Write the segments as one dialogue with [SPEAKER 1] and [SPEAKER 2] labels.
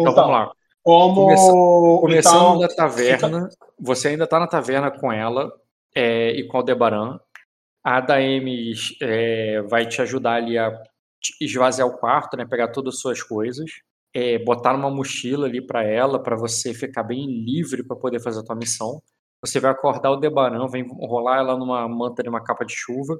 [SPEAKER 1] então, então vamos lá.
[SPEAKER 2] Como.
[SPEAKER 1] Começando então, da taverna, fica... você ainda tá na taverna com ela é, e com o Aldebaran. A Daemis é, vai te ajudar ali a esvaziar o quarto, né? Pegar todas as suas coisas. É, botar numa mochila ali para ela, para você ficar bem livre para poder fazer a tua missão. Você vai acordar o Debaran, vai enrolar ela numa manta de uma capa de chuva.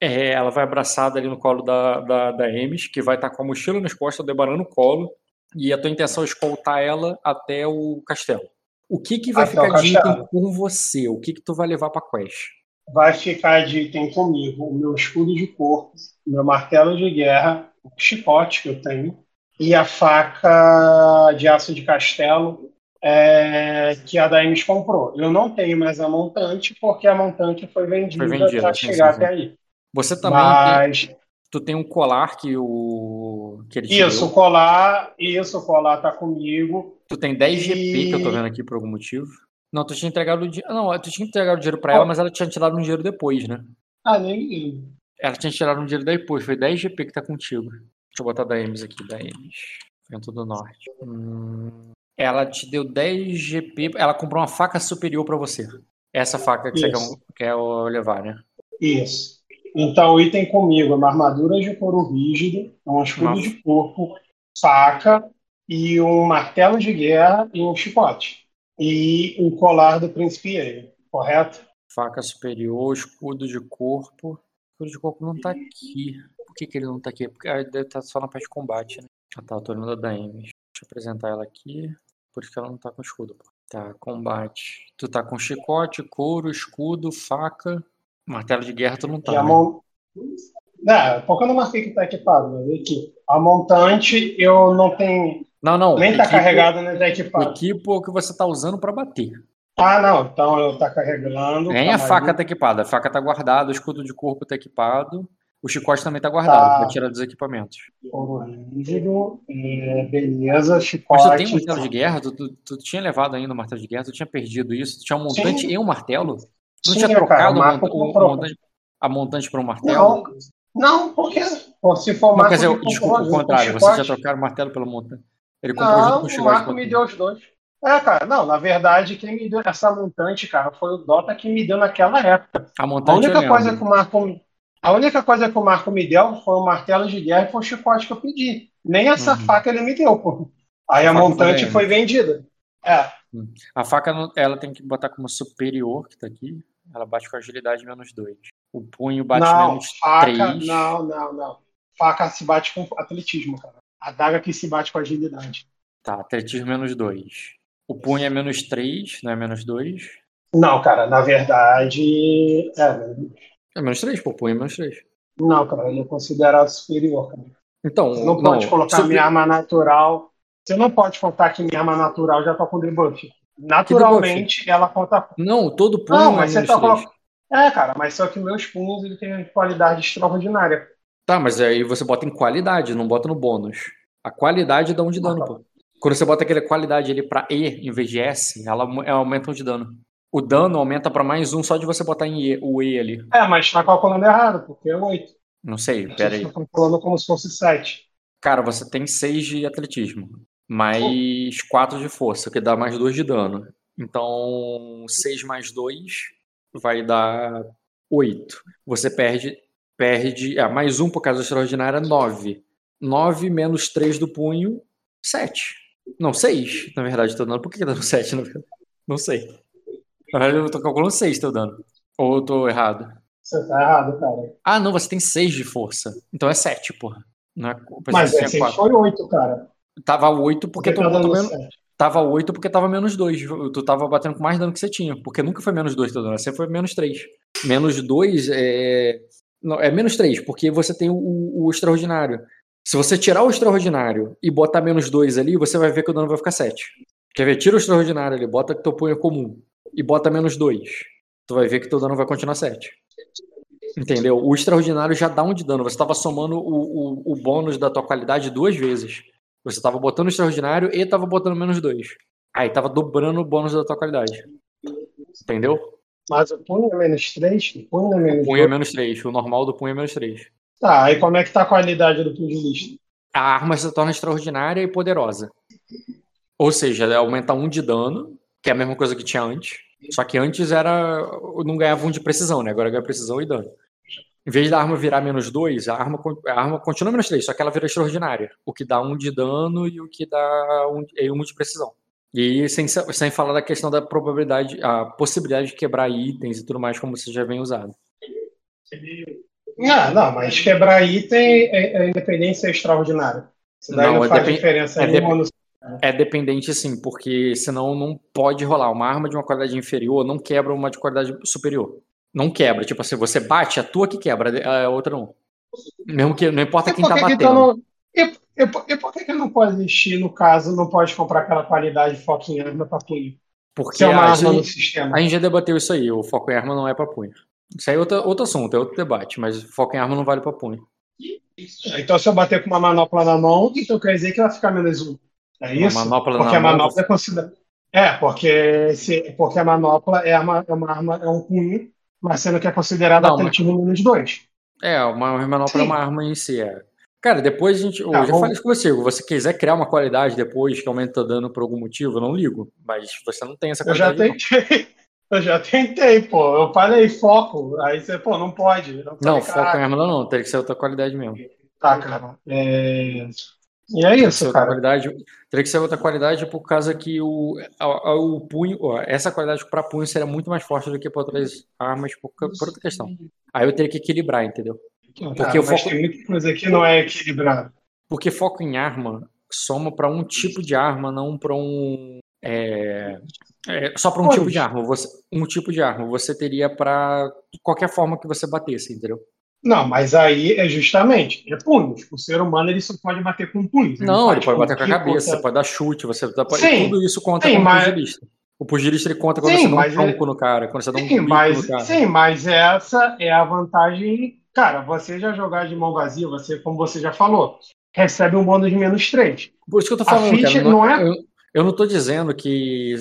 [SPEAKER 1] É, ela vai abraçada ali no colo da, da, da Emes, que vai estar tá com a mochila nas costas, o Debaran no colo. E a tua intenção é escoltar ela até o castelo. O que, que vai até ficar de item com você? O que, que tu vai levar pra quest?
[SPEAKER 2] Vai ficar de item comigo o meu escudo de corpo, o meu martelo de guerra, o chicote que eu tenho, e a faca de aço de castelo é, que a Daemis comprou. Eu não tenho mais a montante, porque a montante foi vendida, vendida para chegar sim, sim. até aí.
[SPEAKER 1] Você também Mas... tem, tu tem um colar que o que ele
[SPEAKER 2] Isso, o colar, isso, o colar tá comigo.
[SPEAKER 1] Tu tem 10 GP e... que eu tô vendo aqui por algum motivo. Não, tu tinha entregado o dinheiro. Não, tu tinha entregado o dinheiro pra ela, mas ela tinha tirado um dinheiro depois, né?
[SPEAKER 2] Ah, nem.
[SPEAKER 1] Ela tinha tirado um dinheiro depois, foi 10 GP que tá contigo. Deixa eu botar da Emes aqui, da Emes. Vento do Norte. Hum, ela te deu 10 GP. Ela comprou uma faca superior para você. Essa faca que Isso. você quer, quer levar, né?
[SPEAKER 2] Isso. Então, o item comigo é uma armadura de couro rígido, um escudo uma... de corpo, faca e um martelo de guerra e um chicote. E um colar do príncipe Eire, correto?
[SPEAKER 1] Faca superior, escudo de corpo. O escudo de corpo não tá aqui. Por que, que ele não tá aqui? Porque ah, deve estar tá só na parte de combate, né? Ah tá, eu tô olhando da Amy. Deixa eu apresentar ela aqui. Por isso que ela não tá com escudo. Pô. Tá, combate. Tu tá com chicote, couro, escudo, faca. Martelo de guerra tu não tá. E a né?
[SPEAKER 2] Não, porque eu não marquei que tá equipado, mas aqui. A montante eu não tenho.
[SPEAKER 1] Não, não.
[SPEAKER 2] Nem tá equipo, carregado, nem tá equipado.
[SPEAKER 1] O equipo é que você tá usando para bater.
[SPEAKER 2] Ah, não. Então eu tá carregando.
[SPEAKER 1] Nem tá a faca tá equipada. A faca tá guardada, o escudo de corpo tá equipado. O chicote também tá guardado tá. para tirar dos equipamentos.
[SPEAKER 2] Rígido, é, beleza, chicote.
[SPEAKER 1] Mas tu tem um martelo de guerra? Tu, tu, tu, tinha levado ainda o martelo de guerra? Tu tinha perdido isso? Tu tinha um montante Sim. e um martelo? Não tinha trocado cara, o, o, o montante, a montante para um martelo?
[SPEAKER 2] Não, não porque se for
[SPEAKER 1] não, quer dizer, desculpa, o contrário, você já trocaram o martelo pelo montante. Ele comprou não, junto com o chicote.
[SPEAKER 2] O Marco me deu os dois. É, cara, não, na verdade, quem me deu essa montante, cara, foi o Dota que me deu naquela época.
[SPEAKER 1] A montante
[SPEAKER 2] A única coisa que o Marco a única coisa que o Marco me deu foi o martelo de guerra e foi o chicote que eu pedi. Nem essa uhum. faca ele me deu, pô. Aí a, a montante foi, foi vendida. É.
[SPEAKER 1] Hum. A faca ela tem que botar como superior, que tá aqui. Ela bate com agilidade menos 2. O punho bate
[SPEAKER 2] não,
[SPEAKER 1] menos
[SPEAKER 2] 3. Não, não, não. Faca se bate com atletismo, cara. A daga que se bate com agilidade.
[SPEAKER 1] Tá, atletismo menos 2. O punho é menos 3, não é menos 2?
[SPEAKER 2] Não, cara, na verdade. É,
[SPEAKER 1] é menos 3, pô, punho é menos 3.
[SPEAKER 2] Não, cara, ele é considerado superior, cara.
[SPEAKER 1] Então,
[SPEAKER 2] você não, não pode colocar super... minha arma natural. Você não pode contar que minha arma natural já tá com debuff. Naturalmente, ela conta.
[SPEAKER 1] Não, todo punho não, mas é você tá
[SPEAKER 2] É, cara, mas só que meus punhos ele tem qualidade extraordinária.
[SPEAKER 1] Tá, mas aí você bota em qualidade, não bota no bônus. A qualidade dá um de dano, pô. Quando você bota aquela qualidade ali pra E em vez de S, ela aumenta um de dano o dano aumenta para mais um só de você botar em e, o E ali.
[SPEAKER 2] É, mas tá calculando errado, porque é 8.
[SPEAKER 1] Não sei, pera aí. Tá
[SPEAKER 2] calculando como se fosse 7.
[SPEAKER 1] Cara, você tem 6 de atletismo, mais 4 de força, que dá mais 2 de dano. Então, 6 mais 2 vai dar 8. Você perde, perde é, mais 1 por causa extraordinária, 9. 9 menos 3 do punho, 7. Não, 6, na verdade, tô dando. Por que tá dando 7, na verdade? Não sei. Na verdade, eu tô calculando 6 teu dano. Ou eu tô errado?
[SPEAKER 2] Você tá errado, cara.
[SPEAKER 1] Ah, não, você tem 6 de força. Então é 7, porra. Não é,
[SPEAKER 2] Mas é, 6 foi 8, cara.
[SPEAKER 1] Tava 8 porque tu botou menos. Tava 8 porque tava menos 2. Tu tava batendo com mais dano que você tinha. Porque nunca foi menos 2 teu dano. Você foi menos 3. Menos 2 é. Não, é menos 3, porque você tem o, o, extraordinário. Se você tirar o extraordinário e botar menos 2 ali, você vai ver que o dano vai ficar 7. Quer ver? Tira o extraordinário ali, bota que teu punho é comum e bota menos 2. Tu vai ver que teu dano vai continuar 7. Entendeu? O extraordinário já dá um de dano. Você estava somando o, o, o, bônus da tua qualidade duas vezes. Você estava botando extraordinário e estava botando menos 2. Aí estava dobrando o bônus da tua qualidade. Entendeu?
[SPEAKER 2] Mas o punho é menos 3? O punho é menos
[SPEAKER 1] O punho é menos 3. O normal do punho é menos 3.
[SPEAKER 2] Tá, aí como é que tá a qualidade do pugilista?
[SPEAKER 1] A arma se torna extraordinária e poderosa. Ou seja, aumentar um de dano, que é a mesma coisa que tinha antes. Só que antes era. não ganhava um de precisão, né? Agora ganha precisão e dano. Em vez da arma virar menos 2, a arma, a arma continua menos 3, só que ela vira extraordinária. O que dá um de dano e o que dá um, um de precisão. E sem, sem falar da questão da probabilidade, a possibilidade de quebrar itens e tudo mais, como você já vem usado.
[SPEAKER 2] Ah, não, mas quebrar item é, é independência extraordinária. Isso daí não, não é faz depend... diferença é nenhuma
[SPEAKER 1] dep... no... É dependente sim, porque senão não pode rolar. Uma arma de uma qualidade inferior não quebra uma de qualidade superior. Não quebra. Tipo assim, você bate, a tua que quebra, a outra não. Mesmo que não importa quem tá que batendo. Não...
[SPEAKER 2] E, e, e, por que, que não pode existir, no caso, não pode comprar aquela qualidade de foco em arma para punho?
[SPEAKER 1] Porque é uma arma gente, no sistema. A gente já debateu isso aí, o foco em arma não é para punho. Isso aí é outro, outro assunto, é outro debate, mas foco em arma não vale para punho.
[SPEAKER 2] Então, se eu bater com uma manopla na mão, então quer dizer que vai ficar menos um. É isso?
[SPEAKER 1] Manopla
[SPEAKER 2] porque a manopla mão, é considerada. É, porque, se, porque a manopla é uma, é uma arma, é um punho, mas sendo que é considerada atletismo mas... menos dois.
[SPEAKER 1] É, uma manopla Sim. é uma arma em si. É. Cara, depois a gente. Tá, eu já falei isso com você. Se você quiser criar uma qualidade depois que aumenta dano por algum motivo, eu não ligo. Mas você não tem essa qualidade.
[SPEAKER 2] Eu já tentei. Eu já tentei, pô. Eu falei foco. Aí você, pô, não pode.
[SPEAKER 1] Não, não foco em arma não, não. Teria que ser outra qualidade mesmo.
[SPEAKER 2] Tá, cara. É... E é isso, cara.
[SPEAKER 1] Qualidade, teria que ser outra qualidade por causa que o, o, o punho, essa qualidade para punho seria muito mais forte do que para outras armas por, por, outra questão. Aí eu teria que equilibrar, entendeu?
[SPEAKER 2] Porque ah, o foco... tem muita coisa que não é equilibrado.
[SPEAKER 1] Porque foco em arma soma para um tipo de arma, não para um. É, é, só para um tipo de arma. Você, um tipo de arma. Você teria para qualquer forma que você batesse, entendeu?
[SPEAKER 2] Não, mas aí é justamente, é punhos. O ser humano ele só pode bater com punhos.
[SPEAKER 1] Não, ele pode bater com a cabeça, você pode dar chute, você pode, sim, tudo isso conta sim, como mas... pugilista. O pugilista ele conta quando sim, você dá um tronco é... no cara, quando você dá um sim,
[SPEAKER 2] mas,
[SPEAKER 1] no cara.
[SPEAKER 2] Sim, mas essa é a vantagem. Cara, você já jogar de mão vazia, você, como você já falou, recebe um bônus de menos 3.
[SPEAKER 1] Por isso que eu tô falando, cara, não, não é... Eu, eu não estou dizendo que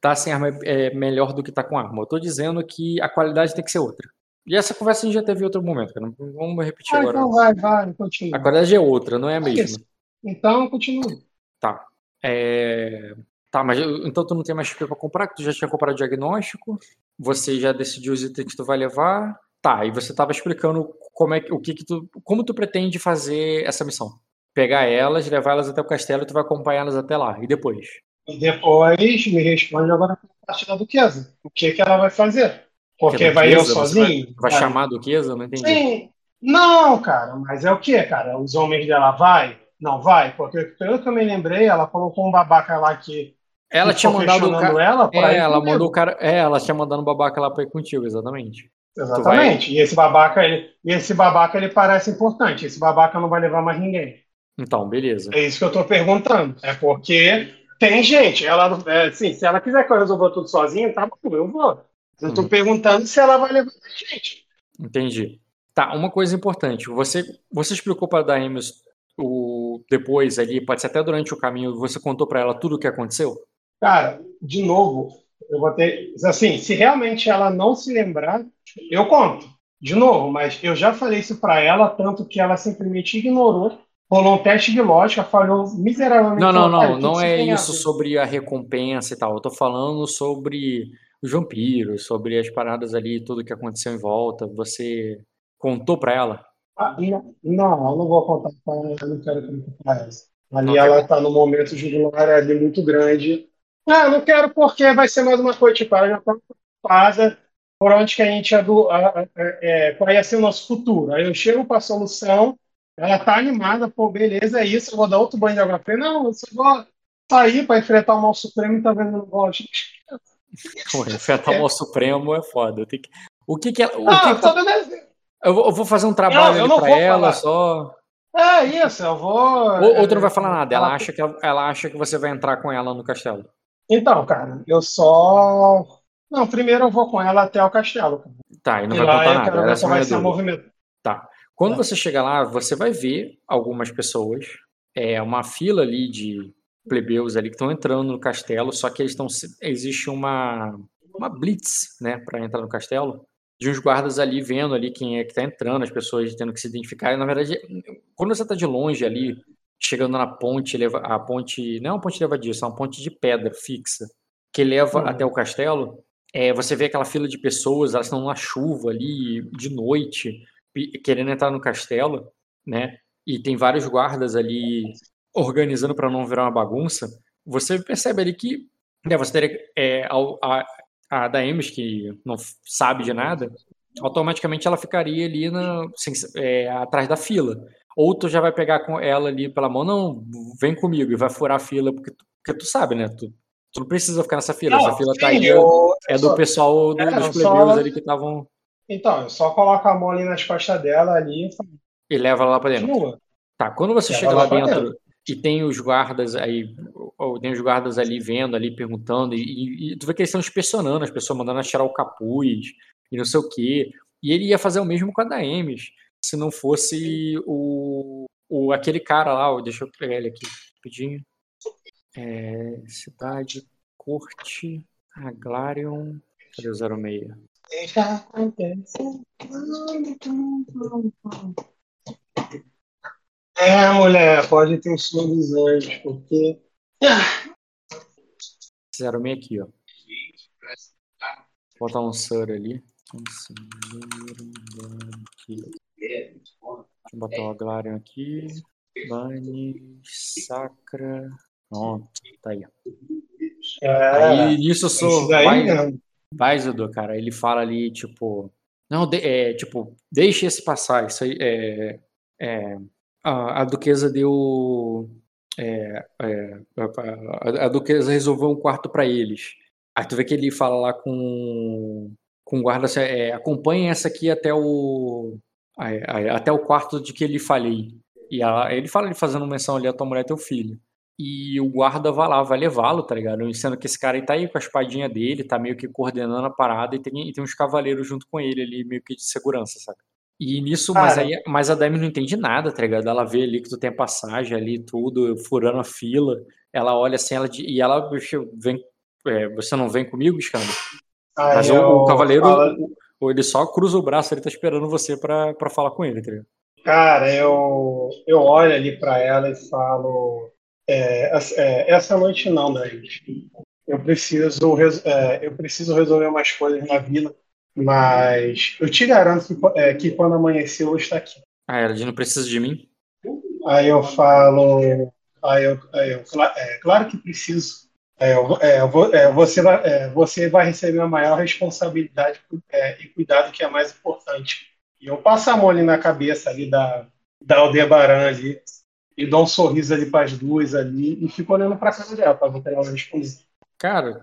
[SPEAKER 1] tá sem arma é melhor do que tá com arma. Eu estou dizendo que a qualidade tem que ser outra. E essa conversa a gente já teve em outro momento, cara. Não vamos repetir ah, agora.
[SPEAKER 2] Então vai, vai, continua.
[SPEAKER 1] A qualidade é outra, não é a mesma.
[SPEAKER 2] Então, continua.
[SPEAKER 1] Tá. É... Tá, mas então tu não tem mais XP pra comprar, que tu já tinha comprado o diagnóstico, você já decidiu os itens que tu vai levar. Tá, e você tava explicando como é que, o que que tu, como tu pretende fazer essa missão. Pegar elas, levar elas até o castelo e tu vai acompanhá-las até lá. E depois?
[SPEAKER 2] E depois me responde agora a parte da duquesa. O que que ela vai fazer? Porque vai eu sozinho?
[SPEAKER 1] Vai, vai chamar a duquesa? Não entendi. Sim.
[SPEAKER 2] Não, cara, mas é o que, cara? Os homens dela vai? Não vai? Porque pelo que eu me lembrei, ela colocou um babaca lá que.
[SPEAKER 1] Ela tinha mandado o cara. Ela, é, ela mandou o cara. É, ela tinha mandado um babaca lá pra ir contigo, exatamente.
[SPEAKER 2] Exatamente. E esse babaca, ele, e esse babaca, ele parece importante. Esse babaca não vai levar mais ninguém.
[SPEAKER 1] Então, beleza.
[SPEAKER 2] É isso que eu tô perguntando. É porque tem gente. Ela, é, assim, se ela quiser que eu resolva tudo sozinha, tá bom, eu vou. Eu estou uhum. perguntando se ela vai levar a gente.
[SPEAKER 1] Entendi. Tá, uma coisa importante. Você, você explicou para a Daemis o depois ali, pode ser até durante o caminho, você contou para ela tudo o que aconteceu?
[SPEAKER 2] Cara, de novo, eu vou ter. Assim, se realmente ela não se lembrar, eu conto. De novo, mas eu já falei isso para ela, tanto que ela simplesmente ignorou. Rolou um teste de lógica, falhou miseravelmente.
[SPEAKER 1] Não, não, não. Não é isso sobre a recompensa e tal. Eu tô falando sobre os vampiros, sobre as paradas ali, tudo que aconteceu em volta. Você contou para ela?
[SPEAKER 2] Ah, não, não, eu não vou contar para ela, eu não quero que ela conte Ali ela está no momento de glória ali muito grande. Ah, não quero porque vai ser mais uma coisa, tipo, ela já está preocupada por onde que a gente ia do, a, a, é, qual ia ser o nosso futuro. Aí eu chego para a solução, ela tá animada, pô, beleza, é isso, eu vou dar outro banho de água fria. Não, eu só vou sair para enfrentar o mal supremo e tá vendo no gosto.
[SPEAKER 1] Enfrentar o Supremo é foda. Que... O que que ela. O ah, que. Eu, vou, eu vou fazer um trabalho para ela falar. só.
[SPEAKER 2] É isso, eu vou.
[SPEAKER 1] Ou, ou tu não vai falar nada, ela acha, que, ela acha que você vai entrar com ela no castelo.
[SPEAKER 2] Então, cara, eu só. Não, primeiro eu vou com ela até o castelo.
[SPEAKER 1] Tá, e não e vai contar nada. Quero Essa vai ser movimento. Tá. Quando é. você chegar lá, você vai ver algumas pessoas. É uma fila ali de plebeus ali que estão entrando no castelo, só que eles estão existe uma uma blitz, né, para entrar no castelo, de uns guardas ali vendo ali quem é que está entrando, as pessoas tendo que se identificar. E, na verdade, quando você está de longe ali, chegando na ponte, a ponte, não é uma ponte levadiça, é uma ponte de pedra fixa, que leva uhum. até o castelo, é, você vê aquela fila de pessoas, elas estão na chuva ali, de noite, querendo entrar no castelo, né? E tem vários guardas ali organizando para não virar uma bagunça. Você percebe ali que né, você teria é, a, a, a Daemis, que não sabe de nada, automaticamente ela ficaria ali na, assim, é, atrás da fila. Ou tu já vai pegar com ela ali pela mão, não, vem comigo e vai furar a fila, porque tu, porque tu sabe, né? Tu, tu não precisa ficar nessa fila.
[SPEAKER 2] Não,
[SPEAKER 1] Essa fila
[SPEAKER 2] sim,
[SPEAKER 1] tá aí,
[SPEAKER 2] eu,
[SPEAKER 1] é do
[SPEAKER 2] só,
[SPEAKER 1] pessoal do,
[SPEAKER 2] é,
[SPEAKER 1] dos plebeus ali que estavam.
[SPEAKER 2] Então, eu só coloco a mão ali nas costas dela ali
[SPEAKER 1] e leva ela lá pra dentro.
[SPEAKER 2] Continua.
[SPEAKER 1] Tá, quando você
[SPEAKER 2] Leva
[SPEAKER 1] chega lá
[SPEAKER 2] lá
[SPEAKER 1] dentro,
[SPEAKER 2] dentro.
[SPEAKER 1] E tem os guardas aí, ou tem os guardas ali vendo, ali perguntando, e, e, tu vê que eles estão inspecionando as pessoas, mandando tirar o capuz e não sei o quê. E ele ia fazer o mesmo com a Daemis, se não fosse o, o aquele cara lá, deixa eu pegar ele aqui rapidinho. É, cidade, corte, Aglarion, cadê o 06?
[SPEAKER 2] Já acontece. É, mulher, pode ter seus anjos, porque. Ah,
[SPEAKER 1] 06 aqui, ó. Vou botar um Sur ali. Conselheiro aqui. Deixa eu botar o Aglarion aqui. Bani, Sacra. Pronto, tá aí.
[SPEAKER 2] é,
[SPEAKER 1] Aí nisso eu sou. Vai,
[SPEAKER 2] mesmo.
[SPEAKER 1] vai, Zodô, cara. Ele fala ali, tipo. Não, de- é, tipo, deixe esse passar. Isso aí é. é, a, duquesa deu. é, é, a, a duquesa resolveu um quarto pra eles. Aí tu vê que ele fala lá com, com o guarda, é, acompanhe essa aqui até o até o quarto de que ele falei. E ela- ele fala ele fazendo menção ali a tua mulher e teu filho. E o guarda vai lá, vai levá-lo, tá ligado? Sendo que esse cara aí tá aí com a espadinha dele, tá meio que coordenando a parada e tem, e tem uns cavaleiros junto com ele ali, meio que de segurança, sabe? E nisso, mas, aí, mas a Demi não entende nada, tá ligado? Ela vê ali que tu tem a passagem ali, tudo, furando a fila. Ela olha assim, ela, e ela vem. é, você não vem comigo, Escândalo?
[SPEAKER 2] Aí
[SPEAKER 1] Mas o, o cavaleiro, o- ele só cruza o braço, ele tá esperando você pra, pra falar com ele, tá ligado?
[SPEAKER 2] Cara, eu, eu olho ali pra ela e falo: é, essa- é, essa noite não, né? Eu preciso, é, eu preciso resolver umas coisas na vila, mas eu te garanto que, é, que quando amanhecer eu vou estar aqui.
[SPEAKER 1] Ah, ela diz, não precisa de mim?
[SPEAKER 2] Aí eu falo: aí eu, aí eu, "Cla- é, claro que preciso. É, é, é, você, vai, é, você vai receber a maior responsabilidade é, e cuidado que é mais importante. E eu passo a mão ali na cabeça ali da, da Aldebaran ali e dou um sorriso ali para as duas ali e fico olhando para a cara dela para ver se ela responder.
[SPEAKER 1] Cara,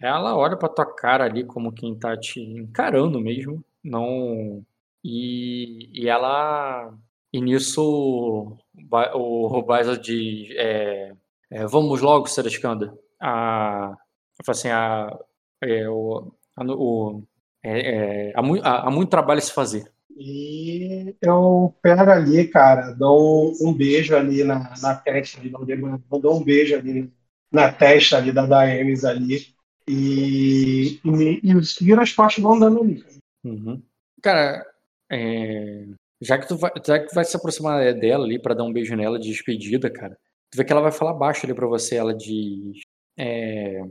[SPEAKER 1] ela olha pra tua cara ali como quem tá te encarando mesmo, não e, e ela e nisso ba- o Baisa diz é, é, vamos logo, Sereskanda. A assim, a, é, o, a, o é, é, há, mui- há- há muito trabalho a se fazer.
[SPEAKER 2] E eu pego ali, cara, dou um beijo ali na, na testa ali dou um beijo ali na testa ali da Daemis ali e, e, e viro as e vou andando ali. cara.
[SPEAKER 1] Uhum. Cara, é, já que tu vai, já que tu vai se aproximar dela ali pra dar um beijo nela de despedida, cara, tu vê que ela vai falar baixo ali pra você. Ela diz: é,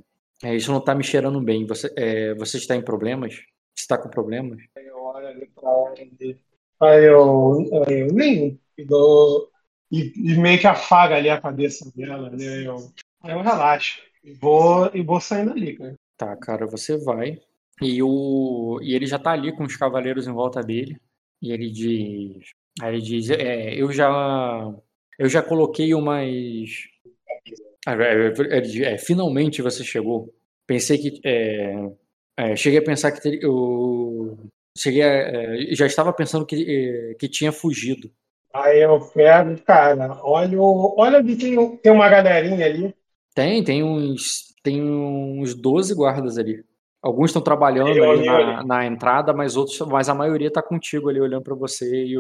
[SPEAKER 1] é, Isso não tá me cheirando bem. Você, é, você está em problemas? Está com problemas?
[SPEAKER 2] Eu olho ali pra ela e aí eu, eu nem e dou e, e meio que afaga ali a cabeça dela, né? Eu, aí eu relaxo vou, e vou saindo ali, cara.
[SPEAKER 1] Tá, cara, você vai. E, o, e ele já tá ali com os cavaleiros em volta dele. E ele diz. Aí ele diz: é, Eu já. Eu já coloquei umas. É, finalmente você chegou. Pensei que. é, é, cheguei a pensar que teria- eu. Cheguei a, é, já estava pensando que, é, que tinha fugido.
[SPEAKER 2] Aí eu pego, cara, olho, olha ali, tem, tem uma galerinha ali.
[SPEAKER 1] Tem, tem uns. Tem uns 12 guardas ali. Alguns estão trabalhando
[SPEAKER 2] Eu
[SPEAKER 1] ali na, na entrada, mas outros, mas a maioria tá contigo ali olhando pra você e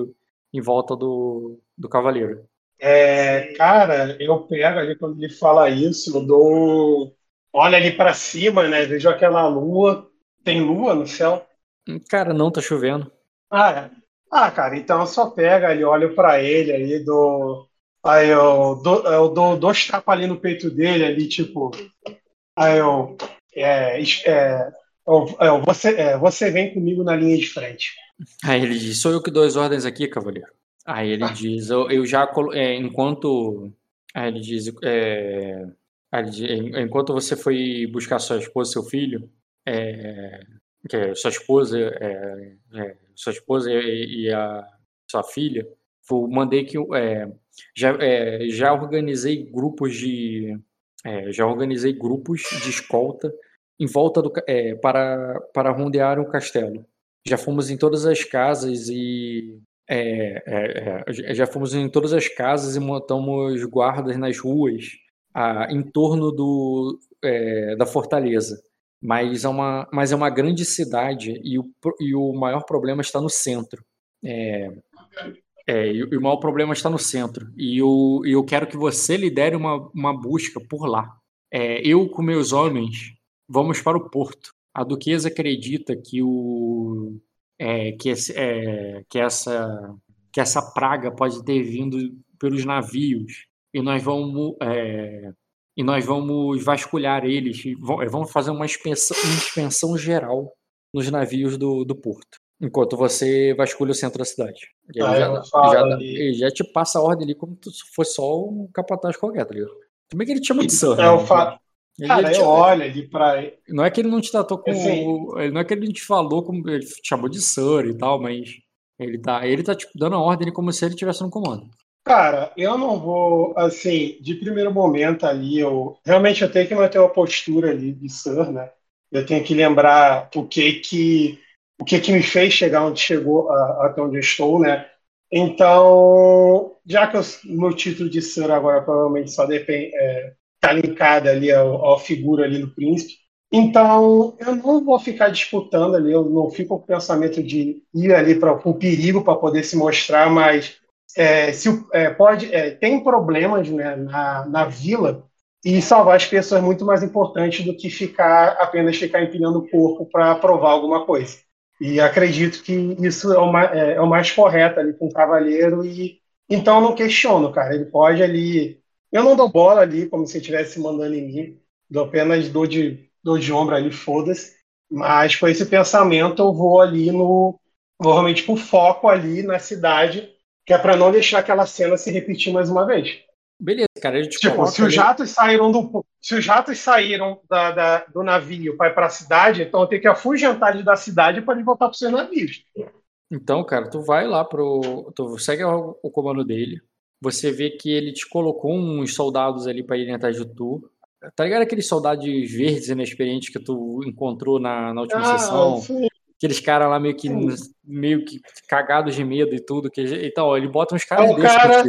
[SPEAKER 1] em volta do, do cavaleiro.
[SPEAKER 2] É, cara, eu pego ali quando ele fala isso, eu dou. Olha ali pra cima, né? Vejo aquela lua. Tem lua no céu?
[SPEAKER 1] Hum, Cara, não tá chovendo.
[SPEAKER 2] Ah, é. Ah, cara, então eu só pego ali, olho pra ele ali, dou. Aí eu dou, eu dou dois tapas ali no peito dele, ali, tipo. Aí eu. É, é, eu, eu você, é, você vem comigo na linha de frente.
[SPEAKER 1] Aí ele diz: Sou eu que dou as ordens aqui, cavaleiro. Aí ele diz: Eu, eu já. É, enquanto. Aí ele diz: é, aí ele diz, Enquanto você foi buscar sua esposa seu filho, é, que é sua esposa, é, é, sua esposa e, e, a sua filha, eu mandei que é, já, é, já organizei grupos de é, já organizei grupos de escolta em volta do é, para para rondear o castelo. Já fomos em todas as casas e já fomos em todas as casas e montamos guardas nas ruas a, em torno do, da fortaleza mas é uma, mas é uma grande cidade e o, e o maior problema está no centro. É, é, e, o maior problema está no centro. E eu, eu quero que você lidere uma, uma busca por lá. É, eu, com meus homens, vamos para o porto. A duquesa acredita que, o, é, que, esse, é, que, essa, que essa praga pode ter vindo pelos navios. E nós vamos é, e nós vamos vasculhar eles, vamos fazer uma inspeção, uma inspeção geral nos navios do, do porto, enquanto você vasculha o centro da cidade. Ele, ah, já, já, ele já, te passa a ordem ali como se fosse só um capataz qualquer, tá ligado? Como é que ele te chama de Sir?
[SPEAKER 2] É, né? fa... Ele, Cara, ele te... olha ali pra.
[SPEAKER 1] Não é que ele não te tratou com. Assim... Não é que ele não te falou como. Ele te chamou de Sir e tal, mas. Ele tá, ele tá tipo, dando a ordem como se ele estivesse no comando.
[SPEAKER 2] Cara, eu não vou, assim, de primeiro momento ali, eu realmente eu tenho que manter uma postura ali de Sir, né? Eu tenho que lembrar o que que o que que me fez chegar onde chegou, até onde eu estou, né? Então, já que o meu título de Sir agora provavelmente só depende, é, tá linkado ali à figura ali do príncipe, então eu não vou ficar disputando ali, eu não fico com o pensamento de ir ali para o perigo para poder se mostrar, mas é, se, é, pode, é, tem problemas né, na, na vila e salvar as pessoas é muito mais importante do que ficar apenas ficar empilhando o corpo para provar alguma coisa. E acredito que isso é o, é, é o mais correto ali com o cavaleiro e então não questiono, cara. Ele pode ali, eu não dou bola ali como se estivesse mandando em mim, dou apenas dou de dou de ombro ali, foda-se. Mas com esse pensamento eu vou ali no vou realmente com foco ali na cidade que é para não deixar aquela cena se repetir mais uma vez.
[SPEAKER 1] Beleza, cara. A gente
[SPEAKER 2] tipo, se os jatos saíram do se os jatos saíram da, da do navio para ir para a cidade, então tem que afugentar da cidade para ele voltar para os seus navios.
[SPEAKER 1] Então, cara, tu vai lá pro, tu segue o, o comando dele. Você vê que ele te colocou uns soldados ali para irem atrás de tu. Tá ligado aqueles soldados verdes inexperientes que tu encontrou na, na última ah, sessão? Sim aqueles caras lá meio que, meio que cagados de medo e tudo. Que, então, ele bota uns caras
[SPEAKER 2] é desses cara, é,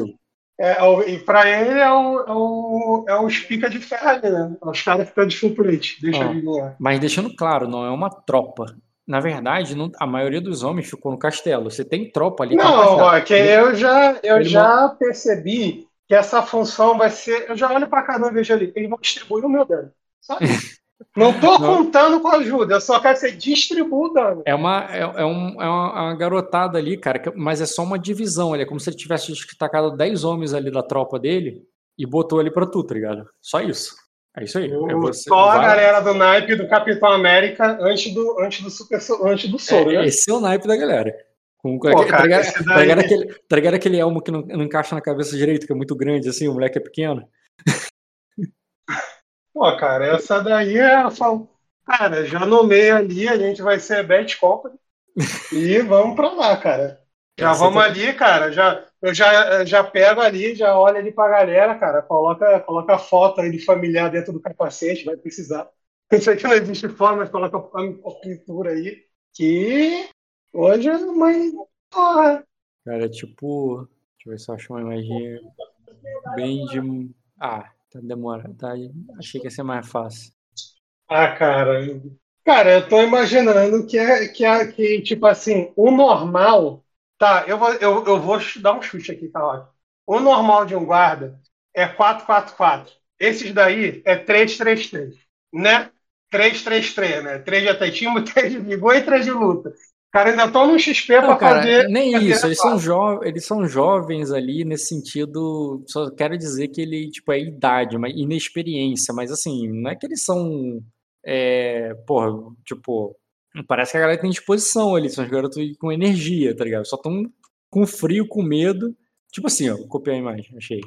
[SPEAKER 2] é E pra ele é o, é o, é os pica de ferro né? É os caras que ficam de full Deixa ah, ele lá.
[SPEAKER 1] Mas deixando claro, não é uma tropa. Na verdade, não, a maioria dos homens ficou no castelo. Você tem tropa ali.
[SPEAKER 2] Não, ó, que eu já, eu já percebi que essa função vai ser. Eu já olho para cada um e vejo ali. Eles vão distribuir o meu dano. Só isso. Não contando com ajuda, eu só quero que você distribua o dano.
[SPEAKER 1] É uma, é, é, um, é uma, garotada ali, cara, mas é só uma divisão. Ele é como se ele tivesse tacado 10 homens ali da tropa dele e botou ali pra tu, tá ligado? Só isso. É isso aí. É
[SPEAKER 2] você, só vai... a galera do naipe do Capitão América antes do, antes do, super, antes do soro, é, né?
[SPEAKER 1] Esse é o naipe da galera. Com, Pô, cara, tá, ligado, tá, ligado aquele, tá ligado aquele elmo que não, não encaixa na cabeça direito, que é muito grande, assim, o moleque é pequeno?
[SPEAKER 2] Pô, cara, essa daí é. Cara, já nomei ali, a gente vai ser Bad Company. e vamos pra lá, cara. Já essa vamos tá... ali, cara. Já, eu já, já pego ali, já olho ali pra galera, cara. Coloca, coloca a foto aí de familiar dentro do capacete, vai precisar. Isso aqui não existe forma, mas coloca a pintura aí. Que hoje é mãe. Porra.
[SPEAKER 1] Cara, é tipo. Deixa eu ver se eu acho uma imagem bem de. Ah, Tá demorando, tá? Achei que ia ser mais fácil.
[SPEAKER 2] Ah, cara. Cara, eu tô imaginando que é que, é, que tipo assim, o normal. Tá, eu vou, eu, eu vou dar um chute aqui, tá ótimo. O normal de um guarda é 4-4-4. Esses daí é 3-3-3, né? 3-3-3, né? 3 de atletismo, 3 de vigor e 3 de luta. Cara ainda estão no XP para fazer.
[SPEAKER 1] Nem isso, eles são, jo eles são jovens ali nesse sentido. Só quero dizer que ele, tipo, é idade, mas inexperiência, mas assim, não é que eles são. É, porra, tipo, parece que a galera tem disposição ali, são os garotos com energia, tá ligado? Só estão com frio, com medo. Tipo assim, ó, copiei a imagem, achei.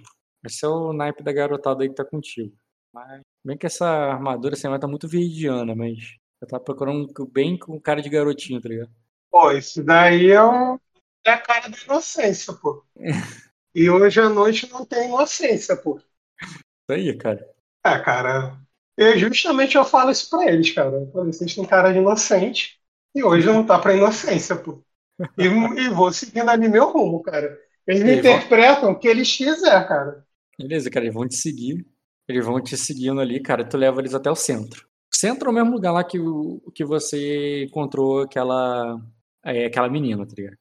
[SPEAKER 1] Esse é o naipe da garotada aí que tá contigo. Mas, bem que essa armadura assim, tá muito viridiana, mas eu tava procurando bem com cara de garotinho, tá ligado?
[SPEAKER 2] Pô, isso daí é, um... é a cara da inocência, pô. e hoje à noite não tem inocência, pô.
[SPEAKER 1] Isso aí, cara.
[SPEAKER 2] É, cara. E justamente eu falo isso pra eles, cara. Vocês têm cara de inocente e hoje não tá pra inocência, pô. E, e vou seguindo ali meu rumo, cara. Eles me interpretam o que eles quiser, cara.
[SPEAKER 1] Beleza, cara, eles vão te seguir. Eles vão te seguindo ali, cara. Tu leva eles até o centro. O centro é o mesmo lugar lá que, que você encontrou aquela, é, aquela menina, tá ligado?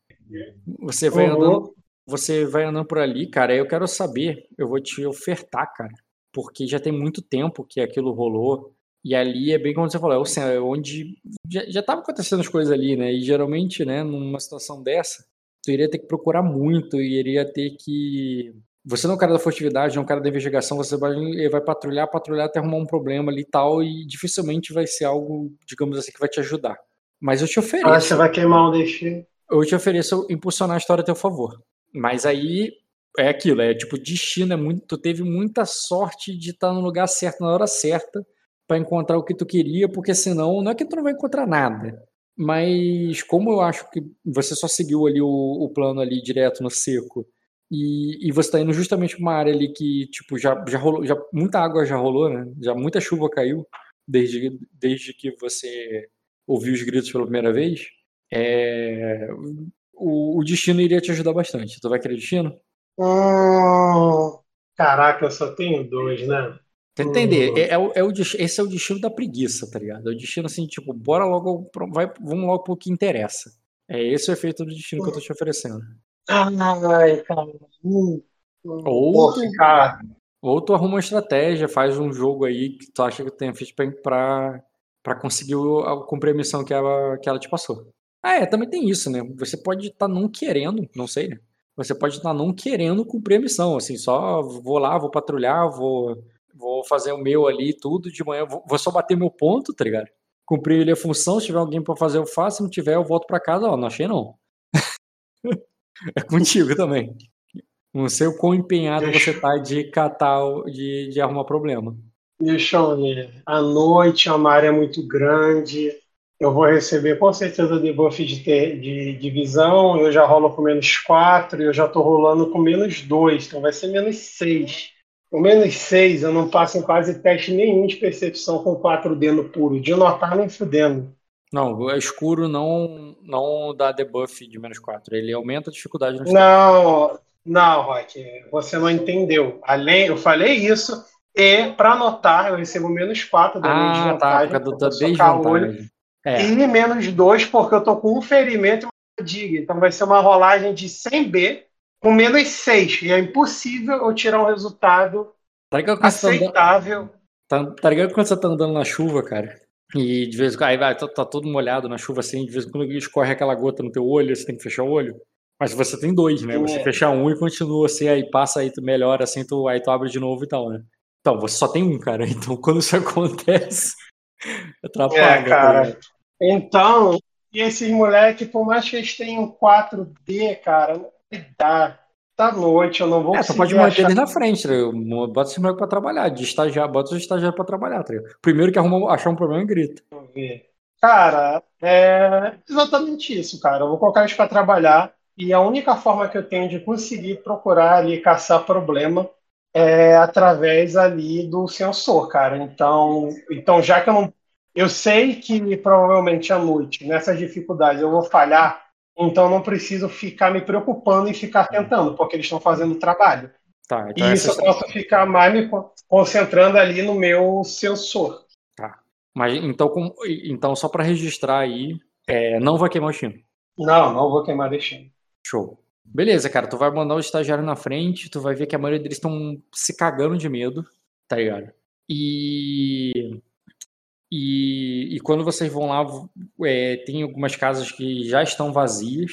[SPEAKER 1] Você vai, uhum. andando, você vai andando por ali, cara. Eu quero saber, eu vou te ofertar, cara. Porque já tem muito tempo que aquilo rolou. E ali é bem como você falou, é, é onde já, já tava acontecendo as coisas ali, né? E geralmente, né, numa situação dessa, tu iria ter que procurar muito e iria ter que você não é um cara da furtividade, não é um cara da investigação, você vai, vai patrulhar, patrulhar até arrumar um problema ali e tal, e dificilmente vai ser algo, digamos assim, que vai te ajudar. Mas eu te ofereço. Ah,
[SPEAKER 2] você vai queimar um destino.
[SPEAKER 1] Eu te ofereço impulsionar a história a teu favor. Mas aí é aquilo, é tipo, destino é muito. Tu teve muita sorte de estar no lugar certo na hora certa para encontrar o que tu queria, porque senão não é que tu não vai encontrar nada. Mas como eu acho que você só seguiu ali o, o plano ali direto no seco e, e você está indo justamente para uma área ali que, tipo, já, já rolou, já, muita água já rolou, né? Já muita chuva caiu desde, desde que você ouviu os gritos pela primeira vez. É, o, o destino iria te ajudar bastante. Tu vai querer destino?
[SPEAKER 2] Hum, caraca, eu só tenho dois, né?
[SPEAKER 1] Entender? Hum. É, é, o, é o, esse é o destino da preguiça, tá ligado? É o destino assim, tipo, bora logo, vai, vamos logo pro que interessa. É esse o efeito do destino que eu tô te oferecendo.
[SPEAKER 2] Ai, cara. Hum,
[SPEAKER 1] ou, tu, cara. ou tu arruma uma estratégia, faz um jogo aí que tu acha que tem feito pra, pra conseguir cumprir a missão que ela, que ela te passou. Ah, é, também tem isso, né? Você pode estar tá não querendo, não sei, né? Você pode estar tá não querendo cumprir a missão, assim, só vou lá, vou patrulhar, vou, vou fazer o meu ali, tudo de manhã, vou, vou só bater meu ponto, tá ligado? Cumprir ali a função, se tiver alguém para fazer eu faço, se não tiver eu volto para casa, ó, não achei não. É contigo também. Não sei o quão empenhado você tá de catar, de, de arrumar problema.
[SPEAKER 2] Deixa eu ver. À noite é uma área muito grande. Eu vou receber com certeza debuff de, ter, de, de visão. Eu já rolo com menos 4 e eu já estou rolando com menos 2. Então vai ser menos 6. Com menos 6 eu não passo em quase teste nenhum de percepção com 4D no puro. De notar nem fudendo.
[SPEAKER 1] Não, é escuro não, não dá debuff de menos 4. Ele aumenta a dificuldade
[SPEAKER 2] no Não, não, Rock, você não entendeu. Além, eu falei isso, e para anotar, eu recebo menos 4 da
[SPEAKER 1] ah, minha desvantagem. Tá, da desvantagem.
[SPEAKER 2] É. E menos 2, porque eu tô com um ferimento e uma diga. Então vai ser uma rolagem de 100B com menos 6. E é impossível eu tirar um resultado tá aceitável.
[SPEAKER 1] Tá, tá ligado quando você tá andando na chuva, cara? E de vez em quando, aí vai, tá, tá, todo molhado na chuva assim, de vez em quando escorre aquela gota no teu olho, você tem que fechar o olho. Mas você tem dois, né? Você é. fecha um e continua assim, aí passa aí, tu melhora assim, tu, aí tu abre de novo e tal, né? Então, você só tem um, cara. Então, quando isso acontece, atrapalha. É,
[SPEAKER 2] tá cara. Tá então, e esses moleques, por mais que eles tenham 4D, cara, não dá da noite, eu não vou
[SPEAKER 1] É, tu pode manter achar... na frente, tá bota esse moleque pra trabalhar, de estagiário, bota os estagiários pra trabalhar, tá Primeiro que arruma, achar um problema, grita.
[SPEAKER 2] Cara, é exatamente isso, cara. Eu vou colocar eles pra trabalhar e a única forma que eu tenho de conseguir procurar ali, caçar problema, é através ali do sensor, cara. Então, então já que eu não... Eu sei que provavelmente à noite, nessas dificuldades, eu vou falhar então não preciso ficar me preocupando e ficar tentando, porque eles estão fazendo o trabalho. Tá, então e isso eu posso ficar mais me concentrando ali no meu sensor.
[SPEAKER 1] Tá. Mas então, com, então só para registrar aí, é, não vai queimar o destino.
[SPEAKER 2] Não, não vou queimar o destino.
[SPEAKER 1] Show. Beleza, cara, tu vai mandar o estagiário na frente, tu vai ver que a maioria deles estão se cagando de medo, tá ligado? E E, e quando vocês vão lá, é, tem algumas casas que já estão vazias,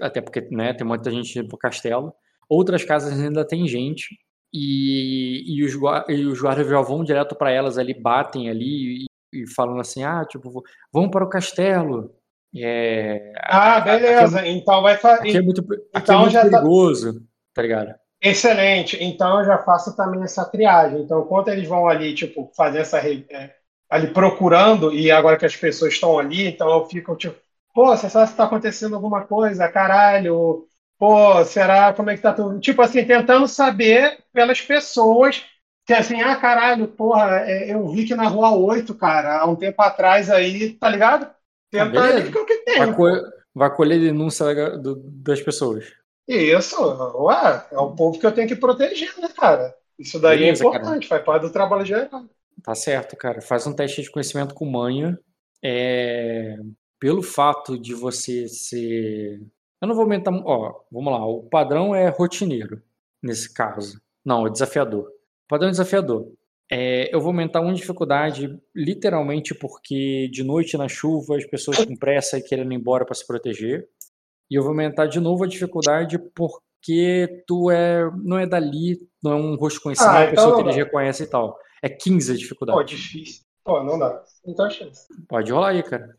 [SPEAKER 1] até porque né, tem muita gente pro castelo. Outras casas ainda tem gente. E, e, os, e os guardas já vão direto para elas ali, batem ali e, e falam assim: ah, tipo, vamos para o castelo. É,
[SPEAKER 2] ah, beleza. Aqui é, então vai fazer.
[SPEAKER 1] Aqui é muito, então é muito já tá perigoso, tá... tá ligado?
[SPEAKER 2] Excelente. Então eu já faço também essa triagem. Então, enquanto eles vão ali, tipo, fazer essa. É, ali procurando, e agora que as pessoas estão ali, então eu fico, tipo, pô, você sabe se está acontecendo alguma coisa, caralho. Pô, será? Como é que tá tudo? Tipo assim, tentando saber pelas pessoas que assim, ah, caralho, porra, é, eu vi que na Rua 8, cara, há um tempo atrás aí, tá ligado?
[SPEAKER 1] Ah, ver o que tem. Vai, co vai colher denúncia das pessoas.
[SPEAKER 2] Isso, ué, é o povo que eu tenho que proteger, né, cara? Isso daí é Beleza, é importante, cara. faz parte do trabalho geral.
[SPEAKER 1] Tá certo, cara. Faz um teste de conhecimento com manha. É... Pelo fato de você ser. Eu não vou aumentar. Ó, vamos lá. O padrão é rotineiro, nesse caso. Não, é desafiador. O padrão é desafiador. É, eu vou aumentar uma dificuldade, literalmente porque de noite na chuva as pessoas com pressa e querendo ir embora para se proteger. E eu vou aumentar de novo a dificuldade porque tu é não é dali, não é um rosto conhecido, ah, a pessoa então que eles reconhecem e tal. É 15 a dificuldade.
[SPEAKER 2] Pô, difícil. Pô, não dá. Não tem chance.
[SPEAKER 1] Pode rolar aí, cara.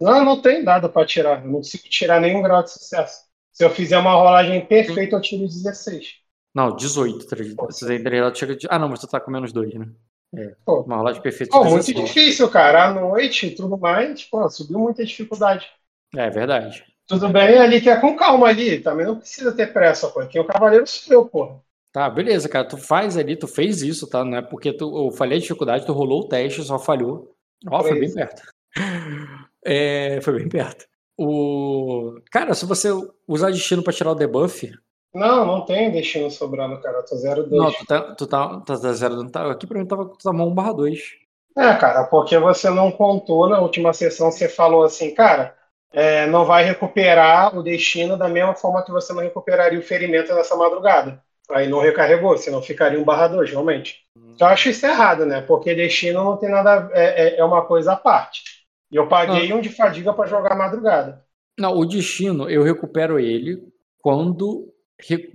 [SPEAKER 2] Não, não tem nada para tirar. Eu não consigo tirar nenhum grau de sucesso. Se eu fizer uma rolagem perfeita, eu tiro 16.
[SPEAKER 1] Não, 18. Você tem chega de... Ah, não, mas tu tá com menos 2, né?
[SPEAKER 2] É, pô. uma rolagem perfeita. Pô, muito difícil, cara. À noite e tudo mais, pô, subiu muita dificuldade.
[SPEAKER 1] É verdade.
[SPEAKER 2] Tudo bem ali que é com calma ali. Também não precisa ter pressa, pô. Aqui o cavaleiro subiu, pô.
[SPEAKER 1] Tá, beleza, cara. Tu faz ali, tu fez isso, tá? Não é porque tu, eu falei a dificuldade, tu rolou o teste, só falhou. Ó, foi bem perto. É, foi bem perto. O... Cara, se você usar destino pra tirar o debuff.
[SPEAKER 2] Não, não tem destino sobrando, cara. Eu tô 0,2.
[SPEAKER 1] Não, tu tá, tu tá, tá 0, tá, aqui pra mim tava, tu tava 1 barra 2.
[SPEAKER 2] É, cara, porque você não contou na última sessão, você falou assim, cara, é, não vai recuperar o destino da mesma forma que você não recuperaria o ferimento nessa madrugada. Aí não recarregou, senão ficaria um barra 2, realmente. Então eu acho isso errado, né? Porque destino não tem nada. É, é, é uma coisa à parte. E eu paguei um de fadiga para jogar madrugada.
[SPEAKER 1] Não, o destino eu recupero ele quando,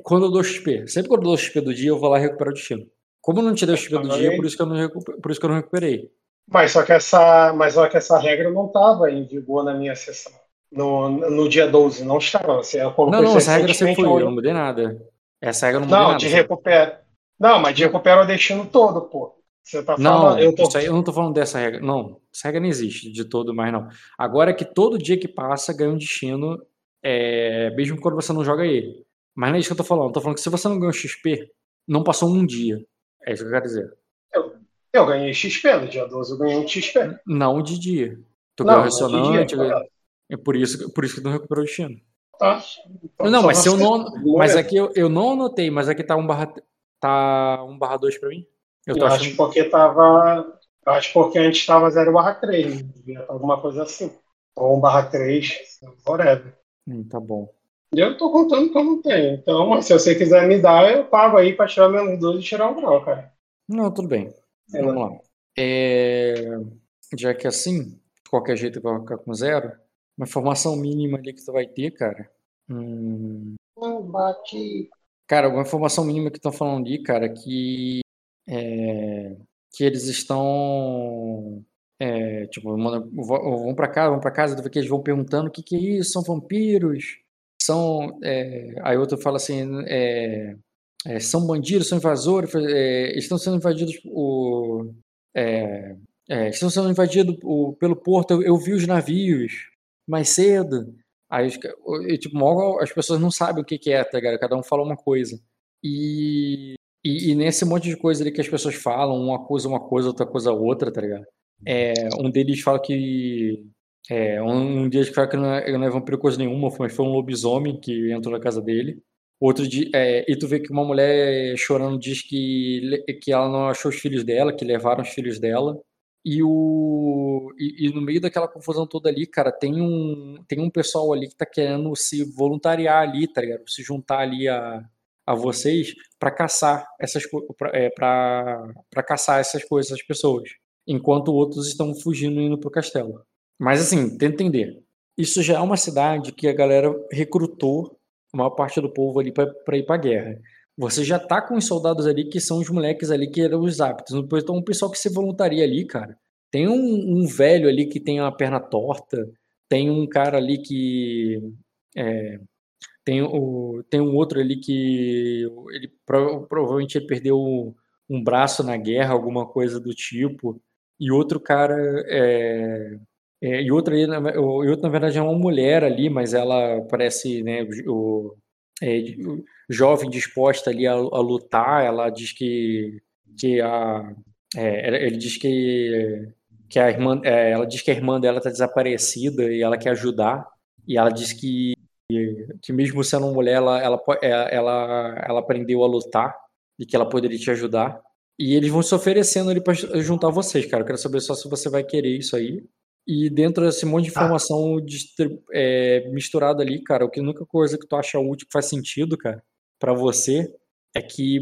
[SPEAKER 1] quando eu dou XP. Sempre quando eu dou XP do dia, eu vou lá recupero o destino. Como eu não te deu XP do dia, por isso, que eu não por isso que eu não recuperei.
[SPEAKER 2] Mas só que essa, mas só que essa regra não estava em vigor na minha sessão. No, no dia 12, não estava. Você
[SPEAKER 1] não, não, essa regra sempre foi, eu não mudei nada. Essa regra não
[SPEAKER 2] mudou Não, nada, de recupera. Não, mas de recupera o destino todo, pô. Você tá
[SPEAKER 1] falando. Não, eu, tô... eu não tô falando dessa regra. Não, essa regra não existe de todo, mas não. Agora é que todo dia que passa ganha um destino, é, mesmo quando você não joga ele. Mas não é isso que eu tô falando. Eu tô falando que se você não ganhou XP, não passou um dia. É isso que eu quero dizer.
[SPEAKER 2] Eu, eu ganhei XP no dia 12, eu ganhei um XP.
[SPEAKER 1] Não de dia. Tu não, ganhou ressonante. Dia, é por isso, por isso que tu não recuperou o destino. Tá. Então, não, mas se eu não. Mas aqui eu, eu não anotei, mas aqui tá um barra. Tá um barra 2 pra mim.
[SPEAKER 2] Eu, eu acho porque tava. Eu acho porque antes estava 0 barra 3, né? alguma coisa assim. Ou 1 barra 3, whatever.
[SPEAKER 1] Hum, tá bom.
[SPEAKER 2] E eu tô contando que eu não tenho. Então, se você quiser me dar, eu pago aí pra tirar menos 2 e tirar o grau, cara.
[SPEAKER 1] Não, tudo bem. É, Vamos lá. É... Já que é assim, de qualquer jeito vai ficar com zero, uma informação mínima ali que tu vai ter, cara. Hum...
[SPEAKER 2] Bate.
[SPEAKER 1] Cara, uma informação mínima que estão falando ali, cara, que é, que eles estão é, tipo, vão para casa, vão para casa, que eles vão perguntando o que, que é isso, são vampiros, são, é, aí outro fala assim, é, é, são bandidos, são invasores, é, estão sendo invadidos o, estão sendo invadidos o, pelo porto, eu, eu, vi os navios mais cedo, aí tipo, as pessoas não sabem o que, que é, tá ligado? Cada um fala uma coisa. E e, e, nesse monte de coisa ali que as pessoas falam, uma coisa uma coisa, outra coisa outra, tá ligado? É, um deles fala que. É, um, um deles fala que não é, não é vampiro coisa nenhuma, mas foi um lobisomem que entrou na casa dele. Outro dia, é, e tu vê que uma mulher chorando diz que, que ela não achou os filhos dela, que levaram os filhos dela. E, o, e, e, no meio daquela confusão toda ali, cara, tem um, tem um pessoal ali que tá querendo se voluntariar ali, tá ligado? Se juntar ali a, a vocês para caçar essas para é, caçar essas coisas, essas pessoas. enquanto outros estão fugindo indo pro castelo. Mas assim, tenta entender. Isso já é uma cidade que a galera recrutou a maior parte do povo ali para ir pra guerra. Você já tá com os soldados ali que são os moleques ali que eram os aptos. Então, um pessoal que se voluntaria ali, cara. Tem um, um velho ali que tem uma perna torta. Tem um cara ali que. É, tem, o, tem um outro ali que. Ele, provavelmente ele perdeu um braço na guerra, alguma coisa do tipo. E outro cara. É, é, e, outra, e outro, na verdade, é uma mulher ali, mas ela parece né, o, é, jovem disposta ali a, a, lutar. Ela diz que, que a, é, ele diz que, que a irmã, é, ela diz que a irmã dela está desaparecida e ela quer ajudar. E ela diz que, que mesmo sendo mulher, ela, ela, é, ela, ela aprendeu a lutar e que ela poderia te ajudar. E eles vão se oferecendo ali para juntar vocês, cara. Eu quero saber só se você vai querer isso aí. E dentro desse monte de tá. informação ah. é, misturada ali, cara, o que a única coisa que tu acha útil que faz sentido, cara, para você é que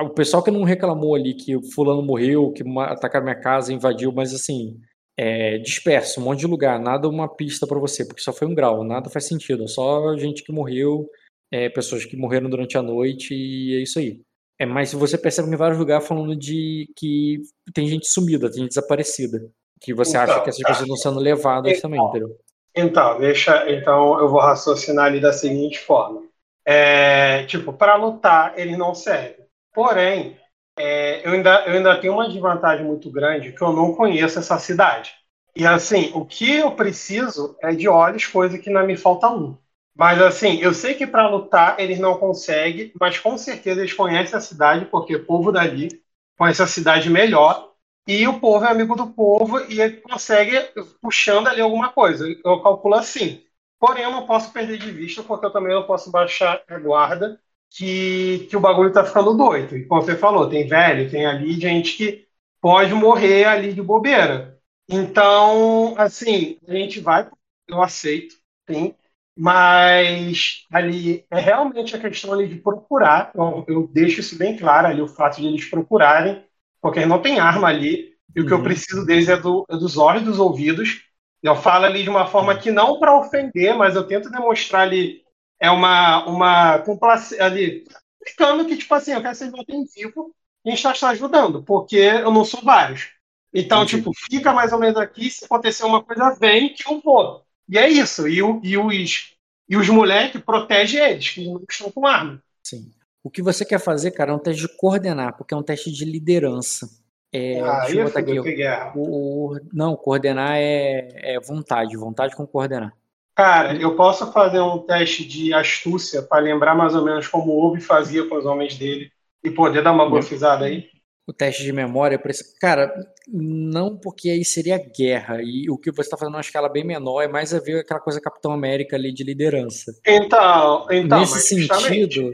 [SPEAKER 1] o pessoal que não reclamou ali que o fulano morreu, que atacaram minha casa, invadiu, mas assim, é, disperso, um monte de lugar, nada uma pista para você, porque só foi um grau, nada faz sentido, só gente que morreu, é, pessoas que morreram durante a noite e é isso aí. É, mas você percebe em vários lugares falando de que tem gente sumida, tem gente desaparecida que você então, acha que essas pessoas estão sendo levadas então, também, entendeu?
[SPEAKER 2] Então, deixa, então eu vou raciocinar ali da seguinte forma. É, tipo, para lutar ele não serve. Porém, é, eu, ainda, eu ainda tenho uma desvantagem muito grande que eu não conheço essa cidade. E assim, o que eu preciso é de olhos, coisa que não me falta um. Mas assim, eu sei que para lutar eles não conseguem, mas com certeza eles conhecem a cidade, porque o povo dali conhece a cidade melhor e o povo é amigo do povo e ele consegue puxando ali alguma coisa. Eu calculo assim. Porém, eu não posso perder de vista, porque eu também não posso baixar a guarda que, que o bagulho tá ficando doido. E como você falou, tem velho, tem ali gente que pode morrer ali de bobeira. Então, assim, a gente vai, eu aceito, sim, mas ali é realmente a questão ali de procurar, eu, eu deixo isso bem claro ali, o fato de eles procurarem porque não tem arma ali, e o que eu uhum. preciso deles é, do, é dos olhos dos ouvidos. Eu falo ali de uma forma que não para ofender, mas eu tento demonstrar ali é uma uma complacência ali explicando que tipo assim, eu quero que vocês voltem vivo e a gente está ajudando, porque eu não sou vários. Então, Entendi. tipo, fica mais ou menos aqui, se acontecer uma coisa, vem que eu vou. E é isso. E, o, e os, e os moleques protegem eles, que não estão com arma.
[SPEAKER 1] Sim. O que você quer fazer, cara, é um teste de coordenar, porque é um teste de liderança. É,
[SPEAKER 2] ah, deixa eu botar aqui.
[SPEAKER 1] O, o, não, coordenar é, é vontade, vontade com coordenar.
[SPEAKER 2] Cara, eu posso fazer um teste de astúcia para lembrar mais ou menos como o Obi fazia com os homens dele e poder dar uma bofizada aí?
[SPEAKER 1] o teste de memória. Cara, não porque aí seria guerra. E o que você está fazendo numa escala bem menor é mais a ver aquela coisa Capitão América ali de liderança.
[SPEAKER 2] Então, então
[SPEAKER 1] Nesse sentido.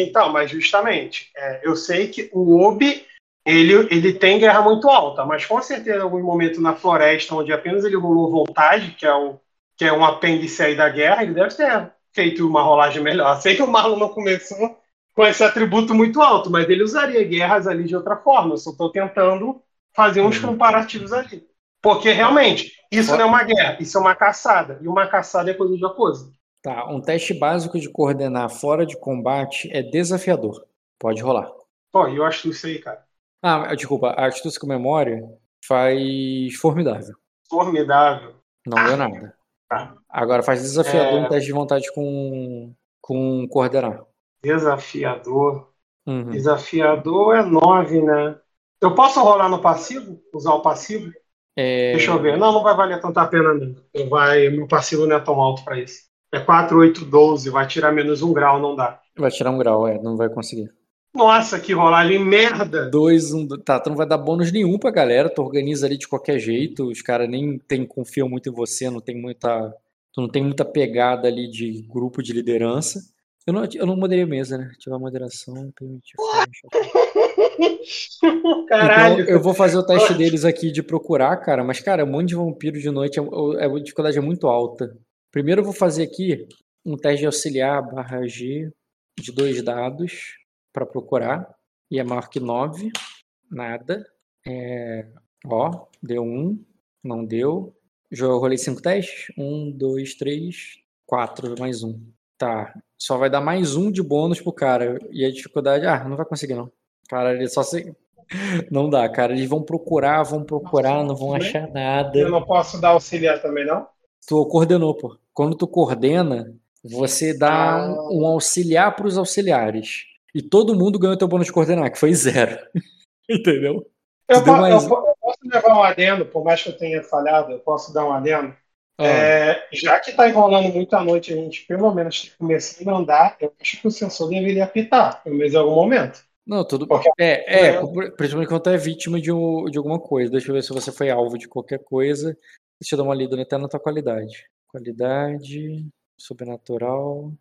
[SPEAKER 2] Então, mas justamente, é, eu sei que o Obi ele, ele tem guerra muito alta, mas com certeza em algum momento na floresta, onde apenas ele rolou vontade, que é um, que é um apêndice aí da guerra, ele deve ter feito uma rolagem melhor. Sei que o Marlon não começou com esse atributo muito alto, mas ele usaria guerras ali de outra forma. Eu só estou tentando fazer uns uhum. comparativos ali. Porque realmente, isso não é uma guerra, isso é uma caçada. E uma caçada é coisa de coisa.
[SPEAKER 1] Tá, um teste básico de coordenar fora de combate é desafiador. Pode rolar.
[SPEAKER 2] Pô, eu acho isso aí, cara.
[SPEAKER 1] Ah, desculpa, a astúcia com memória faz formidável.
[SPEAKER 2] Formidável.
[SPEAKER 1] Não deu nada. Tá. Agora faz desafiador é... um teste de vontade com, com coordenar.
[SPEAKER 2] Desafiador. Uhum. Desafiador é 9, né? Eu posso rolar no passivo? Usar o passivo? É... Deixa eu ver. Não, não vai valer tanta pena, não. Vai, meu passivo não é tão alto para isso. É 4, 8, 12. Vai tirar menos um grau, não dá.
[SPEAKER 1] Vai tirar um grau, é. Não vai conseguir.
[SPEAKER 2] Nossa, que rolagem merda!
[SPEAKER 1] Dois, um, tá, tu não vai dar bônus nenhum pra galera, tu organiza ali de qualquer jeito, os caras nem tem, confiam muito em você, não tem muita. Tu não tem muita pegada ali de grupo de liderança. Eu não, eu não moderei mesa, né? Ativar moderação, permitir. Caralho. Então, eu vou fazer o teste deles aqui de procurar, cara. Mas, cara, um monte de vampiro de noite, é, é, a dificuldade é muito alta. Primeiro eu vou fazer aqui um teste de auxiliar barra G de dois dados para procurar. E é maior que 9. Nada. É, Ó, deu um, não deu. Já rolei cinco testes. Um, dois, três, quatro, mais um. Tá. Só vai dar mais um de bônus pro cara. E a dificuldade. Ah, não vai conseguir, não. Cara, ele só se. Não dá, cara. Eles vão procurar, vão procurar, não vão achar nada.
[SPEAKER 2] Eu não posso dar auxiliar também, não?
[SPEAKER 1] Tu coordenou, pô. Quando tu coordena, você dá ah. um auxiliar para os auxiliares. E todo mundo ganhou teu bônus de coordenar, que foi zero. Entendeu?
[SPEAKER 2] Eu, po mais... eu, posso levar um adendo, por mais que eu tenha falhado, eu posso dar um adendo. Ah. É, já que está enrolando muito à noite, a gente pelo menos que começar a andar, eu acho que o sensor deveria apitar, pelo menos em algum momento.
[SPEAKER 1] Não, tudo Porque, é, é, principalmente quando é vítima de, de alguma coisa. Deixa eu ver se você foi alvo de qualquer coisa. Deixa eu dar uma lida até na tua qualidade. Qualidade, sobrenatural.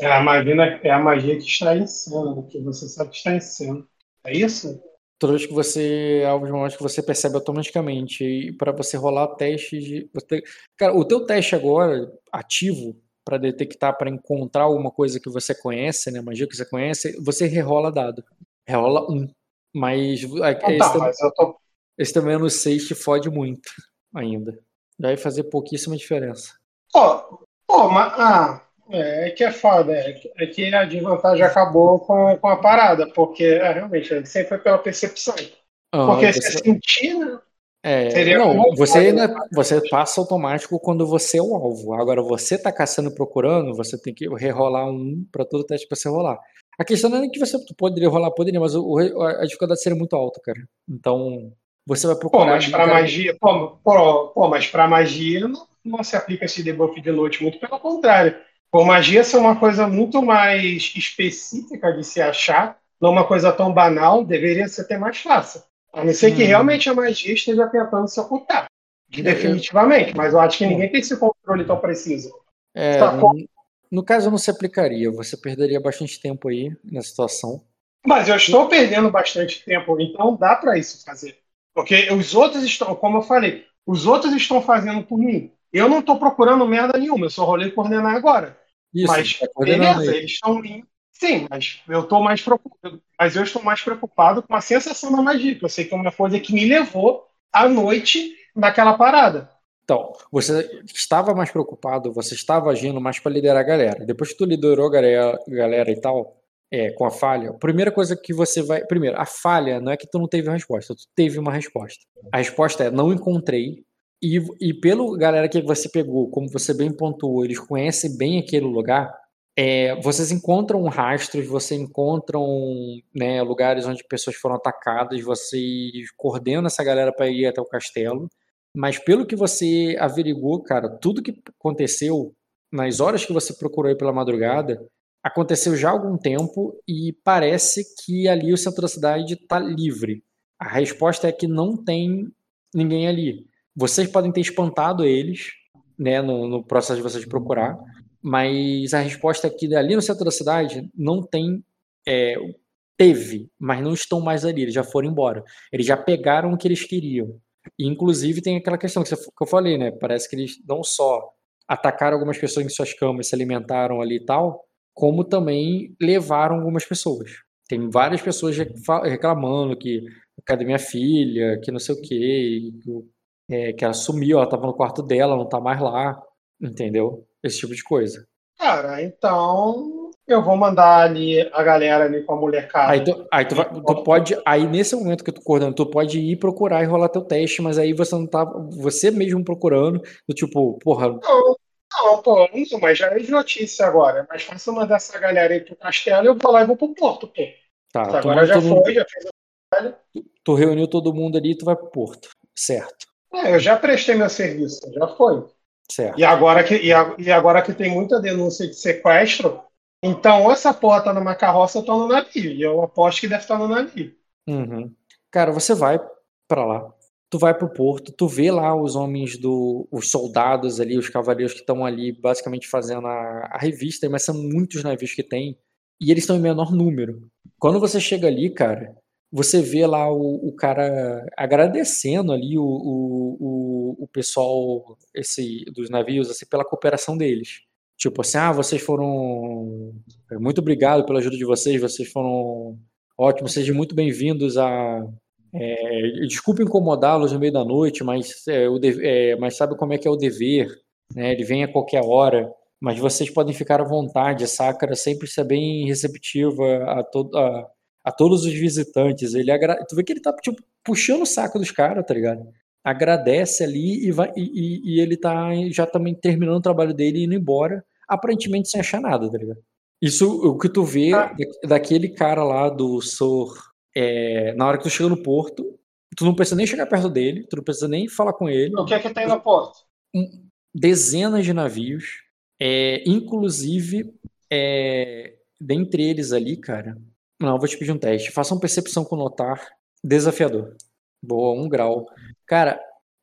[SPEAKER 2] É a magia, é a magia que está em cena, que você sabe que está em cena. É isso?
[SPEAKER 1] Toda vez que você é alvo de uma que você percebe automaticamente. E para você rolar teste de. Você, cara, o teu teste agora, ativo, para detectar, para encontrar alguma coisa que você conhece, né? Magia que você conhece, você rerola dado. Rerola um. Mas, ah,
[SPEAKER 2] esse, tá, mas eu tô...
[SPEAKER 1] esse também no 6 te fode muito ainda. Vai fazer pouquíssima diferença.
[SPEAKER 2] Pô, pô mas. Ah, é, é que é foda. É, é que a desvantagem acabou com, com a parada, porque é, realmente sempre foi pela percepção. Ah, porque você... se sentir, né?
[SPEAKER 1] É, não, você, né, você passa automático quando você é o alvo. Agora, você tá caçando e procurando, você tem que rerolar um para todo teste para você rolar. A questão não é que você poderia rolar, poderia, mas o, a dificuldade seria muito alta, cara. Então, você vai procurar.
[SPEAKER 2] Pô, mas para magia, pô, pô, pô, mas para magia não, não, se aplica esse debuff de noite, muito pelo contrário. Por magia ser uma coisa muito mais específica de se achar, não uma coisa tão banal, deveria ser até mais fácil. A não ser hum. que realmente a magia esteja tentando se ocultar. Definitivamente, mas eu acho que ninguém tem esse controle tão preciso.
[SPEAKER 1] É, tá no, no caso, não se aplicaria. Você perderia bastante tempo aí na situação.
[SPEAKER 2] Mas eu estou perdendo bastante tempo, então dá para isso fazer. Porque os outros estão, como eu falei, os outros estão fazendo por mim. Eu não estou procurando merda nenhuma, eu só rolei coordenar agora. Isso, mas tá beleza, eles estão Sim, mas eu estou mais preocupado. Mas eu estou mais preocupado com a sensação da magia. Eu sei que é uma coisa que me levou à noite naquela parada.
[SPEAKER 1] Então, você estava mais preocupado, você estava agindo mais para liderar a galera. Depois que tu liderou a galera, galera e tal, é, com a falha, a primeira coisa que você vai. Primeiro, a falha não é que tu não teve uma resposta, tu teve uma resposta. A resposta é: não encontrei. E, e pelo galera que você pegou, como você bem pontuou, eles conhecem bem aquele lugar, é, vocês encontram rastros, você encontram né, lugares onde pessoas foram atacadas, vocês coordenam essa galera para ir até o castelo. Mas pelo que você averigou, cara, tudo que aconteceu nas horas que você procurou aí pela madrugada aconteceu já há algum tempo e parece que ali o centro da cidade está livre. A resposta é que não tem ninguém ali. Vocês podem ter espantado eles, né, no, no processo de vocês procurar, mas a resposta é que ali no centro da cidade não tem. É, teve, mas não estão mais ali, eles já foram embora. Eles já pegaram o que eles queriam. E, inclusive, tem aquela questão que, que eu falei, né? Parece que eles não só atacaram algumas pessoas em suas camas, se alimentaram ali e tal, como também levaram algumas pessoas. Tem várias pessoas reclamando que cadê minha filha, que não sei o quê, que, é, que ela sumiu, ela estava no quarto dela, não está mais lá, entendeu? esse tipo de coisa.
[SPEAKER 2] Cara, então eu vou mandar ali a galera ali com a mulher cara.
[SPEAKER 1] Aí tu, aí tu, vai, tu pode, aí nesse momento que tu coordena, tu pode ir procurar e rolar teu teste, mas aí você não tá, você mesmo procurando, do tipo, porra.
[SPEAKER 2] Não, não, pô, não, mas já é de notícia agora. É mais fácil mandar essa galera aí pro castelo e eu vou lá e vou pro porto, pô.
[SPEAKER 1] Tá,
[SPEAKER 2] agora já foi, mundo, já fez
[SPEAKER 1] a tu, tu reuniu todo mundo ali e tu vai pro porto, certo?
[SPEAKER 2] É, eu já prestei meu serviço, já foi.
[SPEAKER 1] Certo.
[SPEAKER 2] E agora que, e, agora que tem muita denúncia de sequestro, então ou essa porra tá numa carroça ou tá no navio. E eu aposto que deve estar no navio.
[SPEAKER 1] Uhum. Cara, você vai para lá. Tu vai pro porto, tu vê lá os homens do. os soldados ali, os cavaleiros que estão ali basicamente fazendo a, a revista, mas são muitos navios que tem. E eles estão em menor número. Quando você chega ali, cara, você vê lá o, o cara agradecendo ali o, o, o, pessoal esse, dos navios assim, pela cooperação deles. Tipo assim, ah, vocês foram. Muito obrigado pela ajuda de vocês, vocês foram ótimos, sejam muito bem-vindos a, É, desculpa incomodá-los no meio da noite, mas, é, o de, é, mas sabe como é que é o dever, né? Ele vem a qualquer hora, mas vocês podem ficar à vontade. A sempre está bem receptiva a, to, a, a, todos os visitantes. Ele agra... Tu vê que ele tá tipo, puxando o saco dos caras, tá ligado? Agradece ali e, vai, e, e, ele tá já também terminando o trabalho dele e indo embora, aparentemente sem achar nada, tá ligado? Isso, o que tu vê ah. daquele cara lá do Sor é, na hora que tu chega no porto, tu não precisa nem chegar perto dele, tu não precisa nem falar com ele.
[SPEAKER 2] O que é que tem no porto?
[SPEAKER 1] Dezenas de navios, é, inclusive, é, dentre eles ali, cara. Não, vou te pedir um teste. Faça uma percepção com notar desafiador. Boa, um grau. Cara,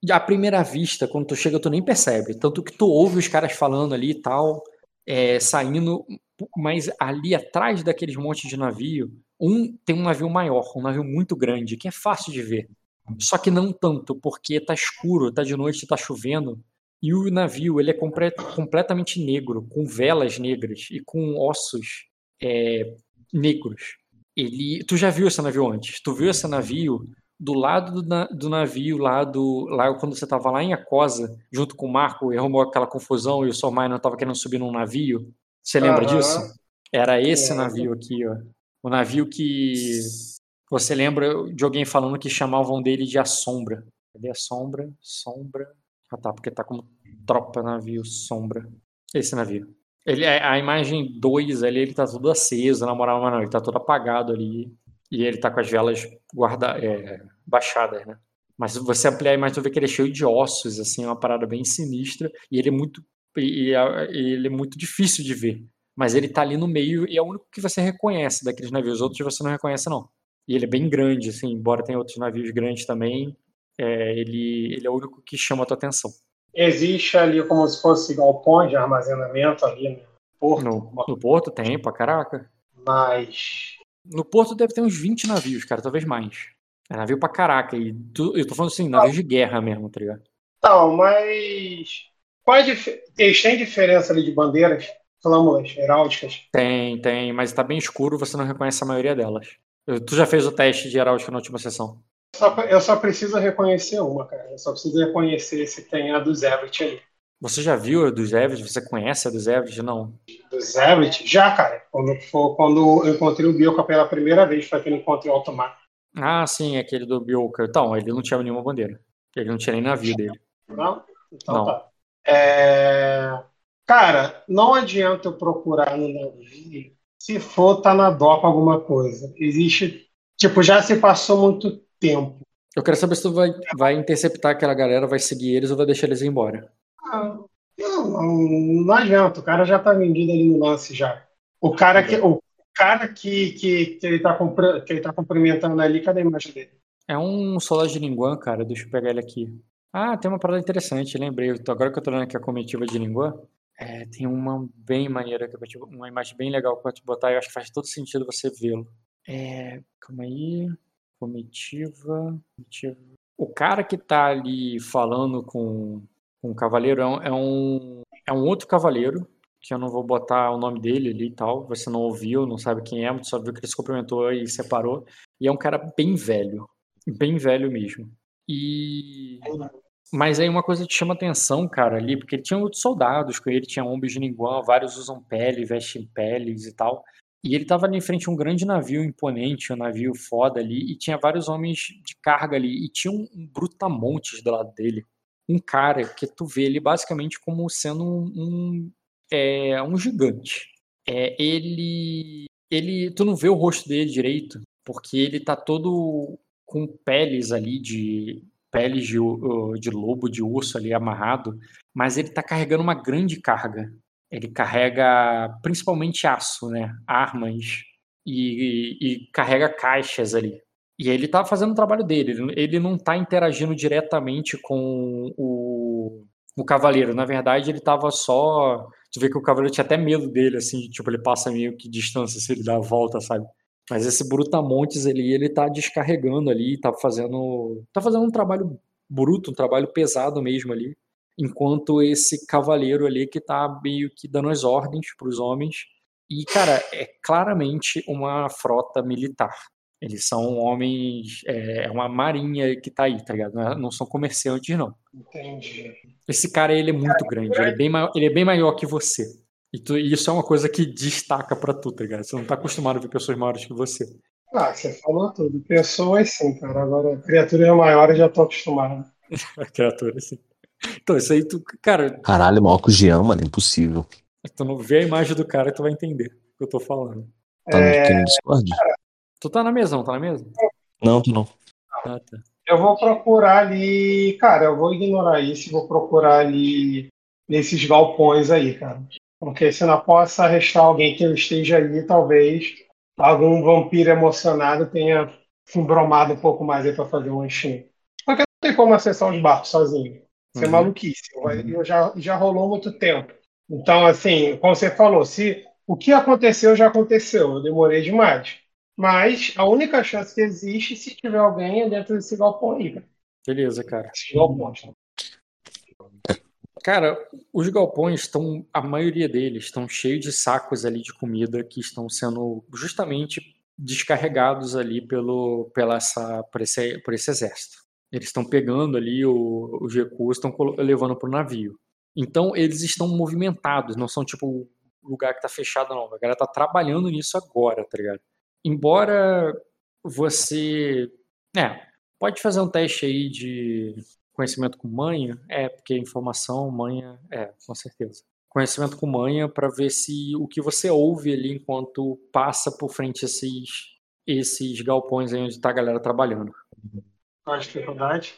[SPEAKER 1] à primeira vista, quando tu chega, tu nem percebe. Tanto que tu ouve os caras falando ali e tal, é, saindo, mas ali atrás daqueles montes de navio, um tem um navio maior, um navio muito grande, que é fácil de ver. Só que não tanto, porque tá escuro, tá de noite, tá chovendo. E o navio ele é completamente negro, com velas negras e com ossos é, negros. Ele, tu já viu esse navio antes? Tu viu esse navio do lado do, do navio lá do lá quando você estava lá em Acosa, junto com o Marco, e arrumou aquela confusão e o Sormai não estava querendo subir num navio. Você lembra uhum. disso? Era esse é. navio aqui, ó. O navio que. Você lembra de alguém falando que chamavam dele de A Sombra. Cadê a Sombra? Sombra. Ah tá, porque tá como tropa navio Sombra. Esse navio. Ele, a imagem 2 ali, ele tá todo aceso, na moral, mas não, ele tá todo apagado ali. E ele tá com as velas guarda, é, baixadas, né? Mas você ampliar a imagem, você vê que ele é cheio de ossos, assim, uma parada bem sinistra. E ele é muito, e, e ele é muito difícil de ver mas ele tá ali no meio e é o único que você reconhece daqueles navios. Outros você não reconhece, não. E ele é bem grande, assim, embora tenha outros navios grandes também, é, ele, ele é o único que chama a tua atenção.
[SPEAKER 2] Existe ali como se fosse galpões de armazenamento ali no porto?
[SPEAKER 1] No, no porto tem, pra caraca.
[SPEAKER 2] Mas.
[SPEAKER 1] No porto deve ter uns 20 navios, cara, talvez mais. É navio pra caraca. E tu, eu tô falando assim, navios de guerra mesmo, tá ligado?
[SPEAKER 2] Não, mas. Qual é dif... Eles têm diferença ali de bandeiras? Flâmulas heráldicas?
[SPEAKER 1] Tem, tem, mas está bem escuro, você não reconhece a maioria delas. Tu já fez o teste de heráldica na última sessão?
[SPEAKER 2] Eu só preciso reconhecer uma, cara. Eu só preciso reconhecer se tem a do Zevrit aí.
[SPEAKER 1] Você já viu a do Zevrit? Você conhece a do Zevrit? Não.
[SPEAKER 2] Do Zevrit? Já, cara. Quando, foi, quando eu encontrei o Bioka pela primeira vez, foi aquele encontro automático.
[SPEAKER 1] Ah, sim, aquele do Bioka. Então, ele não tinha nenhuma bandeira. Ele não tinha nem navio dele.
[SPEAKER 2] Não? Então não. tá. É... Cara, não adianta eu procurar no navio se for tá na doca alguma coisa. Existe, tipo, já se passou muito tempo.
[SPEAKER 1] Eu quero saber se tu vai, vai interceptar aquela galera, vai seguir eles ou vai deixar eles ir embora.
[SPEAKER 2] Ah, não, não, não adianta, o cara já tá vendido ali no lance já. O cara que, o cara que, que, que, ele, tá que ele tá cumprimentando ali, cadê a imagem dele?
[SPEAKER 1] É um soldado de Linguan, cara, deixa eu pegar ele aqui. Ah, tem uma parada interessante, lembrei. Agora que eu tô olhando aqui a comitiva de Linguan, é, tem uma bem maneira, uma imagem bem legal que vou te botar, eu acho que faz todo sentido você vê-lo. É, calma aí. Comitiva, comitiva. O cara que tá ali falando com, com o cavaleiro é um, é um outro cavaleiro, que eu não vou botar o nome dele ali e tal. Você não ouviu, não sabe quem é, só viu que ele se cumprimentou e separou. E é um cara bem velho. Bem velho mesmo. E mas aí uma coisa que chama atenção, cara, ali, porque ele tinha outros soldados com ele, tinha ombros de ninguém, vários usam pele, vestem peles e tal. E ele tava ali em frente a um grande navio imponente, um navio foda ali, e tinha vários homens de carga ali, e tinha um, um brutamontes do lado dele. Um cara que tu vê ele basicamente como sendo um, um, é, um gigante. É, ele, ele. Tu não vê o rosto dele direito, porque ele tá todo com peles ali de peles de, de lobo, de urso ali amarrado, mas ele está carregando uma grande carga. Ele carrega principalmente aço, né? Armas e, e, e carrega caixas ali. E ele está fazendo o trabalho dele. Ele não está interagindo diretamente com o, o cavaleiro. Na verdade, ele estava só. Tu vê que o cavaleiro tinha até medo dele, assim, tipo, ele passa meio que distância se ele dá a volta, sabe? Mas esse Brutamontes ele ele tá descarregando ali, tá fazendo tá fazendo um trabalho bruto, um trabalho pesado mesmo ali, enquanto esse cavaleiro ali que tá meio que dando as ordens para os homens. E cara, é claramente uma frota militar. Eles são homens, é, é uma marinha que tá aí, tá ligado? Não, é, não, são comerciantes, não.
[SPEAKER 2] Entendi.
[SPEAKER 1] Esse cara, ele é muito grande, ele é bem maior, ele é bem maior que você. E, tu, e isso é uma coisa que destaca para tu, tá ligado? Você não tá acostumado a ver pessoas maiores que você.
[SPEAKER 2] Ah, você falou tudo. Pessoas sim, cara. Agora, criaturas maiores já tô acostumado.
[SPEAKER 1] criatura, sim. Então, isso aí tu, cara.
[SPEAKER 3] Caralho, maior que o Jean, mano, impossível.
[SPEAKER 1] Tu não vê a imagem do cara, tu vai entender o que eu tô falando.
[SPEAKER 3] Tá no, é... Discord?
[SPEAKER 1] Tu tá na mesa, não tá na mesa?
[SPEAKER 3] Não, tu não.
[SPEAKER 2] Ah, tá. Eu vou procurar ali. Cara, eu vou ignorar isso e vou procurar ali nesses galpões aí, cara. Porque se não possa restar alguém que esteja aí, talvez algum vampiro emocionado tenha se embromado um pouco mais aí pra fazer um lanchinho. Porque não tem como acessar os barcos sozinho. Isso é uhum. é maluquice. Eu já, já rolou muito tempo. Então, assim, como você falou, se o que aconteceu já aconteceu, eu demorei demais. Mas a única chance que existe se tiver alguém é dentro desse galpão aí.
[SPEAKER 1] Beleza, cara. Esse galpão. Cara, os galpões estão, a maioria deles estão cheios de sacos ali de comida que estão sendo justamente descarregados ali pelo, pela essa, por, esse, por esse exército. Eles estão pegando ali o, os recursos, estão levando para o navio. Então, eles estão movimentados, não são tipo lugar que está fechado, não. A galera está trabalhando nisso agora, tá ligado? Embora você. É, pode fazer um teste aí de conhecimento com manha. É, porque informação, manha. É, com certeza. Conhecimento com manha para ver se o que você ouve ali enquanto passa por frente esses, esses galpões aí onde está a galera trabalhando.
[SPEAKER 2] Qual a dificuldade?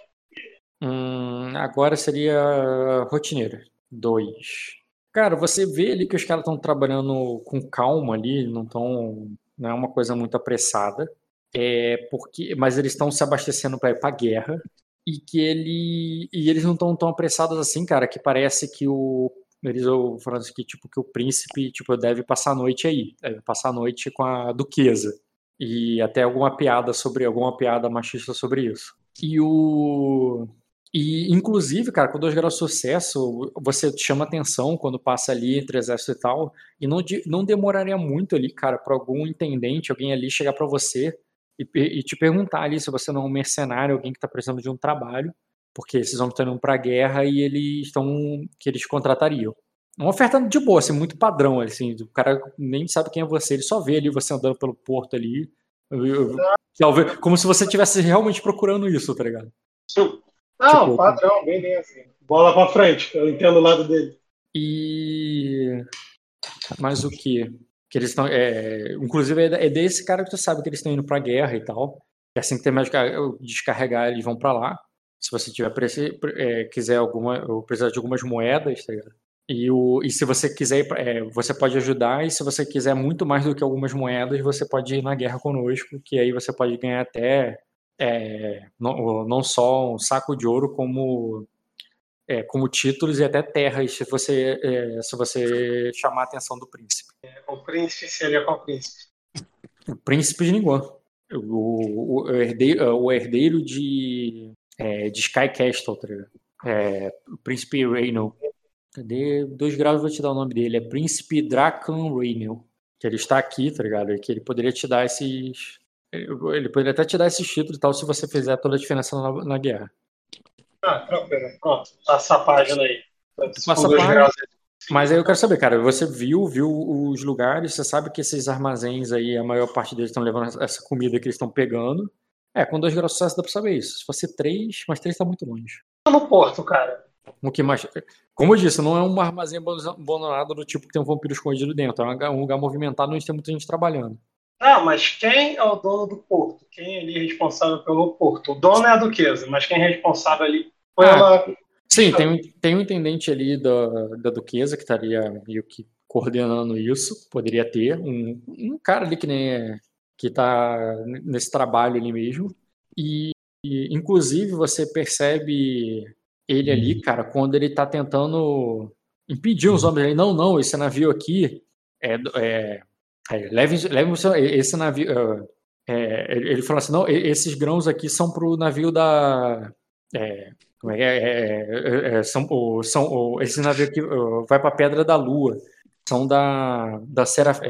[SPEAKER 1] Hum, agora seria rotineira. Dois. Cara, você vê ali que os caras estão trabalhando com calma ali, não estão. Não é uma coisa muito apressada. É porque, mas eles estão se abastecendo para ir para guerra e que ele e eles não estão tão apressados assim, cara, que parece que o eles falando que tipo que o príncipe tipo deve passar a noite aí, deve passar a noite com a duquesa e até alguma piada sobre alguma piada machista sobre isso. E o e, inclusive, cara, com dois graus de sucesso, você chama atenção quando passa ali entre exército e tal, e não, não demoraria muito ali, cara, para algum intendente, alguém ali chegar para você e, e, te perguntar ali se você não é um mercenário, alguém que está precisando de um trabalho, porque esses homens estão indo para a guerra e eles estão que eles contratariam. Uma oferta de boa, assim, muito padrão, assim, o cara nem sabe quem é você, ele só vê ali você andando pelo porto ali, como se você estivesse realmente procurando isso, tá ligado?
[SPEAKER 2] Não, tipo, padrão, bem, bem assim. Bola pra frente, eu entendo o lado dele.
[SPEAKER 1] E. Mas o que? Que eles estão. É... Inclusive, é desse cara que tu sabe que eles estão indo pra guerra e tal. E assim que terminar de descarregar, eles vão pra lá. Se você tiver é, quiser alguma. ou precisar de algumas moedas, tá ligado? E, o, e se você quiser, é, você pode ajudar, e se você quiser muito mais do que algumas moedas, você pode ir na guerra conosco, que aí você pode ganhar até é, não, não, só um saco de ouro, como, é, como títulos e até terras, se você, é, se você chamar a atenção do príncipe.
[SPEAKER 2] O príncipe seria qual príncipe?
[SPEAKER 1] O príncipe de Niguan. O, o, herdeiro, o herdeiro de, é, de Sky Castle, tá é, o príncipe Reynolds. Cadê? Dois graus vou te dar o nome dele. É Príncipe Dracan Reynolds. Que ele está aqui, tá ligado? Que ele poderia te dar esses, ele poderia até te dar esse título e tal se você fizer toda a diferença na, na guerra.
[SPEAKER 2] Ah, tranquilo. Pronto, passa a página aí.
[SPEAKER 1] Passa a página. Mas aí eu quero saber, cara, você viu, viu os lugares, você sabe que esses armazéns aí, a maior parte deles estão levando essa comida que eles estão pegando. É, com dois graus sucesso dá pra saber isso. Se fosse três, mas três tá muito longe.
[SPEAKER 2] Tá no porto, cara.
[SPEAKER 1] O que mais? Como eu disse, não é um armazém abandonado do tipo que tem um vampiro escondido dentro. É um lugar movimentado onde tem muita gente trabalhando.
[SPEAKER 2] Ah, mas quem é o dono do porto? Quem é ali é responsável pelo porto? O dono é a duquesa, mas quem é responsável ali pela. Ah,
[SPEAKER 1] sim, tem, tem um intendente ali da, da duquesa que estaria meio que coordenando isso. Poderia ter um, um cara ali que nem é, que está nesse trabalho ali mesmo. E, e, inclusive você percebe ele ali, cara, quando ele está tentando impedir os homens ali. Não, não, esse navio aqui é, é é, leve, leve esse navio. Uh, é, ele falou assim: não, esses grãos aqui são para o navio da. É, como é, é, é, é são, são, esse navio uh, vai para a Pedra da Lua. São da, da Seraf,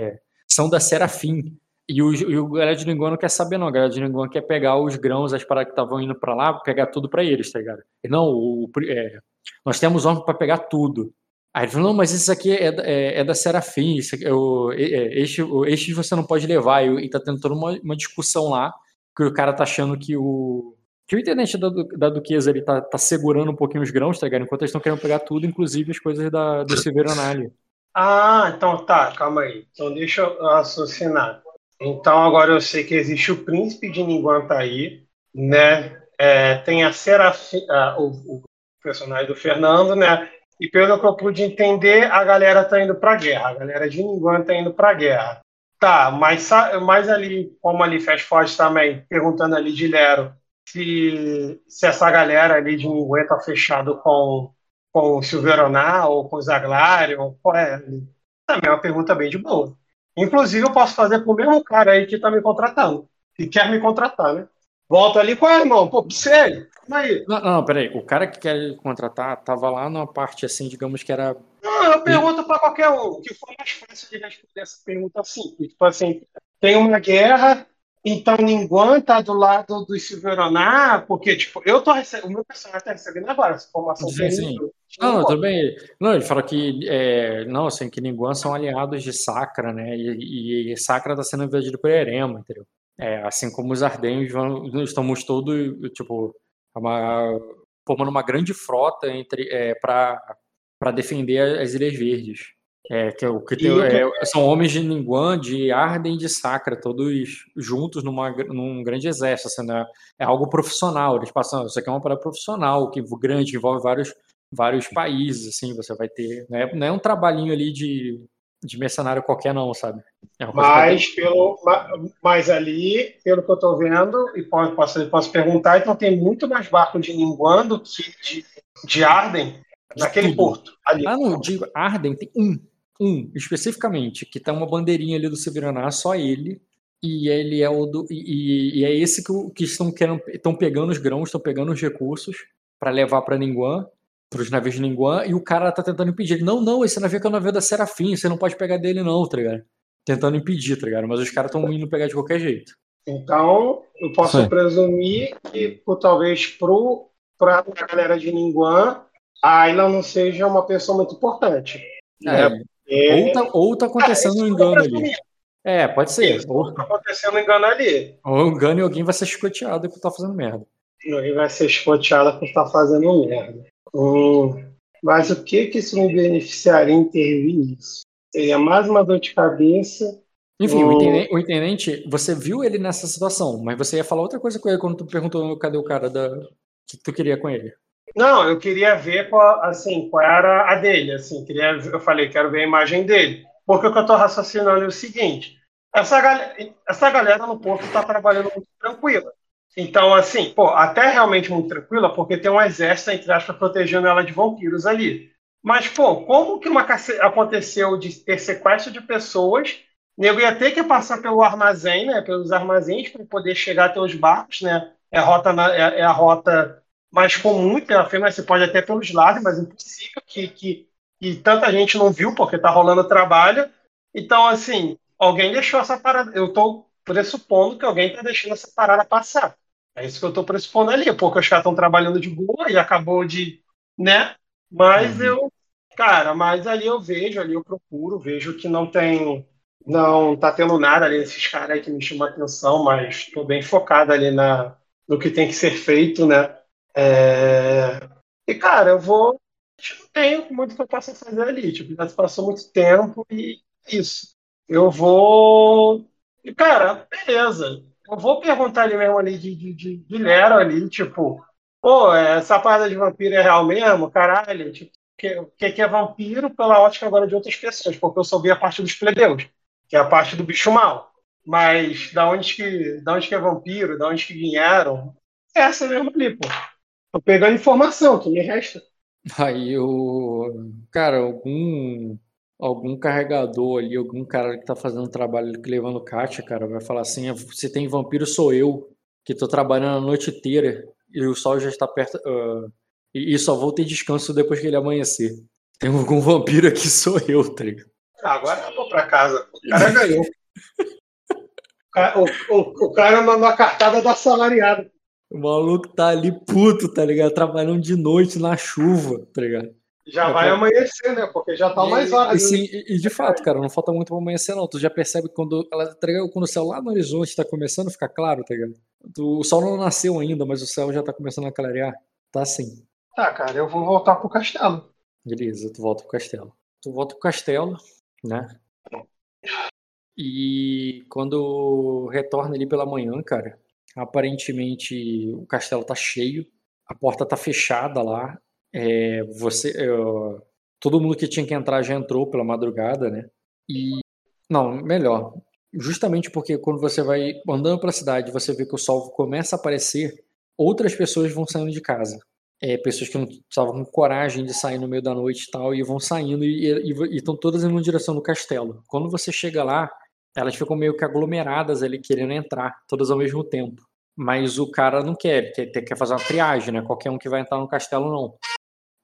[SPEAKER 1] são da Serafim. E o, e o galera de Linguan não quer saber, não. A galera de Linguan quer pegar os grãos, as paradas que estavam indo para lá, pegar tudo para eles, tá ligado? E não, o, é, nós temos homem para pegar tudo. Aí ele falou, não, mas isso aqui é, é, é da Serafim, isso aqui, é, é, este, este você não pode levar. E, e tá tendo toda uma, uma discussão lá, que o cara tá achando que o, que o internet da, da Duquesa ele tá, tá segurando um pouquinho os grãos, tá ligado? Enquanto eles estão querendo pegar tudo, inclusive as coisas da, do Severonale.
[SPEAKER 2] Ah, então tá, calma aí. Então deixa eu raciocinar. Então agora eu sei que existe o príncipe de Ninguantaí, né? É, tem a Serafim, o, o, personagem do Fernando, né? E pelo que eu pude entender, a galera tá indo pra guerra. A galera de Ninguan tá indo pra guerra. Tá, mas, mas ali, como ali Fast Forward também, perguntando ali de Lero, se, se essa galera ali de Ninguém tá fechado com, com o Silveroná ou com o Zaglari, ou qual é? Também é uma pergunta bem de boa. Inclusive, eu posso fazer pro mesmo cara aí que tá me contratando, que quer me contratar, né? Volta ali, qual é, irmão? Pô, sério? Aí?
[SPEAKER 1] Não, não, peraí. O cara que quer contratar tava lá numa parte assim, digamos que era.
[SPEAKER 2] Não, eu pergunto para qualquer um, que foi mais fácil de responder essa pergunta simples. Tipo assim, tem uma guerra, então ninguém tá do lado do Silveroná, porque, tipo, eu tô recebendo, o meu personagem tá recebendo agora essa informação.
[SPEAKER 1] Sim, sim. Não, não, tudo bem. Não, ele fala que, é, não, assim, que Ninguan são aliados de Sacra, né, e, e Sacra tá sendo invadido por Erema, entendeu? É, assim como os Ardenhos vão, estamos todos, tipo, uma, formando uma grande frota entre, é, para defender as Ilhas Verdes. É, que, é o que tem, é, são homens de Ninguan, de Arden e de Sacra, todos juntos numa, num grande exército. Assim, né? É algo profissional. Eles passam, isso aqui é uma parada profissional, que grande, que envolve vários, vários países. Assim, você vai ter. Não é, não é um trabalhinho ali de, de mercenário qualquer, não, sabe?
[SPEAKER 2] É mas, pelo, mas ali, pelo que eu estou vendo, e posso, posso perguntar, então tem muito mais barco de Ninguan do que de, de Arden naquele Tudo. porto. Ali.
[SPEAKER 1] Ah, não, de Arden tem um um especificamente, que tá uma bandeirinha ali do Severaná, só ele. E ele é o do, e, e é esse que, que estão querendo, estão pegando os grãos, estão pegando os recursos para levar para Ninguan, para os navios de Ninguan, e o cara tá tentando impedir. Ele, não, não, esse navio é, é o navio da Serafim, você não pode pegar dele não, tá ligado? Tentando impedir, tá ligado? Mas os caras estão indo pegar de qualquer jeito.
[SPEAKER 2] Então, eu posso Sim. presumir que, por, talvez, pro, pra a galera de Ninguan, a Ayla não seja uma pessoa muito importante.
[SPEAKER 1] É, né? É... Ou, tá, ou tá acontecendo ah, um engano ali. É, pode ser.
[SPEAKER 2] Isso, ou tá acontecendo um engano ali.
[SPEAKER 1] Ou engano e alguém vai ser chicoteado por estar tá fazendo merda.
[SPEAKER 2] Alguém vai ser chicoteado por estar tá fazendo merda. Hum, mas o que que isso me beneficiaria intervir nisso? Seria mais uma dor de cabeça.
[SPEAKER 1] Enfim, hum... o, intendente, o, intendente, você viu ele nessa situação, mas você ia falar outra coisa com ele quando tu perguntou cadê o cara da... que tu queria com ele.
[SPEAKER 2] Não, eu queria ver qual, assim, qual era a dele. Assim, queria, eu falei, quero ver a imagem dele. Porque o que eu estou raciocinando é o seguinte: essa, galera, essa galera no porto está trabalhando muito tranquila. Então, assim, pô, até realmente muito tranquila, porque tem um exército, entre aspas, protegendo ela de vampiros ali. Mas, pô, como que uma aconteceu de ter sequestro de pessoas? Nego ia ter que passar pelo armazém, né? Pelos armazéns para poder chegar até os barcos, né? É a rota, é, é a rota mais comum pela firma, você pode até pelos lados, mas impossível que, que, que tanta gente não viu porque está rolando trabalho. Então, assim, alguém deixou essa parada. Eu estou pressupondo que alguém está deixando essa parada passar. É isso que eu estou pressupondo ali, porque os caras estão trabalhando de boa e acabou de. né? Mas uhum. eu. Cara, mas ali eu vejo, ali eu procuro, vejo que não tem. Não tá tendo nada ali nesses caras aí que me chamam a atenção, mas estou bem focado ali na, no que tem que ser feito, né? É... E, cara, eu vou. Não tenho muito que eu possa fazer ali. Tipo, já passou muito tempo e é isso. Eu vou. E, cara, beleza. Eu vou perguntar ali mesmo ali de, de, de, de Lero ali, tipo, pô, essa parada de vampiro é real mesmo? Caralho, tipo, o que, que é vampiro pela ótica agora de outras pessoas, porque eu só vi a parte dos plebeus, que é a parte do bicho mal. Mas da onde que, da onde que é vampiro, da onde que vieram, essa mesmo ali, pô. Tô pegando informação, que me resta.
[SPEAKER 1] Aí o. Cara, algum. Algum carregador ali, algum cara que tá fazendo trabalho que levando caixa, cara, vai falar assim: se tem vampiro, sou eu, que tô trabalhando a noite inteira e o sol já está perto. Uh, e, só vou ter descanso depois que ele amanhecer. Tem algum vampiro aqui, sou eu, tá ligado?
[SPEAKER 2] Agora eu vou pra casa. O cara ganhou. O, o, o cara na cartada da salariada.
[SPEAKER 1] O maluco tá ali puto, tá ligado? Trabalhando de noite na chuva, tá ligado?
[SPEAKER 2] Já vai amanhecer, né? Porque já tá mais horas.
[SPEAKER 1] E, sim, e, de fato, cara, não falta muito pra amanhecer, não. Tu já percebe quando, ela, tá quando o céu lá no horizonte tá começando a ficar claro, tá ligado? Tu, o sol não nasceu ainda, mas o céu já tá começando a clarear. Tá assim.
[SPEAKER 2] Tá, cara, eu vou voltar pro castelo.
[SPEAKER 1] Beleza, tu volta pro castelo. Tu volta pro castelo, né? E quando retorna ali pela manhã, cara, aparentemente o castelo tá cheio, a porta tá fechada lá. É, você, é, todo mundo que tinha que entrar já entrou pela madrugada, né? E não, melhor, justamente porque quando você vai andando pela cidade, você vê que o sol começa a aparecer, outras pessoas vão saindo de casa. É, pessoas que não estavam com coragem de sair no meio da noite e tal, e vão saindo e estão todas indo na direção do castelo. Quando você chega lá, elas ficam meio que aglomeradas ali, querendo entrar, todas ao mesmo tempo. Mas o cara não quer, quer, quer fazer uma triagem, né? Qualquer um que vai entrar no castelo, não.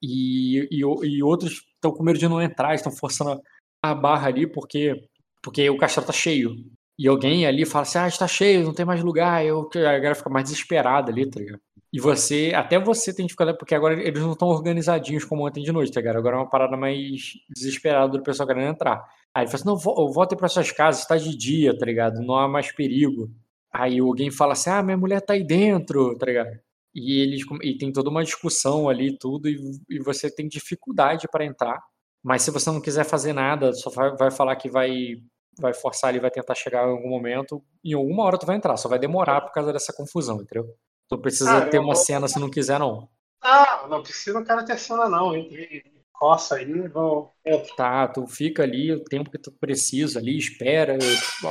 [SPEAKER 1] E, e, e outros estão com medo de não entrar, estão forçando a barra ali, porque, porque o castelo tá cheio. E alguém ali fala assim, ah, está cheio, não tem mais lugar. Eu, a galera fica mais desesperada ali, tá ligado? E você, até você tem que ficar, porque agora eles não estão organizadinhos como ontem de noite, tá ligado? Agora é uma parada mais desesperada do pessoal querendo entrar. Aí ele fala assim: não, voltem para suas casas, está de dia, tá ligado? Não há mais perigo. Aí alguém fala assim: ah, minha mulher tá aí dentro, tá ligado? E eles e tem toda uma discussão ali, tudo, e, e você tem dificuldade para entrar. Mas se você não quiser fazer nada, só vai, vai falar que vai vai forçar ali, vai tentar chegar em algum momento, em alguma hora tu vai entrar, só vai demorar por causa dessa confusão, entendeu? Tu precisa ah, ter uma cena se não quiser, não.
[SPEAKER 2] Ah, não precisa o cara ter cena, não. Entre coça aí, vou.
[SPEAKER 1] Tá, tu fica ali o tempo que tu precisa ali, espera,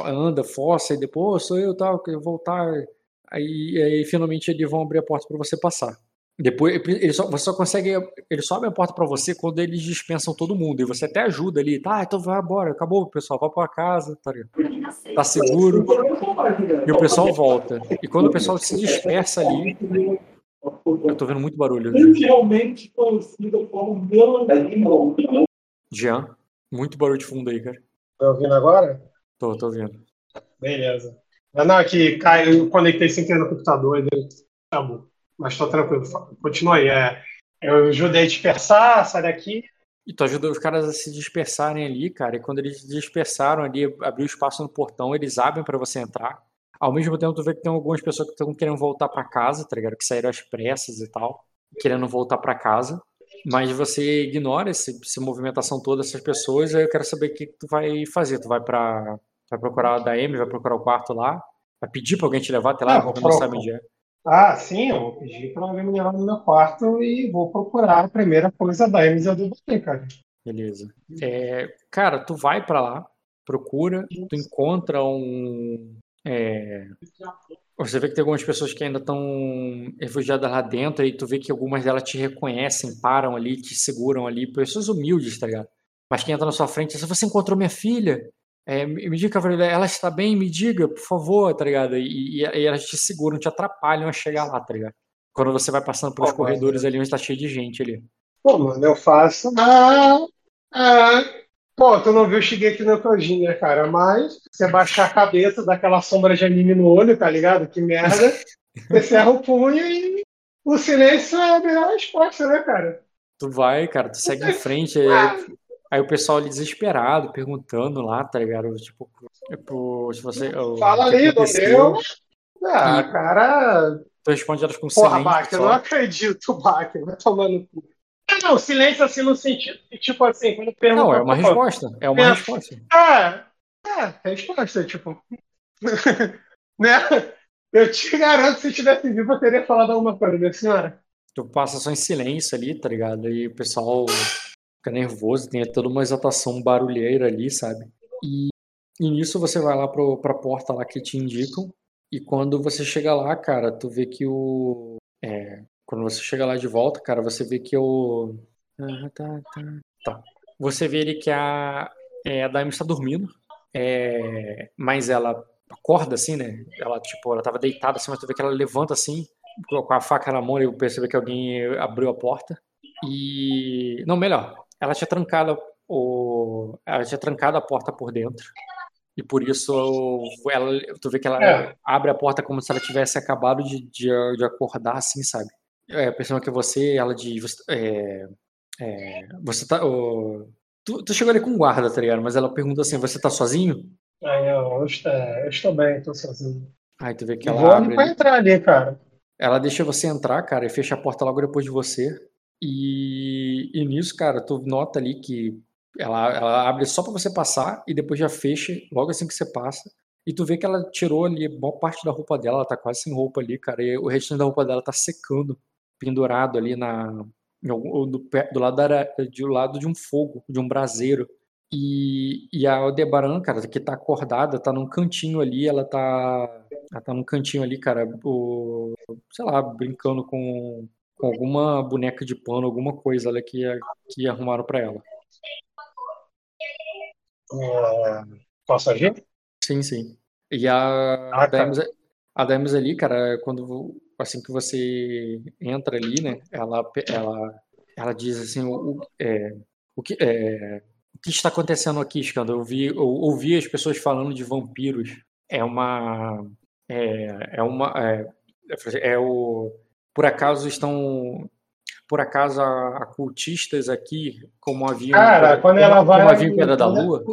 [SPEAKER 1] anda, força, e depois sou eu, tal, que eu voltar. Aí, aí finalmente eles vão abrir a porta para você passar. Depois ele só, você só consegue. Ele só abre a porta para você quando eles dispensam todo mundo. E você até ajuda ali, tá? Então vai embora, acabou, pessoal, vai pra casa, tá, tá seguro. E o pessoal volta. E quando o pessoal se dispersa ali, eu tô vendo muito barulho. Mundialmente conhecida como Jean, muito barulho de fundo aí, cara.
[SPEAKER 2] Tá ouvindo agora?
[SPEAKER 1] Tô, tô ouvindo.
[SPEAKER 2] Beleza. Não, aqui, cai, eu conectei sem querer no computador e deu. Acabou. Mas tô tranquilo. Continua aí. É, eu ajudei a dispersar, sai daqui.
[SPEAKER 1] E tu ajudou os caras a se dispersarem ali, cara. E quando eles dispersaram ali, abriu espaço no portão, eles abrem para você entrar. Ao mesmo tempo, tu vê que tem algumas pessoas que estão querendo voltar para casa, tá ligado? Que saíram às pressas e tal, querendo voltar para casa. Mas você ignora esse, essa movimentação toda dessas pessoas. Aí eu quero saber o que tu vai fazer. Tu vai para vai procurar a DM, vai procurar o quarto lá, vai pedir pra alguém te levar até lá, ah, não sabe onde é.
[SPEAKER 2] Ah, sim, eu vou pedir pra alguém me levar no meu quarto e vou procurar a primeira coisa da Emisa do Botê, cara.
[SPEAKER 1] Beleza. É, cara, tu vai para lá, procura, tu encontra um, é... Você vê que tem algumas pessoas que ainda estão refugiadas lá dentro e tu vê que algumas delas te reconhecem, param ali, te seguram ali, pessoas humildes, tá ligado? Mas quem entra na sua frente, se você encontrou minha filha, é, me diga, ela está bem, me diga, por favor, tá ligado? E, e, e, elas te seguram, te atrapalham a chegar lá, tá ligado? Quando você vai passando pelos corredores ali onde tá cheio de gente ali.
[SPEAKER 2] Pô, mano, eu faço. Ah, ah, Pô, tu não viu o Shigeki no Kyojin, né, cara? Mas você baixar a cabeça, dá aquela sombra de anime no olho, tá ligado? Que merda. Você ferra o punho e o silêncio é a melhor resposta, né, cara?
[SPEAKER 1] Tu vai, cara, tu segue em frente. Aí, aí o pessoal ali desesperado, perguntando lá, tá ligado? Tipo, tipo se você.
[SPEAKER 2] Fala ali, meu. Ah, e cara.
[SPEAKER 1] Tu responde elas com
[SPEAKER 2] Porra, silêncio. Porra, eu não acredito, Bach. Vai tomando cu. Não, silêncio assim no sentido tipo assim, quando pergunta.
[SPEAKER 1] Não, é uma resposta. É uma resposta.
[SPEAKER 2] É, é, resposta, tipo. né? Eu te garanto se tivesse vivo eu teria falado alguma coisa, minha senhora.
[SPEAKER 1] Tu passa só em silêncio ali, tá ligado? E o pessoal fica nervoso, tem toda uma exaltação barulheira ali, sabe? E, e nisso você vai lá pro, pra porta lá que te indicam. E quando você chega lá, cara, tu vê que o. É, quando você chega lá de volta, cara, você vê que o. Ah, tá, tá. tá. Você vê ele que a, é, a Daime está dormindo, é, mas ela acorda assim, né? Ela, tipo, ela tava deitada assim, mas tu vê que ela levanta assim, com a faca na mão e percebe que alguém abriu a porta. E. Não, melhor, ela tinha trancado o. Ela tinha trancado a porta por dentro. E por isso ela, tu vê que ela é. abre a porta como se ela tivesse acabado de, de, de acordar, assim, sabe? É, pensando que você, ela diz. É, é, você tá. Oh, tu, tu, chegou ali com guarda, tá ligado? Mas ela pergunta assim: você tá sozinho?
[SPEAKER 2] Ah, eu, eu, estou, eu estou bem, tô sozinho.
[SPEAKER 1] Aí tu vê que ela.
[SPEAKER 2] Vou abre pra entrar ali, cara.
[SPEAKER 1] Ela deixa você entrar, cara, e fecha a porta logo depois de você. E, e nisso, cara, tu nota ali que ela, ela abre só para você passar e depois já fecha logo assim que você passa. E tu vê que ela tirou ali boa parte da roupa dela, ela tá quase sem roupa ali, cara. E o restante da roupa dela tá secando, pendurado ali na, do, do, lado da, do lado de um fogo, de um braseiro. E, e a Aldebaran, cara, que tá acordada, tá num cantinho ali, ela tá. Ela tá num cantinho ali, cara, o, sei lá, brincando com, com alguma boneca de pano, alguma coisa ali que, que arrumaram para ela.
[SPEAKER 2] É, posso agir?
[SPEAKER 1] Sim, sim. E a, ah, tá. a Demis ali, cara, quando assim que você entra ali, né? Ela, ela, ela diz assim, o, é, o que é, o que está acontecendo aqui, Scando? Eu ouvi, eu ouvi as pessoas falando de vampiros. É uma é, é uma é, é o por acaso estão por acaso a, a cultistas aqui, como haviam.
[SPEAKER 2] Cara, quando
[SPEAKER 1] como,
[SPEAKER 2] ela vai.
[SPEAKER 1] Como havia Pedra da Lua.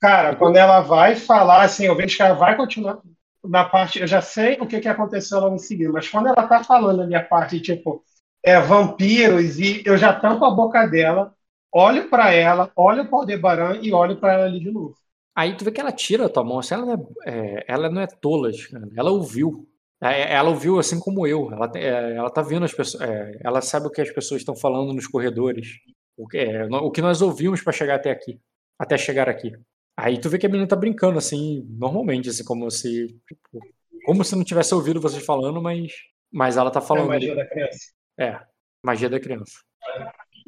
[SPEAKER 2] Cara, quando ela vai falar, assim, eu vejo que ela vai continuar na parte. Eu já sei o que, que aconteceu lá no seguinte, mas quando ela tá falando a parte, tipo, é, vampiros, e eu já tampo a boca dela, olho para ela, olho para o Aldebaran e olho para ela ali de novo.
[SPEAKER 1] Aí tu vê que ela tira a tua mão, assim, ela não é, é ela não é tola, ela ouviu. É, ela ouviu assim como eu. Ela, é, ela tá vendo as pessoas. É, ela sabe o que as pessoas estão falando nos corredores. O que, é, o que nós ouvimos para chegar até aqui. Até chegar aqui. Aí tu vê que a menina tá brincando, assim, normalmente, assim, como se. Tipo, como se não tivesse ouvido vocês falando, mas. Mas ela tá falando. É
[SPEAKER 2] magia da criança.
[SPEAKER 1] É, magia da criança.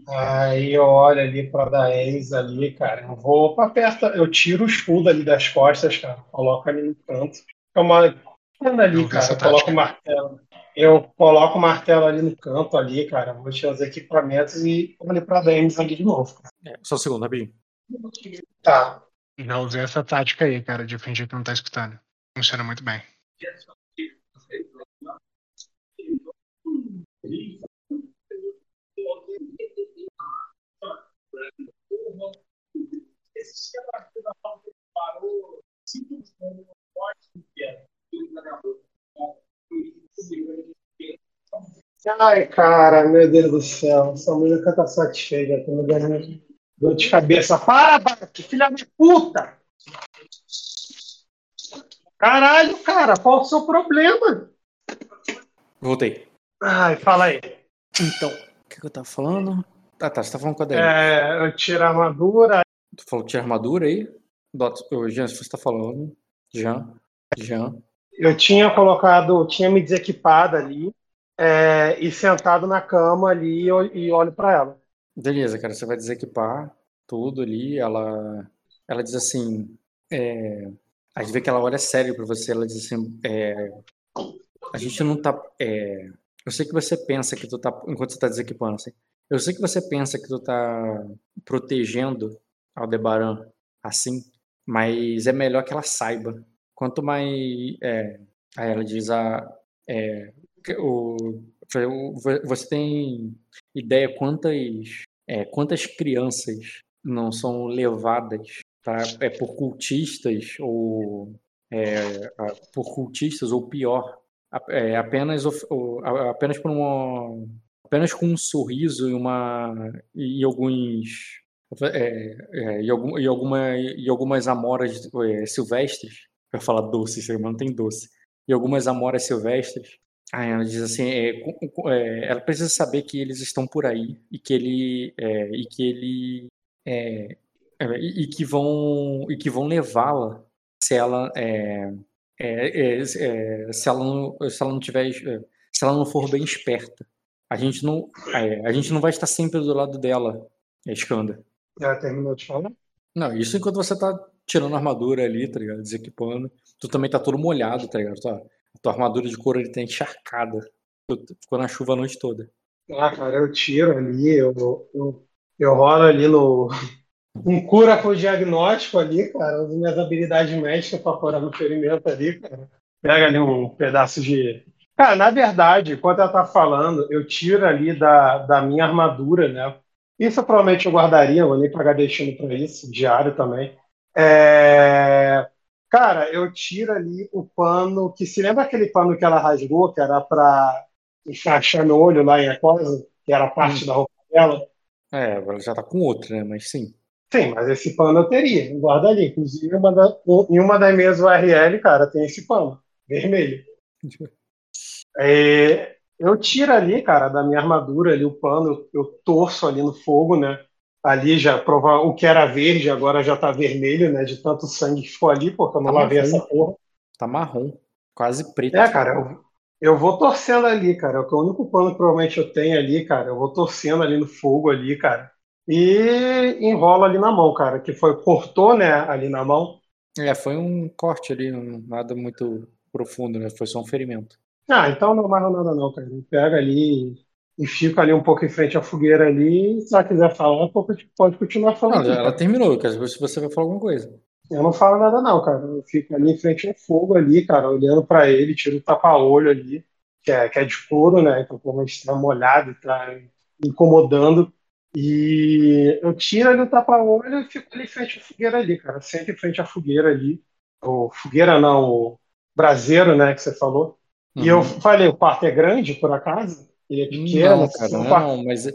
[SPEAKER 2] Aí eu olho ali pra Daeis ali, cara. Eu vou pra perto. Eu tiro o escudo ali das costas, cara. Coloco ali no canto. É uma Anda ali, cara. Eu coloco o martelo. Eu coloco o martelo ali no canto ali, cara. Vou tirar os equipamentos e vou ali pra Demis ali de novo.
[SPEAKER 1] É, só um segundo, rapidinho.
[SPEAKER 2] Tá.
[SPEAKER 4] Já usei essa tática aí, cara, de fingir que não tá escutando. Funciona muito bem. Esse parou cinco
[SPEAKER 2] Ai, cara, meu Deus do céu. Essa mulher tá satisfeita. Tô me dando dor de cabeça. Para, Bart, filha de puta! Caralho, cara, qual o seu problema?
[SPEAKER 1] Voltei.
[SPEAKER 2] Ai, fala aí.
[SPEAKER 1] Então, o que, que eu tava falando? Ah, tá, você tá falando com a
[SPEAKER 2] Daí. É, eu tiro a armadura.
[SPEAKER 1] Tu falou que tira a armadura aí? O Jean, se você tá falando. Jean. Jean.
[SPEAKER 2] Eu tinha colocado, tinha me desequipado ali é, e sentado na cama ali e olho para ela.
[SPEAKER 1] Beleza, cara, você vai desequipar tudo ali. Ela, ela diz assim, é, a gente vê que ela olha sério para você. Ela diz assim, é, a gente não tá, é, eu sei que você pensa que tu tá, enquanto você tá desequipando, assim, eu sei que você pensa que tu tá protegendo Aldebaran assim, mas é melhor que ela saiba quanto mais. É, aí ela diz a. É, o, você tem ideia quantas, é, quantas crianças não são levadas pra, é, por cultistas ou é, por cultistas ou pior é, apenas apenas por uma apenas com um sorriso e uma e alguns é, é, e, algum, e, alguma, e algumas amoras é, silvestres eu falar doce, irmão não tem doce. E algumas amoras silvestres. Aí ela diz assim, é, é, ela precisa saber que eles estão por aí e que ele é, e que ele é, é, e, que vão e que vão levá-la se ela é, se ela não, se ela não tiver se ela não for bem esperta. A gente não a gente não vai estar sempre do lado dela, Escanda.
[SPEAKER 2] Ela terminou de falar?
[SPEAKER 1] Não, isso enquanto você tá tirando a armadura ali, tá ligado? Desequipando. Tu também tá todo molhado, tá ligado? Tua, tua armadura de couro ele tá encharcada. Ficou na chuva a noite toda.
[SPEAKER 2] Ah, cara, eu tiro ali, eu, eu, eu rolo ali no, um cura pro diagnóstico ali, cara, uso minhas habilidades médicas para curar no ferimento ali, cara. Pega ali um pedaço de. Cara, na verdade, enquanto ela tá falando, eu tiro ali da, da minha armadura, né? Isso provavelmente eu guardaria, vou nem pagar destino para isso, diário também. É... Cara, eu tiro ali o pano, que se lembra aquele pano que ela rasgou, que era para encaixar no olho lá em Aquosa, que era parte hum. da roupa dela?
[SPEAKER 1] É, agora já tá com outro, né? Mas sim.
[SPEAKER 2] Sim, mas esse pano eu teria, guarda ali. Inclusive, uma da, em uma das minhas URL, cara, tem esse pano, vermelho. É, eu tiro ali, cara, da minha armadura ali o pano, eu, eu torço ali no fogo, né? Ali já prova o que era verde, agora já tá vermelho, né? De tanto sangue que ficou ali, porque eu não tá lavei marrom. essa porra.
[SPEAKER 1] Tá marrom, quase preto.
[SPEAKER 2] É, cara, eu, eu vou torcendo ali, cara. É o único pano que provavelmente eu tenho ali, cara. Eu vou torcendo ali no fogo ali, cara e enrola ali na mão, cara, que foi cortou, né, ali na mão.
[SPEAKER 1] É, foi um corte ali, nada muito profundo, né? Foi só um ferimento.
[SPEAKER 2] Ah, então não amarra nada não, cara. Pega ali e fica ali um pouco em frente à fogueira ali. Se ela quiser falar, pode continuar falando.
[SPEAKER 1] Não, ela terminou, ver se você vai falar alguma coisa.
[SPEAKER 2] Eu não falo nada não, cara. Eu fico ali em frente ao fogo ali, cara, olhando para ele, tiro o tapa-olho ali, que é, que é de couro, né? Então, como a gente tá molhado, tá incomodando. E eu tiro ali o tapa-olho e fico ali em frente à fogueira ali, cara. Sempre em frente à fogueira ali. Ou fogueira não, o braseiro, né, que você falou. Uhum. E eu uhum. falei, o quarto é grande, por acaso? Ele é pequeno?
[SPEAKER 1] Não, cara, não, quarto... não, mas,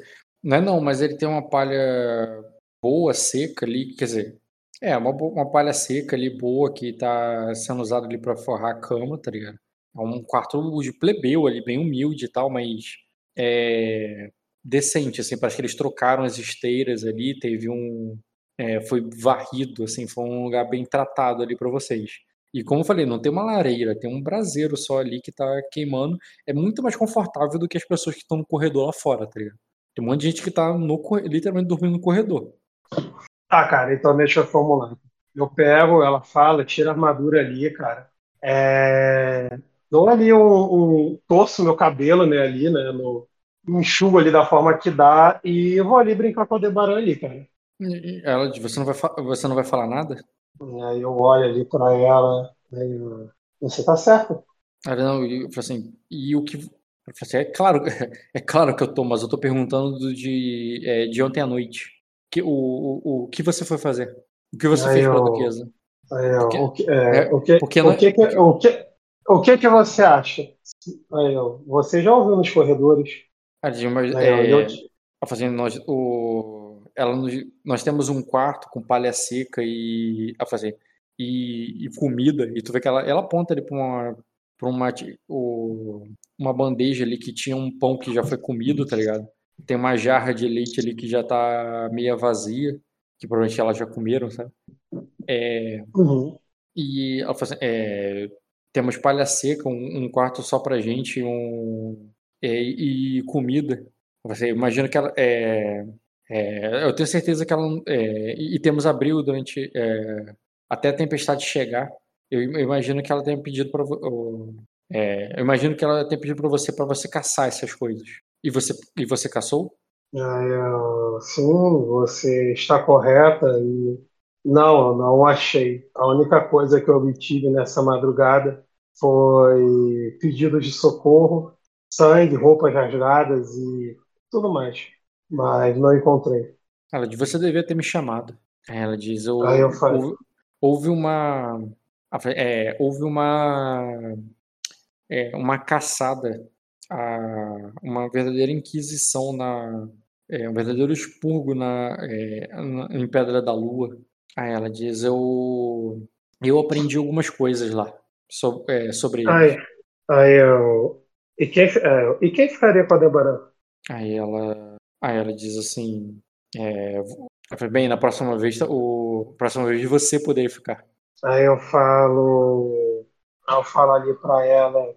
[SPEAKER 1] não é não, mas ele tem uma palha boa, seca ali, quer dizer, é, uma, uma palha seca ali, boa, que tá sendo usada ali para forrar a cama, tá ligado? É um quarto de plebeu ali, bem humilde e tal, mas é, decente, assim, parece que eles trocaram as esteiras ali, teve um. É, foi varrido, assim, foi um lugar bem tratado ali para vocês. E como eu falei, não tem uma lareira, tem um braseiro só ali que tá queimando. É muito mais confortável do que as pessoas que estão no corredor lá fora, tá ligado? Tem um monte de gente que tá no, literalmente dormindo no corredor.
[SPEAKER 2] Tá, cara, então deixa eu formular. Eu pego, ela fala, tira a armadura ali, cara. É... Dou ali um, um. torço meu cabelo, né, ali, né, no, enxugo ali da forma que dá e eu vou ali brincar com a Debaran ali, cara.
[SPEAKER 1] Ela, você não vai, você não vai falar nada?
[SPEAKER 2] E aí eu olho ali pra ela, aí eu, você tá certo.
[SPEAKER 1] Ah, não, eu falei assim, e o que. Assim, é claro, é claro que eu tô, mas eu tô perguntando de, é, de ontem à noite. Que, o, o, o que você foi fazer? O que você aí fez eu, pela duquesa?
[SPEAKER 2] O que, que, você acha? Aí eu, você já ouviu nos corredores
[SPEAKER 1] a Dilma, é, eu... fazendo nós, o, ela, nós temos um quarto com palha seca e a fazer e, e, comida e tu vê que ela, ela aponta ali para uma para uma o, uma bandeja ali que tinha um pão que já foi comido, tá ligado? Tem uma jarra de leite ali que já tá meia vazia, que provavelmente elas já comeram, sabe? É,
[SPEAKER 2] uhum.
[SPEAKER 1] E ela fala assim, é, temos palha seca, um, um, quarto só pra gente, um, é, e comida. Você imagina que ela. É, é, eu tenho certeza que ela. É, e temos abril durante. É, até a tempestade chegar. Eu imagino que ela tenha pedido para. É, eu imagino que ela tenha pedido para você para você caçar essas coisas. E você, e você caçou?
[SPEAKER 2] Ah, sim, você está correta e não, não achei. A única coisa que eu obtive nessa madrugada foi pedidos de socorro sangue, roupas rasgadas e tudo mais. Mas não encontrei.
[SPEAKER 1] Ela diz, você devia ter me chamado. Ela diz,
[SPEAKER 2] ou, Aí eu
[SPEAKER 1] houve, houve uma. É, houve uma. É, uma caçada, a, uma verdadeira inquisição na. É, um verdadeiro expurgo na, é, na, em Pedra da Lua. Aí ela diz, eu. Eu aprendi algumas coisas lá so, é, sobre
[SPEAKER 2] ele. Aí, aí eu, e quem, é, e quem ficaria com a Débora?
[SPEAKER 1] Aí ela, aí ela diz assim, é, bem, na próxima vez, o próxima vez você poderia ficar.
[SPEAKER 2] Aí eu falo, eu falo ali para ela,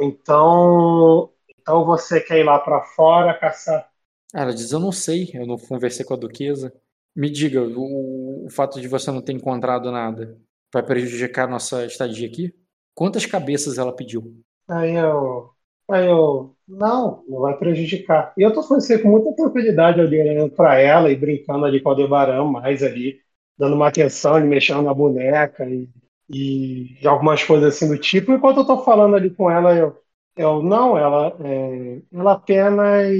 [SPEAKER 2] então, então você quer ir lá para fora caçar?
[SPEAKER 1] Ela diz, eu não sei, eu não conversei com a duquesa. Me diga, o, o fato de você não ter encontrado nada vai prejudicar nossa estadia aqui? Quantas cabeças ela pediu?
[SPEAKER 2] Aí eu, aí eu Não, não vai prejudicar. E eu tô falando isso com muita tranquilidade ali, olhando para ela e brincando ali com o Aldebaran mais ali, dando uma atenção, e mexendo na boneca e, e, algumas coisas assim do tipo. Enquanto eu tô falando ali com ela, eu, eu não, ela, é, ela apenas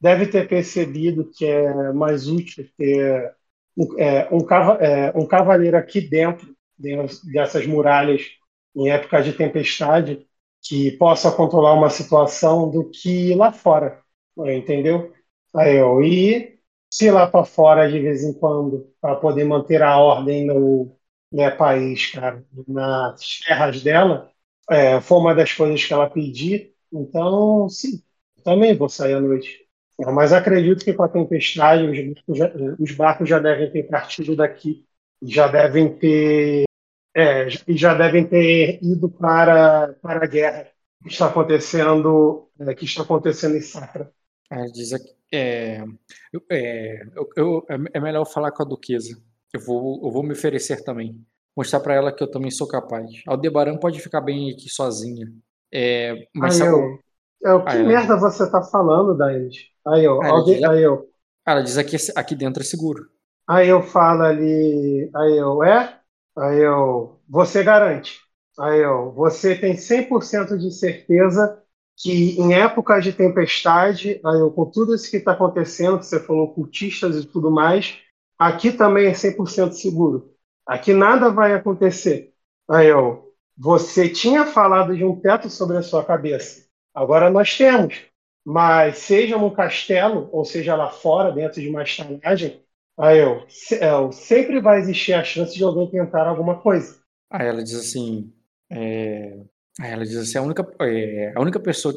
[SPEAKER 2] deve ter percebido que é mais útil ter é, um, é, um cavaleiro aqui dentro, dentro dessas muralhas em época de tempestade que possa controlar uma situação do que lá fora, entendeu? Aí eu e se lá para fora de vez em quando para poder manter a ordem no né, país, cara, nas terras dela, é, foi uma das coisas que ela pediu. Então, sim, também vou sair à noite. Mas acredito que com a tempestade os barcos já, os barcos já devem ter partido daqui, já devem ter é, e já devem ter ido para, para a guerra que está acontecendo, é, que está acontecendo em Sacra.
[SPEAKER 1] É, diz aqui, é, é, eu, eu, é melhor falar com a duquesa. Eu vou, eu vou me oferecer também. Mostrar para ela que eu também sou capaz. Aldebaran pode ficar bem aqui sozinha. É, mas
[SPEAKER 2] aí eu, eu, que aí merda ela... você tá falando, Daís? Aí eu, aí, alguém,
[SPEAKER 1] ela,
[SPEAKER 2] aí eu.
[SPEAKER 1] Ela diz aqui, aqui dentro é seguro.
[SPEAKER 2] Aí eu falo ali, aí eu, é? Aí eu, você garante. Aí eu, você tem 100% de certeza que em época de tempestade, aí eu, com tudo isso que está acontecendo, que você falou, cultistas e tudo mais, aqui também é 100% seguro. Aqui nada vai acontecer. Aí eu, você tinha falado de um teto sobre a sua cabeça. Agora nós temos. Mas seja no castelo, ou seja lá fora, dentro de uma estalagem, Aí eu, eu, sempre vai existir a chance de alguém tentar alguma coisa.
[SPEAKER 1] Aí ela diz assim, é... Aí ela diz assim, a única, é, a única pessoa,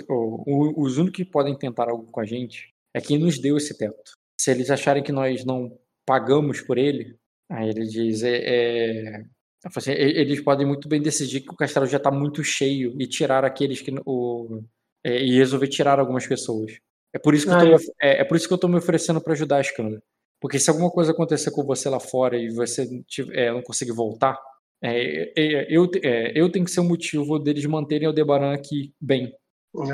[SPEAKER 1] os únicos que podem tentar algo com a gente é quem nos deu esse teto. Se eles acharem que nós não pagamos por ele, aí ele diz, é, é assim, eles podem muito bem decidir que o castelo já está muito cheio e tirar aqueles que o é, e resolver tirar algumas pessoas. É por isso que, ah, eu, tô, é, é, por isso que eu tô me oferecendo para ajudar a Skanda. Porque se alguma coisa acontecer com você lá fora e você é, não conseguir voltar, é, é, eu, é, eu tenho que ser o motivo deles manterem o Debaran aqui bem.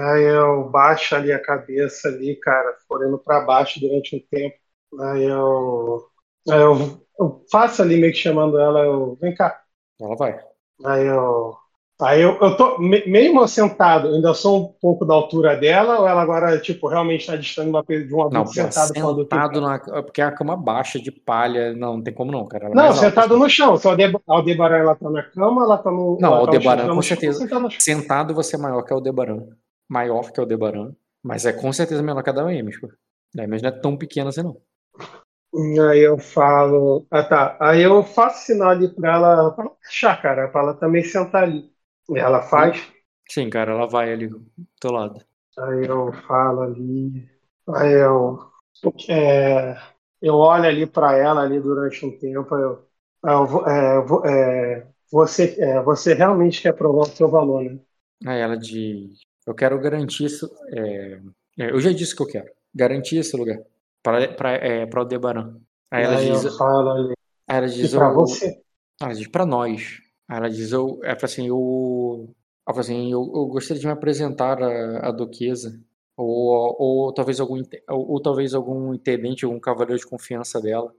[SPEAKER 2] Aí eu baixo ali a cabeça ali, cara, olhando para baixo durante um tempo. Aí eu, aí eu, eu faço ali meio que chamando ela, eu, vem cá.
[SPEAKER 1] Ela vai.
[SPEAKER 2] Aí eu, Aí eu, eu tô mesmo sentado, ainda sou um pouco da altura dela, ou ela agora, tipo, realmente está distante de um adulto
[SPEAKER 1] não,
[SPEAKER 2] sentado
[SPEAKER 1] sentado na, porque é a cama baixa de palha, não, não tem como não, cara.
[SPEAKER 2] É não, sentado alta, no chão. Se a Aldebaran ela tá na cama, ela tá no.
[SPEAKER 1] Não, Aldebaran, tá com certeza. Chão, sentado você é maior que o Aldebaran. Maior que o Aldebaran. Mas é com certeza menor que a da Amish, pô. Mas não é tão pequena assim, não.
[SPEAKER 2] Aí eu falo. Ah tá. Aí eu faço sinal ali pra ela, pra ela achar, cara, pra ela também sentar ali. Ela faz?
[SPEAKER 1] Sim, cara, ela vai ali do teu lado.
[SPEAKER 2] Aí eu falo ali. Aí eu. É, eu olho ali para ela ali durante um tempo. Eu, eu, é, é, você, é, você realmente quer provar o seu valor, né?
[SPEAKER 1] Aí ela diz: Eu quero garantir isso. É, é, eu já disse que eu quero. Garantir esse lugar para é, o Debaran. Aí ela
[SPEAKER 2] aí
[SPEAKER 1] diz.
[SPEAKER 2] Eu falo ali.
[SPEAKER 1] Aí ela diz:
[SPEAKER 2] Para você?
[SPEAKER 1] Ela diz: Para nós. Aí ela diz, eu, é assim, eu, assim, eu, eu gostaria de me apresentar à, à duquesa, ou, ou talvez algum, ou, ou, talvez algum intendente, algum cavaleiro de confiança dela,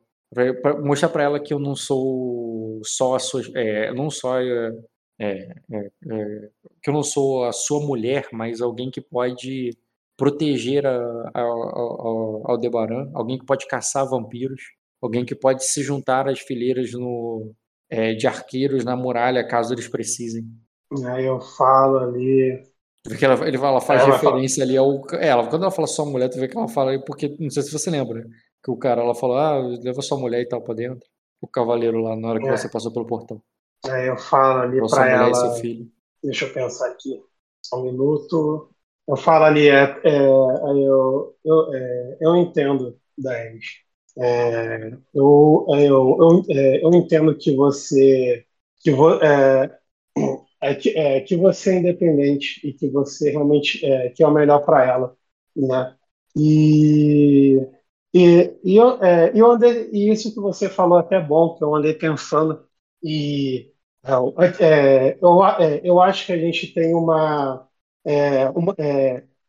[SPEAKER 1] para mostrar para ela que eu não sou só a sua, é, não só é, é, é, é, que eu não sou a sua mulher, mas alguém que pode proteger a, a, a, Aldebaran, alguém que pode caçar vampiros, alguém que pode se juntar às fileiras no, é, de arqueiros na muralha, caso eles precisem.
[SPEAKER 2] Aí eu falo ali.
[SPEAKER 1] Porque ela, ele fala, ela faz ela referência fala... ali ao. É, ela, quando ela fala só mulher, tu vê que ela fala aí, porque não sei se você lembra, que o cara ela falou, ah, leva sua mulher e tal pra dentro. O cavaleiro lá, na hora que é. você passou pelo portão.
[SPEAKER 2] Aí eu falo ali pra, pra ela. seu filho. Deixa eu pensar aqui. Só um minuto. Eu falo ali, é, é, eu, eu, é, eu entendo, Daemis. É, eu, eu, eu, é, eu, entendo que você que, vo, é, é, que, é, que você é independente e que você realmente é, que é o melhor para ela, né? E e, e eu, é, eu andei, e isso que você falou até bom, que eu andei pensando e é, eu, eu acho que a gente tem uma, uma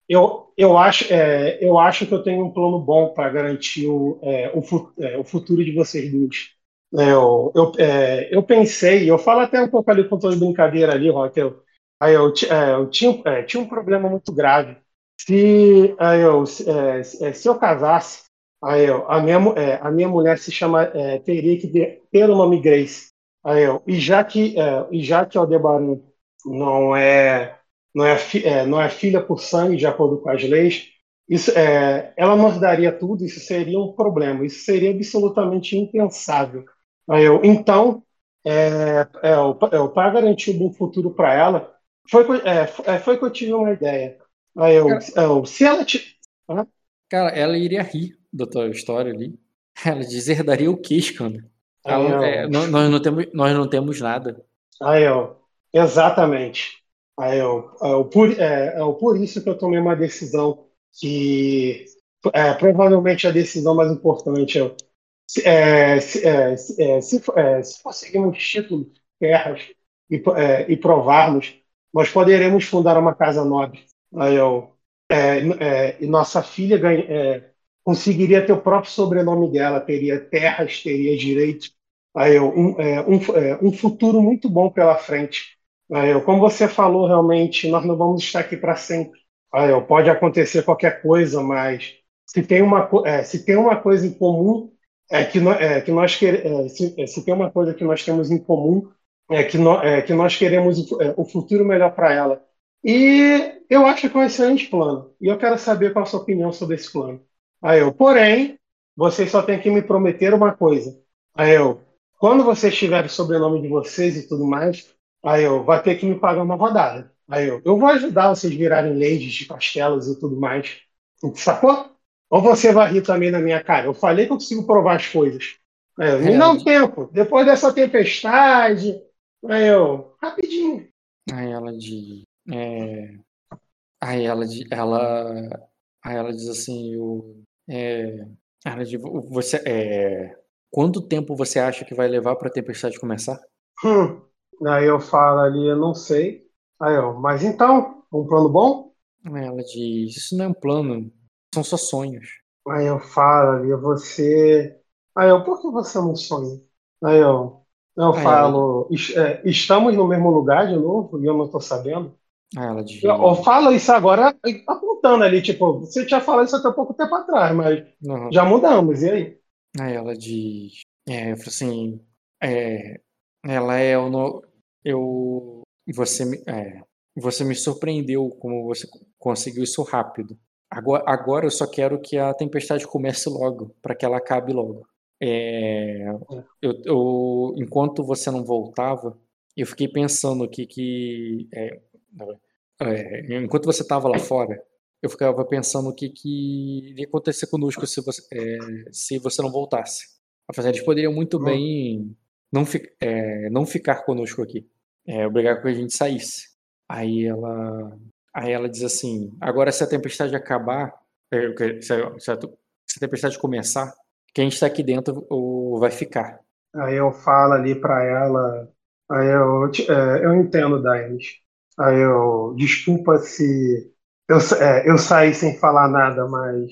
[SPEAKER 2] eu, eu, acho, é, eu acho que eu tenho um plano bom para garantir o, é, o, é, o, futuro de vocês dois. É, eu, eu, é, eu, pensei, eu falo até um pouco ali com toda brincadeira ali, Rotel. Aí eu, é, eu tinha, tinha um problema muito grave. Se, aí eu, se eu casasse, aí eu, a, minha, a minha mulher se chama, teria que ter o nome Grace. Aí eu, e já que, e já que Aldebaran não é não é, é, não é filha por sangue, de acordo com as leis, isso, é, ela nos daria tudo, isso seria um problema, isso seria absolutamente impensável. Eu, então, é, é, é para garantir um bom futuro para ela, foi, é, é, foi que eu tive uma ideia. Aí eu, eu, se ela. Te...
[SPEAKER 1] Cara, ela iria rir da tua história ali. Ela deserdaria o quê, Scanda? nós, nós, não temos, nós não temos nada.
[SPEAKER 2] Aí eu, exatamente. Aí eu, eu, por, é, é por isso que eu tomei uma decisão que é, provavelmente a decisão mais importante é, se, é, é, se, é, se conseguirmos títulos, terras e, e provarmos, nós poderemos fundar uma casa nobre. Aí eu, e nossa filha ganha, conseguiria ter o próprio sobrenome dela, teria terras, teria direitos. Aí eu, um, um, um futuro muito bom pela frente. Aí, como você falou, realmente, nós não vamos estar aqui para sempre. Aí, pode acontecer qualquer coisa, mas se tem uma, é, se tem uma coisa em comum, é que, no, é, que nós quer, é, se, é, se, tem uma coisa que nós temos em comum, é que, no, é, que nós queremos o, é, o futuro melhor para ela. E eu acho que é um excelente plano. E eu quero saber qual a sua opinião sobre esse plano. Aí eu, porém, vocês só têm que me prometer uma coisa. Aí eu, quando vocês tiverem o sobrenome de vocês e tudo mais, Aí eu, vai ter que me pagar uma rodada. Aí eu, eu vou ajudar vocês virarem ladies de castelos e tudo mais. Sacou? Ou você vai rir também na minha cara? Eu falei que eu consigo provar as coisas. Aí eu, me dá um tempo. Depois dessa tempestade. Aí eu, rapidinho.
[SPEAKER 1] Aí ela diz. É... Aí ela, ela, aí ela diz assim: o, é... ela diz, você, é... quanto tempo você acha que vai levar para a tempestade começar?
[SPEAKER 2] Hum, Aí eu falo ali, eu não sei. Aí eu, mas então, um plano bom?
[SPEAKER 1] Ela diz, isso não é um plano, são só sonhos.
[SPEAKER 2] Aí eu falo ali, você. Aí eu, por que você não sonha? Aí eu, eu Aí falo, ela... estamos no mesmo lugar de novo e eu não estou sabendo.
[SPEAKER 1] Aí ela diz.
[SPEAKER 2] Eu, eu falo isso agora apontando ali, tipo, você tinha falado isso até pouco tempo atrás, mas uhum. já mudamos, e aí?
[SPEAKER 1] Aí ela diz. É, eu falo assim. É, ela é o. Eu você me, é, você me surpreendeu como você conseguiu isso rápido. Agora, agora eu só quero que a tempestade comece logo, para que ela acabe logo. É, eu, eu, enquanto você não voltava, eu fiquei pensando aqui que. É, é, enquanto você estava lá fora, eu ficava pensando o que, que iria acontecer conosco se você, é, se você não voltasse. Eles poderiam muito hum. bem não, fi, é, não ficar conosco aqui. É, obrigar que a gente saísse. Aí ela, aí ela diz assim: agora se a tempestade acabar, é, se a, se a, se a tempestade começar, quem está aqui dentro ou vai ficar.
[SPEAKER 2] Aí eu falo ali para ela, aí eu, é, eu entendo, Daemis. Aí eu, desculpa se eu, é, eu saí sem falar nada, mas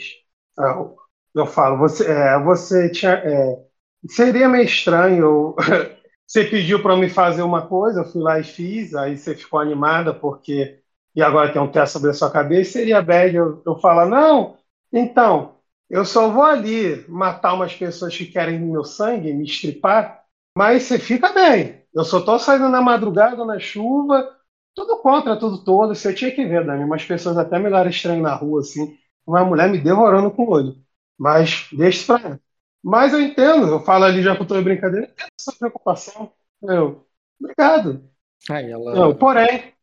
[SPEAKER 2] eu, eu falo, você, é, você tinha, é, Seria meio estranho. Você pediu para me fazer uma coisa, eu fui lá e fiz, aí você ficou animada porque. E agora tem um teste sobre a sua cabeça. Seria bad eu, eu falar: não, então, eu só vou ali matar umas pessoas que querem meu sangue, me estripar, mas você fica bem. Eu só tô saindo na madrugada, na chuva, tudo contra, tudo todo. Você tinha que ver, Dani, umas pessoas até me olharam estranho na rua, assim, uma mulher me devorando com o olho. Mas deixa pra mas eu entendo, eu falo ali já com toda brincadeira, entendo essa preocupação. Eu, obrigado.
[SPEAKER 1] Aí ela.
[SPEAKER 2] Eu, porém.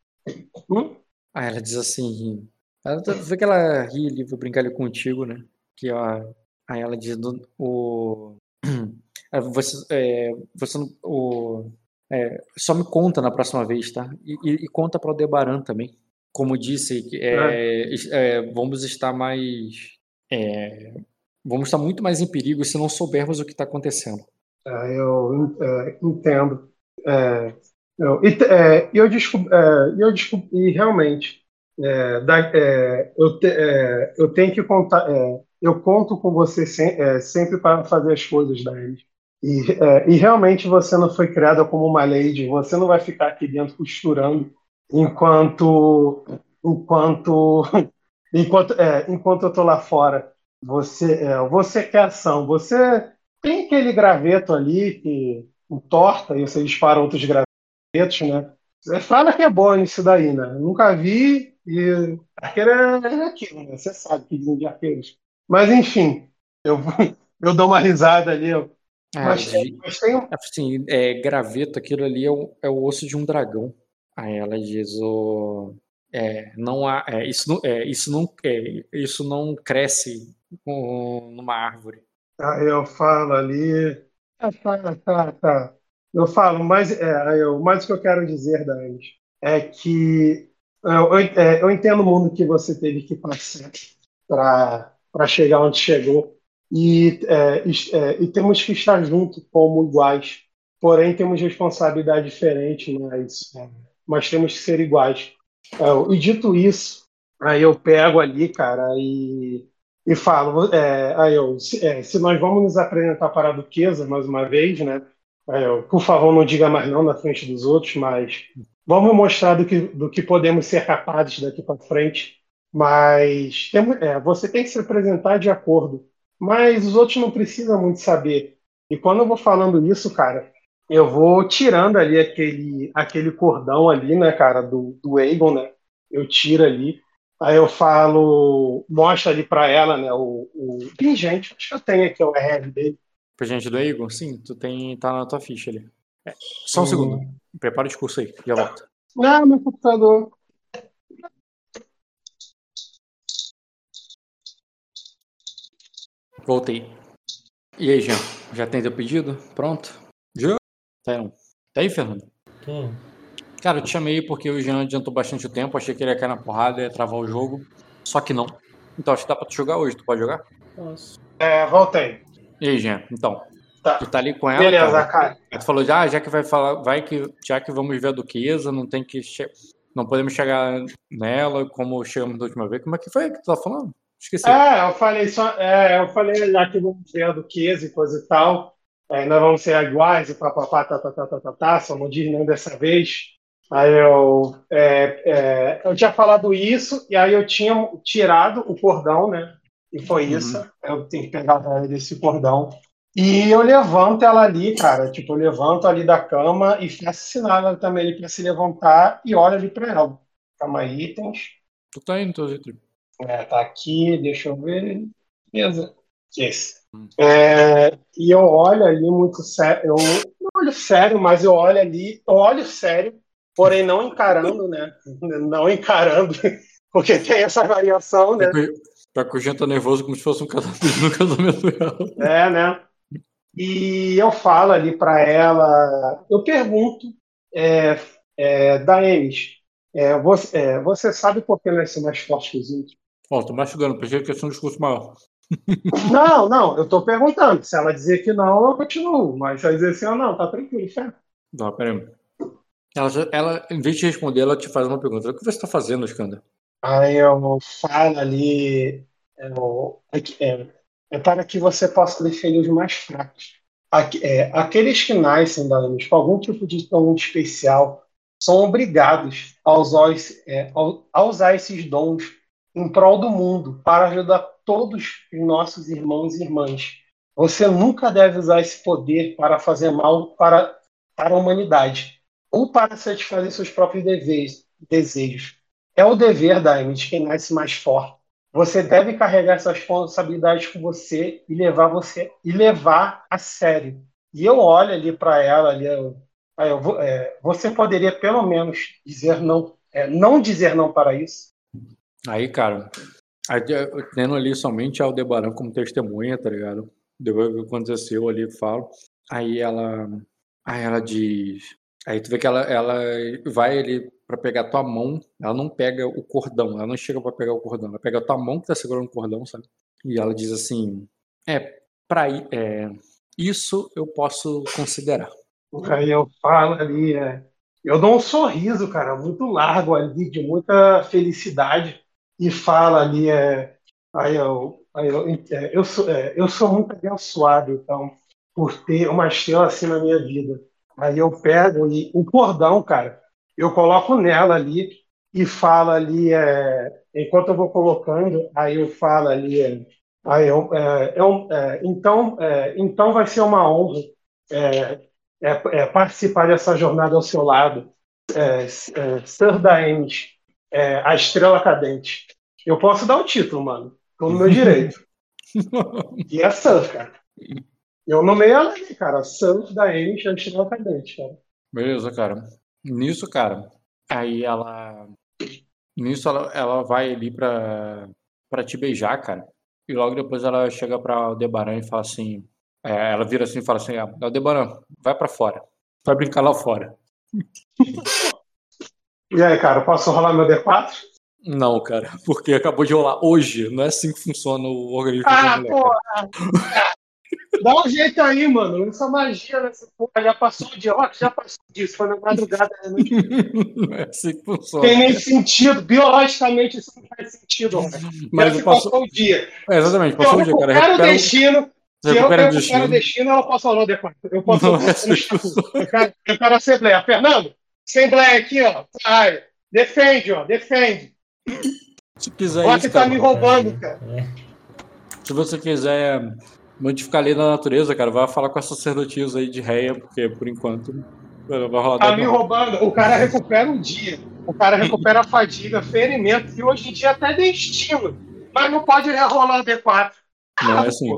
[SPEAKER 2] Hum?
[SPEAKER 1] Aí ela diz assim. Ela tá, vê que ela ri ali, vou brincar ali contigo, né? Que ó, aí ela diz do, o. Você, é, você o, é, só me conta na próxima vez, tá? E, e, e conta para o Debaran também. Como disse, é, é. é. vamos estar mais é, vamos estar muito mais em perigo se não soubermos o que está acontecendo.
[SPEAKER 2] É, eu é, entendo. É, eu, é, eu descobri, eu descobri, realmente, da, eu, te, é, eu tenho que contar, é, eu conto com você sem, é, sempre para fazer as coisas da. E, e realmente você não foi criada como uma lady, você não vai ficar aqui dentro costurando enquanto enquanto enquanto enquanto eu tô lá fora. Você é, você quer ação, você tem aquele graveto ali que entorta e você dispara outros gravetos, né? Você fala que é bom isso daí, né? nunca vi e arqueiro é aquilo, né? Você sabe que dizem de arqueiros. Mas enfim, eu, eu dou uma risada ali. Eu,
[SPEAKER 1] é, mas, de, mas tem. Assim, é, graveto, aquilo ali é o, é o osso de um dragão. Aí ela diz o. É, não há, é, isso não, é, isso não, é, isso não cresce numa árvore.
[SPEAKER 2] Aí eu falo ali. Ah, tá, tá, tá. Eu falo, mas, é, eu, mais o que eu quero dizer, Dani, é que eu, é, eu entendo o mundo que você teve que passar para chegar onde chegou. E, é, é, e temos que estar juntos como iguais. Porém, temos responsabilidade diferente, mas, é, mas temos que ser iguais. É, e dito isso, aí eu pego ali, cara, e, e falo, é, aí eu, se, é, se, nós vamos nos apresentar para a Duquesa mais uma vez, né? Eu, por favor, não diga mais não na frente dos outros, mas vamos mostrar do que, do que podemos ser capazes daqui para frente. Mas temos, é, você tem que se apresentar de acordo. Mas os outros não precisam muito saber. E quando eu vou falando isso, cara, eu vou tirando ali aquele, aquele cordão ali, né, cara, do, do Aegon, né? Eu tiro ali. Aí eu falo, mostra ali para ela, né, o, o pingente, acho que eu tenho aqui o RL dele.
[SPEAKER 1] Pingente do Aegon? Sim, tu tem, tá na tua ficha ali. É, só um hum. segundo. Prepara o discurso aí, já volto.
[SPEAKER 2] Não, meu computador.
[SPEAKER 1] Voltei. E aí, Jean? Já tem teu pedido? Pronto? Já? Tá aí, Tá aí, Fernando?
[SPEAKER 5] Tô.
[SPEAKER 1] Cara, eu te chamei porque o Jean adiantou bastante o tempo. Achei que ele ia cair na porrada e ia travar o jogo. Só que não. Então acho que dá pra tu jogar hoje. Tu pode jogar?
[SPEAKER 5] Posso.
[SPEAKER 2] É, voltei.
[SPEAKER 1] E aí, Jean? Então.
[SPEAKER 2] Tá.
[SPEAKER 1] Tu tá ali com ela.
[SPEAKER 2] Beleza, cara. cara.
[SPEAKER 1] Tu falou, ah, já que vai falar, vai que, já que vamos ver a Duquesa, não tem que. Che... Não podemos chegar nela como chegamos da última vez. Como é que foi que tu tá falando?
[SPEAKER 2] Esqueci. É, eu falei só, é, eu falei já que vamos ver a Duquesa e coisa e tal. É, nós vamos ser iguais e papapá, tá, tá, tá, tá, tá, tá, só não diz nem dessa vez. Aí eu, é, é, eu tinha falado isso, e aí eu tinha tirado o cordão, né? E foi uhum. isso. Eu tenho que pegar desse cordão. E eu levanto ela ali, cara. Tipo, eu levanto ali da cama e faço sinal ela também ali para se levantar e olho ali para ela. Calma aí, itens.
[SPEAKER 1] Tu tá indo, tô indo.
[SPEAKER 2] É, tá aqui, deixa eu ver. Beleza. Esse. Hum. É, e eu olho ali muito sério. Eu não olho sério, mas eu olho ali, eu olho sério, porém não encarando, né? Não encarando, porque tem essa variação, né?
[SPEAKER 1] Tá com o Jean tá nervoso como se fosse um casamento no casamento real.
[SPEAKER 2] É, né? E eu falo ali para ela, eu pergunto, é, é, Daemis, é, você, é, você sabe por que nós somos mais fortes que os outros?
[SPEAKER 1] Ó, oh, tô mastigando, pensei que ia ser um discurso maior.
[SPEAKER 2] Não, não, eu tô perguntando. Se ela dizer que não, eu continuo. Mas se ela dizer assim, não, tá tranquilo, certo?
[SPEAKER 1] Não, peraí. Ela, ela, em vez de responder, ela te faz uma pergunta. O que você está fazendo, Skanda?
[SPEAKER 2] Aí eu falo ali. Eu, é, é para que você possa defender os mais fracos. É, aqueles que nascem da com algum tipo de dom especial são obrigados a usar, é, a usar esses dons em prol do mundo para ajudar todos os nossos irmãos e irmãs. Você nunca deve usar esse poder para fazer mal para, para a humanidade ou para satisfazer seus próprios desejos. É o dever da de quem nasce mais forte você deve carregar essa responsabilidade com você e levar você e levar a sério. E eu olho ali para ela ali, eu, eu, é, você poderia pelo menos dizer não, é, não dizer não para isso.
[SPEAKER 1] Aí, cara, tendo ali somente a Aldebaran como testemunha, tá ligado? Depois que aconteceu ali, falo. Aí ela, aí ela diz, aí tu vê que ela, ela vai ali para pegar tua mão, ela não pega o cordão, ela não chega para pegar o cordão, ela pega a tua mão que tá segurando o cordão, sabe? E ela diz assim: "É, para é, isso eu posso considerar".
[SPEAKER 2] Aí eu falo ali, é, eu dou um sorriso, cara, muito largo ali, de muita felicidade, e fala ali, é, aí eu, aí eu, é, eu, sou, é, eu sou muito abençoado, então, por ter uma estrela assim na minha vida. Aí eu pego e o cordão, cara, eu coloco nela ali e falo ali, é, enquanto eu vou colocando, aí eu falo ali, é, aí eu, é, eu, é, então, é, então vai ser uma honra é, é, participar dessa jornada ao seu lado, Sir Daemis, a estrela cadente. Eu posso dar o título, mano, tô no meu direito. e é Sir, cara. Eu nomeei ela ali, cara, Sir Daemis, a estrela cadente, cara.
[SPEAKER 1] Beleza, cara. Nisso, cara, aí ela Nisso ela, ela vai ali pra, pra te beijar, cara. E logo depois ela chega pra Aldebaran e fala assim. É, ela vira assim e fala assim: Aldebaran, vai pra fora. Vai brincar lá fora.
[SPEAKER 2] E aí, cara, posso rolar meu D4?
[SPEAKER 1] Não, cara, porque acabou de rolar hoje. Não é assim que funciona o organismo
[SPEAKER 2] ah, da mulher. Porra. Dá um jeito aí, mano. Essa magia nessa porra já passou o dia. Ó, já passou disso. Foi na madrugada. Né?
[SPEAKER 1] Não é assim que funciona.
[SPEAKER 2] Tem nem sentido. Biologicamente isso não faz sentido. Mas passou... passou o dia.
[SPEAKER 1] É, exatamente, passou o dia, cara.
[SPEAKER 2] Recupera o destino. Se eu recupero o destino, ela posso falar depois. Eu posso. Não, é assim eu, quero, eu quero assembleia. Fernando, assembleia aqui, ó. Sai. Defende, ó. Defende.
[SPEAKER 1] Se quiser.
[SPEAKER 2] Ó, que tá me roubando, cara.
[SPEAKER 1] Se você quiser modificar a lei da natureza, cara, vai falar com as sacerdotisas aí de réia, porque por enquanto vai rolar.
[SPEAKER 2] Tá me roubando. O cara recupera um dia. O cara recupera a fadiga, ferimento, e hoje em dia até destino. Mas não pode rolar D4.
[SPEAKER 1] Não, é assim.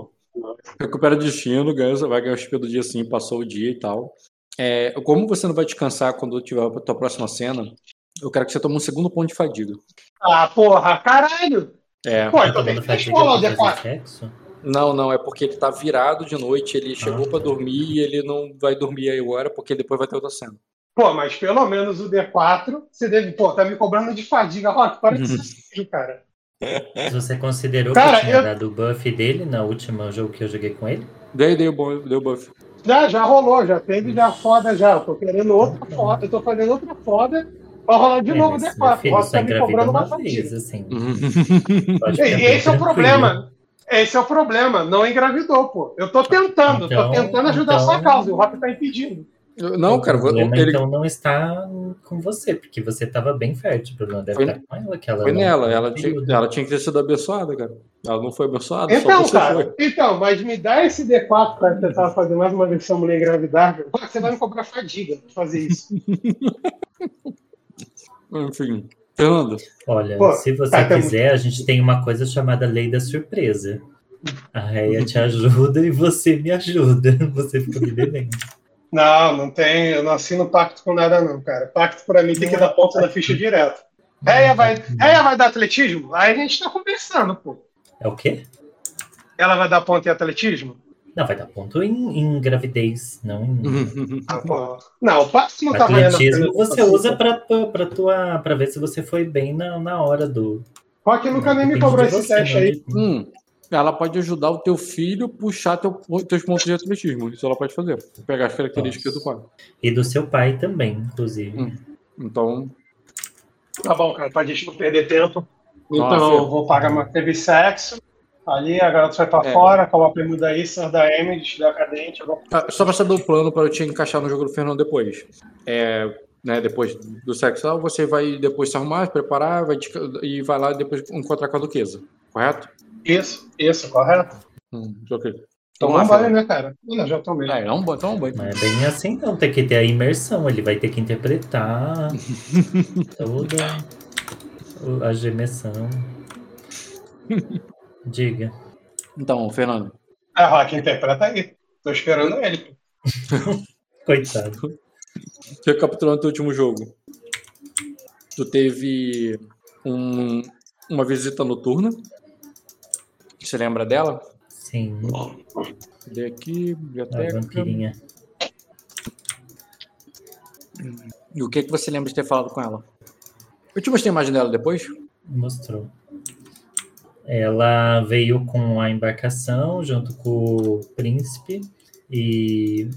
[SPEAKER 1] Recupera destino, ganha, vai ganhar o XP do dia sim, passou o dia e tal. É, como você não vai descansar quando tiver a tua próxima cena, eu quero que você tome um segundo ponto de fadiga.
[SPEAKER 2] Ah, porra, caralho!
[SPEAKER 1] É.
[SPEAKER 2] Pô, então tem que rolar o D4.
[SPEAKER 1] Não, não, é porque ele tá virado de noite, ele chegou ah. para dormir e ele não vai dormir agora, porque depois vai ter outra cena.
[SPEAKER 2] Pô, mas pelo menos o D4, você deve, pô, tá me cobrando de fadiga. Rock, para de ser cara.
[SPEAKER 5] Você considerou cara, que tinha eu... dado o buff dele no último jogo que eu joguei com ele?
[SPEAKER 1] Dei, dei o dei o buff.
[SPEAKER 2] Já, já rolou, já teve já foda já. Eu tô querendo outra foda, eu tô fazendo outra foda pra rolar de é, novo o D4.
[SPEAKER 5] Filho, Rock tá me cobrando uma fadiga. Assim.
[SPEAKER 2] esse é o problema. Esse é o problema, não engravidou, pô. Eu tô tentando, então, tô tentando ajudar então... a sua causa, o Rock tá impedindo.
[SPEAKER 1] Não, cara,
[SPEAKER 5] o problema, ele... então não está com você, porque você estava bem fértil, o problema deve foi, estar com ela. Que ela
[SPEAKER 1] foi nela, ela tinha, ela tinha que ter sido abençoada, cara. Ela não foi abençoada.
[SPEAKER 2] Então, cara, foi. então, mas me dá esse D4 para tentar fazer mais uma versão mulher engravidar. Você vai me cobrar fadiga pra fazer isso.
[SPEAKER 1] Enfim.
[SPEAKER 5] Olha, Pô, se você tá, quiser, a gente tem uma coisa chamada lei da surpresa. A Reia te ajuda e você me ajuda. Você fica me devendo.
[SPEAKER 2] Não, não tem. Eu não assino pacto com nada, não, cara. Pacto pra mim tem que dar ponto na ficha direto. Reia vai, Reia vai dar atletismo? Aí a gente tá conversando, pô.
[SPEAKER 5] É o quê?
[SPEAKER 2] Ela vai dar ponto em atletismo?
[SPEAKER 5] Não, vai dar ponto em, em gravidez, não
[SPEAKER 2] em... Ah, não, o passo não
[SPEAKER 5] tá Atletismo você usa pra, pra, tua, pra ver se você foi bem na, na hora do...
[SPEAKER 2] Rock nunca nem me cobrou esse teste aí.
[SPEAKER 1] Hum, ela pode ajudar o teu filho puxar teu, teus pontos de atletismo. Isso ela pode fazer. Pegar as características Nossa. do pai.
[SPEAKER 5] E do seu pai também, inclusive. Hum,
[SPEAKER 1] então...
[SPEAKER 2] Tá bom, cara, pra gente não perder tempo. Então, Nossa, vou pagar, mas teve sexo. Ali a garota vai pra é. fora, coloca o da Isser, da Emily, da Cadente. Vou...
[SPEAKER 1] Ah, só pra saber o plano para eu te encaixar no jogo do Fernando depois. É, né, depois do sexo, você vai depois se arrumar, se preparar vai e vai lá depois encontrar com a Duquesa, correto?
[SPEAKER 2] Isso, isso, correto.
[SPEAKER 1] Hum, ok.
[SPEAKER 2] Tomar um banho, né, cara? Não, já tomei.
[SPEAKER 1] É, não, toma um banho.
[SPEAKER 5] Não é bem assim, então. Tem que ter a imersão. Ele vai ter que interpretar toda a gemessão. Diga.
[SPEAKER 1] Então, Fernando.
[SPEAKER 2] A Rock interpreta aí. Tô esperando ele.
[SPEAKER 5] Coitado.
[SPEAKER 1] Recapitulando teu último jogo. Tu teve um, uma visita noturna. Você lembra dela?
[SPEAKER 5] Sim.
[SPEAKER 1] Cadê aqui? Biblioteca.
[SPEAKER 5] A vampirinha.
[SPEAKER 1] E o que, que você lembra de ter falado com ela? Eu te mostrei a imagem dela depois?
[SPEAKER 5] Mostrou. Ela veio com a embarcação junto com o príncipe e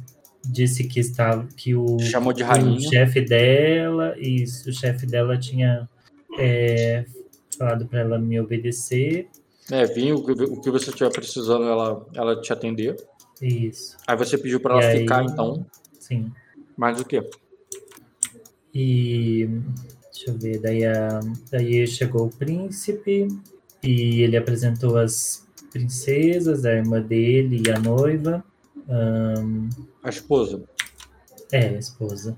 [SPEAKER 5] disse que estava que o,
[SPEAKER 1] Chamou de
[SPEAKER 5] o
[SPEAKER 1] rainha.
[SPEAKER 5] chefe dela e o chefe dela tinha é, falado para ela me obedecer.
[SPEAKER 1] É, vinha o que, o que você estiver precisando, ela, ela te atender.
[SPEAKER 5] Isso,
[SPEAKER 1] Aí você pediu pra
[SPEAKER 5] E
[SPEAKER 1] ela
[SPEAKER 5] aí-
[SPEAKER 1] ficar, então.
[SPEAKER 5] sim.
[SPEAKER 1] Mais o quê?
[SPEAKER 5] E deixa eu ver, daí, a, daí chegou o príncipe e ele apresentou as princesas, a irmã dele e a noiva. Ahn,
[SPEAKER 1] A esposa.
[SPEAKER 5] é, a esposa.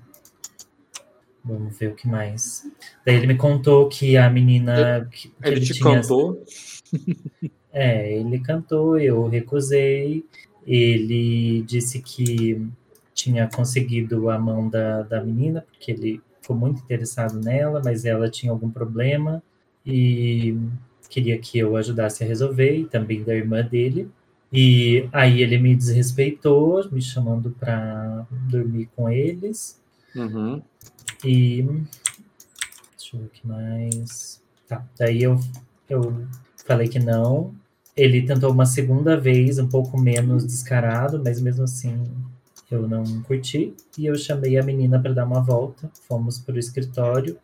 [SPEAKER 5] Vamos ver o que mais. Daí ele me contou que a menina. Que, que
[SPEAKER 1] Ele, te
[SPEAKER 5] tinha,
[SPEAKER 1] cantou.
[SPEAKER 5] É, ele cantou, eu recusei. Ele disse que tinha conseguido a mão da, da menina, porque ele ficou muito interessado nela, mas ela tinha algum problema e queria que eu ajudasse a resolver, e também da irmã dele. E aí ele me desrespeitou, me chamando para dormir com eles.
[SPEAKER 1] Uhum.
[SPEAKER 5] E. Deixa eu ver o que mais. Tá, daí eu, eu falei que não. Ele tentou uma segunda vez, um pouco menos descarado, mas mesmo assim eu não curti. E eu chamei a menina para dar uma volta. Fomos para o escritório.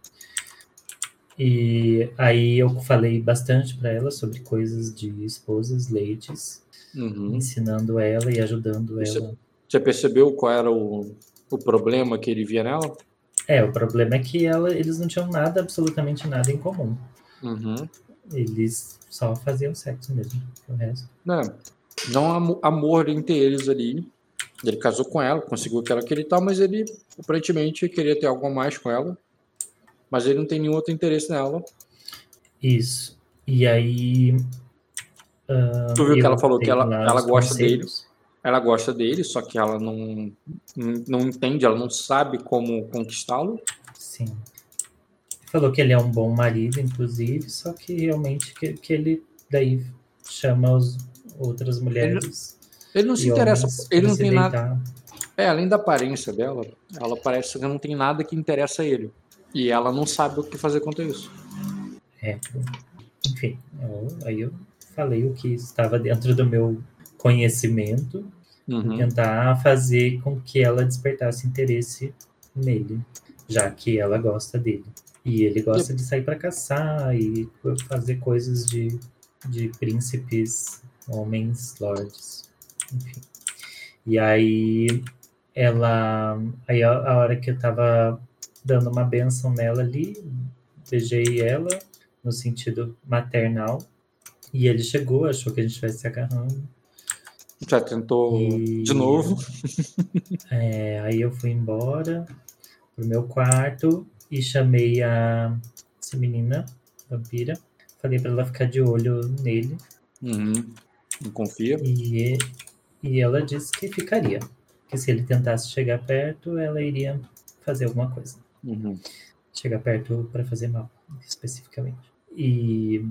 [SPEAKER 5] E aí eu falei bastante para ela sobre coisas de esposas, ladies,
[SPEAKER 1] Uhum.
[SPEAKER 5] ensinando ela e ajudando
[SPEAKER 1] Isso-
[SPEAKER 5] ela.
[SPEAKER 1] Você percebeu qual era o, o problema que ele via nela?
[SPEAKER 5] É, o problema é que ela, eles não tinham nada, absolutamente nada em comum.
[SPEAKER 1] Uhum.
[SPEAKER 5] Eles só faziam sexo mesmo. O resto.
[SPEAKER 1] Não, não há amo- amor entre eles ali. Ele casou com ela, conseguiu o que ela queria e tal, mas ele aparentemente queria ter algo a mais com ela. Mas ele não tem nenhum outro interesse nela.
[SPEAKER 5] Isso. E aí. ah,
[SPEAKER 1] Tu viu que ela falou que ela- ela
[SPEAKER 5] os
[SPEAKER 1] gosta
[SPEAKER 5] conselhos.
[SPEAKER 1] Ela gosta dele, só que ela não, não, entende, ela não sabe como conquistá-lo.
[SPEAKER 5] Sim. Falou que ele é um bom marido, inclusive, só que realmente que, que ele daí chama os, outras mulheres.
[SPEAKER 1] Ele não se interessa, ele não tem nada.
[SPEAKER 5] deitar.
[SPEAKER 1] É, além da aparência dela, ela parece que não tem nada que interessa a ele. E ela não sabe o que fazer quanto a isso.
[SPEAKER 5] É, enfim, eu- aí eu falei o que estava dentro do meu conhecimento
[SPEAKER 1] Uhum.
[SPEAKER 5] tentar fazer com que ela despertasse interesse nele, já que ela gosta dele. E ele gosta de sair para caçar e fazer coisas de, de príncipes, homens, lords, enfim. E aí ela, aí a, a hora que eu tava dando uma benção nela ali, beijei ela no sentido maternal. E ele chegou, achou que a gente estivesse se agarrando.
[SPEAKER 1] Já tentou
[SPEAKER 5] E-
[SPEAKER 1] de novo.
[SPEAKER 5] É, aí eu fui embora pro meu quarto e chamei a essa menina, vampira. Falei pra ela ficar de olho nele.
[SPEAKER 1] Uhum. Não confia.
[SPEAKER 5] E, e ela disse que ficaria. Que se ele tentasse chegar perto, ela iria fazer alguma coisa.
[SPEAKER 1] Uhum.
[SPEAKER 5] Chegar perto para fazer mal, especificamente. E,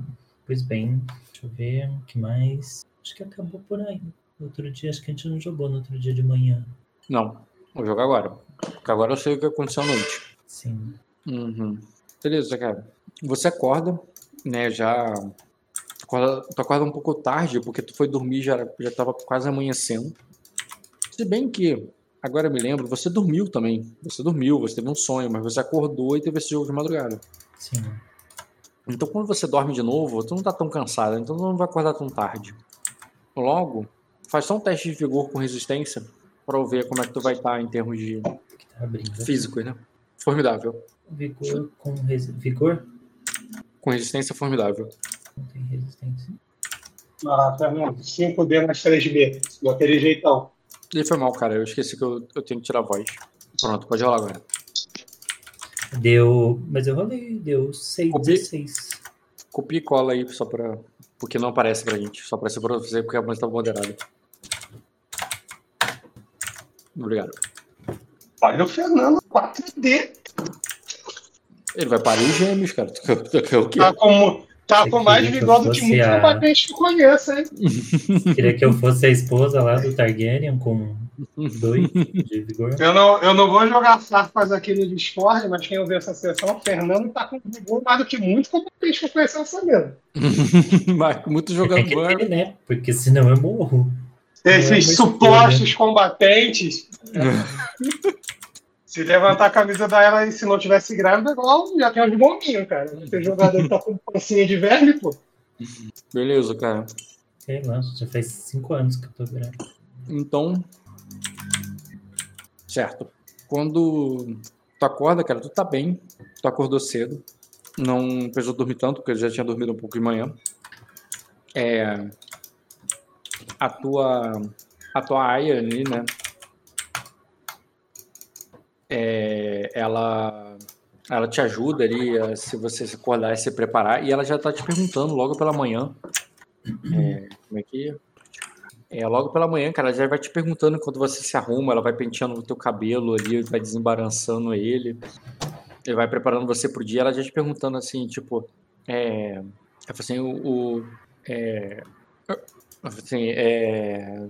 [SPEAKER 5] pois bem, deixa eu ver o que mais. Acho que acabou por aí. No outro dia, acho que a gente não jogou no outro dia de manhã.
[SPEAKER 1] Não, vou jogar agora. Porque agora eu sei o que aconteceu à noite.
[SPEAKER 5] Sim.
[SPEAKER 1] Uhum. Beleza, cara. Você acorda, né? Já. Acorda, tu acorda um pouco tarde, porque tu foi dormir já já tava quase amanhecendo. Se bem que, agora eu me lembro, você dormiu também. Você dormiu, você teve um sonho, mas você acordou e teve esse jogo de madrugada.
[SPEAKER 5] Sim.
[SPEAKER 1] Então, quando você dorme de novo, tu não tá tão cansado, então tu não vai acordar tão tarde. Logo, faz só um teste de vigor com resistência pra eu ver como é que tu vai estar em termos de
[SPEAKER 5] tá
[SPEAKER 1] físicos, né? Formidável.
[SPEAKER 5] Vigor com resi... vigor?
[SPEAKER 1] Com resistência formidável.
[SPEAKER 5] Não tem resistência.
[SPEAKER 2] Ah, Fernando, 5D mais 3B. Daquele jeitão.
[SPEAKER 1] E foi mal, cara. Eu esqueci que eu, eu tenho que tirar a voz. Pronto, pode rolar agora.
[SPEAKER 5] Deu. Mas eu rolei, deu 6,
[SPEAKER 1] Copi-
[SPEAKER 5] 16.
[SPEAKER 1] Copia e cola aí só pra. Porque não aparece pra gente. Só aparece pra você porque a voz tá moderada. Obrigado.
[SPEAKER 2] Olha o Fernando, 4D.
[SPEAKER 1] Ele vai parir os gêmeos, cara.
[SPEAKER 2] Tá com, tá com mais vigor do que muitos
[SPEAKER 5] a-
[SPEAKER 2] combatentes que eu conheço, hein?
[SPEAKER 5] Queria que eu fosse a esposa lá do Targaryen com 2 de vigor.
[SPEAKER 2] Eu não, eu não vou jogar farpas aqui no Discord, mas quem ouviu essa sessão, o Fernando tá com vigor mais do que muito combatente que eu conheço nessa mesa.
[SPEAKER 1] Mas muito banho.
[SPEAKER 5] ter, né? Porque senão eu morro.
[SPEAKER 2] Esses supostos combatentes. Se levantar a camisa da ela e se não tivesse grávida, igual já tem uns bombinhos, cara. Não tem jogador que tá com pancinha de verme, pô.
[SPEAKER 1] Beleza, cara.
[SPEAKER 5] Sei lá, já faz cinco anos que eu tô grávida.
[SPEAKER 1] Então. Certo. Quando tu acorda, cara, tu tá bem. Tu acordou cedo. Não precisou dormir tanto, porque eu já tinha dormido um pouco de manhã. É. A tua. A tua aia ali, né? É, ela ela te ajuda ali a, se você se acordar e se preparar e ela já tá te perguntando logo pela manhã é, como é que é? logo pela manhã cara ela já vai te perguntando enquanto você se arruma ela vai penteando o teu cabelo ali vai desembaraçando ele ele vai preparando você pro dia ela já te perguntando assim tipo é assim o, o é, assim, é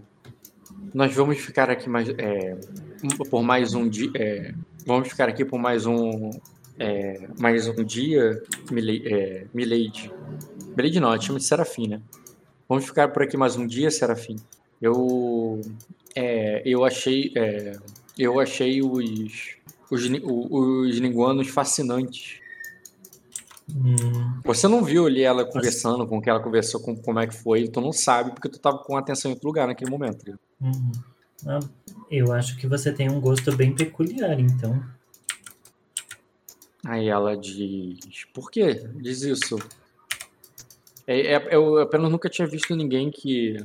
[SPEAKER 1] nós vamos ficar aqui mais é, por mais um dia. É, vamos ficar aqui por mais um é, mais um dia, Milady. É, Milady. Não, chama de Serafim, né? Vamos ficar por aqui mais um dia, Serafim. Eu é, eu achei é, eu achei os os, os linguanos fascinantes.
[SPEAKER 5] Hum,
[SPEAKER 1] Você não viu ali ela conversando com que ela conversou com como é que foi, tu não sabe porque tu tava com atenção em outro lugar naquele momento. né?
[SPEAKER 5] uhum. Ah, eu acho que você tem um gosto bem peculiar, então.
[SPEAKER 1] Aí ela diz: Por que diz isso? É, é- eu apenas nunca tinha visto ninguém que.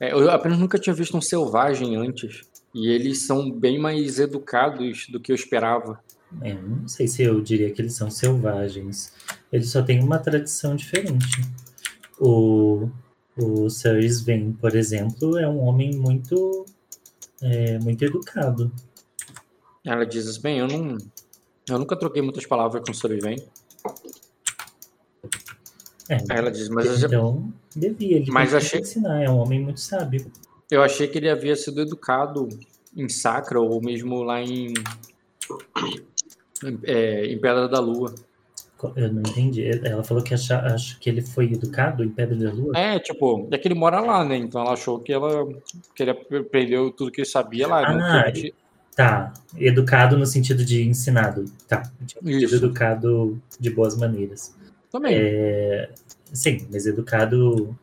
[SPEAKER 1] é, eu apenas nunca tinha visto um selvagem antes. E eles são bem mais educados do que eu esperava.
[SPEAKER 5] É, não sei se eu diria que eles são selvagens. Eles só têm uma tradição diferente. O, o Sir Sven, por exemplo, é um homem muito, é, muito educado.
[SPEAKER 1] Ela diz: Bem, eu não. Eu nunca troquei muitas palavras com o Soriven.
[SPEAKER 5] É,
[SPEAKER 1] Aí ela diz: Mas já-
[SPEAKER 5] então, devia. Ele
[SPEAKER 1] Mas achei-
[SPEAKER 5] ensinar. É um homem muito sábio.
[SPEAKER 1] eu achei que ele havia sido educado em Sacra ou mesmo lá em. Em, é, em Pedra da Lua.
[SPEAKER 5] Eu não entendi. Ela falou que acha, acha que ele foi educado em Pedra da Lua?
[SPEAKER 1] É, tipo, é que ele mora lá, né? Então ela achou que ela que ele aprendeu tudo que ele sabia lá. né?
[SPEAKER 5] Ah,
[SPEAKER 1] Que-
[SPEAKER 5] Tá. Educado no sentido de ensinado. Tá.
[SPEAKER 1] Isso.
[SPEAKER 5] educado de boas maneiras.
[SPEAKER 1] Também.
[SPEAKER 5] É, sim, mas educado.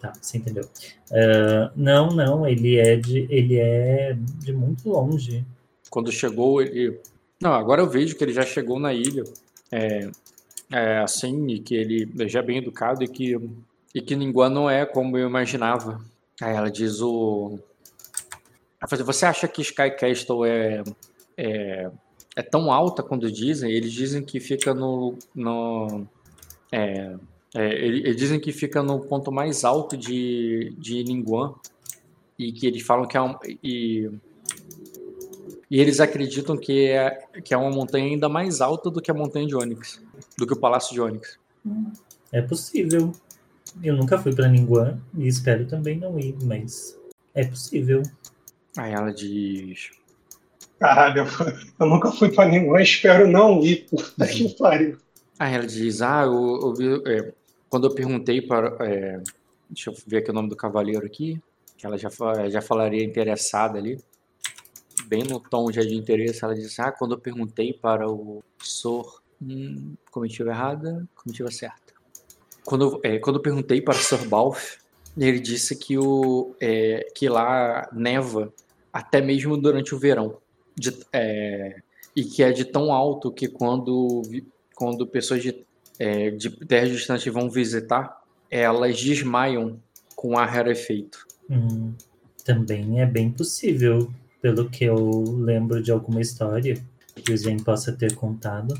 [SPEAKER 5] Tá, você entendeu. Ah, não, não, ele é de. Ele é de muito longe.
[SPEAKER 1] Quando chegou, ele. Não, agora eu vejo que ele já chegou na ilha. É, é assim, e que ele já é bem educado e que, e que Ningua não é como eu imaginava. Aí ela diz o. Fala, Você acha que Sky Castle é, é, é tão alta quando dizem? Eles dizem que fica no. no é, é, ele- eles dizem que fica no ponto mais alto de, de Ningguan. E que eles falam que é um. E, e eles acreditam que é, que é uma montanha ainda mais alta do que a montanha de Onyx, do que o Palácio de Onyx.
[SPEAKER 5] É possível. Eu nunca fui para Ninguan e espero também não ir, mas é possível.
[SPEAKER 1] Aí ela diz:
[SPEAKER 2] Caralho, eu, nunca fui pra nenhum, espero não ir. Puta que pariu.
[SPEAKER 1] Aí ela diz: Ah, eu, eu vi- é, quando eu perguntei para. é, deixa eu ver aqui o nome do cavaleiro aqui, que ela já, já falaria interessada ali. Bem no tom já de interesse, ela disse: Ah, quando eu perguntei para o Sor. Hum, comitiva errada, comitiva certa. Quando, é, quando eu perguntei para o Sir Balf, ele disse que, o, é, que lá neva até mesmo durante o verão. De- é, e que é de tão alto que quando, quando pessoas de, é, de terras distantes vão visitar, elas desmaiam com ar rarefeito.
[SPEAKER 5] Hum, também é bem possível, pelo que eu lembro de alguma história que o Sven possa ter contado.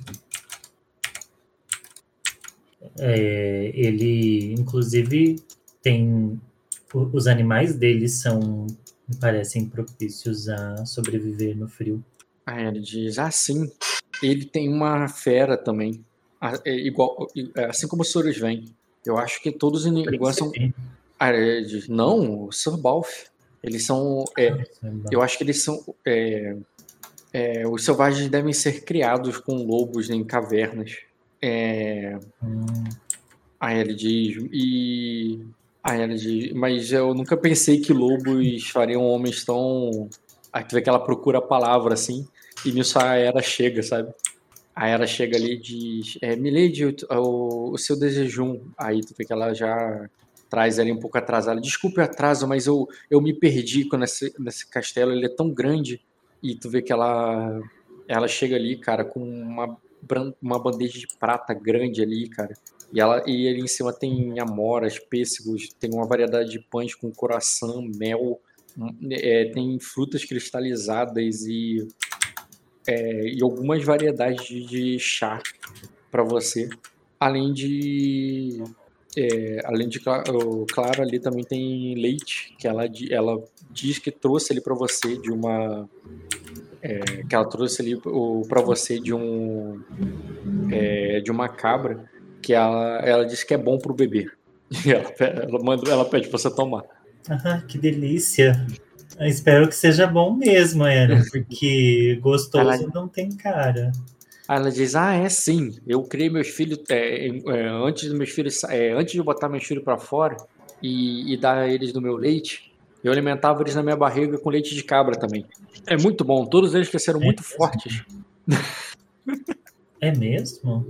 [SPEAKER 5] É, ele, inclusive, tem. Os animais dele são, me parecem propícios a sobreviver no frio.
[SPEAKER 1] Aí ele diz: Ah, sim, ele tem uma fera também. Ah, é igual, é, assim como os Soros vêm. Eu acho que todos os inimigos são. Ah, ele diz, não, o Sir Balf. Eles são. é, eu acho que eles são. é, é, os selvagens devem ser criados com lobos em cavernas. É,
[SPEAKER 5] Hum,
[SPEAKER 1] aí ele diz. E. Aí ela diz, mas eu nunca pensei que lobos fariam homens tão. Aí tu vê que ela procura a palavra assim, e nisso a Era chega, sabe? A Era chega ali e diz: é, Milady, o, o, o seu desejum. Aí tu vê que ela já traz ali um pouco atrasada. Desculpe o atraso, mas eu, eu me perdi quando esse, nesse castelo ele é tão grande. E tu vê que ela ela chega ali, cara, com uma, uma bandeja de prata grande ali, cara. E, ela, e ali em cima tem amoras, pêssegos, tem uma variedade de pães com coração, mel, é, tem frutas cristalizadas e, é, e algumas variedades de, de chá para você. Além de é, além de claro, claro, ali também tem leite que ela, ela diz que trouxe ali para você de uma é, que ela trouxe ali para você de um é, de uma cabra que ela, ela disse que é bom pro bebê. E ela, ela, manda, ela pede para você tomar.
[SPEAKER 5] Ah, que delícia. Eu espero que seja bom mesmo era porque gostoso ela... não tem cara
[SPEAKER 1] Aí ela diz: Ah, é sim. Eu criei meus filhos é, é, antes dos meus filhos, é, antes de botar meus filhos para fora e, e, dar eles do meu leite. Eu alimentava eles na minha barriga com leite de cabra também. É muito bom. Todos eles cresceram é muito mesmo? fortes.
[SPEAKER 5] É mesmo?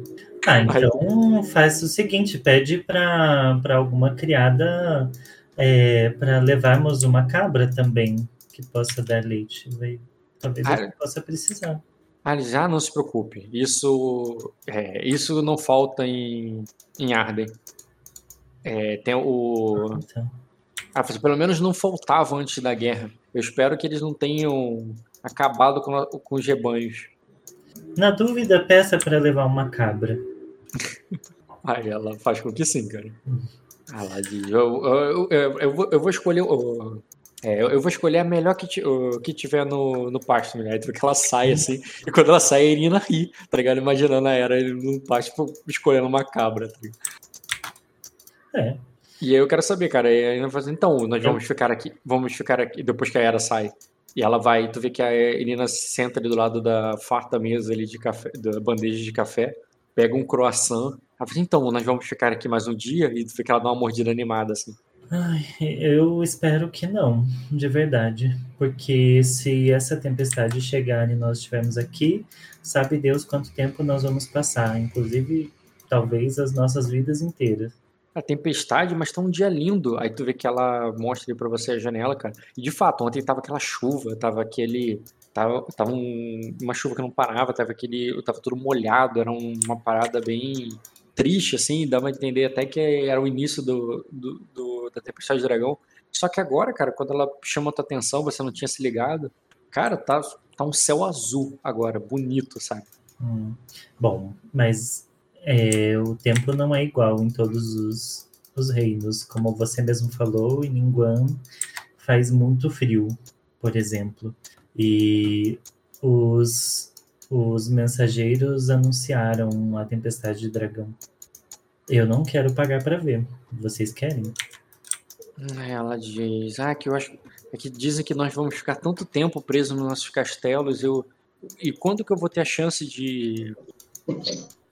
[SPEAKER 5] Ah, então faz o seguinte: pede para alguma criada é, para levarmos uma cabra também que possa dar leite. Talvez ah, possa precisar.
[SPEAKER 1] Ah, já não se preocupe. Isso, é, isso não falta em, em Arden. É, tem o. Ah, pelo menos não faltava antes da guerra. Eu espero que eles não tenham acabado com, com os rebanhos.
[SPEAKER 5] Na dúvida, peça para levar uma cabra.
[SPEAKER 1] Aí ela faz com que sim, cara. Ah, ela diz: eu, eu, eu, eu vou escolher. É, eu, vou escolher a melhor que, que tiver no, no pasto, né? Aí que ela sai assim, e quando ela sai, a Irina ri, tá ligado? Imaginando a Era no pasto tipo, escolhendo uma cabra, tá ligado? É. E aí eu quero saber, cara, e aí assim, então, nós vamos ficar aqui, vamos ficar aqui, depois que a Era sai. E ela vai, tu vê que a Irina senta ali do lado da farta mesa ali de café, da bandeja de café, pega um croissant. Ela fala, então, nós vamos ficar aqui mais um dia, e tu vê que ela dá uma mordida animada, assim.
[SPEAKER 5] Ai, eu espero que não, de verdade. Porque se essa tempestade chegar e nós estivermos aqui, sabe Deus quanto tempo nós vamos passar. Inclusive, talvez as nossas vidas inteiras.
[SPEAKER 1] A tempestade, mas tá um dia lindo. Aí tu vê que ela mostra ali pra você a janela, cara. E de fato, ontem tava aquela chuva, tava aquele. Tava, tava um, uma chuva que não parava, tava aquele. Tava tudo molhado, era uma parada bem triste, assim, dá pra entender até que era o início do, do, do, da Tempestade do Dragão. Só que agora, cara, quando ela chama a tua atenção, você não tinha se ligado, cara, tá, tá um céu azul agora, bonito, sabe?
[SPEAKER 5] Hum. Bom, mas é, o tempo não é igual em todos os, os reinos. Como você mesmo falou, em Ningguan faz muito frio, por exemplo. E os os mensageiros anunciaram a tempestade de dragão. Eu não quero pagar para ver. Vocês querem?
[SPEAKER 1] Ela diz: Ah, que eu acho. É que dizem que nós vamos ficar tanto tempo presos nos nossos castelos. Eu... E quando que eu vou ter a chance de.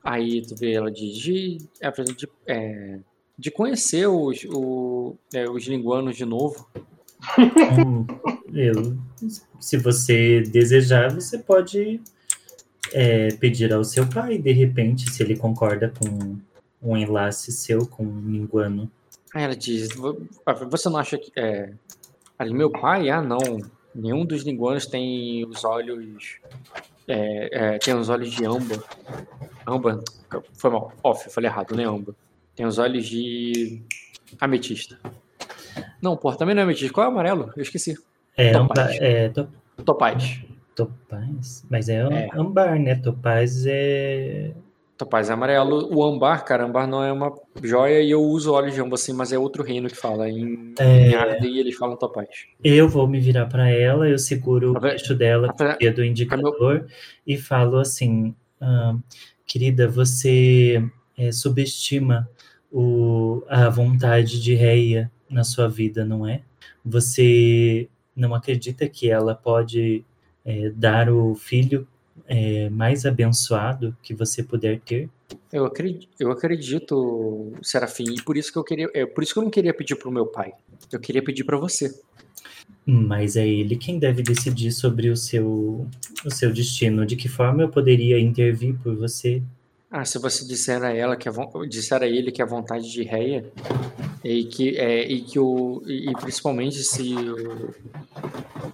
[SPEAKER 1] Aí tu vê ela diz: de, é, de, é, de conhecer os, o, é, os linguanos de novo.
[SPEAKER 5] Hum, eu, se você desejar, você pode é, pedir ao seu pai, de repente, se ele concorda com um enlace seu com um linguano.
[SPEAKER 1] Aí ela diz: Você não acha que. É... Ali, meu pai? Ah, não. Nenhum dos linguanos tem os olhos. É, é, tem os olhos de âmbar. Âmbar. Foi mal. Off, falei errado, não é âmbar. Tem os olhos de. Ametista. Não, pô, também não é ametista. Qual é o amarelo? Eu esqueci.
[SPEAKER 5] É, Topaz. É,
[SPEAKER 1] top... Topaz.
[SPEAKER 5] Topaz? Mas é, é. ambar, né? Topaz é.
[SPEAKER 1] Topaz é amarelo. O ambar, cara, ambar não é uma joia e eu uso óleo de ambar assim, mas é outro reino que fala. Em, é... em Arden eles falam topaz.
[SPEAKER 5] Eu vou me virar para ela, eu seguro o queixo dela com o do indicador e falo assim: ah, querida, você é, subestima o, a vontade de Reia na sua vida, não é? Você não acredita que ela pode é, dar o filho é, mais abençoado que você puder ter.
[SPEAKER 1] Eu acredito, eu acredito, Serafim, e por isso que eu queria, é por isso que eu não queria pedir pro meu pai. Eu queria pedir para você.
[SPEAKER 5] Mas é ele quem deve decidir sobre o seu, o seu destino. De que forma eu poderia intervir por você?
[SPEAKER 1] Ah, se você disser a ela que a, disser a ele que a vontade de Reia e que é e que o e principalmente se o,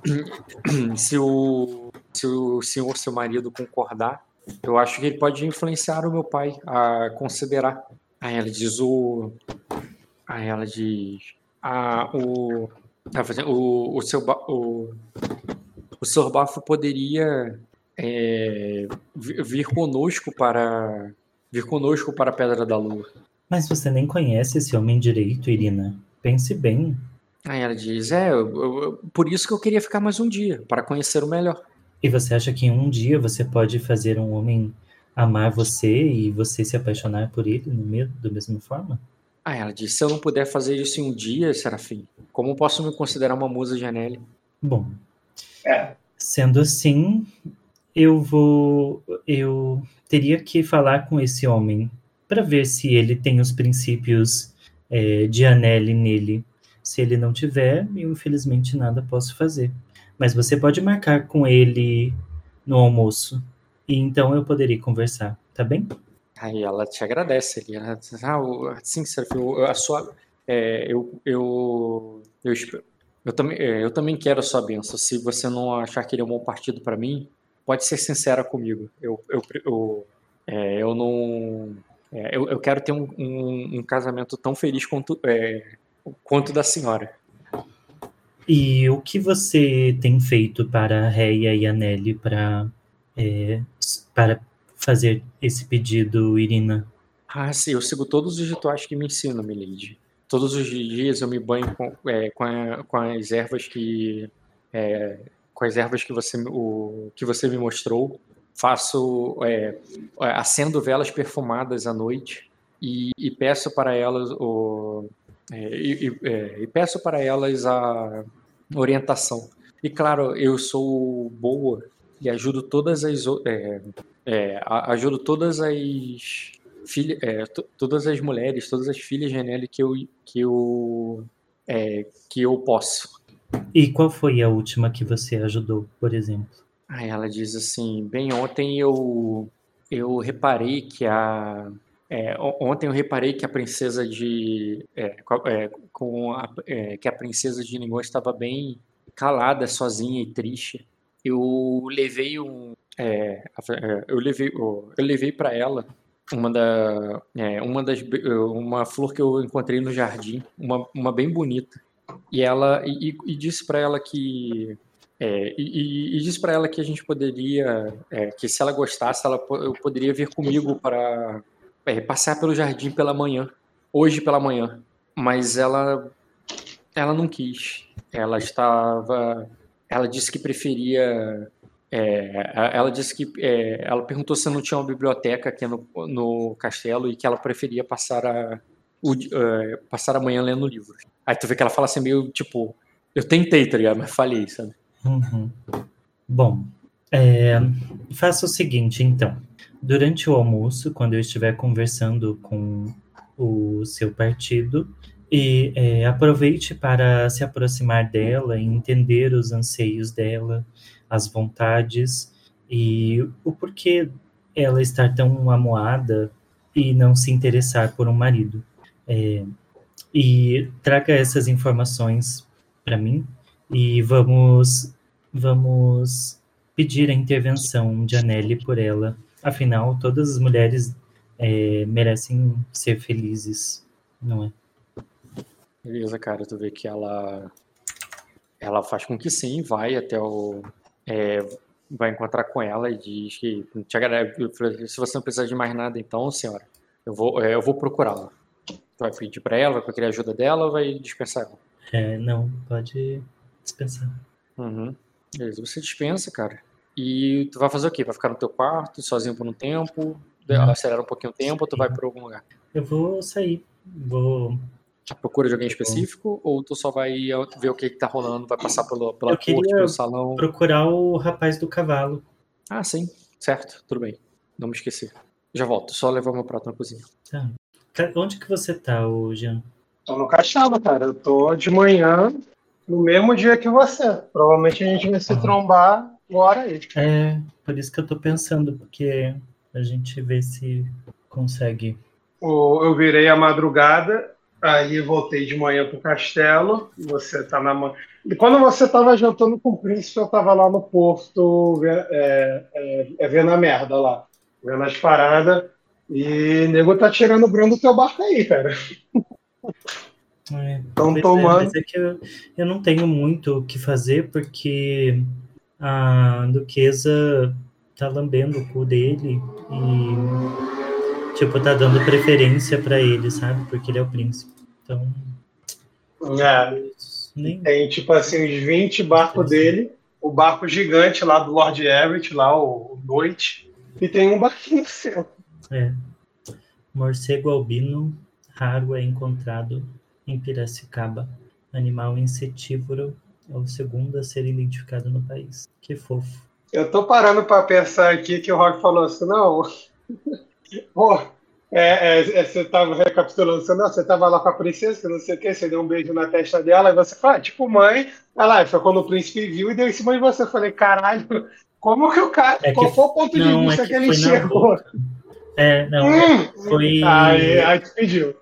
[SPEAKER 1] se o se o senhor seu marido concordar, eu acho que ele pode influenciar o meu pai a considerar. Aí ela diz o aí ela diz a o o, o seu o, o Sr. Bafo poderia é, vir conosco para vir conosco para a Pedra da Lua.
[SPEAKER 5] Mas você nem conhece esse homem direito, Irina. Pense bem.
[SPEAKER 1] Aí ela diz: É, eu, eu, por isso que eu queria ficar mais um dia, para conhecer o melhor.
[SPEAKER 5] E você acha que em um dia você pode fazer um homem amar você e você se apaixonar por ele no mesmo, da mesma forma?
[SPEAKER 1] Aí ela diz: Se eu não puder fazer isso em um dia, Serafim, como posso me considerar uma musa de Anelli?
[SPEAKER 5] Bom, é. sendo assim, eu vou. Eu teria que falar com esse homem para ver se ele tem os princípios é, de Anelli nele. Se ele não tiver, eu infelizmente nada posso fazer. Mas você pode marcar com ele no almoço. E então eu poderia conversar, tá bem?
[SPEAKER 1] Aí ela te agradece. Diz, ah, sim, Serafim, a sua. É, eu, eu, eu, eu, eu, também, é, eu também quero a sua benção. Se você não achar que ele é um bom partido para mim, pode ser sincera comigo. Eu, eu, eu, é, eu não. É, eu, eu quero ter um, um, um casamento tão feliz quanto, é, quanto da senhora.
[SPEAKER 5] E o que você tem feito para a Reia e a Nelly para, é, para fazer esse pedido, Irina?
[SPEAKER 1] Ah, sim, eu sigo todos os rituais que me ensinam, Milady. Todos os dias eu me banho com, é, com, a, com as ervas que é, com as ervas que você, o, que você me mostrou. Faço, é, acendo velas perfumadas à noite e, e peço para elas o, é, e, é, e, peço para elas a orientação. E claro, eu sou boa e ajudo todas as é, é, ajudo todas as filhas, é, todas as mulheres, todas as filhas de que eu que eu que eu posso.
[SPEAKER 5] E qual foi a última que você ajudou, por exemplo?
[SPEAKER 1] Aí ela diz assim, bem, ontem eu eu reparei que a é, ontem eu reparei que a princesa de é, é, com a, é, que a princesa de Ningon estava bem calada, sozinha e triste. Eu levei um é, é, eu levei eu levei para ela uma da uma das uma flor que eu encontrei no jardim, uma, uma bem bonita e ela e, e disse para ela que é, e, e, disse para ela que a gente poderia é, que se ela gostasse ela eu poderia vir comigo para é, pelo jardim pela manhã hoje pela manhã mas ela ela não quis ela estava ela disse que preferia é, ela disse que é, ela perguntou se não tinha uma biblioteca aqui no, no castelo e que ela preferia passar a o, uh, passar a manhã lendo livros. Aí tu vê que ela fala assim meio tipo, eu tentei, tá ligado? Mas falhei, sabe?
[SPEAKER 5] Uhum. Bom, é, faça o seguinte, então. Durante o almoço, quando eu estiver conversando com o seu partido, e é, aproveite para se aproximar dela entender os anseios dela, as vontades e o porquê ela estar tão amuada e não se interessar por um marido. É, e traga essas informações para mim e vamos vamos pedir a intervenção de Anneli por ela. Afinal, todas as mulheres é, merecem ser felizes, não é?
[SPEAKER 1] Beleza, cara, tu vê que ela ela faz com que sim, vai até o é, vai encontrar com ela e diz que te agradece, se você não precisar de mais nada, então, senhora, eu vou é, eu vou procurá-la. Vai pedir pra ela, vai querer ajuda dela ou vai dispensar ela?
[SPEAKER 5] É, não, pode dispensar.
[SPEAKER 1] Uhum. Beleza, você dispensa, cara. E tu vai fazer o quê? Vai ficar no teu quarto, sozinho por um tempo? Não. Acelera um pouquinho o tempo ou tu vai pra algum lugar?
[SPEAKER 5] Eu vou sair. Vou.
[SPEAKER 1] A procura de alguém específico? Ou tu só vai ver o que, que tá rolando, vai passar pelo, pela Eu corte, pelo salão?
[SPEAKER 5] procurar o rapaz do cavalo.
[SPEAKER 1] Ah, sim. Certo, tudo bem. Não me esqueci. Já volto, só levar meu prato na cozinha.
[SPEAKER 5] Tá. Onde que você tá, Jean?
[SPEAKER 2] Tô no Cachalo, cara. Eu tô de manhã, no mesmo dia que você. Provavelmente a gente vai se
[SPEAKER 5] Ah.
[SPEAKER 2] trombar agora aí.
[SPEAKER 5] É, por isso que eu tô pensando, porque a gente vê se consegue.
[SPEAKER 2] Eu virei a madrugada, aí voltei de manhã pro castelo. Você tá na manhã. E quando você tava jantando com o príncipe, eu tava lá no porto é, é, é, vendo a merda lá, vendo as paradas. E o nego tá tirando o brando do teu barco aí, cara.
[SPEAKER 5] É, é,
[SPEAKER 2] tomando.
[SPEAKER 5] mas é que eu, eu não tenho muito o que fazer, porque a duquesa tá lambendo o cu dele e, tipo, tá dando preferência pra ele, sabe? Porque ele é o príncipe. Então,
[SPEAKER 2] É,
[SPEAKER 5] nem.
[SPEAKER 2] tem tipo assim, uns 20 barcos dele, o barco gigante lá do Lord Everett, lá, o Noite, e tem um barquinho seu.
[SPEAKER 5] É. Morcego albino raro é encontrado em Piracicaba. Animal insetívoro é o segundo a ser identificado no país. Que fofo.
[SPEAKER 2] Eu tô parando pra pensar aqui que o Rock falou assim, não. Pô, é, é, é, você tava recapitulando, você, não, você tava lá com a princesa, não sei o que, você deu um beijo na testa dela, e você fala, ah, tipo, mãe, olha lá, foi quando o príncipe viu e deu em cima de você. Eu falei, caralho, como que o cara.
[SPEAKER 5] É que-
[SPEAKER 2] qual foi o ponto
[SPEAKER 5] não,
[SPEAKER 2] de
[SPEAKER 5] é
[SPEAKER 2] vista
[SPEAKER 5] que
[SPEAKER 2] que, ele
[SPEAKER 5] boca. É, não, é-
[SPEAKER 2] Hum,
[SPEAKER 5] foi.
[SPEAKER 2] Aí, aí te pediu.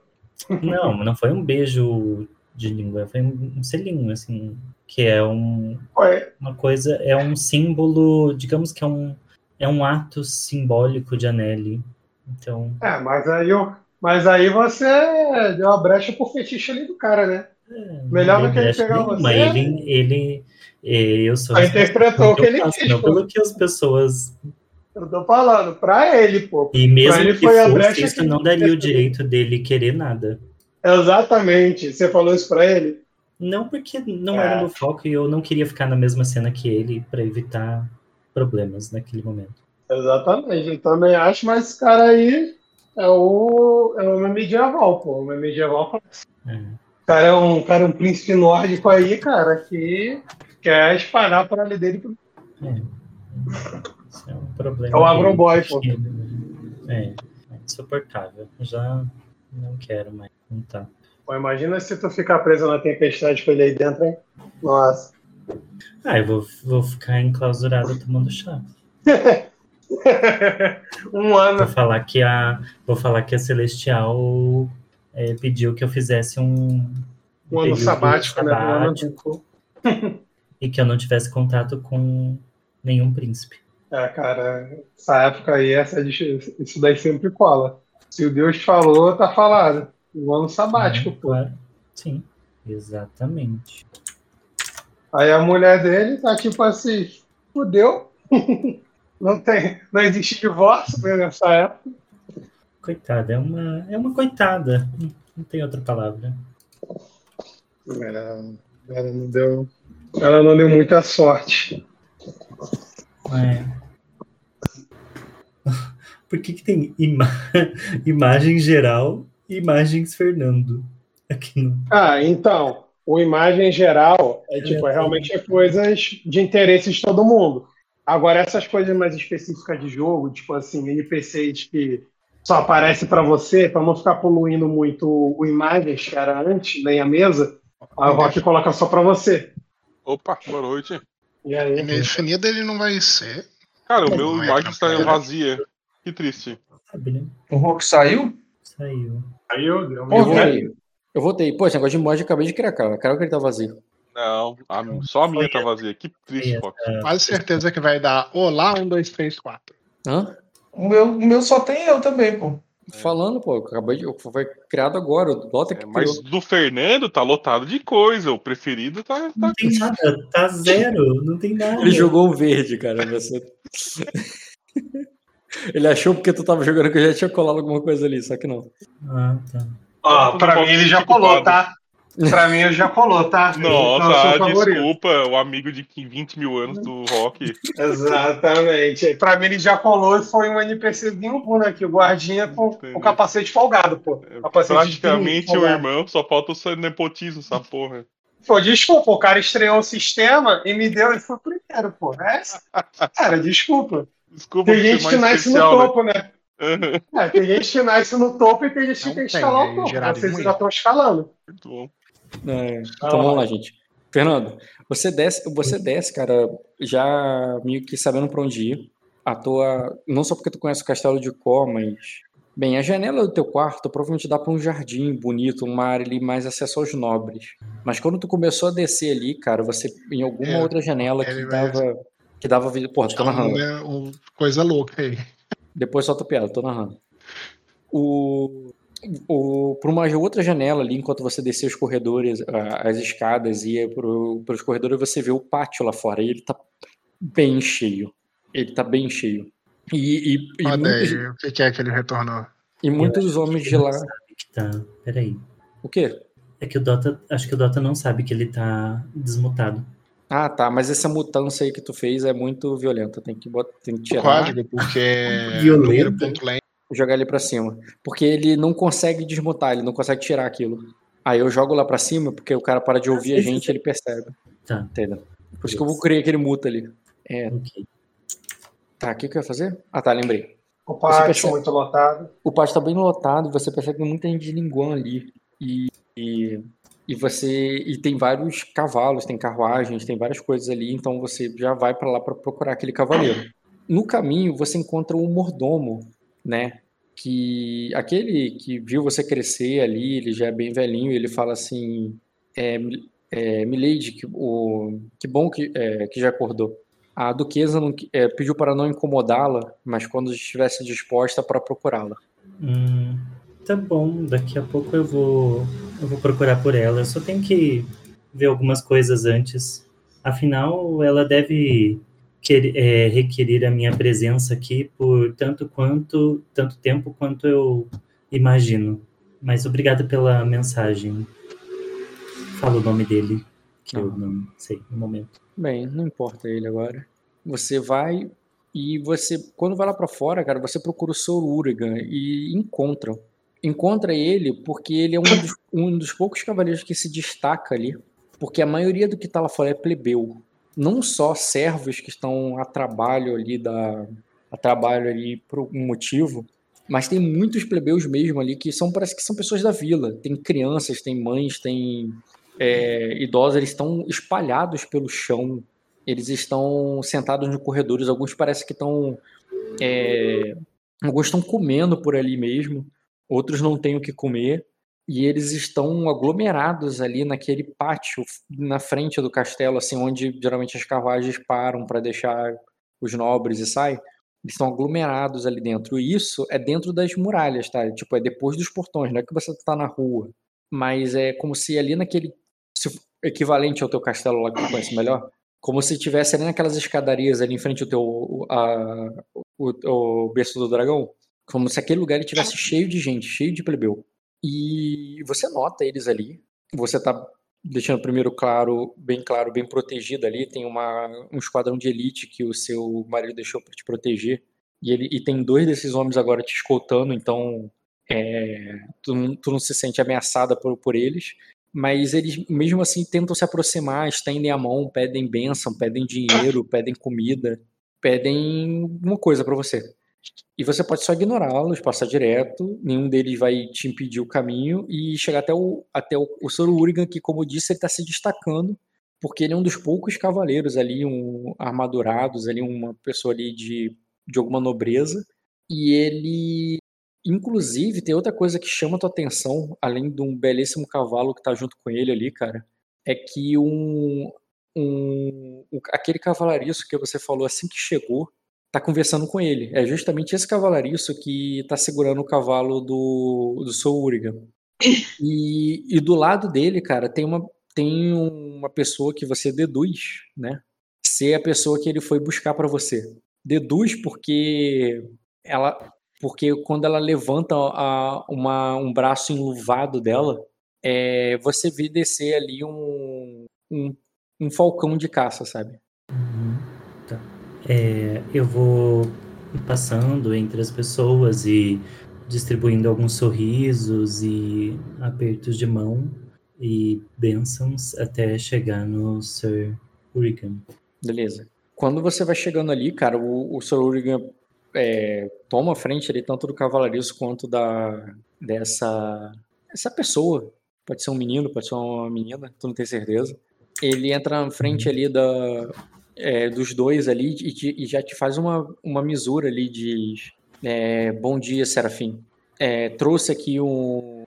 [SPEAKER 5] Não, não foi um beijo de língua, foi um selinho, assim, que é um,
[SPEAKER 2] Foi.
[SPEAKER 5] uma coisa, é um símbolo, digamos que é um, é um ato simbólico de Anneli. Então,
[SPEAKER 2] É, mas aí, mas aí você deu uma brecha pro fetiche ali do cara, né?
[SPEAKER 5] é,
[SPEAKER 2] Melhor do que ele pegar
[SPEAKER 5] nenhuma.
[SPEAKER 2] você.
[SPEAKER 5] Ele, ele, eh, eu sou
[SPEAKER 2] Aí interpretou o que ele quis,
[SPEAKER 5] não pelo que as pessoas
[SPEAKER 2] Eu tô falando, pra ele, pô.
[SPEAKER 5] E mesmo
[SPEAKER 2] ele
[SPEAKER 5] que
[SPEAKER 2] foi a
[SPEAKER 5] fosse,
[SPEAKER 2] brecha
[SPEAKER 5] isso
[SPEAKER 2] que-
[SPEAKER 5] não daria o direito dele querer nada.
[SPEAKER 2] Exatamente. Você falou isso pra ele?
[SPEAKER 5] Não porque não
[SPEAKER 2] É.
[SPEAKER 5] era meu foco e eu não queria ficar na mesma cena que ele para evitar problemas naquele momento.
[SPEAKER 2] Exatamente. Eu também acho, mas esse cara aí é o, é o medieval, pô. O medieval.
[SPEAKER 5] É.
[SPEAKER 2] O cara é um, cara é um príncipe nórdico aí, cara, que quer espalhar para ali dele. pro-
[SPEAKER 5] Isso é um problema.
[SPEAKER 2] É o agroboy, pô.
[SPEAKER 5] É, é insuportável. Já não quero mais. Não tá.
[SPEAKER 2] Pô, imagina se tu ficar preso na tempestade com ele aí dentro, hein? Nossa.
[SPEAKER 5] Ah, eu vou, vou ficar enclausurado tomando chá.
[SPEAKER 2] um
[SPEAKER 5] Vou
[SPEAKER 2] ano.
[SPEAKER 5] falar que a, vou falar que a Celestial é, pediu que eu fizesse um,
[SPEAKER 2] Um ano
[SPEAKER 5] período
[SPEAKER 2] sabático, né? Um ano-
[SPEAKER 5] sabático e que eu não tivesse contato com nenhum príncipe.
[SPEAKER 2] É, cara, essa época aí, essa, isso daí sempre cola. Se o Deus falou, tá falado. Um ano sabático,
[SPEAKER 5] Né?
[SPEAKER 2] pô.
[SPEAKER 5] Claro. Sim, exatamente.
[SPEAKER 2] Aí a mulher dele tá tipo assim, fudeu. Não tem, não existe divórcio né, nessa época.
[SPEAKER 5] Coitada, é uma, é uma coitada. Não- Não tem outra palavra.
[SPEAKER 2] Ela, ela não deu, ela não deu muita sorte.
[SPEAKER 5] É. Por que, que tem ima imagem geral e imagens Fernando? Aqui no...
[SPEAKER 2] Ah, então, o imagem geral é tipo, é realmente é coisas de interesse de todo mundo. Agora, essas coisas mais específicas de jogo, tipo assim, NPCs que só aparece para você, para não ficar poluindo muito o imagens que era antes, nem a mesa, a Rock coloca só para você.
[SPEAKER 6] Opa, boa noite.
[SPEAKER 2] E aí,
[SPEAKER 4] Indefinido ele não vai ser.
[SPEAKER 6] Cara, o meu
[SPEAKER 4] é
[SPEAKER 6] imagem está vazia. Que triste.
[SPEAKER 5] Né?
[SPEAKER 7] O Hulk saiu?
[SPEAKER 5] Saiu.
[SPEAKER 2] aí eu dei
[SPEAKER 1] Eu votei. Eu votei. Pô, esse negócio de mod eu acabei de criar, cara. Quero que ele tá vazio.
[SPEAKER 6] Não, a- só a minha tá vazia. Que triste, Fox.
[SPEAKER 4] Quase certeza que vai dar Olá, um, dois, três, quatro.
[SPEAKER 1] Hã?
[SPEAKER 7] O meu, o meu só tem eu também, pô.
[SPEAKER 1] Falando, pô, eu acabei de. Foi criado agora. O Dota que
[SPEAKER 6] É, mas
[SPEAKER 1] criou.
[SPEAKER 6] do Fernando tá lotado de coisa. O preferido tá. tá...
[SPEAKER 5] Não tem nada, tá zero, não tem nada.
[SPEAKER 1] Ele jogou um verde, cara. Ele achou porque tu tava jogando que eu já tinha colado alguma coisa ali, só que não.
[SPEAKER 5] Ah, tá.
[SPEAKER 2] Ó, pra mim ele já colou, tá? Pra mim ele já colou, tá? Então,
[SPEAKER 6] Nossa,
[SPEAKER 2] o favorito.
[SPEAKER 6] desculpa, o amigo de 20 mil anos do rock.
[SPEAKER 2] Exatamente. Pra mim ele já colou e foi um NPCzinho bom aqui, o guardinha com o capacete folgado, pô. Capacete de
[SPEAKER 6] Praticamente o irmão, só falta o seu nepotismo, essa porra.
[SPEAKER 2] Pô, desculpa, o cara estreou o sistema e me deu, ele foi o primeiro, pô. É, cara, desculpa.
[SPEAKER 6] Desculpa
[SPEAKER 2] Tem gente que nasce no
[SPEAKER 6] especial, né?
[SPEAKER 2] topo, né? É, tem gente que nasce no topo e tem gente que
[SPEAKER 4] Não
[SPEAKER 2] tem que escalar
[SPEAKER 4] é
[SPEAKER 2] o topo.
[SPEAKER 4] gerado
[SPEAKER 2] Vocês ainda estão escalando.
[SPEAKER 6] Muito bom.
[SPEAKER 1] É, então
[SPEAKER 2] Ah.
[SPEAKER 1] vamos lá, gente. Fernando, você desce, você desce, cara, já meio que sabendo pra onde ir. A tua, não só porque tu conhece o castelo de Có, mas bem, a janela do teu quarto provavelmente dá pra um jardim bonito, uma área ali mais acesso aos nobres. Mas quando tu começou a descer ali, cara, você em alguma
[SPEAKER 4] É,
[SPEAKER 1] outra janela que
[SPEAKER 4] ele vai-
[SPEAKER 1] dava que dava vida, porra, tô narrando.
[SPEAKER 4] É um- coisa louca aí.
[SPEAKER 1] Depois solta a piada, tô narrando. O, o, por uma outra janela ali, enquanto você descia os corredores, as escadas, ia pro, pelos corredores, você vê o pátio lá fora. E ele tá bem cheio. Ele tá bem cheio. E, e, e
[SPEAKER 4] Olha
[SPEAKER 1] muitos,
[SPEAKER 4] aí, o que é que ele retornou?
[SPEAKER 1] e muitos homens de lá.
[SPEAKER 5] Tá. Peraí.
[SPEAKER 1] O quê?
[SPEAKER 5] É que o Dota. Acho que o Dota não sabe que ele tá desmutado.
[SPEAKER 1] Ah, tá. Mas essa mudança aí que tu fez é muito violenta. Tem que, botar, tem que
[SPEAKER 4] O
[SPEAKER 1] tirar.
[SPEAKER 4] código, porque ponto lane,
[SPEAKER 1] jogar ele pra cima. Porque ele não consegue desmutar, ele não consegue tirar aquilo. Aí eu jogo lá pra cima, porque o cara para de ouvir a gente,
[SPEAKER 5] você-
[SPEAKER 1] ele percebe.
[SPEAKER 5] Tá.
[SPEAKER 1] Entendeu? Por isso que eu vou criar aquele muta ali. É,
[SPEAKER 5] Ok.
[SPEAKER 1] tá, o que, que eu ia fazer? Ah, tá, lembrei.
[SPEAKER 2] O pátio
[SPEAKER 1] percebe-
[SPEAKER 2] muito lotado.
[SPEAKER 1] O pátio tá bem lotado, você percebe que tem muita gente de linguão ali. E, e, e você. E tem vários cavalos, tem carruagens, tem várias coisas ali, então você já vai pra lá pra procurar aquele cavaleiro. No caminho, você encontra o mordomo, né? Que aquele que viu você crescer ali, ele já é bem velhinho, ele fala assim: é, é, Milady, que, o, que bom que, é, que já acordou. A duquesa não, é, pediu para não incomodá-la, mas quando estivesse disposta para procurá-la.
[SPEAKER 5] Hum, tá bom, daqui a pouco eu vou. Eu vou procurar por ela. Eu só tenho que ver algumas coisas antes. Afinal, ela deve quer- é, requerer a minha presença aqui por tanto quanto tanto tempo quanto eu imagino. Mas obrigado pela mensagem. Fala o nome dele, que eu não sei no momento.
[SPEAKER 1] Bem, não importa ele agora. Você vai e você, quando vai lá pra fora, cara, você procura o Sor Urigan e encontra. Encontra ele porque ele é um dos, um dos poucos cavaleiros que se destaca ali, porque a maioria do que tá lá fora é plebeu. Não só servos que estão a trabalho ali da a trabalho ali por algum motivo, mas tem muitos plebeus mesmo ali que são parece que são pessoas da vila. Tem crianças, tem mães, tem é, idosos, eles estão espalhados pelo chão, eles estão sentados nos corredores, alguns parece que estão. é, alguns estão comendo por ali mesmo, outros não têm o que comer, e eles estão aglomerados ali naquele pátio na frente do castelo, assim, onde geralmente as carruagens param para deixar os nobres e saem. Eles estão aglomerados ali dentro. E isso é dentro das muralhas, tá? Tipo, é depois dos portões, não é que você tá na rua. Mas é como se ali naquele. equivalente ao teu castelo lá que tu conhece melhor. Como se tivesse ali naquelas escadarias ali em frente ao teu. A, o, o berço do dragão. Como se aquele lugar ele tivesse cheio de gente, cheio de plebeu. E você nota eles ali. Você tá deixando primeiro claro, bem claro, bem protegido ali. Tem uma, um esquadrão de elite que o seu marido deixou para te proteger. E, ele, e tem dois desses homens agora te escoltando, então é, tu, não- tu não se sente ameaçada por, por eles. Mas eles, mesmo assim, tentam se aproximar, estendem a mão, pedem bênção, pedem dinheiro, pedem comida, pedem uma coisa para você. E você pode só ignorá-los, passar direto, nenhum deles vai te impedir o caminho e chegar até o, até o, o Sr. Urigan, que, como eu disse, ele está se destacando, porque ele é um dos poucos cavaleiros ali, um, armadurados, ali, uma pessoa ali de, de alguma nobreza. E ele, inclusive, tem outra coisa que chama a tua atenção, além de um belíssimo cavalo que está junto com ele ali, cara, é que um, um, aquele cavalariço que você falou assim que chegou, tá conversando com ele. É justamente esse cavalariço que tá segurando o cavalo do, do. Urigan. E, e do lado dele, cara, tem uma, tem uma pessoa que você deduz, né? Ser a pessoa que ele foi buscar pra você. Deduz porque ela, porque quando ela levanta a, uma, um braço enluvado dela, é, você vê descer ali um, um, um falcão de caça, sabe?
[SPEAKER 5] Uhum. É, eu vou passando entre as pessoas e distribuindo alguns sorrisos e apertos de mão e bênçãos até chegar no Sir Urigan.
[SPEAKER 1] Beleza. Quando você vai chegando ali, cara, o, o Sr. Urigan é, toma a frente ali tanto do cavalariço quanto da dessa essa pessoa. Pode ser um menino, pode ser uma menina, tu não tem certeza. Ele entra na frente ali da, é, dos dois ali e, te- e já te faz uma, uma misura ali de é, bom dia, Serafim. É, trouxe aqui um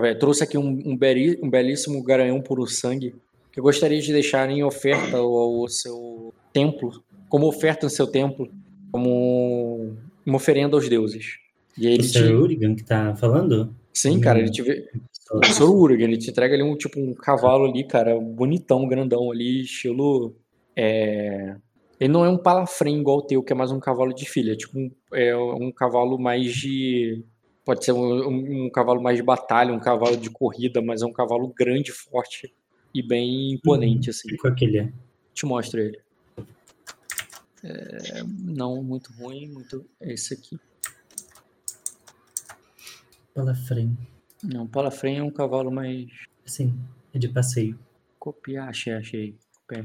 [SPEAKER 1] ver, trouxe aqui um, um, um belíssimo garanhão puro sangue que eu gostaria de deixar em oferta ao, ao seu templo, como oferta no seu templo, como uma oferenda aos deuses. E aí
[SPEAKER 5] O
[SPEAKER 1] ele
[SPEAKER 5] Sr.
[SPEAKER 1] te,
[SPEAKER 5] Urigan que tá falando?
[SPEAKER 1] sim, cara, ele te vê, o Sr. Urigan, ele te entrega ali um tipo um cavalo ali, cara, bonitão, grandão ali, estilo. É, Ele não é um palafrém igual o teu, que é mais um cavalo de filha, é tipo um, é um cavalo mais de. Pode ser um, um- um cavalo mais de batalha, um cavalo de corrida, mas é um cavalo grande, forte e bem imponente, assim.
[SPEAKER 5] Que cor que ele é?
[SPEAKER 1] Te mostro ele. É, não, muito ruim, muito. é Esse aqui.
[SPEAKER 5] Palafrém.
[SPEAKER 1] Não, palafrém é um cavalo mais.
[SPEAKER 5] Sim, é de passeio.
[SPEAKER 1] Copiar, achei, achei. Pera.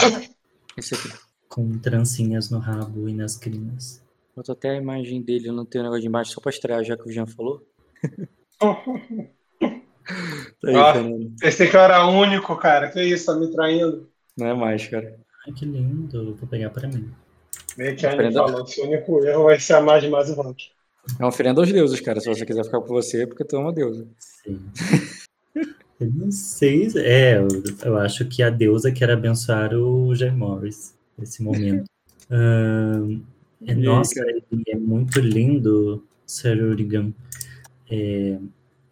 [SPEAKER 1] Esse aqui.
[SPEAKER 5] Com trancinhas no rabo e nas crinas.
[SPEAKER 1] Bota até a imagem dele no teu negócio de embaixo só pra estrear, já que o Jean falou. Tá aí,
[SPEAKER 2] Ah. Pensei que eu era único, cara. Que isso, tá me traindo?
[SPEAKER 1] Não é mais, cara.
[SPEAKER 5] Ai, que lindo. Vou pegar pra mim.
[SPEAKER 2] Meio que a Anne
[SPEAKER 1] Aprenda-
[SPEAKER 2] falou, se o único erro vai ser amar demais o Rock.
[SPEAKER 1] É uma oferenda aos deuses, cara. Se você quiser ficar com você, é porque tu é uma deusa.
[SPEAKER 5] Sim. Eu não sei. se- É, eu, eu acho que a deusa quer abençoar o Jay Morris nesse momento. Ahn, é, nossa, ele é muito lindo, Sir Urigan. É,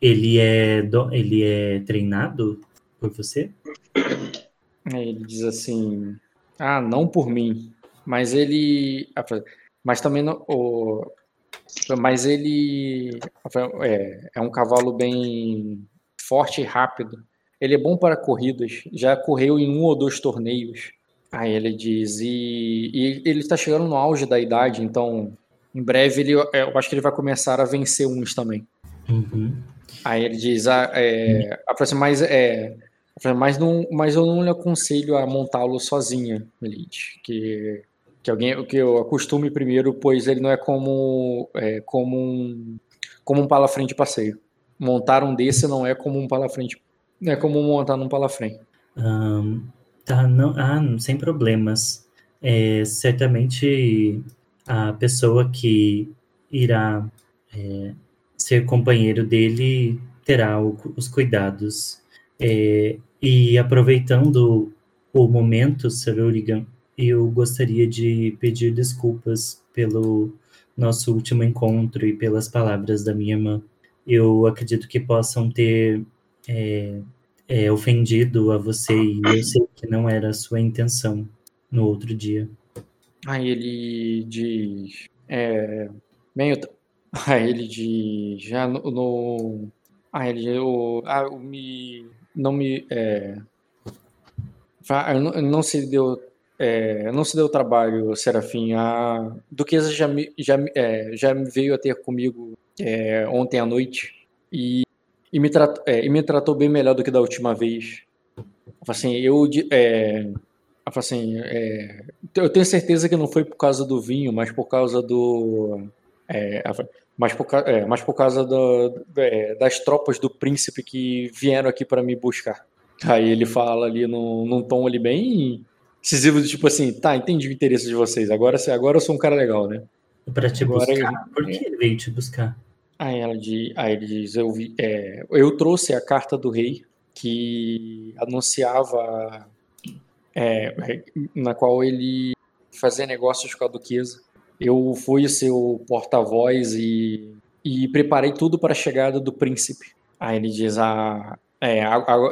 [SPEAKER 5] ele, é do- ele é treinado por você?
[SPEAKER 1] Aí ele diz assim: Ah, não por mim. Mas ele. Mas também não. o- Mas ele. É, é um cavalo bem forte e rápido. Ele é bom para corridas. Já correu em um ou dois torneios. Aí ele diz. E, e ele está chegando no auge da idade, então. Em breve ele, é, eu acho que ele vai começar a vencer uns também.
[SPEAKER 5] Uhum.
[SPEAKER 1] Aí ele diz, ah, é, mas, é, mas, não, mas eu não lhe aconselho a montá-lo sozinha, Elite. Que, que alguém que eu acostume primeiro, pois ele não é como, é, como um como um palafrém de passeio. Montar um desse não é como um não é como montar num palafrém.
[SPEAKER 5] Ahn, tá, não, ah, sem problemas. É, certamente a pessoa que irá é, ser companheiro dele terá o- os cuidados. É, e aproveitando o momento, Sir Urigan, eu gostaria de pedir desculpas pelo nosso último encontro e pelas palavras da minha irmã. Eu acredito que possam ter é, é, ofendido a você e eu sei que não era a sua intenção no outro dia.
[SPEAKER 1] Aí ele diz, é, bem, eu aí ele diz, já no, no ah, ele ah, o me, não me, é, não, não se deu, é, não se deu trabalho, Serafim, a Duquesa já me, já, é, já veio a ter comigo é, ontem à noite e, e, me tratou, é, e me tratou bem melhor do que da última vez. Assim, eu, é, assim, é, eu tenho certeza que não foi por causa do vinho, mas por causa do. É, mas, por, é, mas por causa do- é, das tropas do príncipe que vieram aqui para me buscar. Aí ele fala ali num, num tom ali bem incisivo, tipo assim, tá, entendi o interesse de vocês, agora, agora eu sou um cara legal, né?
[SPEAKER 5] Para te
[SPEAKER 1] Agora
[SPEAKER 5] buscar? Por que ele veio te buscar?
[SPEAKER 1] Aí, ela diz, aí ele diz, eu, vi, é, eu trouxe a carta do rei que anunciava, é, na qual ele fazia negócios com a duquesa. Eu fui seu porta-voz e, e preparei tudo para a chegada do príncipe. Aí ele diz, ah, é,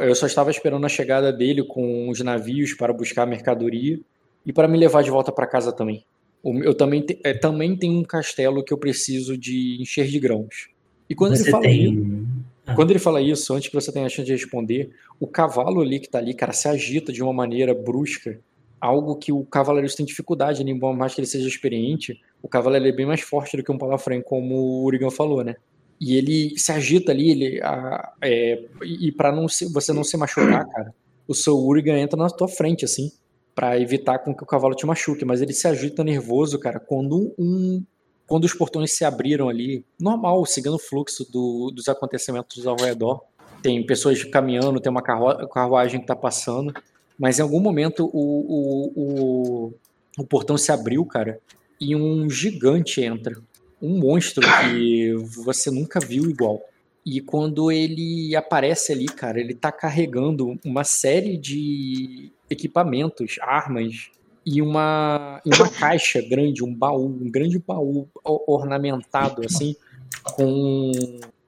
[SPEAKER 1] eu só estava esperando a chegada dele com os navios para buscar a mercadoria e para me levar de volta para casa também. Eu também, te- é, também tenho um castelo que eu preciso de encher de grãos. E quando ele
[SPEAKER 5] Você
[SPEAKER 1] fala isso,
[SPEAKER 5] tem. Ah,
[SPEAKER 1] quando ele fala isso, antes que você tenha a chance de responder, o cavalo ali que tá ali, cara, se agita de uma maneira brusca, algo que o cavaleiro tem dificuldade, né? embora mais que ele seja experiente, o cavaleiro é bem mais forte do que um palafrém, como o Urigan falou, né? E ele se agita ali, ele, a- é, e para não se, você não se machucar, cara, o seu Urigan entra na tua frente, assim, para evitar com que o cavalo te machuque, mas ele se agita nervoso, cara, quando um quando os portões se abriram ali, normal, seguindo o fluxo do, dos acontecimentos ao redor, tem pessoas caminhando, tem uma carru carruagem que está passando, mas em algum momento o, o, o, o portão se abriu, cara, e um gigante entra. Um monstro que você nunca viu igual. E quando ele aparece ali, cara, ele tá carregando uma série de equipamentos, armas e uma, e uma caixa grande, um baú, um grande baú ornamentado assim, com,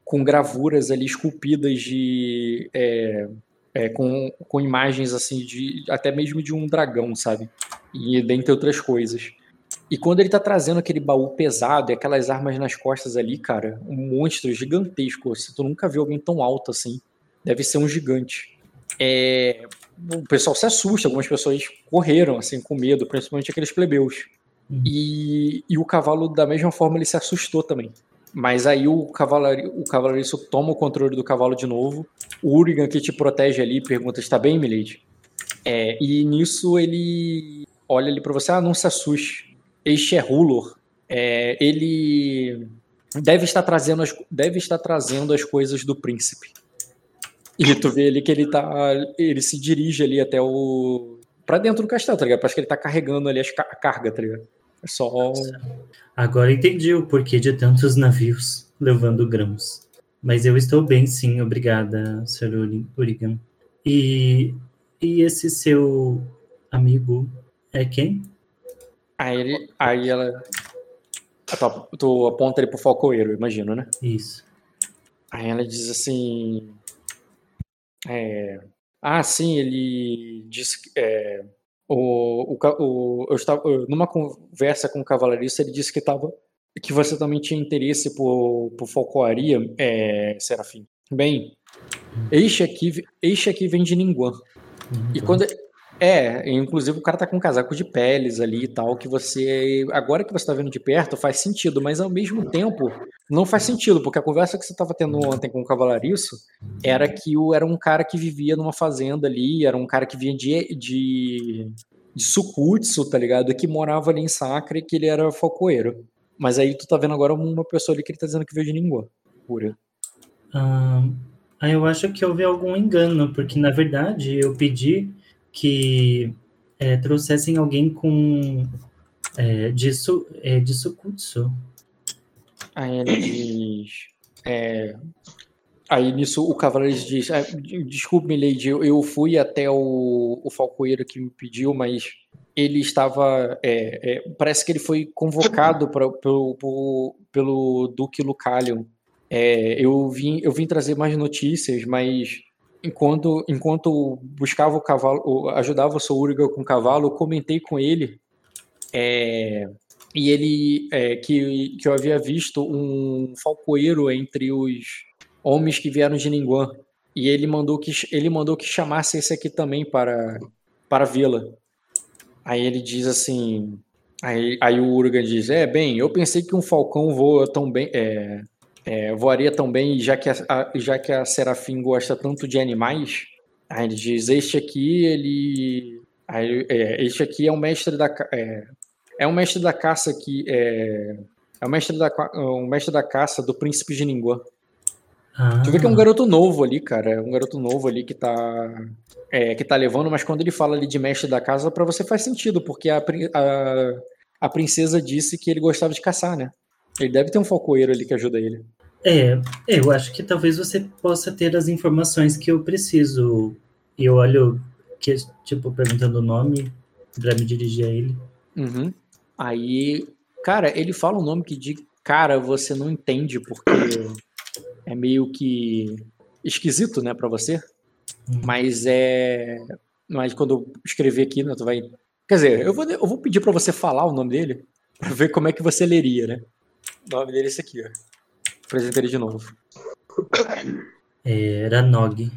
[SPEAKER 1] com gravuras ali esculpidas de é, é, com, com imagens assim de até mesmo de um dragão, sabe? E dentre outras coisas. E quando ele tá trazendo aquele baú pesado e aquelas armas nas costas ali, cara, um monstro gigantesco. Se tu nunca viu alguém tão alto assim, deve ser um gigante. É... O pessoal se assusta, algumas pessoas correram assim com medo, principalmente aqueles plebeus. Uhum. E, e o cavalo, da mesma forma, ele se assustou também. Mas aí o cavaleiro, o cavaleiro toma o controle do cavalo de novo. O Urigan que te protege ali pergunta: está bem, Milady? É, e nisso ele olha ali para você: ah, não se assuste este é Rulor, é, ele deve estar trazendo as, deve estar trazendo as coisas do príncipe. E tu vê ali que ele tá, ele se dirige ali até o para dentro do castelo, tá ligado? Parece que ele tá carregando ali a carga, tá ligado? É só
[SPEAKER 5] Agora entendi o porquê de tantos navios levando grãos. Mas eu estou bem, sim, obrigada, Sr. Urigan. E, e esse seu amigo é quem?
[SPEAKER 1] Aí, ele, aí ela. Tu, tu aponta ele pro falcoeiro, imagino, né?
[SPEAKER 5] Isso.
[SPEAKER 1] Aí ela diz assim. É, ah, sim, ele disse. É, o, o, o, eu estava, numa conversa com o cavalariço, ele disse que tava, que você também tinha interesse por, por falcoaria, é, Serafim. Bem, este aqui, este aqui vem de Ninguan. Uhum. E quando, é, inclusive o cara tá com um casaco de peles ali e tal, que você. Agora que você tá vendo de perto, faz sentido, mas ao mesmo tempo não faz sentido, porque a conversa que você tava tendo ontem com o Cavalariço era que o, era um cara que vivia numa fazenda ali, era um cara que vinha de, de, de tá ligado? Que morava ali em Sacra e que ele era focoeiro. Mas aí tu tá vendo agora uma pessoa ali que ele tá dizendo que veio de língua pura.
[SPEAKER 5] Ah, eu acho que houve algum engano, porque na verdade eu pedi que é, trouxessem alguém com é, de, su, é, de.
[SPEAKER 1] Aí ele diz. É, aí nisso o cavaleiro diz: ah, Desculpe, Lady, eu, eu fui até o, o falcoeiro que me pediu, mas ele estava. É, é, parece que ele foi convocado pra, pelo, pelo Duque Lucalion. É, eu, vim, eu vim trazer mais notícias, mas enquanto, enquanto buscava o cavalo, ajudava o Souriga com o cavalo, eu comentei com ele é, e ele é, que, que eu havia visto um falcoeiro entre os homens que vieram de Ninguan e ele mandou que ele mandou que chamasse esse aqui também para para a vila. Aí ele diz assim, aí, aí o Urgan diz, é bem, eu pensei que um falcão voa tão bem, é, é, voaria tão bem, já que a, a, já que a Serafim gosta tanto de animais, aí ele diz, este aqui, ele... É, este aqui é o mestre da... É, é um mestre da caça que... É, é o mestre da, o mestre da caça do príncipe de Ningguan. Ah. Tu vê que é um garoto novo ali, cara. É um garoto novo ali que tá. É, que tá levando, mas quando ele fala ali de mestre da casa, para você faz sentido, porque a, a, a princesa disse que ele gostava de caçar, né? Ele deve ter um falcoeiro ali que ajuda ele.
[SPEAKER 5] É, eu acho que talvez você possa ter as informações que eu preciso. E eu olho, que, tipo, perguntando o nome para me dirigir a ele.
[SPEAKER 1] Uhum. Aí, cara, ele fala um nome que de cara você não entende porque é meio que esquisito, né, para você. Uhum. Mas é, mas quando eu escrever aqui, né, tu vai, quer dizer, eu vou, eu vou pedir para você falar o nome dele para ver como é que você leria, né? O nome dele é esse aqui, ó. Apresenta ele de novo.
[SPEAKER 5] Era Nog.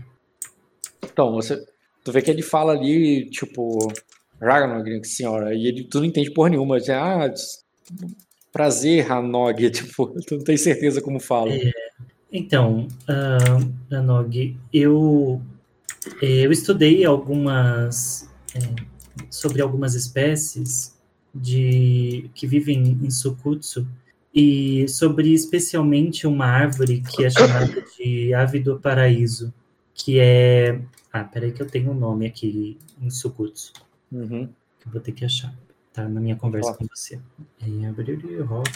[SPEAKER 1] Então, você. Tu vê que ele fala ali, tipo. Ragnog, senhora, e ele tu não entende porra nenhuma. Assim, ah, prazer, Ranog, tipo, tu não tem certeza como fala. É,
[SPEAKER 5] então, uh, Ranog, eu, eu estudei algumas. É, sobre algumas espécies de que vivem em Sukutsu e sobre especialmente uma árvore que é chamada de ave do paraíso, que é. Ah, peraí que eu tenho um nome aqui em Sukutsu,
[SPEAKER 1] Uhum.
[SPEAKER 5] que eu vou ter que achar. Tá na minha conversa com você. É árvore rock.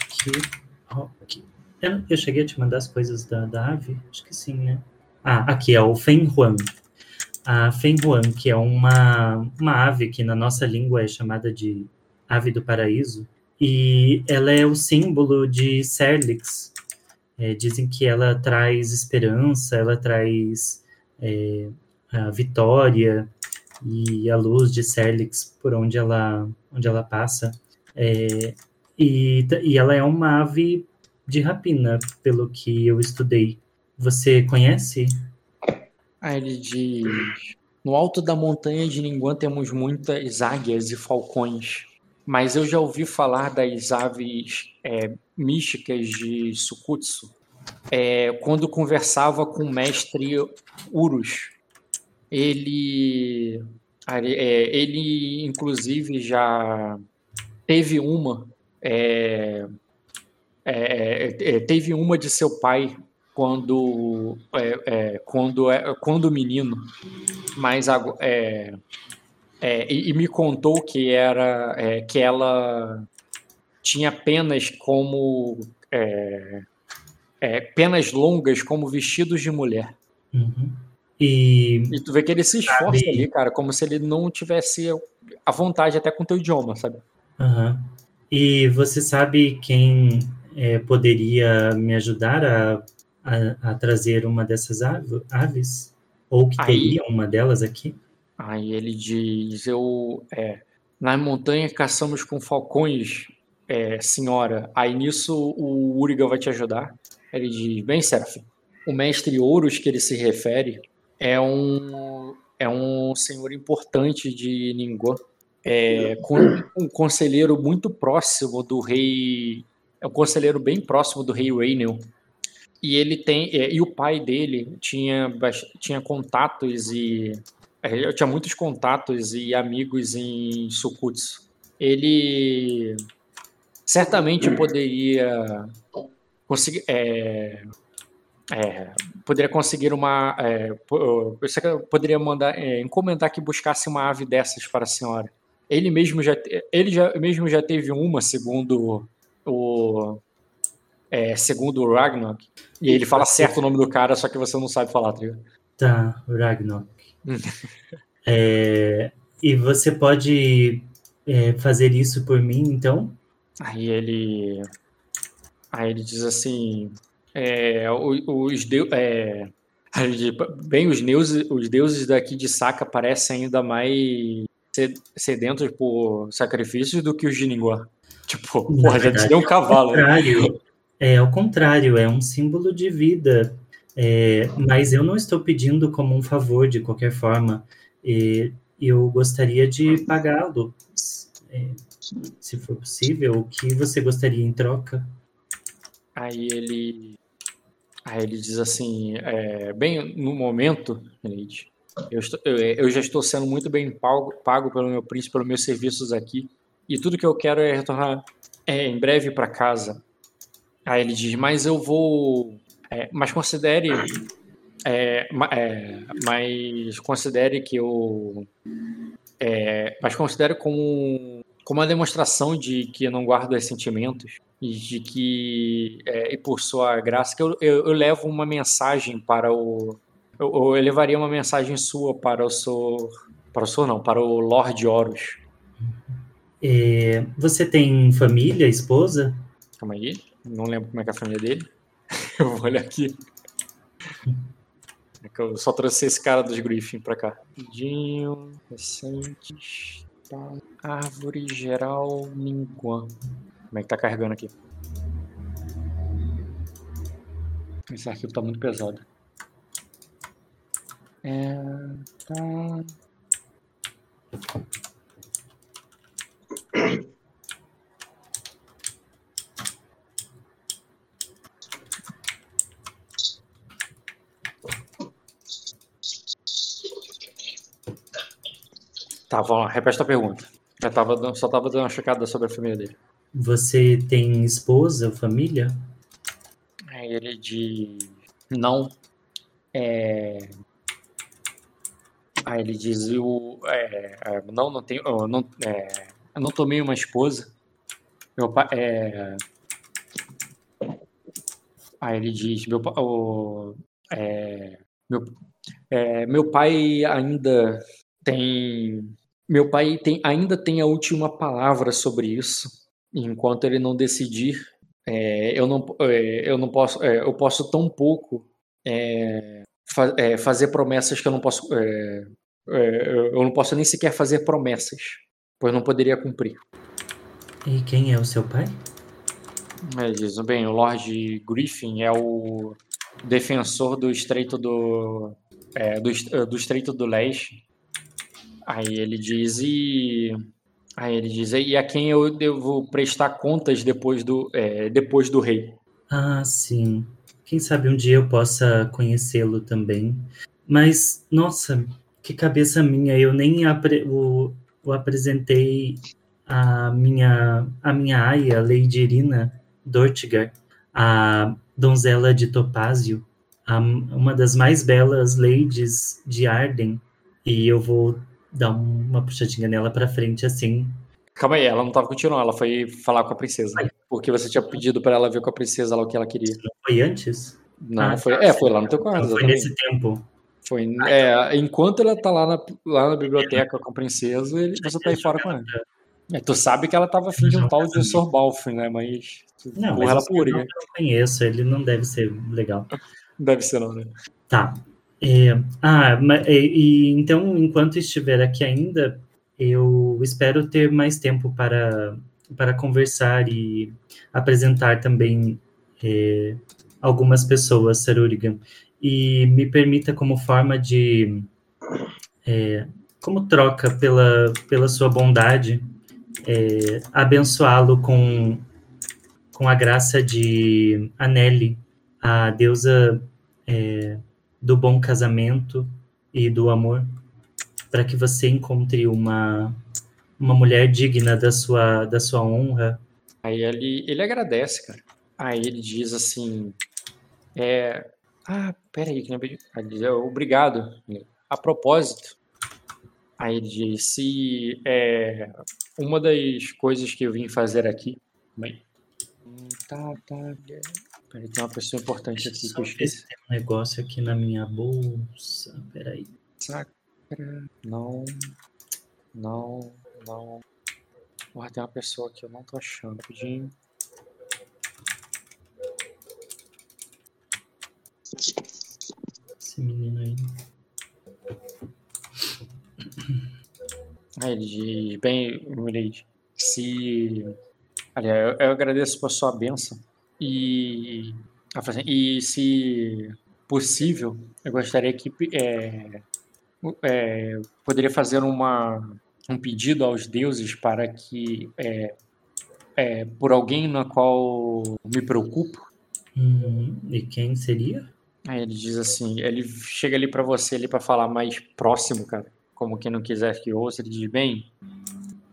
[SPEAKER 5] rock. Eu, eu cheguei a te mandar as coisas da, da ave? Acho que sim, né? Ah, aqui é o Fenhuan. A Fenhuan, que é uma, uma ave que na nossa língua é chamada de ave do paraíso, e ela é o símbolo de Serlix. É, dizem que ela traz esperança, ela traz é, a vitória e a luz de Serlix por onde ela, onde ela passa. É, e, e ela é uma ave de rapina, pelo que eu estudei. Você conhece?
[SPEAKER 1] Aí ele diz: No alto da montanha de Ninguan temos muitas águias e falcões, mas eu já ouvi falar das aves é, místicas de Sukutsu é, quando conversava com o mestre Urus. Ele, é, ele inclusive já teve uma, é, é, é, teve uma de seu pai quando é, é, quando é, quando menino, mas é, é, e, e me contou que era é, que ela tinha penas como é, é, penas longas como vestidos de mulher.
[SPEAKER 5] Uhum. E
[SPEAKER 1] E tu vê que ele se esforça
[SPEAKER 5] Sabe-
[SPEAKER 1] ali, cara, como se ele não tivesse a vontade até com o teu idioma, sabe?
[SPEAKER 5] Aham. E você sabe quem é, poderia me ajudar a, a, a trazer uma dessas ave- aves? Ou que
[SPEAKER 1] Aí-
[SPEAKER 5] teria uma delas aqui?
[SPEAKER 1] Aí ele diz: Eu é, nas montanhas caçamos com falcões, é, senhora. Aí nisso o Uriga vai te ajudar. Ele diz: Bem, Serafim, o mestre Ouros que ele se refere é um é um senhor importante de Ningguan, é um conselheiro muito próximo do rei, é um conselheiro bem próximo do rei Rainel. E ele tem é, e o pai dele tinha tinha contatos e eu tinha muitos contatos e amigos em Sukutsu. Ele certamente poderia conseguir, é, é, poderia conseguir uma, é, eu poderia mandar é, encomendar que buscasse uma ave dessas para a senhora. Ele mesmo já, ele já mesmo já teve uma, segundo o é, segundo o Ragnarok. E ele fala certo o nome do cara, só que você não sabe falar, tá ligado?
[SPEAKER 5] Tá, Ragnarok. É, e você pode é, fazer isso por mim, então?
[SPEAKER 1] Aí ele. Aí ele diz assim. É, o- os é, bem, os deuses, os deuses daqui de Saka parecem ainda mais sed- sedentos por sacrifícios do que os de Ningguan. Tipo, porra, já deu um cavalo. né?
[SPEAKER 5] contrário, é ao contrário, é um símbolo de vida. É, mas eu não estou pedindo como um favor de qualquer forma. E eu gostaria de pagá-lo, é, se for possível. O que você gostaria em troca?
[SPEAKER 1] Aí ele. Aí ele diz assim, é, bem, no momento, diz, eu, estou- eu- eu já estou sendo muito bem pago, pago pelo meu príncipe, pelos meus serviços aqui, e tudo que eu quero é retornar é, em breve para casa. Aí ele diz, mas eu vou, é, mas considere, é, é, mas considere que eu, é, mas considere como como uma demonstração de que eu não guardo ressentimentos e de que, é, e por sua graça, que eu, eu, eu levo uma mensagem para o. Eu, eu levaria uma mensagem sua para o Sor. Para o Sor, não, para o Lord Horus.
[SPEAKER 5] É, você tem família, esposa?
[SPEAKER 1] Calma aí, não lembro como é que é a família dele. Eu vou olhar aqui. É eu só trouxe esse cara dos Griffin pra cá. Dinho, recentes, tá, árvore geral, Minguan. Como é que tá carregando aqui? Esse arquivo tá muito pesado. É, tá. Tá, vamos lá, repete a pergunta. Eu tava, dando- só tava dando uma checada sobre a família dele.
[SPEAKER 5] Você tem esposa, família?
[SPEAKER 1] Aí ele diz: Não. É... Aí ele diz: eu, é, é, Não, não tenho. Eu não, é, eu não tomei uma esposa. Meu pai. É... Aí ele diz: Meu, o, é, meu, é, meu pai ainda tem. Meu pai tem, ainda tem a última palavra sobre isso. Enquanto ele não decidir, é, eu, não, é, eu não posso. é, eu posso tão pouco é, fa- é, fazer promessas que eu não posso. é, é, eu não posso nem sequer fazer promessas, pois não poderia cumprir.
[SPEAKER 5] E quem é o seu pai?
[SPEAKER 1] Ele diz, bem, o Lord Griffin é o defensor do Estreito do, é, do, do Estreito do Leste. Aí ele diz, e... Aí ele diz, e a quem eu devo prestar contas depois do, é, depois do rei?
[SPEAKER 5] Ah, sim. Quem sabe um dia eu possa conhecê-lo também. Mas, nossa, que cabeça minha, eu nem apre- o, o apresentei a minha, a minha aia, Lady Irina Dortigar, a donzela de Topázio, a- uma das mais belas ladies de Arden. E eu vou dar uma puxadinha nela pra frente, assim.
[SPEAKER 1] Calma aí, ela não estava continuando, ela foi falar com a princesa. Porque você tinha pedido para ela ver com a princesa lá o que ela queria.
[SPEAKER 5] Foi antes?
[SPEAKER 1] Não,
[SPEAKER 5] Ah,
[SPEAKER 1] foi,
[SPEAKER 5] tá,
[SPEAKER 1] é, foi lá no teu quarto,
[SPEAKER 5] Então foi nesse tempo.
[SPEAKER 1] Foi, é, enquanto ela tá lá na, lá na biblioteca com a princesa, ele, você tá aí fora com ela. É, tu sabe que ela tava afim de um tal de Sr. Balfin, né? Mas
[SPEAKER 5] Não, mas
[SPEAKER 1] ela Uriga.
[SPEAKER 5] eu não conheço, ele não deve ser legal.
[SPEAKER 1] Deve ser não, né?
[SPEAKER 5] Tá. É, ah, ma- e, então, enquanto estiver aqui ainda, eu espero ter mais tempo para, para conversar e apresentar também é, algumas pessoas, Sir Urigan. E me permita, como forma de. é, como troca pela, pela sua bondade, é, abençoá-lo com, com a graça de Aneli, a deusa é, do bom casamento e do amor, para que você encontre uma, uma mulher digna da sua, da sua honra.
[SPEAKER 1] Aí ele, ele agradece, cara. Aí ele diz assim: é, Ah, peraí, que lembrei. Aí diz, "É, obrigado. A propósito, aí ele diz: se é, uma das coisas que eu vim fazer aqui. Bem, hum, tá, tá. Peraí, tem uma pessoa importante aqui que eu esqueci.
[SPEAKER 5] tem um negócio aqui na minha bolsa. Peraí.
[SPEAKER 1] Sacra. Não. Não. Não. Porra, tem uma pessoa que eu não tô achando. Rapidinho.
[SPEAKER 5] Esse menino aí.
[SPEAKER 1] Aí ele diz, bem, Milady, se. Aliás, eu, eu agradeço por sua bênção. E. assim, E se possível, eu gostaria que. É, é, poderia fazer uma, um pedido aos deuses para que. É, é, por alguém na qual me preocupo.
[SPEAKER 5] Hum, e quem seria?
[SPEAKER 1] Aí ele diz assim, ele chega ali pra você ali para falar mais próximo, cara, como quem não quiser que ouça, ele diz bem,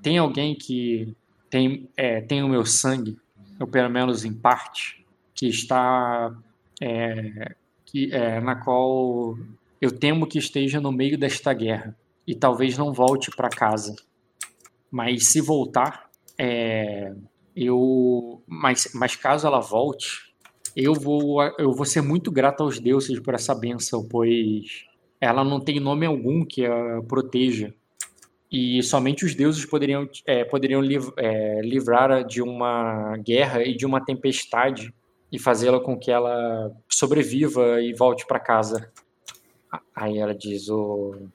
[SPEAKER 1] tem alguém que tem é, tem o meu sangue, ou pelo menos em parte, que está é, que é, na qual eu temo que esteja no meio desta guerra e talvez não volte para casa, mas se voltar, é, eu mas, mas caso ela volte eu vou, eu vou ser muito grato aos deuses por essa benção, pois ela não tem nome algum que a proteja. E somente os deuses poderiam, é, poderiam liv, é, livrar de uma guerra e de uma tempestade e fazê-la com que ela sobreviva e volte para casa. Aí ela diz: o,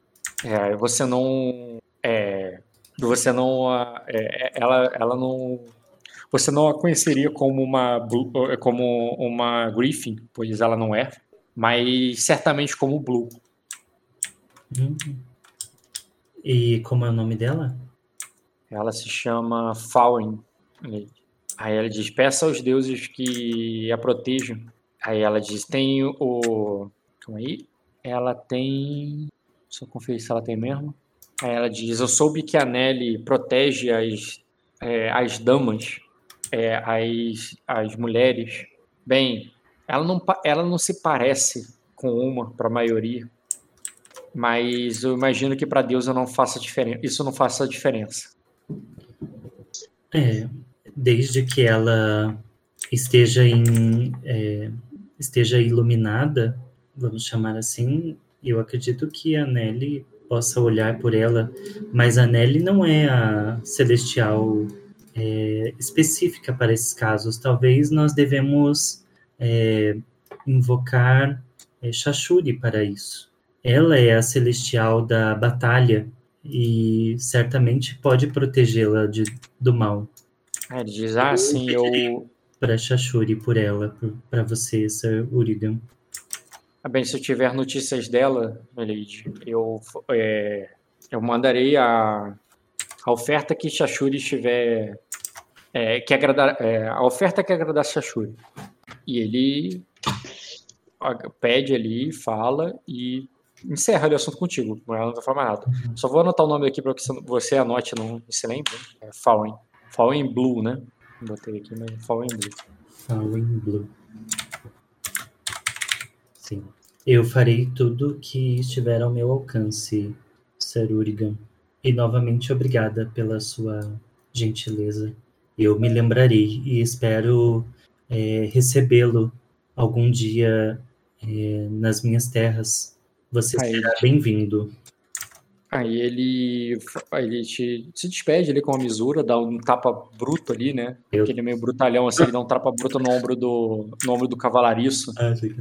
[SPEAKER 1] é, você não. É, você não. É, ela, ela não você não a conheceria como uma Blue- como uma Griffin, pois ela não é, mas certamente como Blue.
[SPEAKER 5] Hum. E como é o nome dela?
[SPEAKER 1] Ela se chama Fallen. Aí ela diz: peça aos deuses que a protejam. Aí ela diz: tem o. Calma aí. Ela tem. Eu conferir se ela tem mesmo. Aí ela diz: eu soube que a Nelly protege as, é, as damas é, as, as mulheres, bem, ela não, ela não se parece com uma para a maioria, mas eu imagino que para Deus eu não isso não faça diferença.
[SPEAKER 5] É, desde que ela esteja em é, esteja iluminada, vamos chamar assim, eu acredito que a Nelly possa olhar por ela, mas a Nelly não é a celestial é, específica para esses casos. Talvez nós devemos é, invocar é, Shashuri para isso. Ela é a celestial da batalha e certamente pode protegê-la de- do mal.
[SPEAKER 1] Aí ele diz, ah, sim, eu...
[SPEAKER 5] Para Shashuri por ela, para você, Sir Urigan.
[SPEAKER 1] Ah, bem, se eu tiver notícias dela, Lady, eu, é, eu mandarei a, a oferta que Shashuri estiver... É, que agradar, é, a oferta que agradar Shashuri. E ele pede ali, fala e encerra ali o assunto contigo. Ela não vai falar mais nada. Só vou anotar o nome aqui para que você- você anote, não se lembre. É Fallen. Fallen Blue, né? Botei aqui, mas Fallen Blue.
[SPEAKER 5] Fallen Blue. Sim. Eu farei tudo que estiver ao meu alcance, Sir Urigan. E novamente obrigada pela sua gentileza. Eu me lembrarei e espero é, recebê-lo algum dia é, nas minhas terras. Você
[SPEAKER 1] Aí.
[SPEAKER 5] será bem-vindo.
[SPEAKER 1] Aí ele, aí ele te, se despede ali com a misura, dá um tapa bruto ali, né?
[SPEAKER 5] Eu-
[SPEAKER 1] Aquele meio brutalhão assim, ele dá um tapa bruto no ombro do, no ombro do cavalariço.
[SPEAKER 5] Ah, achei que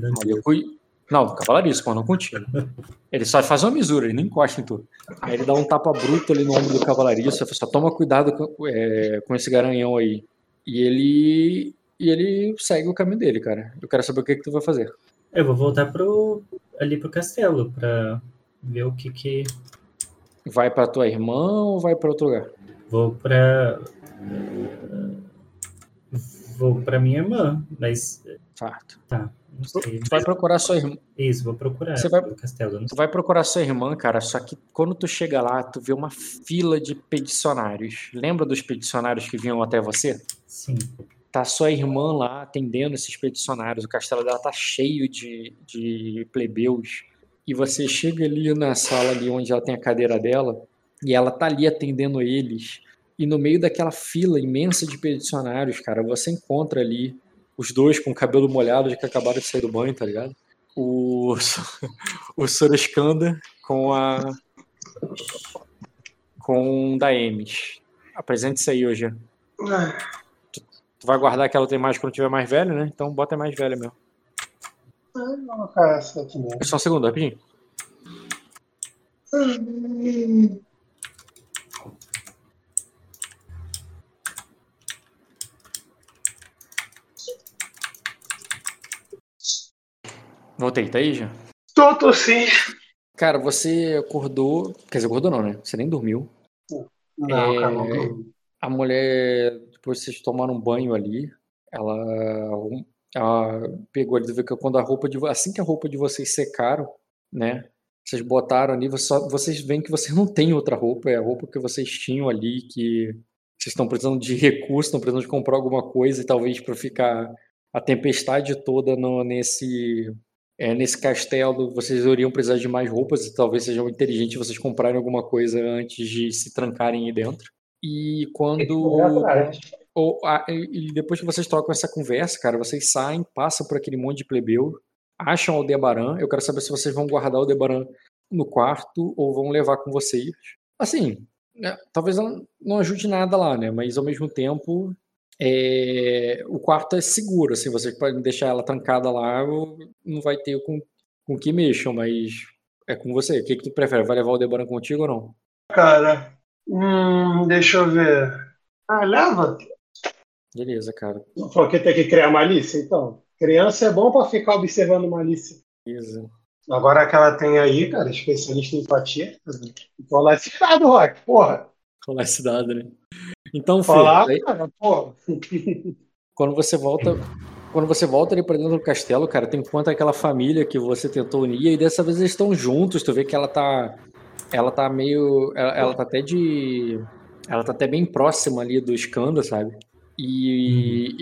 [SPEAKER 1] Não, do cavalariço, pô, não contigo. Ele só faz uma misura, ele não encosta em tudo. Aí ele dá um tapa bruto ali no ombro do cavalariço, só toma cuidado com, é, com esse garanhão aí. E ele, e ele segue o caminho dele, cara. Eu quero saber o que, que tu vai fazer.
[SPEAKER 5] Eu vou voltar pro, ali pro castelo para ver o que que
[SPEAKER 1] Vai pra tua irmã ou vai pra outro lugar?
[SPEAKER 5] Vou pra. Vou pra minha irmã, mas
[SPEAKER 1] Certo.
[SPEAKER 5] tá, não sei.
[SPEAKER 1] Tu vai procurar sua irmã.
[SPEAKER 5] Isso, vou procurar
[SPEAKER 1] Você vai-
[SPEAKER 5] castelo.
[SPEAKER 1] Tu vai procurar sua irmã, cara, só que quando tu chega lá, tu vê uma fila de peticionários. Lembra dos peticionários que vinham até você?
[SPEAKER 5] Sim.
[SPEAKER 1] Tá sua irmã lá atendendo esses peticionários. O castelo dela tá cheio de, de plebeus. E você chega ali na sala ali onde ela tem a cadeira dela e ela tá ali atendendo eles. E no meio daquela fila imensa de peticionários, cara, você encontra ali os dois com o cabelo molhado de que acabaram de sair do banho, tá ligado? O, o Soreskanda com a. com o Daemis. Apresente-se aí hoje. Tu vai guardar aquela outra imagem quando tiver mais velho, né? Então bota a mais velha mesmo.
[SPEAKER 2] Vou colocar essa mesmo.
[SPEAKER 1] Só um segundo, rapidinho. Voltei, tá aí já?
[SPEAKER 2] Tô, tô sim.
[SPEAKER 1] Cara, você acordou. Quer dizer, acordou não, né? Você nem dormiu.
[SPEAKER 2] Não,
[SPEAKER 1] É,
[SPEAKER 2] cara, não tô.
[SPEAKER 1] A mulher, depois vocês tomaram um banho ali, ela, ela pegou ali, viu que quando a roupa de assim que a roupa de vocês secaram, né? Vocês botaram ali, só- vocês veem que vocês não têm outra roupa, é a roupa que vocês tinham ali, que vocês estão precisando de recursos, estão precisando de comprar alguma coisa, e talvez para ficar a tempestade toda no- nesse é, nesse castelo, vocês iriam precisar de mais roupas, e talvez seja inteligente vocês comprarem alguma coisa antes de se trancarem aí dentro. E quando
[SPEAKER 2] atrás.
[SPEAKER 1] ou, a- e depois que vocês trocam essa conversa, cara, vocês saem, passam por aquele monte de plebeu, acham o Aldebaran. Eu quero saber se vocês vão guardar o Aldebaran no quarto ou vão levar com vocês. Assim, né, talvez não, não ajude nada lá, né? Mas ao mesmo tempo, é, o quarto é seguro. Assim, vocês podem deixar ela trancada lá, não vai ter com, com que mexam, mas é com você. O que, que tu prefere? Vai levar o Aldebaran contigo ou não?
[SPEAKER 2] Cara, hum, deixa eu ver. Ah, leva.
[SPEAKER 1] Beleza, cara.
[SPEAKER 2] Porque tem que criar malícia, então. Criança é bom pra ficar observando malícia.
[SPEAKER 1] Beleza.
[SPEAKER 2] Agora que ela tem aí, cara, especialista em empatia. Então lá esse dado, Rock, porra.
[SPEAKER 1] Colar esse dado, né? Então,
[SPEAKER 2] Falar,
[SPEAKER 1] aí-
[SPEAKER 2] cara, porra.
[SPEAKER 1] Quando você volta, quando você volta ali pra dentro do castelo, cara, tu encontra aquela família que você tentou unir e dessa vez eles estão juntos. Tu vê que ela tá, ela tá meio, ela, ela tá até de, ela tá até bem próxima ali do Skanda, sabe? E,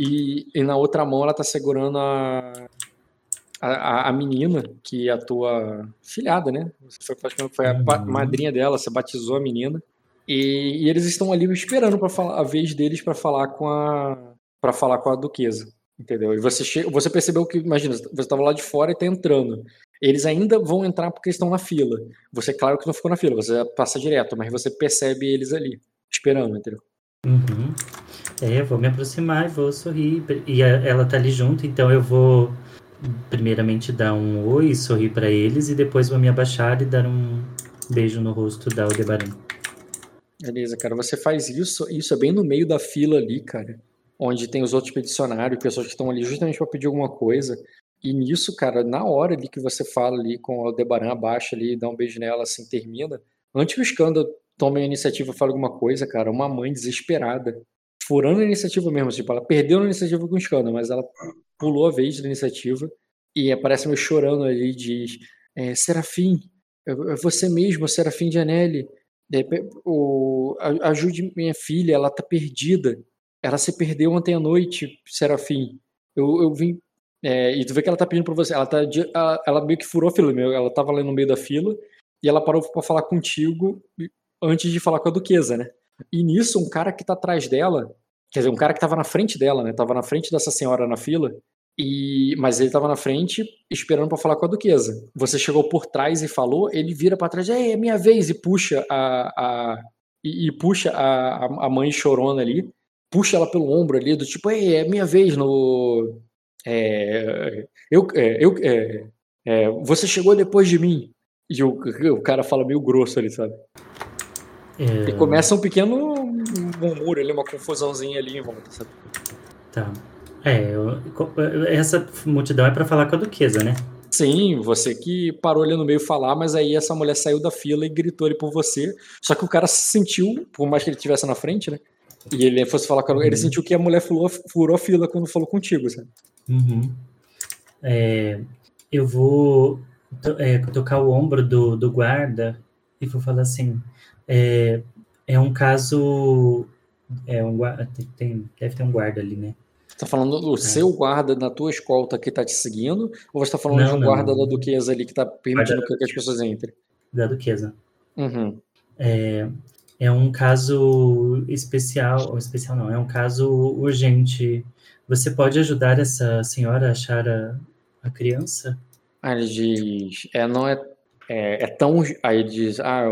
[SPEAKER 1] e, e na outra mão ela tá segurando a, a, a menina, que é a tua filhada, né? Você foi, a
[SPEAKER 5] Uhum.
[SPEAKER 1] madrinha dela, você batizou a menina. E, e eles estão ali esperando para falar a vez deles para falar com a para falar com a duquesa, entendeu? E você che- você percebeu que, imagina, você estava lá de fora e tá entrando. Eles ainda vão entrar porque estão na fila. Você, claro que não ficou na fila, você passa direto, mas você percebe eles ali, esperando, entendeu?
[SPEAKER 5] Uhum. É, eu vou me aproximar e vou sorrir. E ela tá ali junto, então eu vou primeiramente dar um oi, sorrir pra eles e depois vou me abaixar e dar um beijo no rosto da Aldebaran.
[SPEAKER 1] Beleza, cara, você faz isso, isso é bem no meio da fila ali, cara, onde tem os outros peticionários, pessoas que estão ali justamente para pedir alguma coisa. E nisso, cara, na hora ali que você fala ali com o Aldebaran abaixa ali, dá um beijo nela, assim, termina. Antes que o escândalo tome a iniciativa e fale alguma coisa, cara, uma mãe desesperada, furando a iniciativa mesmo, tipo, ela perdeu a iniciativa com o escândalo, mas ela pulou a vez da iniciativa e aparece meio chorando ali e diz: é, Serafim, é é você mesmo, Serafim de Anelli. De repe- o, ajude minha filha, ela tá perdida. Ela se perdeu ontem à noite, Serafim. Eu, eu vim. É, e tu vê que ela tá pedindo pra você. Ela, tá, ela, ela meio que furou a fila, meu. Ela tava ali no meio da fila e ela parou pra falar contigo antes de falar com a duquesa, né? E nisso, um cara que tá atrás dela, quer dizer, um cara que tava na frente dela, né? Tava na frente dessa senhora na fila, e mas ele tava na frente esperando pra falar com a duquesa. Você chegou por trás e falou, ele vira pra trás, é, é minha vez, e puxa a, a e, e puxa a, a- mãe chorona ali, puxa ela pelo ombro ali, do tipo, é minha vez no. É, eu, é, eu, é, é, você chegou depois de mim. E o, o cara fala meio grosso ali, sabe?
[SPEAKER 5] É,
[SPEAKER 1] E começa um pequeno murmúrio ali, uma confusãozinha ali em volta, sabe?
[SPEAKER 5] Tá. É, eu- essa multidão é pra falar com a duquesa, né?
[SPEAKER 1] Sim, você que parou ali no meio falar, mas aí essa mulher saiu da fila e gritou ali por você. Só que o cara se sentiu, por mais que ele estivesse na frente, né? E ele fosse falar com ele
[SPEAKER 5] Uhum.
[SPEAKER 1] sentiu que a mulher furou, furou a fila quando falou contigo, sabe?
[SPEAKER 5] Uhum. É, eu vou to- é, tocar o ombro do, do guarda e vou falar assim: é, é um caso. É um tem, deve ter um guarda ali, né?
[SPEAKER 1] Você tá falando do seu guarda na tua escolta que tá te seguindo, ou você tá falando
[SPEAKER 5] Não,
[SPEAKER 1] de um
[SPEAKER 5] não.
[SPEAKER 1] guarda da duquesa ali que tá permitindo
[SPEAKER 5] Guarda-
[SPEAKER 1] que as pessoas entrem?
[SPEAKER 5] Da duquesa.
[SPEAKER 1] Uhum.
[SPEAKER 5] É, é um caso especial, especial não, é um caso urgente. Você pode ajudar essa senhora a achar a, a criança?
[SPEAKER 1] Aí ele diz, é, não é, é, é tão. Aí ele diz, ah,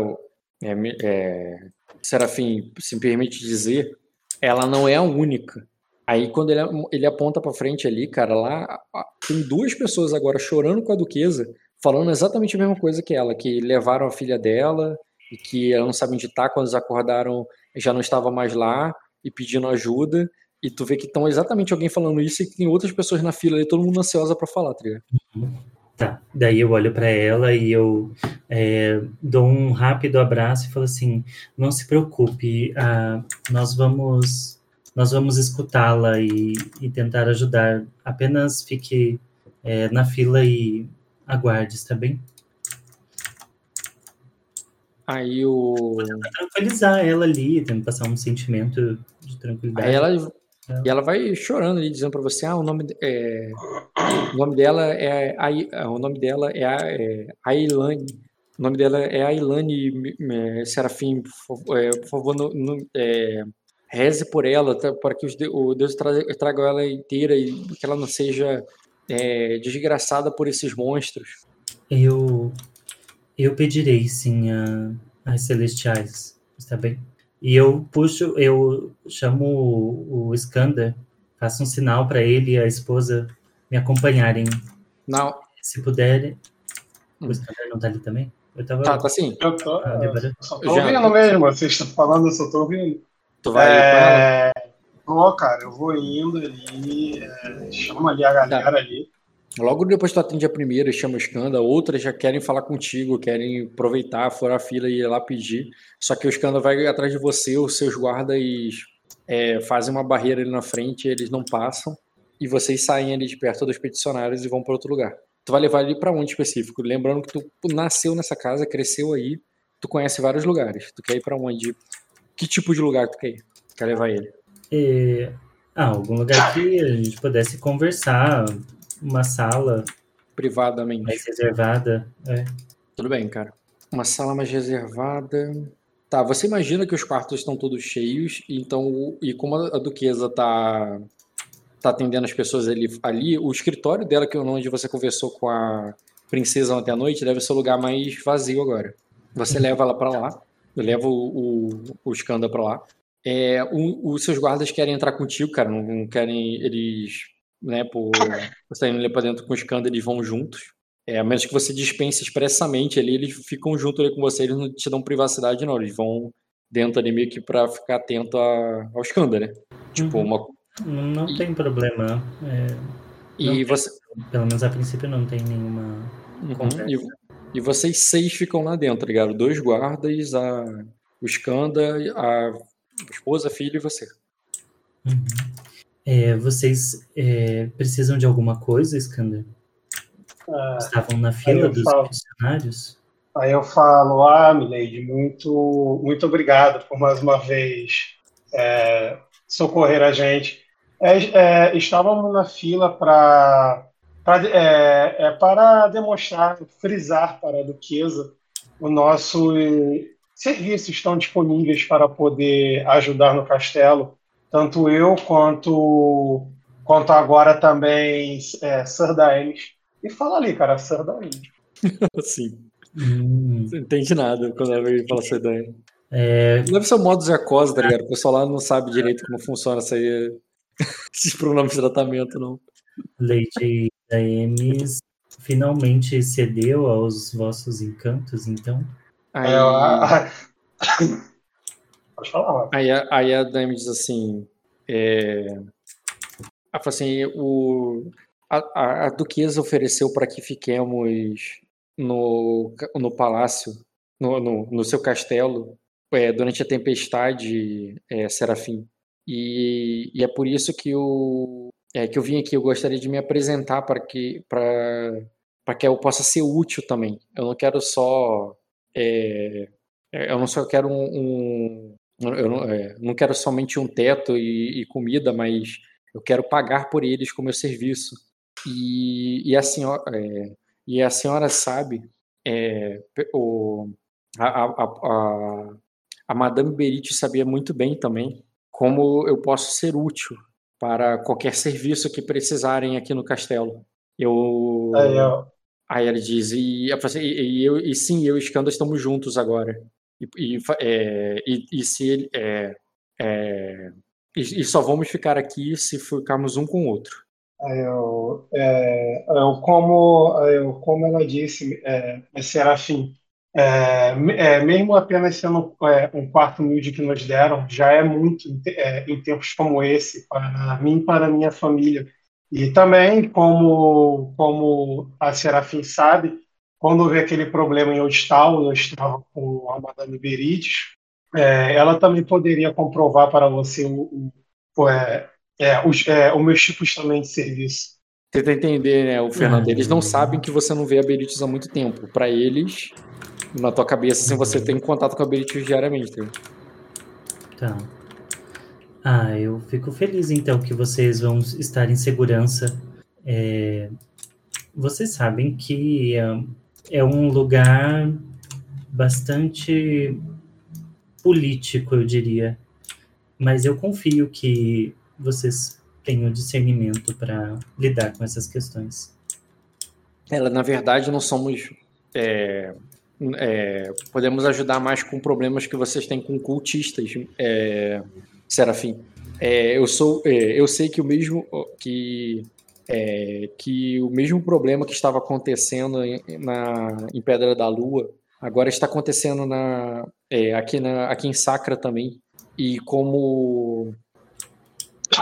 [SPEAKER 1] é, é, Serafim, se permite dizer, ela não é a única. Aí quando ele, ele aponta pra frente ali, cara, lá tem duas pessoas agora chorando com a duquesa, falando exatamente a mesma coisa que ela, que levaram a filha dela e que ela não sabe onde tá, quando eles acordaram já não estava mais lá e pedindo ajuda. E tu vê que estão exatamente alguém falando isso e que tem outras pessoas na fila ali, todo mundo ansiosa pra falar, tá ligado?
[SPEAKER 5] Tá. Daí eu olho para ela e eu é, dou um rápido abraço e falo assim: não se preocupe, ah, nós vamos nós vamos escutá-la e, e tentar ajudar. Apenas fique é, na fila e aguarde, está bem?
[SPEAKER 1] Aí o.
[SPEAKER 5] Tranquilizar ela ali, tendo passar um sentimento de tranquilidade.
[SPEAKER 1] Aí ela, e ela vai chorando ali, dizendo pra você, ah, o nome, é, o nome dela é, ah, o nome dela é, A- é Ailane, o nome dela é Ailane é, Serafim, por favor, é, por favor no- no- é, reze por ela, tá, para que os o Deus traga, traga ela inteira e que ela não seja é, desgraçada por esses monstros.
[SPEAKER 5] Eu, eu pedirei sim a, as celestiais, está bem? E eu puxo, eu chamo o, o Skander, faço um sinal para ele e a esposa me acompanharem.
[SPEAKER 1] Não,
[SPEAKER 5] Se puderem.
[SPEAKER 1] Hum.
[SPEAKER 5] O Skander não tá ali também? Eu tava.
[SPEAKER 1] tá, tá assim,
[SPEAKER 2] Eu tô,
[SPEAKER 5] Ah,
[SPEAKER 2] só tô
[SPEAKER 1] Já.
[SPEAKER 2] ouvindo mesmo, vocês estão falando, eu só tô ouvindo.
[SPEAKER 1] tu vai.
[SPEAKER 2] É, Ó, cara, eu vou indo ali, é, chama ali a galera ali.
[SPEAKER 1] Logo depois que tu atende a primeira e chama o Skanda, outras já querem falar contigo, querem aproveitar, furar a fila e ir lá pedir. Só que o Skanda vai atrás de você, os seus guardas é, fazem uma barreira ali na frente, eles não passam, e vocês saem ali de perto dos peticionários e vão para outro lugar. Tu vai levar ele para onde específico? Lembrando que tu nasceu nessa casa, cresceu aí, tu conhece vários lugares. Tu quer ir para onde? Que tipo de lugar tu quer ir? Quer levar ele?
[SPEAKER 5] É, Ah, algum lugar que a gente pudesse conversar, uma sala
[SPEAKER 1] Privadamente.
[SPEAKER 5] mais reservada. É.
[SPEAKER 1] Tudo bem, cara. Uma sala mais reservada. Tá, você imagina que os quartos estão todos cheios, então, e como a duquesa tá, tá atendendo as pessoas ali, ali, o escritório dela, que é onde você conversou com a princesa ontem à noite, deve ser o lugar mais vazio agora. Você leva ela pra lá, leva o, o, o Skanda pra lá. É, os seus guardas querem entrar contigo, cara, não, não querem, eles, né, por você tá indo ali pra dentro com o Skanda, eles vão juntos. É, a menos que você dispense expressamente ali, eles ficam junto ali com você, eles não te dão privacidade, não. Eles vão dentro ali meio que pra ficar atento a, ao Skanda, né? Tipo,
[SPEAKER 5] Uhum.
[SPEAKER 1] uma.
[SPEAKER 5] Não, não tem problema. é,
[SPEAKER 1] E
[SPEAKER 5] Não.
[SPEAKER 1] você.
[SPEAKER 5] pelo menos a princípio não tem nenhuma.
[SPEAKER 1] Uhum. E, e vocês seis ficam lá dentro, tá ligado? Dois guardas, a, o Skanda, a esposa, a filha e você.
[SPEAKER 5] Uhum. É, vocês é, precisam de alguma coisa, Skander?
[SPEAKER 2] Ah,
[SPEAKER 5] Estavam na fila dos
[SPEAKER 2] falo.
[SPEAKER 5] funcionários?
[SPEAKER 2] Aí eu falo, ah, Milady, muito, muito obrigado por mais uma vez é, socorrer a gente. É, é, estávamos na fila pra, é, é, para demonstrar, frisar para a Duquesa o nosso serviços estão disponíveis para poder ajudar no castelo. Tanto eu quanto, quanto agora também é, Sir. E fala ali, cara, Sir.
[SPEAKER 1] Assim,
[SPEAKER 5] Hum,
[SPEAKER 1] não entende nada quando ele fala ideia.
[SPEAKER 5] é,
[SPEAKER 1] Deve ser o modo Zacosa, tá ligado? O pessoal lá não sabe direito como funciona essa aí, esses pronomes de tratamento, não.
[SPEAKER 5] Lady Daemis finalmente cedeu aos vossos encantos, então?
[SPEAKER 1] Aí,
[SPEAKER 2] É, a- Pode falar,
[SPEAKER 1] aí, aí a Dami diz assim. É, ela fala assim: o, a, a, a duquesa ofereceu para que fiquemos no, no palácio, no, no, no seu castelo, é, durante a tempestade, é, Serafim. E, e é por isso que eu, é, que eu vim aqui. Eu gostaria de me apresentar para que, para que eu possa ser útil também. Eu não quero só. é, eu não só quero um. um- eu não, é, não quero somente um teto e, e comida, mas eu quero pagar por eles com meu serviço. E, e, a, senhora, é, e a senhora sabe, é, o, a, a, a, a- Madame Berit sabia muito bem também como eu posso ser útil para qualquer serviço que precisarem aqui no castelo. Eu,
[SPEAKER 2] Aí,
[SPEAKER 1] Aí ela diz, e, e eu, e sim, eu e Skanda estamos juntos agora. E, e, é, e, e se ele. É, é, e, e só vamos ficar aqui se ficarmos um com o outro.
[SPEAKER 2] aí eu, é, eu como, eu, como ela disse, é, é Serafim, é, me- é, mesmo apenas sendo é, um quarto humilde que nos deram, já é muito em te- é, em tempos como esse, para mim e para minha família. E também, como, como a Serafim sabe, quando houve aquele problema em Ostal, eu estava com a Madame Berites, é, ela também poderia comprovar para você o, o, é, é, os, é, os meus tipos também de serviço.
[SPEAKER 1] Tenta entender, né, o Fernando?
[SPEAKER 5] Ah.
[SPEAKER 1] Eles não sabem que você não vê a Berites há muito tempo. Para eles, na tua cabeça, assim, você tem contato com a Berites diariamente. tá?
[SPEAKER 5] Tá. Ah, eu fico feliz então que vocês vão estar em segurança. É, vocês sabem que é, é um lugar bastante político, eu diria. Mas eu confio que vocês tenham discernimento para lidar com essas questões.
[SPEAKER 1] Ela, na verdade, não somos. é, é, podemos ajudar mais com problemas que vocês têm com cultistas, é, Serafim. É, eu sou, é, eu sei que o mesmo que é, que o mesmo problema que estava acontecendo em, na, em Pedra da Lua agora está acontecendo na, é, aqui, na, aqui em Sacra também. E como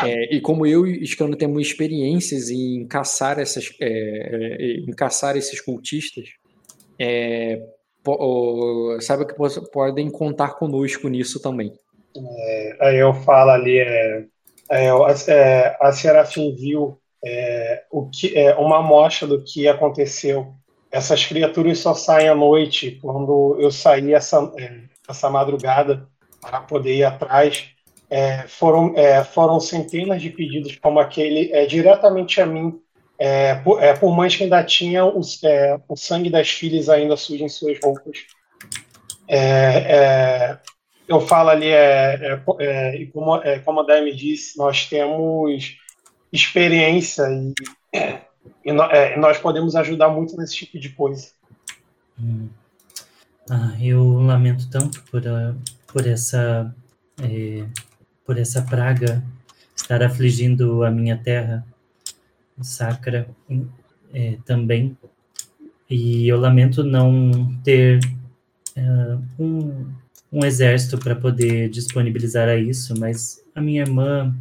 [SPEAKER 1] é, e como eu e Scano temos experiências em caçar essas, é, é, em caçar esses cultistas, é, po- saiba que podem contar conosco nisso também.
[SPEAKER 2] Aí eu falo ali, é, é, a Serafim viu é, o que, é, uma amostra do que aconteceu. Essas criaturas só saem à noite quando eu saí essa, é, essa madrugada para poder ir atrás. é, foram, é, foram centenas de pedidos como aquele é, diretamente a mim, é, por, é, por mães que ainda tinham os, é, o sangue das filhas ainda sujo em suas roupas. É, eu falo ali, é, como, como a Dai me disse, nós temos experiência e, e, no, e, nós podemos ajudar muito nesse tipo de coisa.
[SPEAKER 5] Hum. Ah, eu lamento tanto por, a, por essa por essa praga estar afligindo a minha terra sacra é, também. E eu lamento não ter uh, um, um exército para poder disponibilizar a isso, mas a minha irmã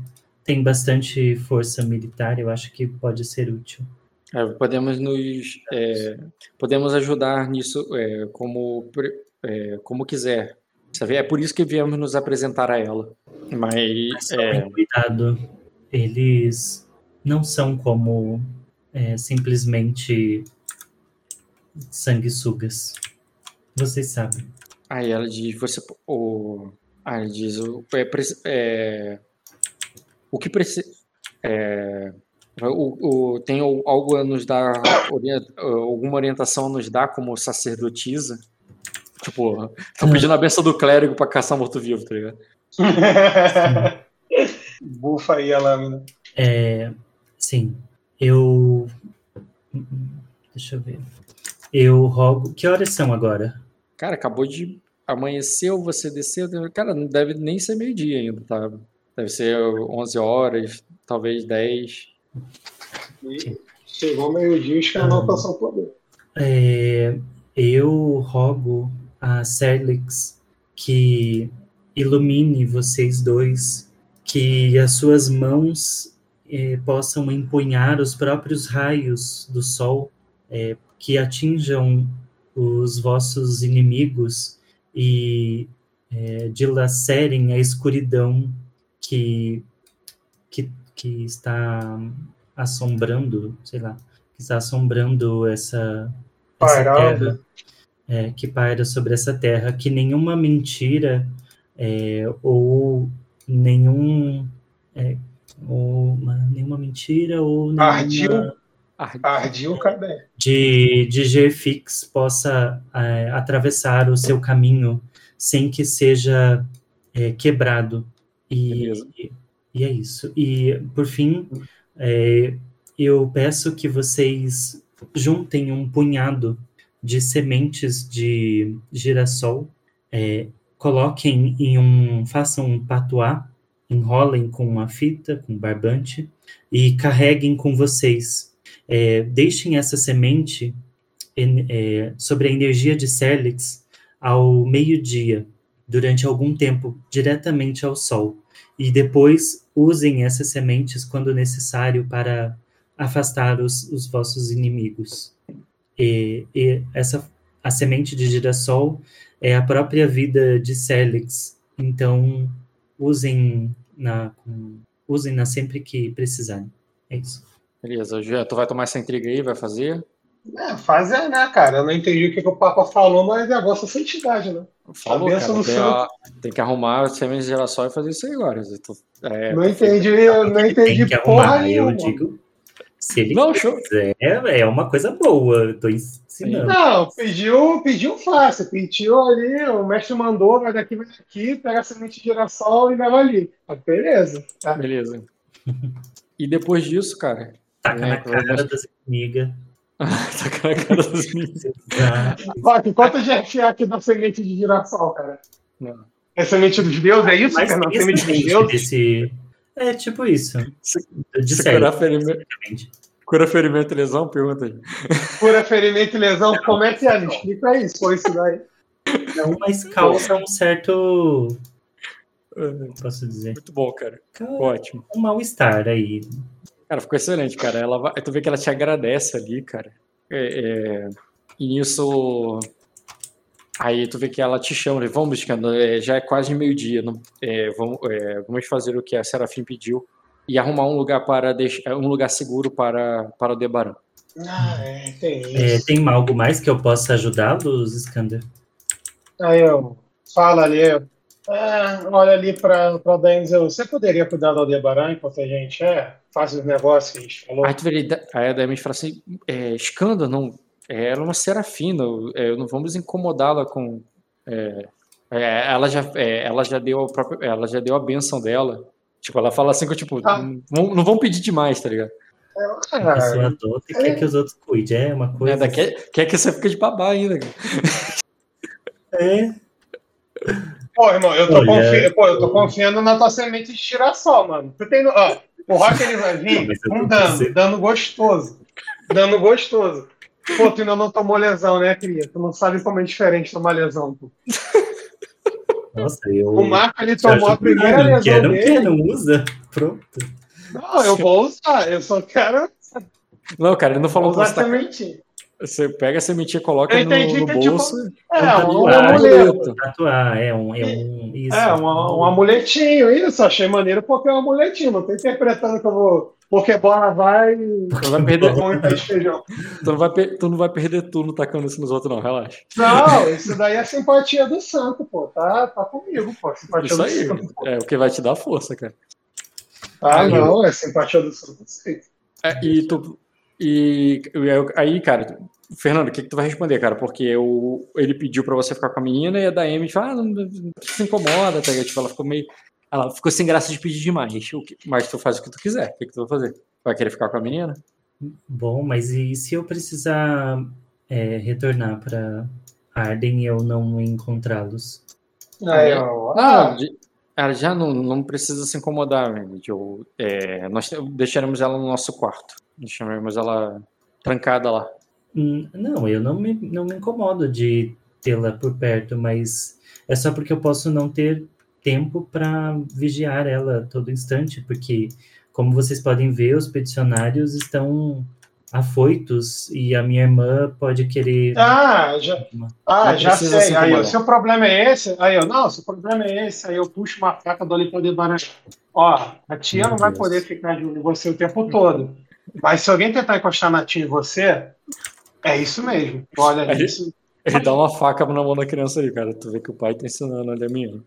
[SPEAKER 5] tem bastante força militar, eu acho que pode ser útil.
[SPEAKER 1] É, podemos nos é, podemos ajudar nisso é, como é, como quiser é por isso que viemos nos apresentar a ela. Mas.
[SPEAKER 5] é... cuidado. Eles não são como é, simplesmente sanguessugas. Vocês sabem.
[SPEAKER 1] Aí ela diz: você. O, aí diz: o, é, é, o que precisa. É, o, o, tem algo a nos dar, alguma orientação a nos dar como sacerdotisa? Tipo, tô pedindo a benção do clérigo pra caçar morto-vivo, tá ligado?
[SPEAKER 2] Bufa aí a lâmina.
[SPEAKER 5] É, sim, eu. Deixa eu ver. Eu rogo. Que horas são agora?
[SPEAKER 1] Cara, acabou de amanheceu, você desceu. Cara, não deve nem ser meio-dia ainda, tá? Deve ser 11 horas, talvez 10.
[SPEAKER 2] E chegou meio-dia e os caras não alcançam o poder.
[SPEAKER 5] É, eu rogo a Serlix que ilumine vocês dois, que as suas mãos eh, possam empunhar os próprios raios do sol, eh, que atinjam os vossos inimigos e eh, dilacerem a escuridão que, que, que está assombrando, sei lá, que está assombrando essa, essa terra é, que paira sobre essa terra, que nenhuma mentira é, ou nenhum é, ou uma, nenhuma mentira ou nenhuma,
[SPEAKER 2] ardil. Ardil cadê?
[SPEAKER 5] de de G-Fix possa é, atravessar o seu caminho sem que seja é, quebrado e, e, e, é isso e por fim é, eu peço que vocês juntem um punhado de sementes de girassol, é, coloquem em um, façam um patuá, enrolem com uma fita, com barbante e carreguem com vocês. É, deixem essa semente é, sobre a energia de Serlix ao meio-dia, durante algum tempo, diretamente ao sol. E depois usem essas sementes quando necessário para afastar os, os vossos inimigos. E, e essa a semente de girassol é a própria vida de Celix. Então, usem na usem na sempre que precisarem. É isso.
[SPEAKER 1] Beleza, Gê, tu vai tomar essa intriga aí, vai fazer?
[SPEAKER 2] É, fazer, né, cara? Eu não entendi o que, que o Papa falou, mas é a vossa santidade, né?
[SPEAKER 1] Falou, cara, tem, a, tem, que arrumar sementes de girassol e fazer isso aí agora.
[SPEAKER 2] Tô, é, não entendi, eu não entendi porra arrumar, nenhuma.
[SPEAKER 5] Eu digo, se ele não, quiser, é uma coisa boa. Eu tô ensinando.
[SPEAKER 2] Não, pediu, pediu fácil. Pediu ali, o mestre mandou, vai daqui, vai daqui, pega a semente de girassol e leva ali. Ah, beleza. Tá.
[SPEAKER 1] Beleza. E depois disso, cara.
[SPEAKER 5] Taca né, na cara das amigas.
[SPEAKER 1] Na cara das amigas.
[SPEAKER 2] Rock, quanto de FA aqui da semente de girassol, cara? Não. É semente dos deuses, é isso?
[SPEAKER 5] Mas cara? Semente dos deuses? Desse é tipo isso.
[SPEAKER 1] De série, curar ferimento, cura ferimento e lesão? Pergunta aí.
[SPEAKER 2] Cura ferimento e lesão, como é que é? Me explica aí, foi isso daí.
[SPEAKER 5] Não, mas causa um certo. Posso dizer?
[SPEAKER 1] Muito bom, cara. Ótimo.
[SPEAKER 5] Um mal-estar aí.
[SPEAKER 1] Cara, ficou excelente, cara. Ela vai... Tu vê que ela te agradece ali, cara. É, é... E isso Aí tu vê que ela te chama, vamos buscando, é, já é quase meio-dia, é, vamos, é, vamos fazer o que a Serafim pediu e arrumar um lugar para deixar, um lugar seguro para, para o Debaran.
[SPEAKER 2] Ah, é, tem
[SPEAKER 5] é, isso. tem algo mais que eu possa ajudá-los, Skander?
[SPEAKER 2] Aí eu fala ali, É, olha ali para a Denzel. Você poderia cuidar do Aldebaran enquanto a gente é, faz os negócios que a gente falou?
[SPEAKER 1] Aí, a Demis fala assim: é, Skanda, não, é, ela é uma serafina, é, não vamos incomodá-la com. é, é, ela, já, é, ela, já deu a própria, ela já deu a benção dela. Tipo, ela fala assim que tipo,
[SPEAKER 2] Ah.
[SPEAKER 1] não, não vão pedir demais, tá ligado?
[SPEAKER 5] Pessoa
[SPEAKER 2] É,
[SPEAKER 5] adota e quer que os outros cuidem. É uma coisa.
[SPEAKER 1] É, daqui, quer que você fique de babá ainda. cara.
[SPEAKER 5] É.
[SPEAKER 2] Pô, irmão, eu tô, confi... Pô, eu tô confiando na tua semente de tirassol, mano. Tu tem... no- Ó, o Rock ele vai vir com dano, dano gostoso. Dano gostoso. Pô, tu ainda não tomou lesão, né, cria? Tu não sabe como é diferente tomar lesão, pô.
[SPEAKER 5] Nossa, eu.
[SPEAKER 2] O Marco, ele tomou a primeira
[SPEAKER 5] não
[SPEAKER 2] lesão
[SPEAKER 5] quer, não
[SPEAKER 2] dele.
[SPEAKER 5] não usa. Pronto.
[SPEAKER 2] Não, eu vou usar. Eu só quero
[SPEAKER 1] Não, cara, ele não falou
[SPEAKER 2] usar
[SPEAKER 1] tá-
[SPEAKER 2] sementinha.
[SPEAKER 1] Você pega a sementinha, coloca
[SPEAKER 2] Eu
[SPEAKER 1] no,
[SPEAKER 2] entendi
[SPEAKER 1] no
[SPEAKER 2] que é tipo-
[SPEAKER 1] bolso.
[SPEAKER 2] É, um, um amuleto.
[SPEAKER 5] Tatuar, é um. É, um, isso.
[SPEAKER 2] É, um, um amuletinho, isso. Achei maneiro porque é um amuletinho. Não tô interpretando que eu vou. Porque bola vai.
[SPEAKER 1] Tu não vai perder,
[SPEAKER 2] e feijão.
[SPEAKER 1] tu não vai, tu não vai perder turno tacando isso nos outros, não, relaxa.
[SPEAKER 2] Não, isso daí é simpatia do santo, pô. Tá, tá comigo, pô. Simpatia
[SPEAKER 1] Isso
[SPEAKER 2] do
[SPEAKER 1] aí
[SPEAKER 2] santo.
[SPEAKER 1] é o que vai te dar força, cara.
[SPEAKER 2] Ah,
[SPEAKER 1] Aí,
[SPEAKER 2] não, é simpatia do santo. sei.
[SPEAKER 1] É, e tu. E e aí, cara, Fernando, o que, que tu vai responder, cara? Porque eu, ele pediu pra você ficar com a menina e a da Amy falou, ah, não, não se incomoda, tá? Tipo, ela ficou meio. Ela ficou sem graça de pedir demais. O que- Mas tu faz o que tu quiser. O que, que tu vai fazer? Vai querer ficar com a menina?
[SPEAKER 5] Bom, mas e se eu precisar é, retornar para Arden e eu não encontrá-los?
[SPEAKER 2] Aí, ó.
[SPEAKER 1] Ah,
[SPEAKER 2] Ah,
[SPEAKER 1] de- ela já não, não precisa se incomodar. Eu, é, nós deixaremos ela no nosso quarto. Deixaremos ela trancada lá.
[SPEAKER 5] Hum, Não, eu não me, não me incomodo de tê-la por perto, mas é só porque eu posso não ter tempo para vigiar ela todo instante, porque, como vocês podem ver, os peticionários estão afoitos e a minha irmã pode querer.
[SPEAKER 2] ah, já, ah, já
[SPEAKER 1] precisa se
[SPEAKER 2] sei. Aí, o seu problema é esse? Aí, eu, não, seu problema é esse. Aí eu puxo uma faca do ali pra debarar. Ó, a tia
[SPEAKER 5] Meu
[SPEAKER 2] não vai
[SPEAKER 5] Deus.
[SPEAKER 2] poder ficar de olho em você o tempo todo. Mas se alguém tentar encostar na tia em você, é isso mesmo. Olha
[SPEAKER 1] Aí-
[SPEAKER 2] isso.
[SPEAKER 1] Ele dá uma faca na mão da criança ali, cara. Tu vê que o pai tá ensinando a menina.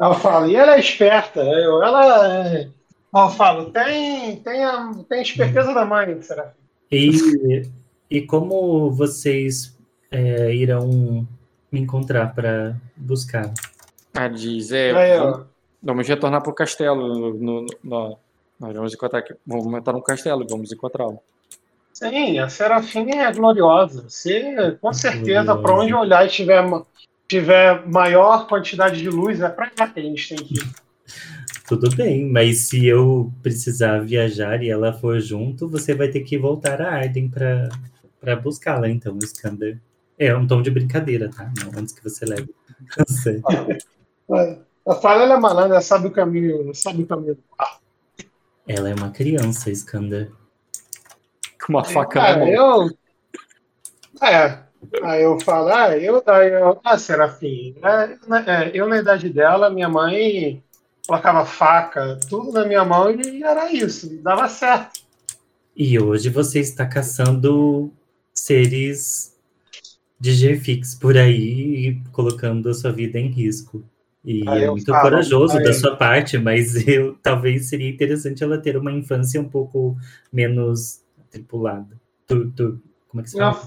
[SPEAKER 2] Ela fala, e ela é esperta. Eu, ela é... Eu falo, tem, tem, a, tem a esperteza da mãe, será?
[SPEAKER 5] E, e como vocês é, irão me encontrar para buscar?
[SPEAKER 1] Ah, diz, é.
[SPEAKER 2] Aí,
[SPEAKER 1] vamos, vamos retornar pro castelo. No, no- no- nós vamos encontrar aqui. Vamos entrar no castelo e vamos encontrá-lo.
[SPEAKER 2] Sim, a Serafim é gloriosa. Você, com certeza,
[SPEAKER 5] Gloriosa.
[SPEAKER 2] para onde olhar e tiver, tiver maior quantidade de luz, é para cá que a gente tem que ir.
[SPEAKER 5] Tudo bem, mas se eu precisar viajar e ela for junto, você vai ter que voltar a Arden para para buscá-la, então, Skander. É um tom de brincadeira, tá? Não, antes que você leve. a
[SPEAKER 2] fala é malandra, sabe o caminho, sabe o caminho.
[SPEAKER 5] Ela é uma criança, Skander.
[SPEAKER 1] Com uma faca na
[SPEAKER 2] Cara,
[SPEAKER 1] mão.
[SPEAKER 2] eu. É. Aí eu falo, ah, eu, aí eu, ah, Serafim, é, é, eu na idade dela, minha mãe colocava faca, tudo na minha mão e era isso, dava certo.
[SPEAKER 5] E hoje você está caçando seres de G-Fix por aí e colocando a sua vida em risco. E
[SPEAKER 2] Aí
[SPEAKER 5] é
[SPEAKER 2] eu
[SPEAKER 5] muito
[SPEAKER 2] falo,
[SPEAKER 5] corajoso da sua parte, mas eu talvez seria interessante ela ter uma infância um pouco menos tripulada. Tu, tu, como é que se fala?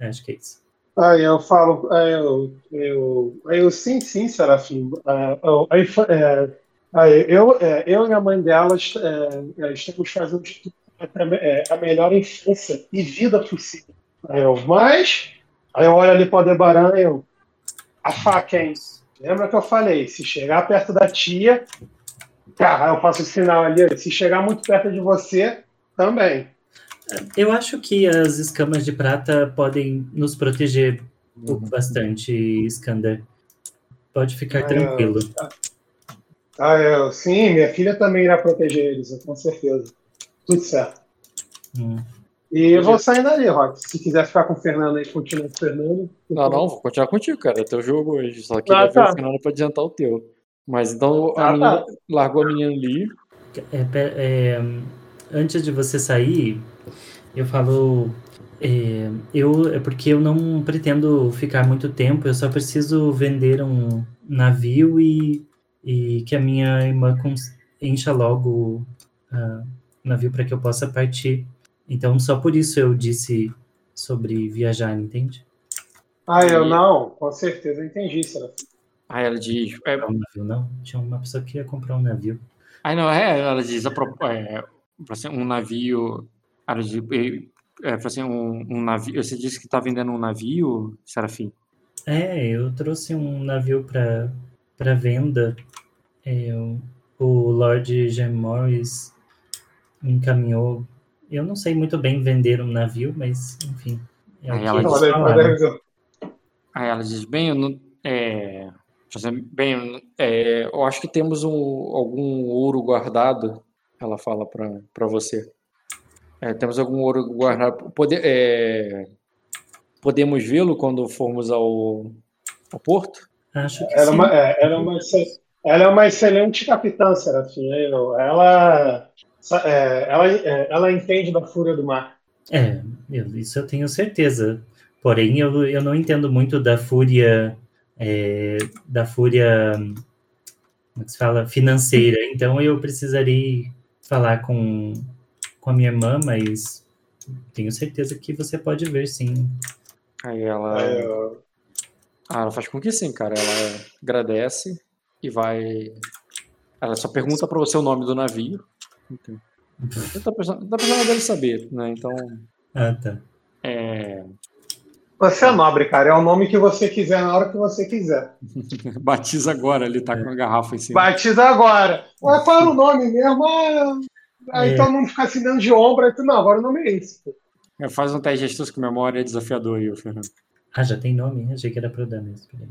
[SPEAKER 5] É, Acho que é isso.
[SPEAKER 2] Aí eu falo, aí eu, eu, eu sim, sim, Serafim. Ah, eu- é, eu, é, eu e a mãe dela est- é, é, estamos fazendo de tudo para é, a melhor infância e vida possível. Eu, mas, aí eu olho ali para o Aldebaran e eu, a faca, hein? Lembra que eu falei, se chegar perto da tia, cara, eu faço o sinal ali, se chegar muito perto de você, também.
[SPEAKER 5] Eu acho que as escamas de prata podem nos proteger
[SPEAKER 2] Uhum.
[SPEAKER 5] bastante, Skander. Pode ficar
[SPEAKER 2] Ah,
[SPEAKER 5] tranquilo.
[SPEAKER 2] Ah, eu, sim, minha filha também irá proteger eles, com certeza. Tudo certo.
[SPEAKER 5] Hum.
[SPEAKER 2] E eu vou saindo ali, Rock. Se quiser ficar com o Fernando aí, continua com o Fernando.
[SPEAKER 1] Não, não, vou continuar contigo, cara. É teu jogo hoje. Só queria
[SPEAKER 2] Ah, tá.
[SPEAKER 1] o Fernando pra adiantar o teu. Mas então a
[SPEAKER 2] Ah,
[SPEAKER 1] menina
[SPEAKER 2] tá.
[SPEAKER 1] largou a menina ali.
[SPEAKER 5] É, é, antes de você sair, eu falo. É, eu, é porque eu não pretendo ficar muito tempo, eu só preciso vender um navio e, e que a minha irmã encha logo o navio para que eu possa partir. Então, só por isso eu disse sobre viajar, entende?
[SPEAKER 2] Ah, eu não, com certeza eu entendi, Serafim.
[SPEAKER 1] Aí ela diz. É,
[SPEAKER 5] um navio, não? Tinha uma pessoa que ia comprar um navio.
[SPEAKER 1] aí não, é, ela diz a pro- é, um navio. Ela diz, é, é, assim, um, um navio. Você disse que tá vendendo um navio, Serafim?
[SPEAKER 5] É, eu trouxe um navio para para venda. É, o, o Lord Jim Morris me encaminhou. Eu não sei muito bem vender um navio, mas enfim. É
[SPEAKER 1] Aí ela
[SPEAKER 2] Pode,
[SPEAKER 5] falaram.
[SPEAKER 1] Aí ela diz, bem, eu não. É, bem, é, eu acho que temos um, algum ouro guardado. Ela fala pra, pra você. É, temos algum ouro guardado. Pode, é, podemos vê-lo quando formos ao, ao porto?
[SPEAKER 5] Acho que
[SPEAKER 2] Ela é
[SPEAKER 5] sim.
[SPEAKER 2] uma, é, ela é uma, ela é uma excelente capitã, Serafim. Ela, é, ela, é, ela entende da fúria do mar.
[SPEAKER 5] É, eu- isso eu tenho certeza. Porém, eu, eu não entendo muito da fúria, é, da fúria, como é que se fala, financeira. Então, eu precisarei falar com, com a minha irmã, mas tenho certeza que você pode ver, sim.
[SPEAKER 1] Aí ela,
[SPEAKER 2] eu-
[SPEAKER 1] ah, ela faz com que sim, cara. Ela agradece e vai. Ela só pergunta pra você o nome do navio. Precisando, tá precisando dele saber, né? Então,
[SPEAKER 5] Ah, tá.
[SPEAKER 1] é,
[SPEAKER 2] Você é nobre, cara. É o nome que você quiser na hora que você quiser.
[SPEAKER 1] batiza agora, ele tá com a garrafa em cima.
[SPEAKER 2] Batiza agora. Ué, qual era o nome mesmo? Ah, aí
[SPEAKER 5] É.
[SPEAKER 2] todo mundo fica assim dando de ombro. Aí tu, não, agora o nome é esse.
[SPEAKER 1] É, Faz um teste de astúcia com memória desafiador aí, Fernando.
[SPEAKER 5] Ah, já tem nome? Achei que era para eu dar mesmo. Peraí.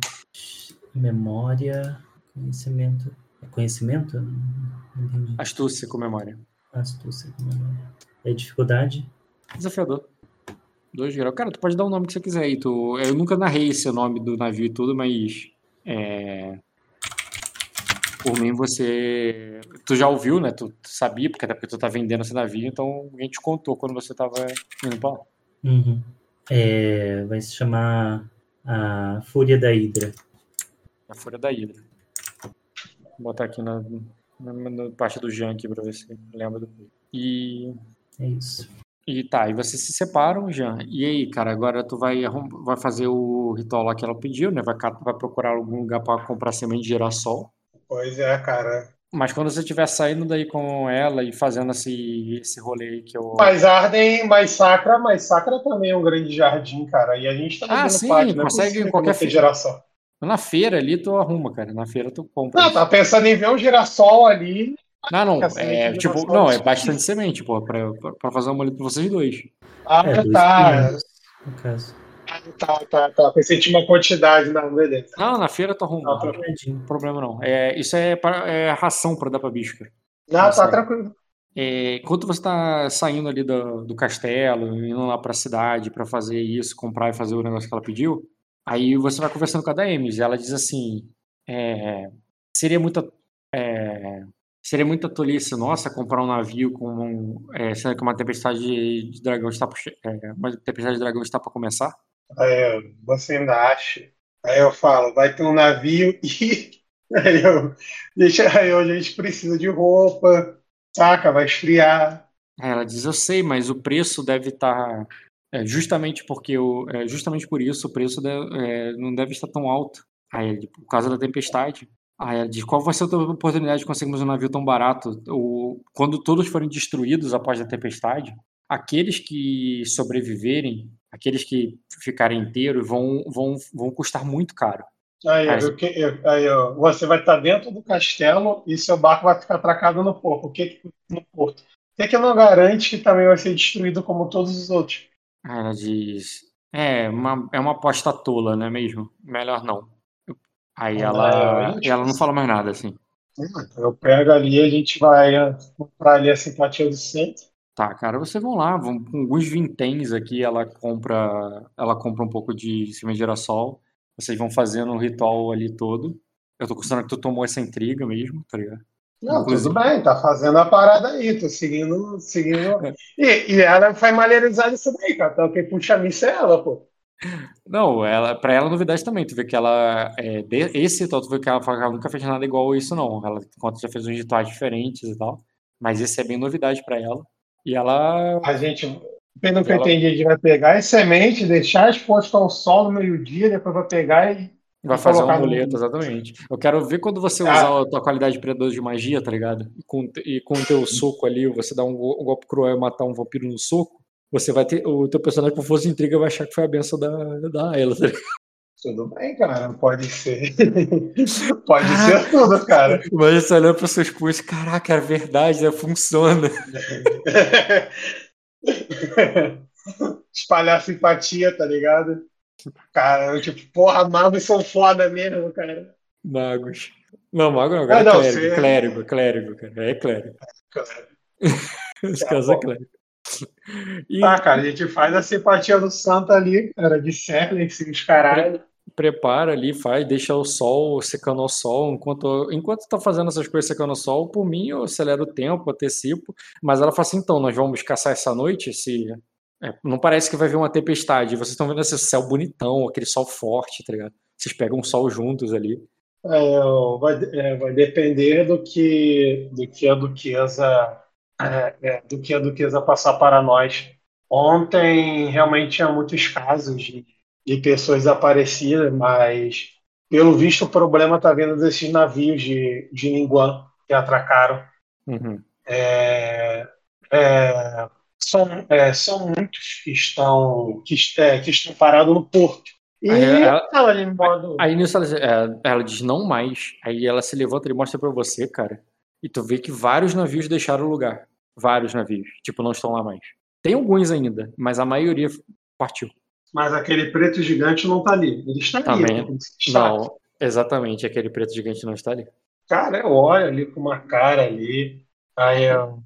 [SPEAKER 5] Memória, conhecimento. É Conhecimento? Não entendi.
[SPEAKER 1] Astúcia com memória.
[SPEAKER 5] Astúcia com memória. É dificuldade?
[SPEAKER 1] Desafiador. Dois graus. Cara, tu pode dar o nome que você quiser aí. Tu... Eu nunca narrei esse nome do navio e tudo, mas. É... Por mim, você. Tu já ouviu, né? Tu tu sabia, porque até porque tu tá vendendo esse navio, então a gente contou quando você tava indo pra lá.
[SPEAKER 5] Uhum. É, vai se chamar a Fúria da Hidra.
[SPEAKER 1] A Fúria da Hidra. Vou botar aqui na, na, na parte do Jean aqui pra ver se lembra do. E.
[SPEAKER 5] É isso.
[SPEAKER 1] E tá, e vocês se separam, Jean. E aí, cara, agora tu vai, vai fazer o ritual lá que ela pediu, né? Vai, vai procurar algum lugar pra comprar semente de girassol.
[SPEAKER 2] Pois é, cara.
[SPEAKER 1] Mas quando você estiver saindo daí com ela e fazendo esse, esse rolê aí que eu.
[SPEAKER 2] Mais Arden, mais Sacra, mas Sacra também é um grande jardim, cara. E a gente tá
[SPEAKER 1] Ah, sim,
[SPEAKER 2] pátio, não é
[SPEAKER 1] consegue qualquer
[SPEAKER 2] que
[SPEAKER 1] Na feira ali tu arruma, cara. Na feira tu compra.
[SPEAKER 2] Não, tá pensando em ver um girassol ali.
[SPEAKER 1] Não, não. É, tipo,
[SPEAKER 2] girassol
[SPEAKER 1] não, é bastante semente, pô, pra, pra, fazer uma ali pra vocês dois.
[SPEAKER 2] Ah,
[SPEAKER 5] É, dois
[SPEAKER 2] tá.
[SPEAKER 5] pinhos, no caso.
[SPEAKER 2] Tá, tá, tá. Pensei que tinha uma quantidade, não, beleza.
[SPEAKER 1] Não, na feira tu arruma.
[SPEAKER 2] Não,
[SPEAKER 1] Não
[SPEAKER 2] tá-
[SPEAKER 1] tem problema não. É, isso é, pra- é ração pra dar pra bicho, cara.
[SPEAKER 2] Não, tá tranquilo.
[SPEAKER 1] É, enquanto você está saindo ali do, do castelo, indo lá para a cidade para fazer isso, comprar e fazer o negócio que ela pediu, aí você vai conversando com a Daemis. Ela diz assim: é, seria muita é, seria muita tolice nossa comprar um navio com um, é, sendo que uma tempestade de dragão está é, uma tempestade de dragão está para começar.
[SPEAKER 2] Eu, você ainda acha? Aí eu falo, vai ter um navio e aí eu, deixa, aí hoje a gente precisa de roupa, saca? Vai esfriar.
[SPEAKER 1] Ela diz: eu sei, mas o preço deve estar é, justamente porque o, é, justamente por isso o preço de- é, não deve estar tão alto. Aí ele, por causa da tempestade. Aí ela diz: qual vai ser a oportunidade de conseguirmos um navio tão barato? O, quando todos forem destruídos após a tempestade, aqueles que sobreviverem, aqueles que ficarem inteiros, vão, vão, vão custar muito caro.
[SPEAKER 2] Aí,
[SPEAKER 1] Aí-
[SPEAKER 2] eu, que- eu- aí eu, você vai estar dentro do castelo e seu barco vai ficar atracado no porto. O que, que- no porto? O que, que não garante que também vai ser destruído como todos os outros?
[SPEAKER 1] Aí ela diz: é uma, é uma aposta tola, não é mesmo? Melhor não. Aí
[SPEAKER 2] Ah,
[SPEAKER 1] ela,
[SPEAKER 2] é,
[SPEAKER 1] ela não fala mais nada assim.
[SPEAKER 2] Eu pego ali, a gente vai eh, comprar ali a simpatia do centro.
[SPEAKER 1] Tá, cara, vocês vão lá, vão com alguns vinténs aqui, ela compra, ela compra um pouco de semente de girassol. Vocês vão fazendo o ritual ali todo. Eu tô considerando que tu tomou essa intriga mesmo, tá ligado?
[SPEAKER 2] Não, tudo bem, tá fazendo a parada aí, tô seguindo, seguindo. E, e ela foi familiarizada isso daí, cara. Então quem puxa a missa é ela, pô.
[SPEAKER 1] Não, ela, pra ela é novidade também. Tu vê que ela. É, esse ritual, tu vê que ela, ela nunca fez nada igual isso, não. Ela conta já fez uns rituais diferentes e tal. Mas esse é bem novidade pra ela. E ela.
[SPEAKER 2] A gente, pelo que eu
[SPEAKER 1] Ela-
[SPEAKER 2] entendi, a gente vai pegar as sementes, deixar exposto ao sol no meio-dia, depois vai pegar e.
[SPEAKER 1] Vai fazer um
[SPEAKER 2] no-
[SPEAKER 1] amuleto, exatamente. Eu quero ver quando você
[SPEAKER 2] Ah.
[SPEAKER 1] usar a tua qualidade de predador de magia, tá ligado? E com, e com o teu soco ali, você dá um, um golpe cruel e matar um vampiro no soco, você vai ter. O teu personagem, por força de intriga, vai achar que foi a benção da, da Ayla, tá ligado?
[SPEAKER 2] Tudo bem, cara, pode ser. pode ser tudo, cara.
[SPEAKER 1] Mas você olhando para seus punhos, caraca, é verdade, né? funciona.
[SPEAKER 2] Espalhar simpatia, tá ligado? Cara, eu, tipo, porra, magos são foda mesmo, cara.
[SPEAKER 1] Magos. Não, mago não, cara,
[SPEAKER 2] Ah,
[SPEAKER 1] é
[SPEAKER 2] não,
[SPEAKER 1] clérigo,
[SPEAKER 2] você-
[SPEAKER 1] clérigo, clérigo, cara. É clérigo. Esse
[SPEAKER 2] Tá
[SPEAKER 1] caso é clérigo. E
[SPEAKER 2] Tá, cara, a gente faz a simpatia do santo ali, cara, de Serlex e os caralho.
[SPEAKER 1] prepara ali, faz, deixa o sol secando ao sol. Enquanto, enquanto tá fazendo essas coisas secando ao sol, por mim eu acelero o tempo, antecipo. Mas ela fala assim: então, nós vamos caçar essa noite? Se, é, não parece que vai vir uma tempestade. Vocês estão vendo esse céu bonitão, aquele sol forte, tá ligado? Vocês pegam um sol juntos ali.
[SPEAKER 2] É, vai, é, vai depender do que, do que a duquesa é, é, do que a duquesa passar para nós. Ontem realmente tinha muitos casos de, de pessoas desaparecidas, mas pelo visto o problema está vindo desses navios de, de Ningguang que atracaram.
[SPEAKER 1] Uhum.
[SPEAKER 2] É, é, são, é, são muitos que estão, que, é, que estão parados no porto. E
[SPEAKER 1] Aí ela-
[SPEAKER 2] ela ali modo.
[SPEAKER 1] Aí nisso ela, é, ela diz não mais. Aí ela se levanta e mostra pra você, cara. E tu vê que vários navios deixaram o lugar. Vários navios. Tipo, não estão lá mais. Tem alguns ainda, mas a maioria partiu.
[SPEAKER 2] Mas aquele preto gigante não tá ali. Ele está ali.
[SPEAKER 1] Também.
[SPEAKER 2] ele está.
[SPEAKER 1] Não, exatamente. Aquele preto gigante não está ali.
[SPEAKER 2] Cara, eu olho ali com uma cara ali. Aí, eu-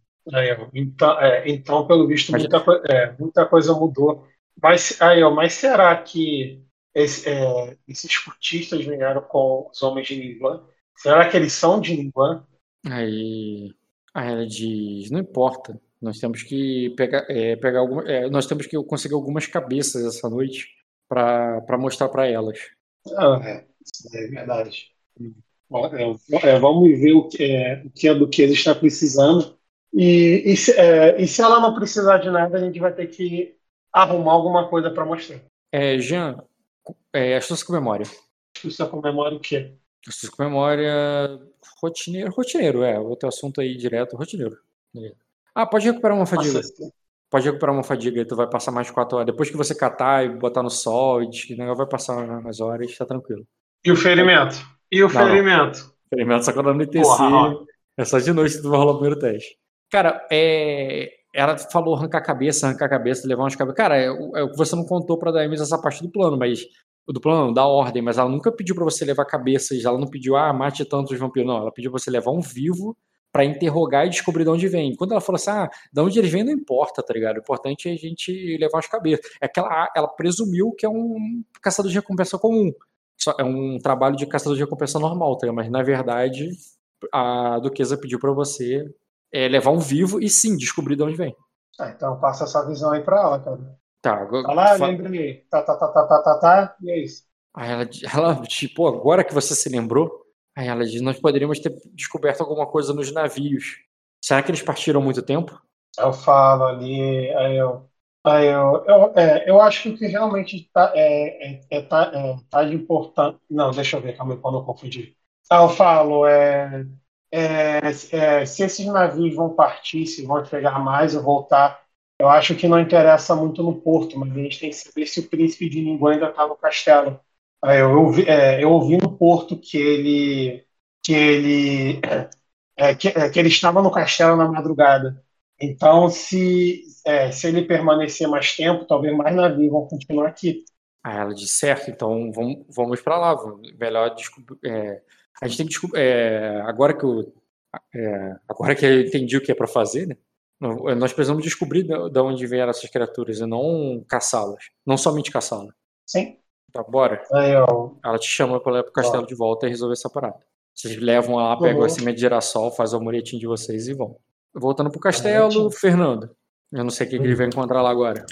[SPEAKER 2] então, é, então, pelo visto, muita, é, muita coisa mudou. Mas, aí, eu, mas será que esse- é, esses cultistas vieram com os homens de Ningguang? Será que eles são de Ningguang?
[SPEAKER 1] Aí, aí ela diz, não importa. Nós temos que pegar, é, pegar alguma, é, nós temos que conseguir algumas cabeças essa noite pra mostrar pra elas.
[SPEAKER 2] Ah, é, isso é verdade. Bom, é, vamos ver o que, é, o que a Duquesa está precisando. E, e, se, é, e se ela não precisar de nada, a gente vai ter que arrumar alguma coisa para mostrar.
[SPEAKER 1] É, Jean, é, astúcia com memória.
[SPEAKER 2] Isso comemora o quê?
[SPEAKER 1] Astúcia com memória, rotineiro, rotineiro, é, outro assunto aí direto, rotineiro. Ah, pode recuperar uma fadiga.
[SPEAKER 2] Nossa,
[SPEAKER 1] Pode recuperar uma fadiga e tu vai passar mais quatro horas. Depois que você catar e botar no sol, e diz que o negócio vai passar as horas, tá tranquilo.
[SPEAKER 2] E o ferimento? E o
[SPEAKER 1] Não, não.
[SPEAKER 2] ferimento?
[SPEAKER 1] Só quando.
[SPEAKER 2] Porra, ó.
[SPEAKER 1] É só de noite que tu vai rolar o primeiro teste. Cara, é... ela falou arrancar a cabeça, arrancar a cabeça, levar umas cabeças. Cara, é é você não contou pra Daemis essa parte do plano, mas. Do plano, da ordem, mas ela nunca pediu pra você levar cabeças, ela não pediu, ah, mate tantos vampiros. Não, ela pediu pra você levar um vivo pra interrogar e descobrir de onde vem. Quando ela falou assim, ah, de onde eles vêm não importa, tá ligado? O importante é a gente levar as cabeças. É que ela, ela presumiu que é um caçador de recompensa comum. Só- é um trabalho de caçador de recompensa normal, tá ligado? Mas na verdade, a Duquesa pediu pra você é, levar um vivo e sim descobrir de onde vem.
[SPEAKER 2] Ah, então passa essa visão aí pra ela, cara.
[SPEAKER 1] Tá, agora.
[SPEAKER 2] Tá lá,
[SPEAKER 1] fa-
[SPEAKER 2] lembrei. Tá, tá, tá, tá, tá, tá, tá. E é isso.
[SPEAKER 1] Aí ela, ela, tipo, agora que você se lembrou, aí ela diz: nós poderíamos ter descoberto alguma coisa nos navios. Será que eles partiram muito tempo?
[SPEAKER 2] Eu falo ali, aí eu. Aí eu, eu, é, eu acho que o que realmente tá, é, é, é, tá, é, tá de importante. Não, deixa eu ver, calma aí, pra não confundir. Aí eu falo, é, é, é, se esses navios vão partir, se vão pegar mais ou voltar, eu acho que não interessa muito no porto, mas a gente tem que saber se o príncipe de Ningguang ainda está no castelo. Aí eu, eu, vi, é, eu ouvi no porto que ele, que ele, é, que, é, que ele estava no castelo na madrugada. Então, se, é, se ele permanecer mais tempo, talvez mais navios vão continuar aqui.
[SPEAKER 1] Aí ela diz: certo, então vamos, vamos para lá. Melhor descobrir. É, a gente tem que descobrir. é, agora que eu. é, agora que eu entendi o que é para fazer, né? nó- Nós precisamos descobrir de de onde vieram essas criaturas e não caçá-las. Não somente caçá-las.
[SPEAKER 2] Sim.
[SPEAKER 1] Tá, bora.
[SPEAKER 2] Aí
[SPEAKER 1] Ela te chama para pro castelo de volta e resolver essa parada. Vocês levam lá, pegam
[SPEAKER 2] Uhum.
[SPEAKER 1] a semente de girassol, faz o amuletinho de vocês e vão. Voltando pro castelo,
[SPEAKER 2] Amuletinho.
[SPEAKER 1] Fernando. Eu não sei o que, que ele vai encontrar lá agora.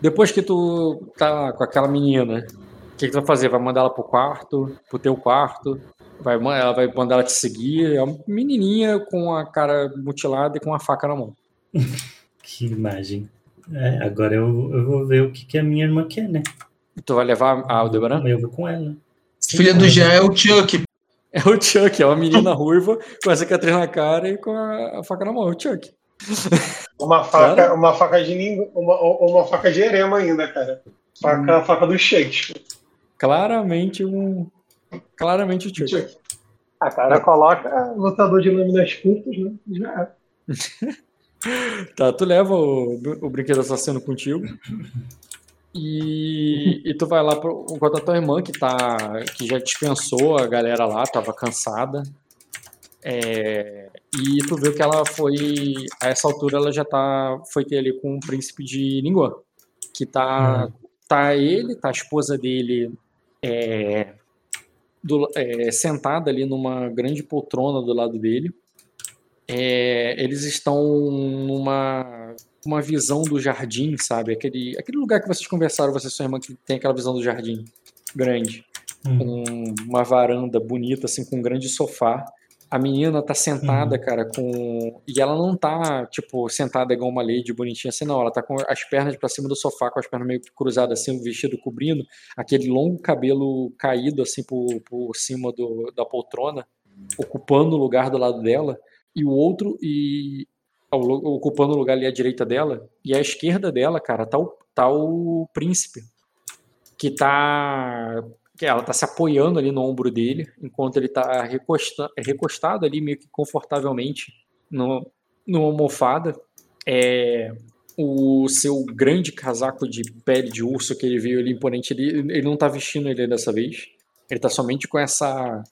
[SPEAKER 1] Depois que tu tá com aquela menina, o que, que tu vai fazer? Vai mandar ela pro quarto, pro teu quarto? Vai, ela vai mandar ela te seguir? É uma menininha com a cara mutilada e com uma faca na mão.
[SPEAKER 5] Que imagem. É, agora eu, eu vou ver o que, que a minha irmã quer, né?
[SPEAKER 1] Tu vai levar a Aldebaran?
[SPEAKER 5] Eu vou com ela. Sim,
[SPEAKER 7] Filha do Jean é o Chuck.
[SPEAKER 1] É o Chuck, é uma menina ruiva com a cicatriz na cara e com a, a faca na mão. É o Chuck.
[SPEAKER 2] Uma faca, uma faca de língua, uma, uma faca de erema ainda, cara. Faca, faca do Shakespeare.
[SPEAKER 1] Claramente um. Claramente o Chuck.
[SPEAKER 2] A cara coloca ah, lutador de lâminas curtas, né? Já é.
[SPEAKER 1] Tá, tu leva o, o brinquedo assassino contigo. E, e tu vai lá pro, enquanto a tua irmã, que, tá, que já dispensou a galera lá, tava cansada. É, e tu viu que ela foi. A essa altura ela já tá. Foi ter ali com o príncipe de Ningguang. Que tá. Tá ele, tá a esposa dele é, do- é, sentada ali numa grande poltrona do lado dele. É, eles estão numa uma visão do jardim, sabe? Aquele, aquele lugar que vocês conversaram, você e sua irmã, que tem aquela visão do jardim grande.
[SPEAKER 5] Hum.
[SPEAKER 1] Um- uma varanda bonita, assim, com um grande sofá. A menina tá sentada, cara, com. E ela não tá, tipo, sentada igual uma lady bonitinha assim, não. Ela tá com as pernas pra cima do sofá, com as pernas meio cruzadas, assim, o vestido cobrindo, aquele longo cabelo caído, assim, por, por cima do, da poltrona, ocupando o lugar do lado dela. E o outro, e ocupando o lugar ali à direita dela, e à esquerda dela, cara, tá o, tá o príncipe, que tá. Que ela tá se apoiando ali no ombro dele, enquanto ele tá recosta, recostado ali meio que confortavelmente no, numa almofada. É, o seu grande casaco de pele de urso que ele veio ali imponente, ele, ele não tá vestindo ele dessa vez. Ele tá somente com essa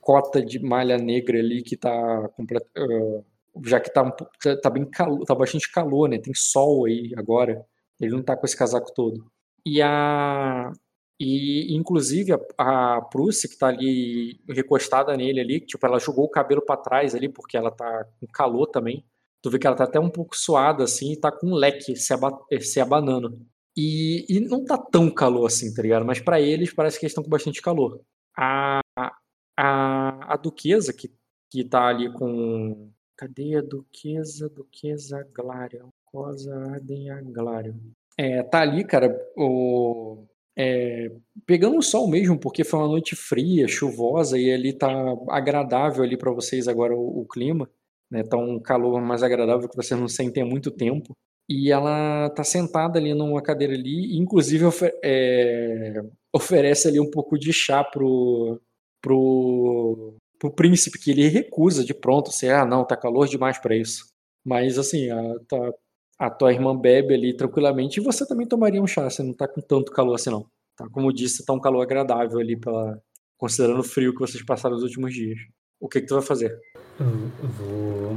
[SPEAKER 1] cota de malha negra ali que tá completa, ah, já que tá, um tá- tá bem calor, tá bastante calor, né? Tem sol aí agora. Ele não tá com esse casaco todo. E a e inclusive a, a Prússia que tá ali recostada nele ali, tipo, ela jogou o cabelo pra trás ali porque ela tá com calor também. Tu vê que ela tá até um pouco suada assim, e tá com um leque se, aba, se abanando. E, e não tá tão calor assim, tá ligado? Mas pra eles parece que eles estão com bastante calor. A, a, a duquesa que, que tá ali com. Cadê a duquesa? Duquesa Glária. Cosa Arden Aglário. É, tá ali, cara, o, é, pegando o sol mesmo, porque foi uma noite fria, chuvosa, e ali tá agradável ali para vocês agora o, o clima, né? Tá um calor mais agradável que vocês não sentem há muito tempo. E ela tá sentada ali numa cadeira ali, e inclusive ofe- é, oferece ali um pouco de chá pro, pro, pro príncipe, que ele recusa de pronto, assim, ah, não, tá calor demais para isso. Mas assim, tua- a tua irmã bebe ali tranquilamente e você também tomaria um chá, você não tá com tanto calor assim não. Tá, como disse, tá um calor agradável ali pela, considerando o frio que vocês passaram nos últimos dias. O que que tu vai fazer?
[SPEAKER 5] Eu vou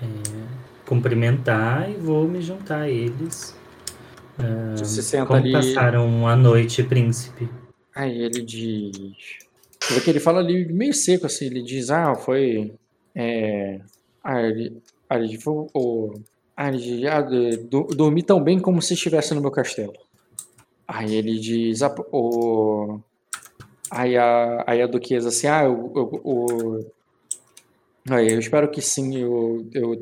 [SPEAKER 5] é, cumprimentar e vou me juntar a eles.
[SPEAKER 1] Tu se senta
[SPEAKER 5] Como
[SPEAKER 1] ali.
[SPEAKER 5] passaram a noite, príncipe?
[SPEAKER 1] Aí ele diz. Vê que ele fala ali meio seco, assim, ele diz, ah, foi. É... Ah, ele, ah, ele o. Diz, ah, do- dormi tão bem como se estivesse no meu castelo. Aí ele diz, ah, o. Aí a, aí a duquesa assim, ah, eu, eu, o- Aí, eu espero que sim, eu, eu,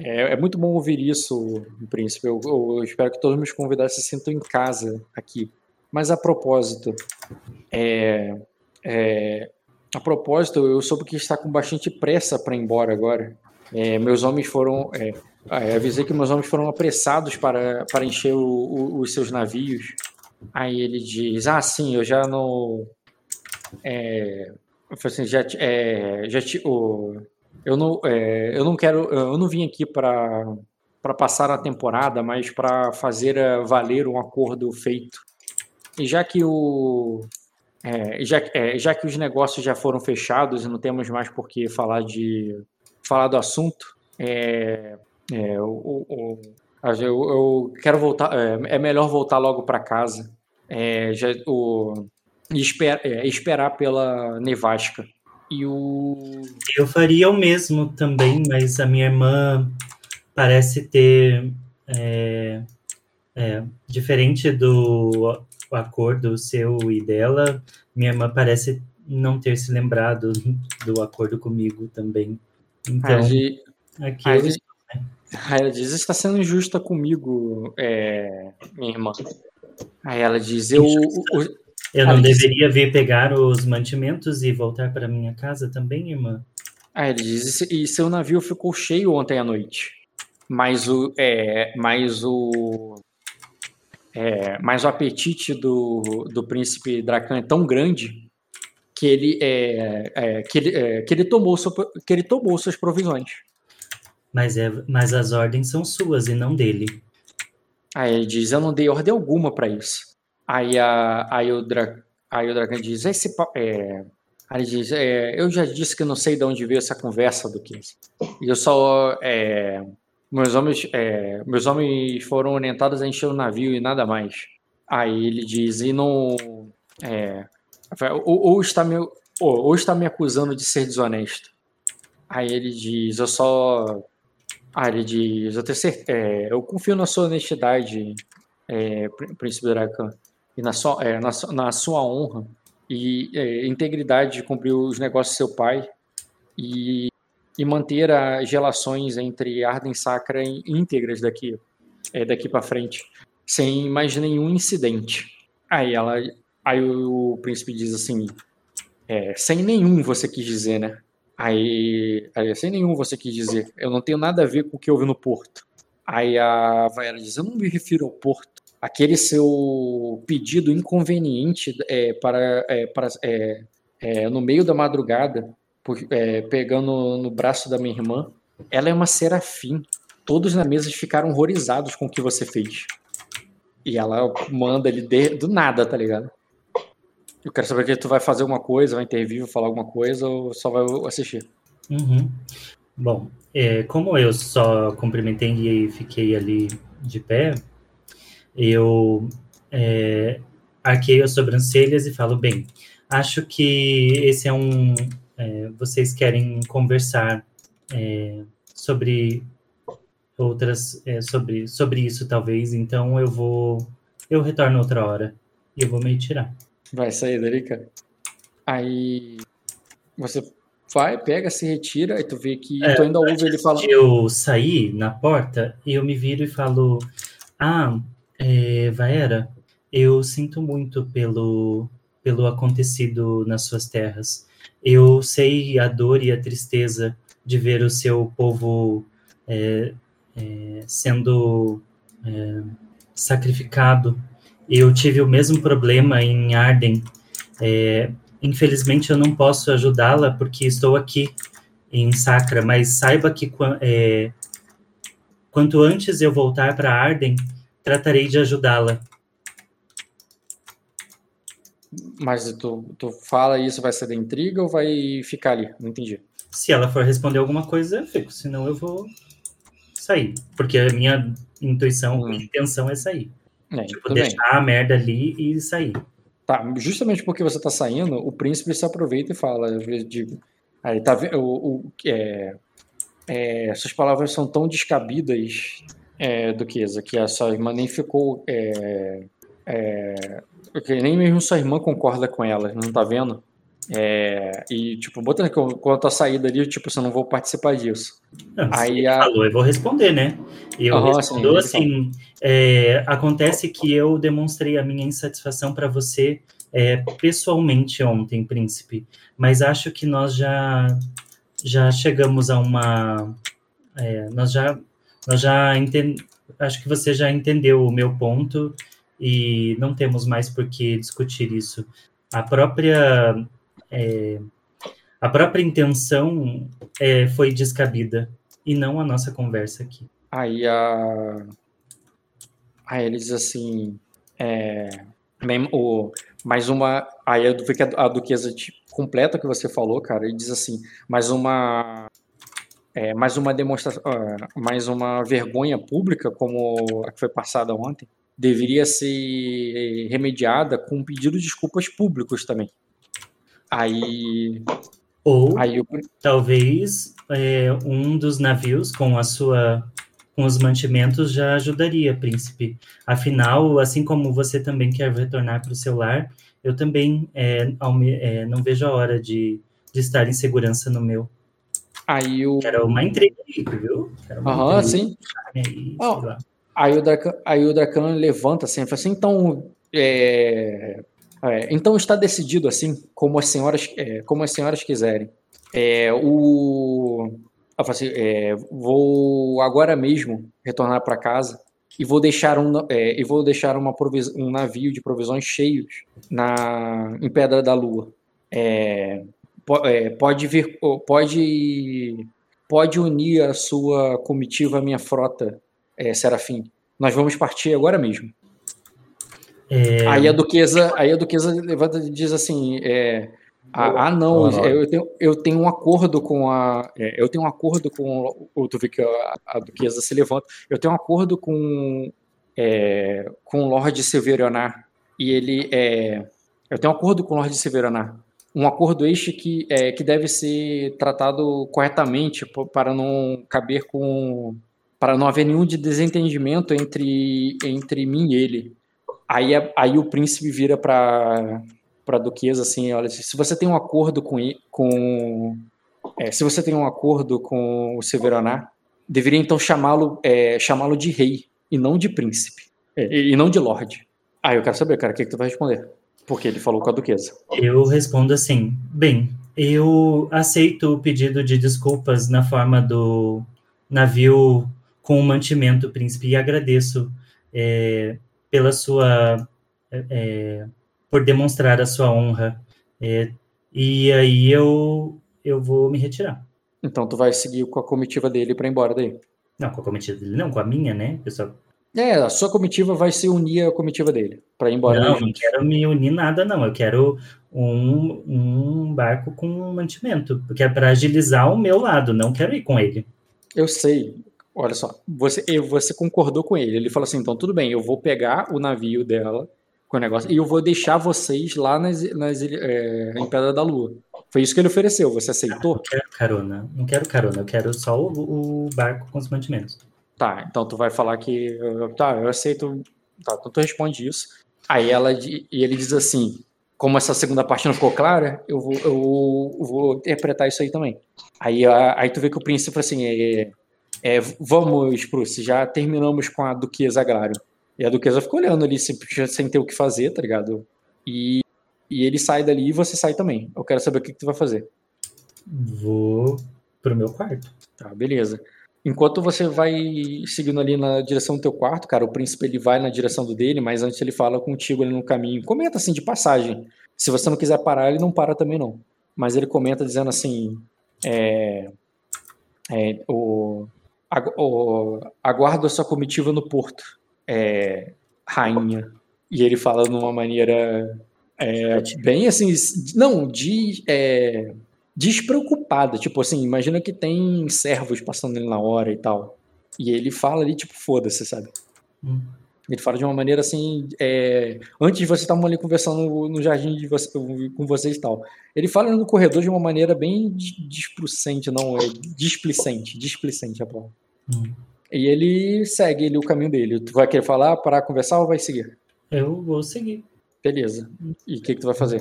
[SPEAKER 1] é, é muito bom ouvir isso, príncipe. Eu, eu- eu espero que todos os meus convidados se sintam em casa aqui. Mas a propósito, é, é, a propósito, eu soube que está com bastante pressa para ir embora agora. É, meus homens foram, é, é, avisei que meus homens foram apressados para, para encher o- o- os seus navios. Aí ele diz, ah, sim, eu já não, é, assim, já, é, já ti- o, eu não, é, eu não quero, eu não vim aqui para para passar a temporada, mas para fazer eh, valer um acordo feito. E já que o é, já, é, já que os negócios já foram fechados e não temos mais por que falar de falar do assunto, é, é, eu, eu quero voltar. É, é melhor voltar logo para casa. É, já, o, e esper, é, esperar pela nevasca. E o.
[SPEAKER 5] Eu faria o mesmo também, mas a minha irmã parece ter. É, é, diferente do acordo seu e dela, minha irmã parece não ter se lembrado do acordo comigo também. Então,
[SPEAKER 1] Aí,
[SPEAKER 5] aqui eu estou, né?
[SPEAKER 1] aí ela diz: está sendo injusta comigo, é, minha irmã. Aí ela diz: eu. o-
[SPEAKER 5] eu não deveria vir pegar os mantimentos e voltar para minha casa também, irmã?
[SPEAKER 1] Aí ele diz: "E e seu navio ficou cheio ontem à noite. Mas o. É, mas o. É, mas o apetite do, do príncipe Dracan é tão grande que ele, é, é, que ele, é, que ele, tomou, que ele tomou suas provisões.
[SPEAKER 5] Mas, é, mas as ordens são suas e não dele.
[SPEAKER 1] Aí ele diz: Eu não dei ordem alguma para isso. Aí, a, aí, o Dra, aí o Dracan diz: Esse, é, aí ele diz: é, Eu já disse que não sei de onde veio essa conversa do que E eu só. é, meus, homens, é, meus homens foram orientados a encher o navio e nada mais. Aí ele diz: E não. Ou, ou está me, ou, ou está me acusando de ser desonesto. Aí ele diz: Eu só. Ah, ele diz: Eu, tenho cer- é, eu confio na sua honestidade, é, Prí- Príncipe Dracan, e na sua, é, na, na sua honra e é, integridade de cumprir os negócios do seu pai e, e manter as relações entre Arden Sacra íntegras daqui, é, daqui para frente, sem mais nenhum incidente. Aí ela, aí o príncipe diz assim: é, sem nenhum você quis dizer, né? Aí, aí, sem nenhum você quis dizer. Eu não tenho nada a ver com o que houve no Porto. Aí a Vaera diz: Eu não me refiro ao Porto. Aquele seu pedido inconveniente é, para, é, para é, é, no meio da madrugada, por- é, pegando no braço da minha irmã. Ela é uma serafim. Todos na mesa ficaram horrorizados com o que você fez. E ela manda ele de- do nada, tá ligado? Eu quero saber que tu vai fazer alguma coisa, vai intervir, falar alguma coisa ou só vai assistir.
[SPEAKER 5] Uhum. Bom, é, como eu só cumprimentei e fiquei ali de pé, eu é, arqueio as sobrancelhas e falo, bem, acho que esse é um... é, vocês querem conversar é, sobre outras... é, sobre, sobre isso, talvez, então eu vou... Eu retorno outra hora e eu vou me tirar.
[SPEAKER 1] Vai sair dali, cara. Aí você vai, pega, se retira, aí tu vê que
[SPEAKER 5] É,
[SPEAKER 1] tu ainda ouve ele falando.
[SPEAKER 5] de eu sair na porta, eu me viro e falo: Ah, é, Vaera, eu sinto muito pelo, pelo acontecido nas suas terras. Eu sei a dor e a tristeza de ver o seu povo é, é, sendo é, sacrificado. Eu tive o mesmo problema em Arden. É, infelizmente, eu não posso ajudá-la porque estou aqui em Sacra, mas saiba que é, quanto antes eu voltar para Arden, tratarei de ajudá-la.
[SPEAKER 1] Mas tu, tu fala isso, vai ser da intriga ou vai ficar ali? Não entendi.
[SPEAKER 5] Se ela for responder alguma coisa, eu fico, senão eu vou sair, porque a minha intuição,
[SPEAKER 1] Hum.
[SPEAKER 5] minha intenção é sair.
[SPEAKER 1] É,
[SPEAKER 5] Tipo,
[SPEAKER 1] tudo bem.
[SPEAKER 5] deixar a merda ali e sair.
[SPEAKER 1] Tá, justamente porque você tá saindo, o príncipe se aproveita e fala, digo, aí tá vendo, o, o, é, é, essas palavras são tão descabidas, é, Duquesa, que a sua irmã nem ficou, é, é, nem mesmo sua irmã concorda com elas, não tá vendo? É, e, tipo, botando eu- quando eu tô saída ali, tipo, você não vou participar disso.
[SPEAKER 5] Não, se
[SPEAKER 1] Aí a-
[SPEAKER 5] falou, eu vou responder, né? Eu
[SPEAKER 1] Aham,
[SPEAKER 5] respondo assim, é, acontece que eu demonstrei a minha insatisfação para você é, pessoalmente ontem, príncipe, mas acho que nós já já chegamos a uma é, nós já nós já acho que você já entendeu o meu ponto e não temos mais por que discutir isso. A própria é, a própria intenção é, foi descabida e não a nossa conversa aqui.
[SPEAKER 1] Aí a. Aí ele diz assim. É, o, mais uma. Aí eu vi que a, duquesa completa o que você falou, cara. Ele diz assim: mais uma. É, mais uma demonstração. ah, mais uma vergonha pública, como a que foi passada ontem. deveria ser remediada com um pedido de desculpas públicos também. Aí.
[SPEAKER 5] Ou
[SPEAKER 1] aí eu,
[SPEAKER 5] talvez é, um dos navios com a sua com os mantimentos já ajudaria, príncipe. Afinal, assim como você também quer retornar para o seu lar, eu também é, é, não vejo a hora de, de estar em segurança no meu.
[SPEAKER 1] Aí o.
[SPEAKER 5] Quero uma intriga aí, viu?
[SPEAKER 1] Aham, uhum, sim.
[SPEAKER 5] Aí,
[SPEAKER 1] oh, aí, o Dracan, aí o Dracan levanta assim e fala assim: então. É, é, então está decidido assim, como as senhoras, é, como as senhoras quiserem. É, o assim, é, vou agora mesmo retornar para casa e vou deixar um é, e vou deixar uma um navio de provisões cheios na em Pedra da Lua. É, é, pode vir, pode pode unir a sua comitiva à minha frota, Serafim. Nós vamos partir agora mesmo.
[SPEAKER 5] É...
[SPEAKER 1] Aí a duquesa, aí a duquesa levanta e diz assim, é, ah, ah, não, eu tenho, eu tenho um acordo com a. É, eu tenho um acordo com. O, tu vê que a, a duquesa se levanta. Eu tenho um acordo com. É, com o Lorde Severonar. E ele é. Eu tenho um acordo com o Lorde Severonar. Um acordo este que, é, que deve ser tratado corretamente para não caber com. para não haver nenhum de desentendimento entre, entre mim e ele. Aí, aí o príncipe vira para para duquesa assim, olha, se você tem um acordo com com é, se você tem um acordo com o Severonar, deveria então chamá-lo é, chamá-lo de rei e não de príncipe é, e não de lorde. Ah, eu quero saber, cara, o que, que tu vai responder? Porque ele falou com a duquesa.
[SPEAKER 5] Eu respondo assim, bem, eu aceito o pedido de desculpas na forma do navio com o mantimento, príncipe, e agradeço é, pela sua é, por demonstrar a sua honra. É, e aí eu, eu vou me retirar.
[SPEAKER 1] Então tu vai seguir com a comitiva dele para ir embora daí?
[SPEAKER 5] Não, com a comitiva dele, não, com a minha, né, pessoal?
[SPEAKER 1] É, a sua comitiva vai se unir à comitiva dele para ir embora.
[SPEAKER 5] Não, não quero me unir nada, não. Eu quero um, um barco com mantimento, porque é para agilizar o meu lado. Não quero ir com ele.
[SPEAKER 1] Eu sei. Olha só, você, você concordou com ele. Ele falou assim: então tudo bem, eu vou pegar o navio dela com o negócio. E eu vou deixar vocês lá nas, nas, é, em Pedra da Lua. Foi isso que ele ofereceu. Você aceitou? Não
[SPEAKER 5] quero carona. Não quero carona. Eu quero só o, o barco com os mantimentos.
[SPEAKER 1] Tá, então tu vai falar que. Tá, eu aceito. Tá, então tu responde isso. Aí ela e ele diz assim: como essa segunda parte não ficou clara, eu vou, eu vou interpretar isso aí também. Aí, aí tu vê que o príncipe assim: é, é, vamos, Bruce, já terminamos com a Duquesa Agrário. E a Duquesa fica olhando ali sem, sem ter o que fazer, tá ligado? E, e ele sai dali e você sai também. Eu quero saber o que, que tu vai fazer.
[SPEAKER 5] Vou pro meu quarto.
[SPEAKER 1] Tá, beleza. Enquanto você vai seguindo ali na direção do teu quarto, cara, o príncipe ele vai na direção do dele, mas antes ele fala contigo ali no caminho. Comenta assim de passagem. Se você não quiser parar, ele não para também não. Mas ele comenta dizendo assim, é, é, o, aguardo a sua comitiva no porto é, rainha. E ele fala de uma maneira é, bem assim, não, de, é, despreocupada. Tipo assim, imagina que tem servos passando ali na hora e tal. E ele fala ali, tipo, foda-se, sabe? Hum. Ele fala de uma maneira assim, é, antes de vocês estavam ali conversando no jardim de você, com vocês e tal. Ele fala no corredor de uma maneira bem displicente, não, é displicente, displicente a palavra. Hum. E ele segue ele, o caminho dele. Tu vai querer falar, parar, conversar ou vai seguir?
[SPEAKER 5] Eu vou seguir.
[SPEAKER 1] Beleza. E o que, que tu vai fazer?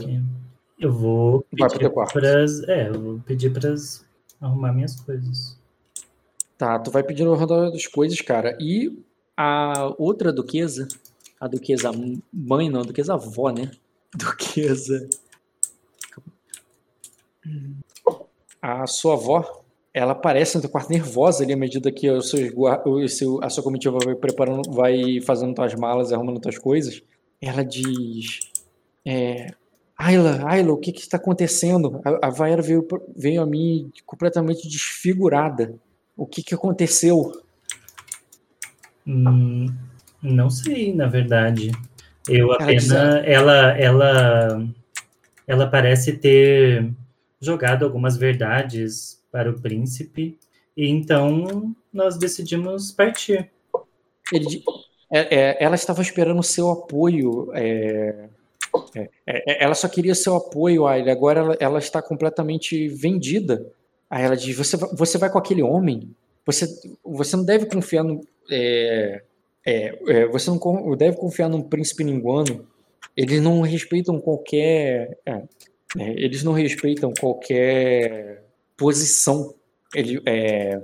[SPEAKER 5] Eu vou
[SPEAKER 1] vai pedir
[SPEAKER 5] para é, eu vou pedir para arrumar minhas coisas.
[SPEAKER 1] Tá, tu vai pedindo as coisas, cara. E a outra duquesa, a duquesa mãe, não, a duquesa avó, né? Duquesa. A sua avó ela aparece no teu quarto nervosa ali à medida que seu, a sua comitiva vai preparando, vai fazendo tuas malas, arrumando tuas coisas. Ela diz: é, Ayla, Ayla, o que está acontecendo? A, a Vaera veio, veio a mim completamente desfigurada. O que que aconteceu?
[SPEAKER 5] Hum, não sei, na verdade. Eu apenas, ela, ela, ela parece ter jogado algumas verdades para o príncipe, e então nós decidimos partir.
[SPEAKER 1] Ele, é, é, ela estava esperando o seu apoio. é, é, é, ela só queria seu apoio, Ayla. Agora ela, ela está completamente vendida. Aí ela diz: você, você vai com aquele homem? Você, você não deve confiar no. é, é, é, você não deve confiar num príncipe ninguano. Eles não respeitam qualquer. é, é, eles não respeitam qualquer posição. Ele, é,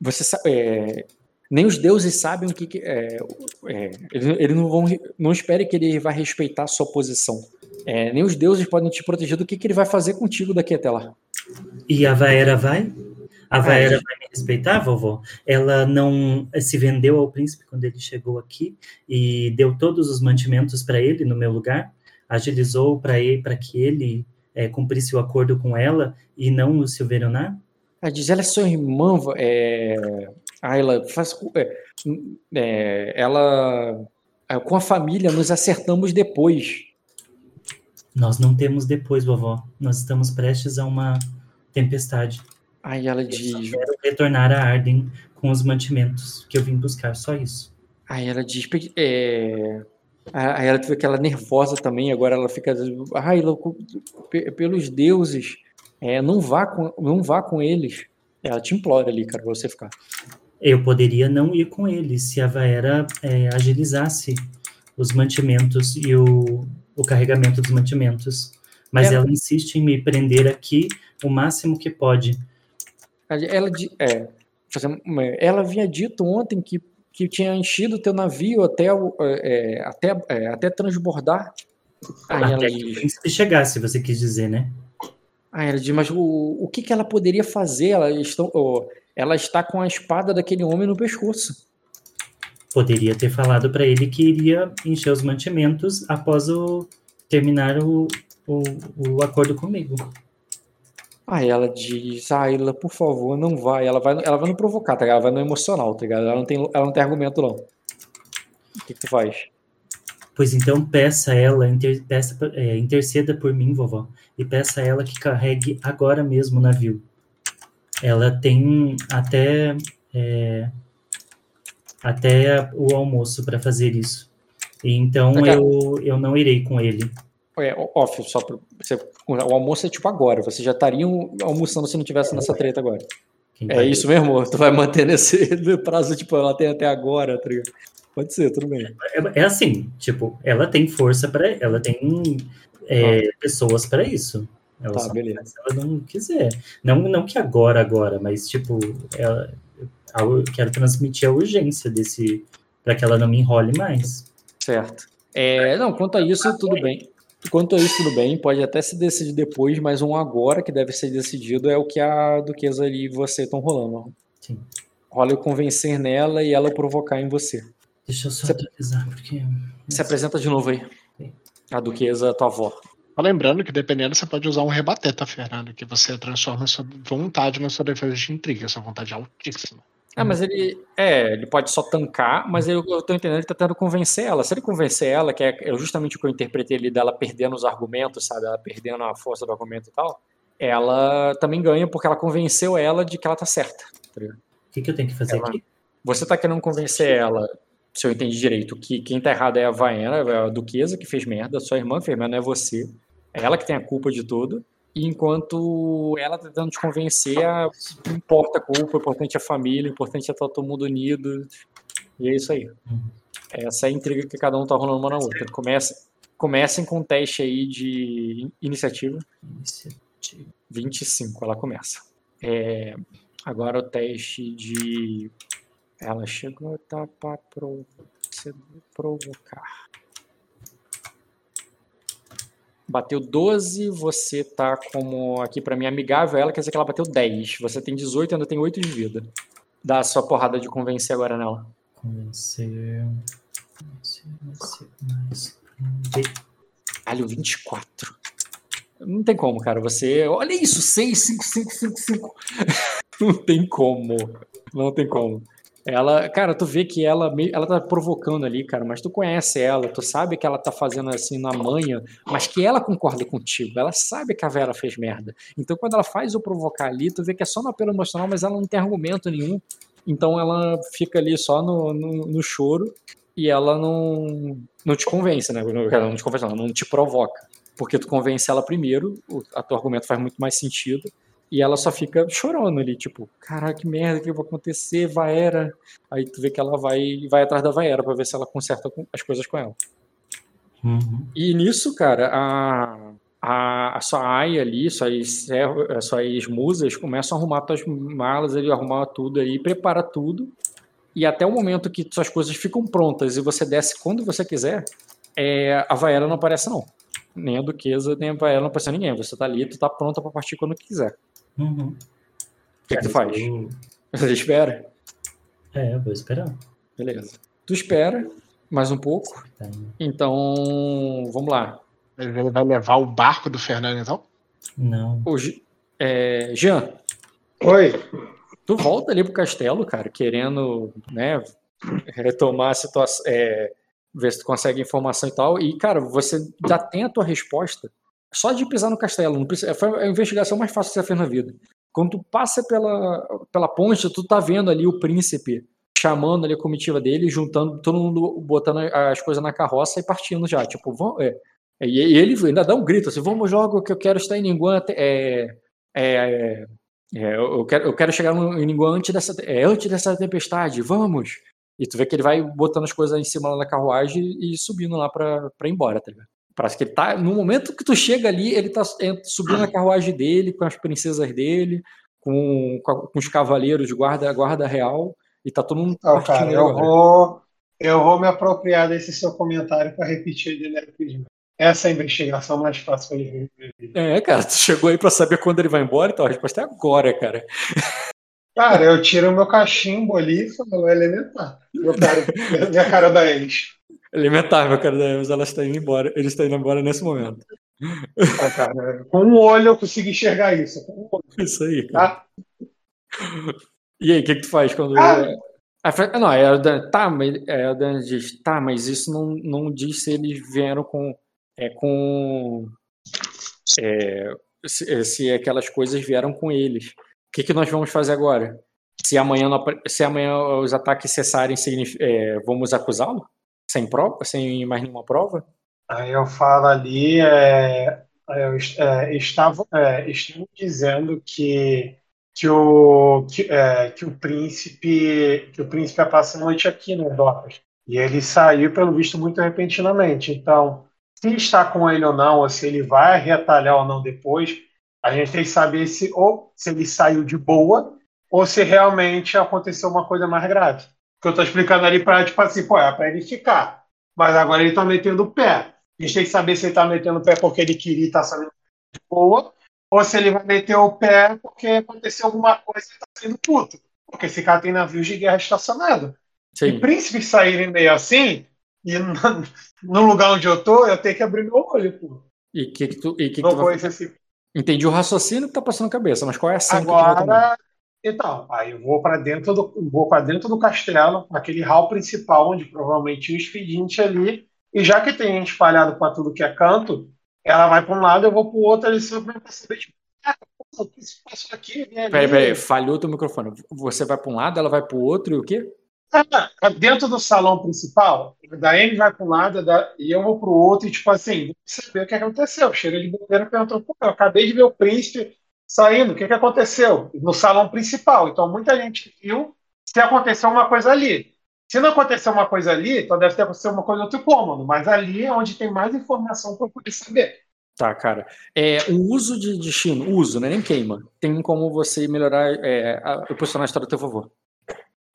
[SPEAKER 1] você é, nem os deuses sabem o que. que- é, é, eles, eles não vão. Não espere que ele vai respeitar a sua posição. É, nem os deuses podem te proteger do que, que ele vai fazer contigo daqui até lá.
[SPEAKER 5] E a Vaera vai? A Vaera
[SPEAKER 1] É.
[SPEAKER 5] vai me respeitar, vovó? Ela não se vendeu ao príncipe quando ele chegou aqui e deu todos os mantimentos para ele no meu lugar? Agilizou para ele para que ele é, cumprisse o acordo com ela e não o Silverionar?
[SPEAKER 1] Ela diz, ela é sua irmã, é, Ayla, faz, é, é, ela, é, com a família, nos acertamos depois.
[SPEAKER 5] Nós não temos depois, vovó. Nós estamos prestes a uma tempestade.
[SPEAKER 1] Aí ela
[SPEAKER 5] Eu
[SPEAKER 1] diz,
[SPEAKER 5] quero retornar a Arden com os mantimentos que eu vim buscar, só isso.
[SPEAKER 1] aí ela diz, é, aí ela fica aquela nervosa também, agora ela fica, Ayla, pe- pelos deuses, é, não vá com, não vá com eles. Ela te implora ali, cara, pra você ficar.
[SPEAKER 5] Eu poderia não ir com ele se a Vaera é, agilizasse os mantimentos e o, o carregamento dos mantimentos. Mas
[SPEAKER 1] É.
[SPEAKER 5] ela insiste em me prender aqui o máximo que pode.
[SPEAKER 1] Ela, é, fazer- ela havia dito ontem que, que tinha enchido o teu navio até, o- é, até, é, até transbordar. Aí ela
[SPEAKER 5] até que o
[SPEAKER 1] diz,
[SPEAKER 5] príncipe chegasse, você quis dizer, né?
[SPEAKER 1] aí ela diz, mas o, o que, que ela poderia fazer? Ela, estão, ó, ela está com a espada daquele homem no pescoço.
[SPEAKER 5] Poderia ter falado para ele que iria encher os mantimentos após o, terminar o, o, o acordo comigo.
[SPEAKER 1] Aí ela diz, Ayla, por favor, não vai. Ela vai, ela vai no provocar, tá ligado? Ela vai no emocional, tá ligado? Ela não tem, ela não tem argumento, não. O que, que tu faz?
[SPEAKER 5] Pois então peça a ela, inter, peça, é, interceda por mim, vovó, e peça a ela que carregue agora mesmo o navio. Ela tem até é, até o almoço para fazer isso. E então
[SPEAKER 1] Tá.
[SPEAKER 5] eu, eu não irei com ele.
[SPEAKER 1] É, off, só pra você, o almoço é tipo agora. Você já estaria almoçando se não tivesse nessa treta agora.
[SPEAKER 5] Quem
[SPEAKER 1] É
[SPEAKER 5] vai-
[SPEAKER 1] isso mesmo? Tu vai manter nesse prazo, tipo, ela tem até agora, tá ligado? Pode ser, tudo bem.
[SPEAKER 5] É, é assim, tipo, ela tem força para, ela tem é, pessoas para isso. Ela
[SPEAKER 1] Tá, beleza.
[SPEAKER 5] se ela não quiser. Não, não que agora, agora, mas tipo, ela, eu quero transmitir a urgência desse para que ela não me enrole mais.
[SPEAKER 1] Certo. É, não, quanto a isso, tudo bem. Quanto a isso, tudo bem. Pode até se decidir depois, mas um agora que deve ser decidido é o que a Duquesa e você estão rolando.
[SPEAKER 5] Sim.
[SPEAKER 1] Rola eu convencer nela e ela provocar em você.
[SPEAKER 5] Deixa eu só
[SPEAKER 1] Você-
[SPEAKER 5] atualizar, porque.
[SPEAKER 1] Se apresenta de novo aí. A Duquesa, tua avó.
[SPEAKER 4] Só lembrando que dependendo, você pode usar um rebater, tá, Fernando? Que você transforma a sua vontade na sua defesa de intriga. Sua vontade é altíssima.
[SPEAKER 1] Ah, mas ele. É, ele pode só tancar, mas eu, eu tô entendendo que ele tá tentando convencer ela. Se ele convencer ela, que é é justamente o que eu interpretei ali dela perdendo os argumentos, sabe? Ela perdendo a força do argumento e tal, ela também ganha porque ela convenceu ela de que ela tá certa. tá?
[SPEAKER 5] O que, que eu tenho que fazer
[SPEAKER 1] Ela-
[SPEAKER 5] aqui?
[SPEAKER 1] Você tá querendo convencer ela, se eu entendi direito, que quem tá errado é a Vaena, é a Duquesa que fez merda, sua irmã fez merda, não é você. É ela que tem a culpa de tudo. E enquanto ela tá tentando te convencer, a, importa a culpa, importante é a família, o importante é estar todo mundo unido. E é isso aí. Essa é a intriga que cada um tá rolando uma na outra. Começa, comecem com um teste aí de iniciativa.
[SPEAKER 5] Iniciativa.
[SPEAKER 1] 25, ela começa. É, agora o teste de. Ela chegou tá para provocar. Bateu 12, você tá como aqui pra mim amigável, ela quer dizer que ela bateu 10. Você tem 18 e ainda tem 8 de vida. Dá a sua porrada de convencer agora nela.
[SPEAKER 5] Convencer. Convencer, convencer, mais um D.
[SPEAKER 1] Alho 24. Não tem como, cara. Você. Olha isso! 6, 5, 5, 5, 5. Não tem como. Não tem como. Ela, cara, tu vê que ela, ela tá provocando ali, cara, mas tu conhece ela, tu sabe que ela tá fazendo assim na manha, mas que ela concorda contigo, ela sabe que a Vera fez merda. Então quando ela faz o provocar ali, tu vê que é só no apelo emocional, mas ela não tem argumento nenhum. Então ela fica ali só no, no, no choro e ela não, não te convence, né? Ela não te convence, ela não te provoca. Porque tu convence ela primeiro, o a teu argumento faz muito mais sentido, e ela só fica chorando ali, tipo, caraca, que merda que vai acontecer, Vaera. Aí tu vê que ela vai, vai atrás da Vaera pra ver se ela conserta as coisas com ela.
[SPEAKER 5] Uhum.
[SPEAKER 1] E nisso, cara, a, a, a sua Aya ali, suas, suas musas começam a arrumar suas malas ali, arrumar tudo aí, prepara tudo. E até o momento que suas coisas ficam prontas e você desce quando você quiser, é, a Vaera não aparece, não. Nem a Duquesa, nem a Vaera não aparece ninguém. Você tá ali, tu tá pronta pra partir quando quiser.
[SPEAKER 5] Uhum.
[SPEAKER 1] O que, que tu faz?
[SPEAKER 5] eu-
[SPEAKER 1] Você espera?
[SPEAKER 5] É, eu vou esperar.
[SPEAKER 1] Beleza. Tu espera mais um pouco.
[SPEAKER 5] Tá.
[SPEAKER 1] Então, vamos lá.
[SPEAKER 4] Ele vai levar o barco do Fernando, então?
[SPEAKER 5] Não.
[SPEAKER 1] O é, Jean,
[SPEAKER 2] Oi.
[SPEAKER 1] tu volta ali pro castelo, cara, querendo, né, retomar a situação, é, ver se tu consegue informação e tal. E, cara, você já tem a tua resposta só de pisar no castelo. Precisa, foi a investigação mais fácil que você fez na vida. Quando tu passa pela, pela ponte, tu tá vendo ali o príncipe chamando ali a comitiva dele, juntando todo mundo, botando as coisas na carroça e partindo já. Tipo, vão, é, e ele ainda dá um grito assim: vamos logo que eu quero estar em Ninguém. É, é, é, eu, quero, eu quero chegar em Ninguém antes dessa, é, antes dessa tempestade, vamos! E tu vê que ele vai botando as coisas em cima lá na carruagem e subindo lá pra, pra ir embora, tá ligado? Parece que ele tá. No momento que tu chega ali, ele tá subindo na carruagem dele, com as princesas dele, com, com, a- os cavaleiros de guarda, guarda real, e tá todo mundo partindo
[SPEAKER 2] cara, eu
[SPEAKER 1] agora.
[SPEAKER 2] vou, eu vou me apropriar desse seu comentário para repetir ele rapidinho. Essa é a investigação mais fácil vi.
[SPEAKER 1] É, cara, tu chegou aí pra saber quando ele vai embora, então a resposta é agora, cara.
[SPEAKER 2] Cara, eu tiro meu cachimbo ali e falo, é elementar. Meu cara, minha cara da ex.
[SPEAKER 1] Elementar, meu cara, mas ela está indo embora. Ele está indo embora nesse momento.
[SPEAKER 2] Ah, cara, com um olho eu consigo enxergar isso. Um
[SPEAKER 1] Isso aí, cara.
[SPEAKER 2] tá?
[SPEAKER 1] E aí, o que, que tu faz quando.
[SPEAKER 2] Ah.
[SPEAKER 1] Fala- não, é, tá, mas é, a diz, tá, mas isso não, não diz se eles vieram com. É, com. é, se, se aquelas coisas vieram com eles. O que, que nós vamos fazer agora? Se amanhã, se amanhã os ataques cessarem, é, vamos acusá-lo? Sem prova? Sem mais nenhuma prova?
[SPEAKER 2] Aí eu falo ali, é, est- é, estavam, é, dizendo que, que, o, que, é, que o príncipe que o príncipe ia passar a noite aqui nas docas. E ele saiu, pelo visto, muito repentinamente. Então, se está com ele ou não, ou se ele vai retalhar ou não depois, a gente tem que saber se ou se ele saiu de boa ou se realmente aconteceu uma coisa mais grave. Que eu estou explicando ali para, tipo assim, pô, é para ele ficar. Mas agora ele está metendo o pé. A gente tem que saber se ele está metendo o pé porque ele queria estar saindo de boa, ou se ele vai meter o pé porque aconteceu alguma coisa e ele está saindo puto. Porque esse cara tem navios de guerra estacionado. E
[SPEAKER 1] Sim.
[SPEAKER 2] príncipes saírem meio assim, e no, lugar onde eu tô, eu tenho que abrir meu olho, pô.
[SPEAKER 1] E que, que tu, e que que
[SPEAKER 2] Não
[SPEAKER 1] tu vai
[SPEAKER 2] assim.
[SPEAKER 1] Entendi o raciocínio que tá passando na cabeça, mas qual é a que tomar?
[SPEAKER 2] Agora, então, aí eu vou para dentro do vou para dentro do castelo, aquele hall principal onde provavelmente tinha os pedintes ali, e já que tem gente espalhado para tudo que é canto, ela vai para um lado, eu vou para o outro, ali só para saber tipo, ah, o que se passou aqui? Ali.
[SPEAKER 1] Peraí, peraí, falhou teu microfone. Você vai para um lado, ela vai para o outro e o quê?
[SPEAKER 2] Ah, dentro do salão principal, da Amy vai para um lado da- e eu vou para o outro, e tipo assim, vou saber o que aconteceu. Chega de bobeira perguntou, pô, eu acabei de ver o príncipe saindo, o que, que aconteceu? No salão principal. Então muita gente viu se aconteceu uma coisa ali. Se não aconteceu uma coisa ali, então deve ter acontecido uma coisa em outro cômodo, mas ali é onde tem mais informação para eu poder saber.
[SPEAKER 1] Tá, cara. É, o uso de destino, uso, né? Nem queima. Tem como você melhorar, é, a, o personagem está a teu favor.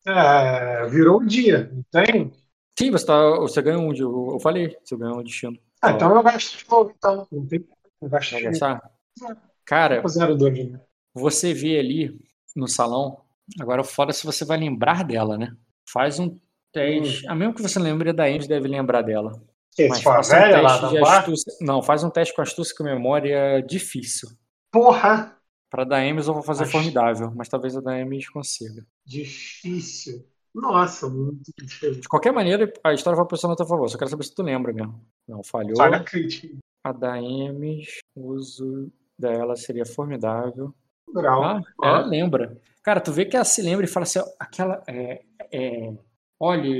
[SPEAKER 2] É, virou o dia, não tem?
[SPEAKER 1] Sim, você, tá, você ganha um, eu eu falei, você ganha um destino.
[SPEAKER 2] Ah, então eu gasto de novo, então. Não tem eu gasto
[SPEAKER 1] Vai
[SPEAKER 2] de novo.
[SPEAKER 1] Cara,
[SPEAKER 2] 02, né?
[SPEAKER 1] você vê ali no salão, agora fora se você vai lembrar dela, né? Faz um teste. A mesmo que você lembre da Andy, deve lembrar dela. Mas faça um teste de astúcia. Não, faz um teste com astúcia com memória difícil.
[SPEAKER 2] Porra!
[SPEAKER 1] Pra da Ames eu vou fazer
[SPEAKER 2] Acho-
[SPEAKER 1] formidável, mas talvez a da Ames consiga.
[SPEAKER 2] Difícil. Nossa, muito difícil.
[SPEAKER 1] De qualquer maneira, a história vai posicionar a teu favor. Só quero saber se tu lembra mesmo. Não, falhou.
[SPEAKER 2] Falha crítica.
[SPEAKER 1] A da Ames, uso dela seria formidável.
[SPEAKER 2] Grau.
[SPEAKER 1] Ah, ela lembra. Cara, tu vê que ela se lembra e fala assim, aquela. É, é, olha,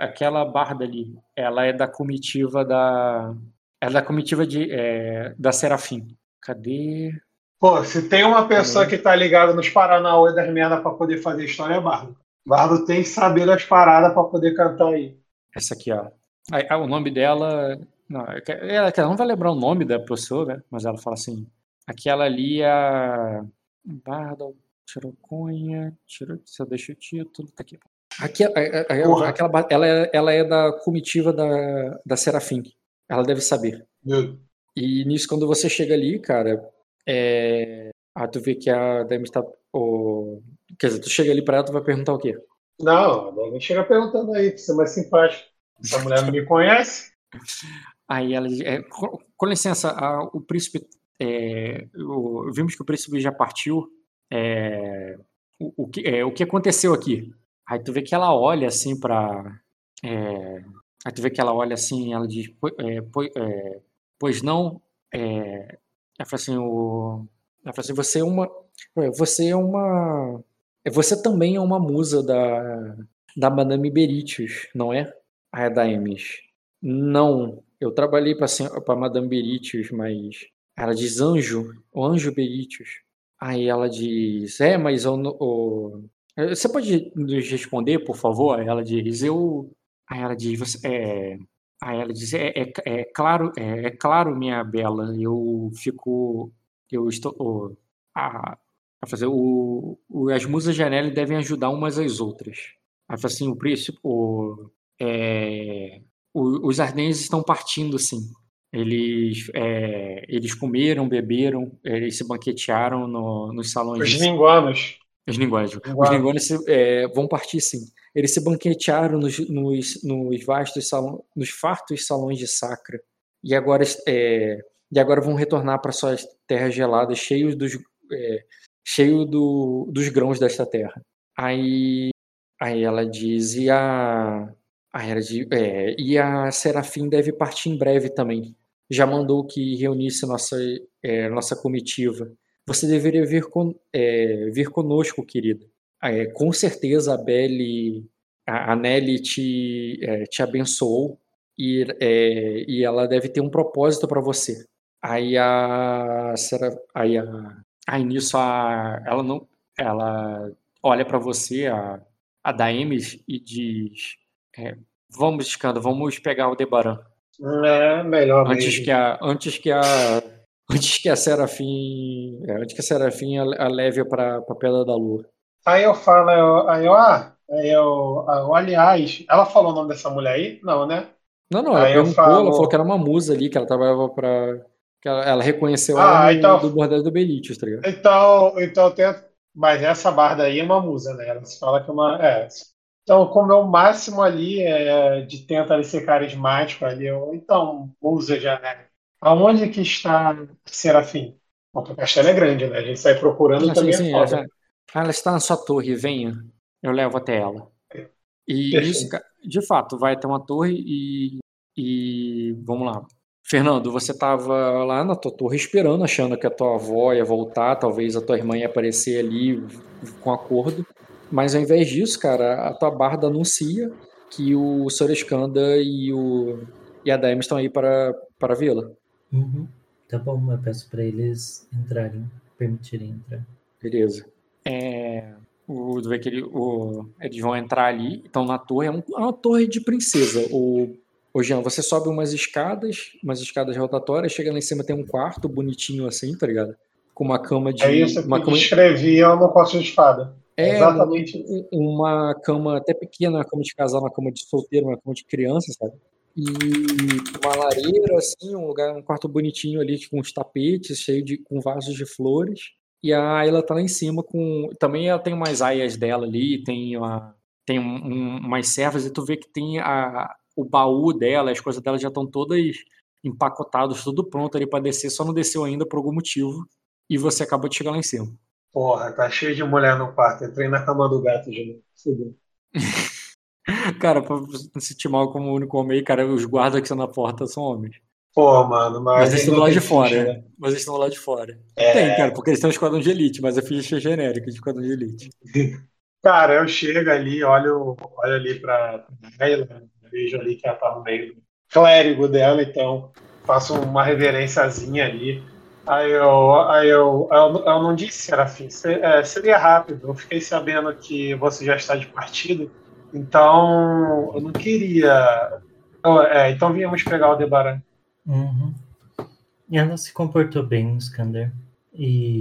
[SPEAKER 1] aquela barda ali, ela é da comitiva da. Ela é da comitiva de, é, da Serafim. Cadê?
[SPEAKER 2] Pô, se tem uma pessoa que tá ligada nos Paranauê das merdas pra poder fazer história, é Bardo. Bardo tem que saber das paradas pra poder cantar aí.
[SPEAKER 1] Essa aqui, ó. Aí, ah, o nome dela. Não, é ela, ela não vai lembrar o nome da pessoa, né? Mas ela fala assim: aquela ali é a. Barda, Tiroconha. Tiro, se eu deixo o título, tá aqui. Aqui, a- a- a-
[SPEAKER 2] Porra.
[SPEAKER 1] aquela, ela, é, ela é da comitiva da, da Serafim. Ela deve saber.
[SPEAKER 2] Meu
[SPEAKER 1] E nisso, quando você chega ali, cara, é. Ah, tu vê que a Demi tá. O... Quer dizer, tu chega ali pra ela, tu vai perguntar o quê?
[SPEAKER 2] Não, não chega perguntando aí, você é mais simpático. Essa mulher não me conhece?
[SPEAKER 1] Aí ela diz, é, com, com licença, a- o príncipe, é, o- vimos que o príncipe já partiu, é, o, o que, é, o que aconteceu aqui? Aí tu vê que ela olha assim pra, é, aí tu vê que ela olha assim, ela diz, "Po- é, é, pois não, é, ela fala assim, o, ela fala assim, você é uma, você é uma, você também é uma musa da, da Madame Beritius, não é? Aí a Daemis, não, eu trabalhei para Madame Beritius, mas ela diz anjo, o anjo Beritius. Aí ela diz, é, mas o- você pode nos responder, por favor? Ela diz, eu. Aí ela diz, você, é, aí ela diz, é, é, é claro, é, é claro, minha bela, eu fico, eu estou, o- a, a fazer o, o- as musas de Anelli devem ajudar umas às outras. Aí fala assim, o príncipe, o, é, os ardenses estão partindo, sim. Eles, é, eles comeram, beberam, eles se banquetearam no, nos salões.
[SPEAKER 2] Os linguanos.
[SPEAKER 1] os linguagens. Os se- é, vão partir, sim. Eles se banquetearam nos, nos, nos vastos salões, nos fartos salões de Sacra. E agora, é, e agora vão retornar para suas terras geladas, cheios dos, é, cheio do, dos grãos desta terra. Aí, aí ela diz, e a, aí ela diz, é, e a Serafim deve partir em breve também. Já mandou que reunisse nossa, é, nossa comitiva. Você deveria vir, con, é, vir conosco, querida. É, com certeza a Belle, a, a Nelly te, é, te abençoou e, é, e ela deve ter um propósito para você. Aí a, Sera- aí a, aí nisso a, ela não, ela olha para você, a, a Daemis, e diz: é, Vamos, Skanda, vamos pegar o Debaran
[SPEAKER 2] É, melhor
[SPEAKER 1] antes
[SPEAKER 2] mesmo.
[SPEAKER 1] que a antes que a antes que a Serafim é, antes que a Serafim a, a leve para a Pedra da Lua.
[SPEAKER 2] Aí eu falo, eu- aí eu, ah, aí eu, ah, eu, aliás, ela falou o nome dessa mulher aí? Não, né?
[SPEAKER 1] Não, não, ela perguntou,
[SPEAKER 2] falo-
[SPEAKER 1] ela falou que era uma musa ali, que ela trabalhava para que ela, ela reconheceu
[SPEAKER 2] Ah,
[SPEAKER 1] ela no,
[SPEAKER 2] então-
[SPEAKER 1] do bordel do Belitius, tá ligado?
[SPEAKER 2] Então, então eu tento. Mas essa barda aí é uma musa, né? Ela se fala que é uma. É. Então, como é o máximo ali é, de tenta ali ser carismático ali, eu, então, musa já, né? Aonde que está Serafim? Bom, o castelo é grande, né? A gente sai procurando
[SPEAKER 1] Ah,
[SPEAKER 2] também
[SPEAKER 1] sim, sim,
[SPEAKER 2] é
[SPEAKER 1] ela,
[SPEAKER 2] foda.
[SPEAKER 1] ela está na sua torre, venha, eu levo até ela. E
[SPEAKER 2] Perfeito.
[SPEAKER 1] isso, de fato, vai ter uma torre e, e vamos lá. Fernando, você estava lá na tua torre esperando, achando que a tua avó ia voltar, talvez a tua irmã ia aparecer ali com acordo. Mas ao invés disso, cara, a tua barda anuncia que o Soreskanda e, o, e a Daemis estão aí para, para vê-la.
[SPEAKER 5] Uhum. Tá bom, eu peço pra eles entrarem, permitirem entrar.
[SPEAKER 1] Beleza. É, o, vê que ele- o- eles vão entrar ali, estão na torre, é, um- é uma torre de princesa. O, o Jean, você sobe umas escadas, umas escadas rotatórias, chega lá em cima tem um quarto bonitinho assim, tá ligado? Com uma cama de.
[SPEAKER 2] É isso
[SPEAKER 1] uma
[SPEAKER 2] que
[SPEAKER 1] cama,
[SPEAKER 2] descrevia no Conto de Espada.
[SPEAKER 1] É,
[SPEAKER 2] exatamente
[SPEAKER 1] um- uma cama até pequena, uma cama de casal, uma cama de solteiro, uma cama de criança, sabe? E uma lareira, assim, um lugar, um quarto bonitinho ali, com uns tapetes, cheio de, com vasos de flores. E a Ayla tá lá em cima com. Também ela tem umas aias dela ali, tem, uma, tem um, um- umas servas, e tu vê que tem a, o baú dela, as coisas dela já estão todas empacotadas, tudo pronto ali pra descer, só não desceu ainda por algum motivo. E você acabou de chegar lá em cima.
[SPEAKER 2] Porra, tá cheio de mulher no quarto. Entrei na cama do gato de novo. Fudeu.
[SPEAKER 1] Cara, pra se sentir mal como o único homem aí, cara, os guardas que estão na porta são homens.
[SPEAKER 2] Pô, mano, mas.
[SPEAKER 1] Mas eles estão lado de fora.
[SPEAKER 2] ficha,
[SPEAKER 1] né?
[SPEAKER 2] né?
[SPEAKER 1] Mas eles estão lado de fora.
[SPEAKER 2] É.
[SPEAKER 1] Tem, cara, porque eles têm um esquadrão de elite, mas a ficha é genérica de esquadrão de elite.
[SPEAKER 2] Cara, eu chego ali, olho, olho ali pra ela, vejo ali que ela tá no meio do clérigo dela, então faço uma reverênciazinha ali. Aí eu, aí eu, eu, eu não disse, Serafim, se- é, seria rápido. Eu fiquei sabendo que você já está de partido, então eu não queria. Oh, é, então viemos pegar o Debaran.
[SPEAKER 5] Uhum. Ela se comportou bem, Skander. E.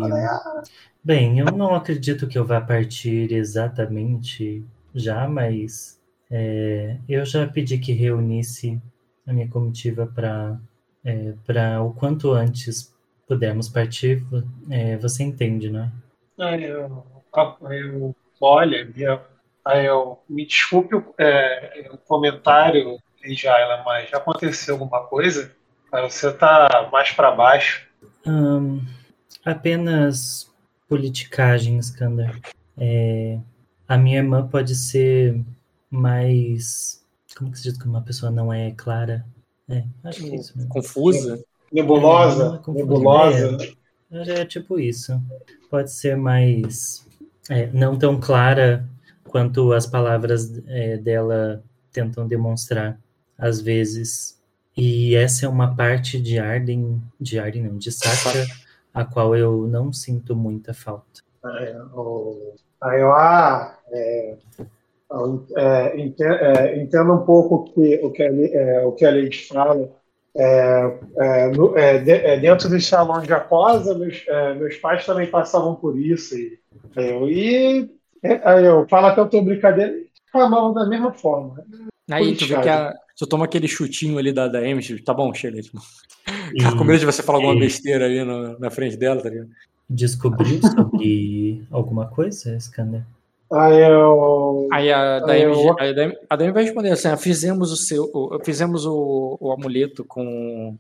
[SPEAKER 5] Bem, eu não acredito que eu vá partir exatamente já, mas é, eu já pedi que reunisse a minha comitiva para é, para o quanto antes pudermos partir. É, você entende, né?
[SPEAKER 2] Aí eu, aí eu olha, minha- aí eu me desculpe o é, o comentário, Jaila, mas já aconteceu alguma coisa? Aí Você tá mais para baixo.
[SPEAKER 5] Ahn, apenas politicagem, Skander. É, a minha irmã pode ser mais. Como que se diz que uma pessoa não é clara? É, acho que é isso mesmo.
[SPEAKER 1] Confusa.
[SPEAKER 2] Nebulosa,
[SPEAKER 5] É, não é
[SPEAKER 2] nebulosa.
[SPEAKER 5] É tipo isso. Pode ser mais. é, não tão clara quanto as palavras é, dela tentam demonstrar, às vezes. E essa é uma parte de Arden, de Arden não, de Sakra, a qual eu não sinto muita falta.
[SPEAKER 2] Aí eu, aí eu, ah, é, é, é, entendo um pouco o que, o que, a, é, o que a Leite fala. É, é, no- é, de- é, dentro dos salões de Acosa, meus, é, meus pais também passavam por isso. E, eu, e aí eu falo até eu tô brincadeira e reclamavam da mesma forma.
[SPEAKER 1] Aí tu vê que a, tu toma aquele chutinho ali da, da Amy, tá bom, Sheila. Tipo,
[SPEAKER 5] E
[SPEAKER 1] com medo de você falar alguma
[SPEAKER 5] e-
[SPEAKER 1] besteira ali no- na frente dela, tá ligado?
[SPEAKER 5] descobriu sobre alguma coisa, Skander?
[SPEAKER 2] Aí eu.
[SPEAKER 1] Aí a Daemi,
[SPEAKER 2] eu-
[SPEAKER 1] a Daemi, a Daemi vai responder assim: ah, fizemos o seu, o- fizemos o, o amuleto com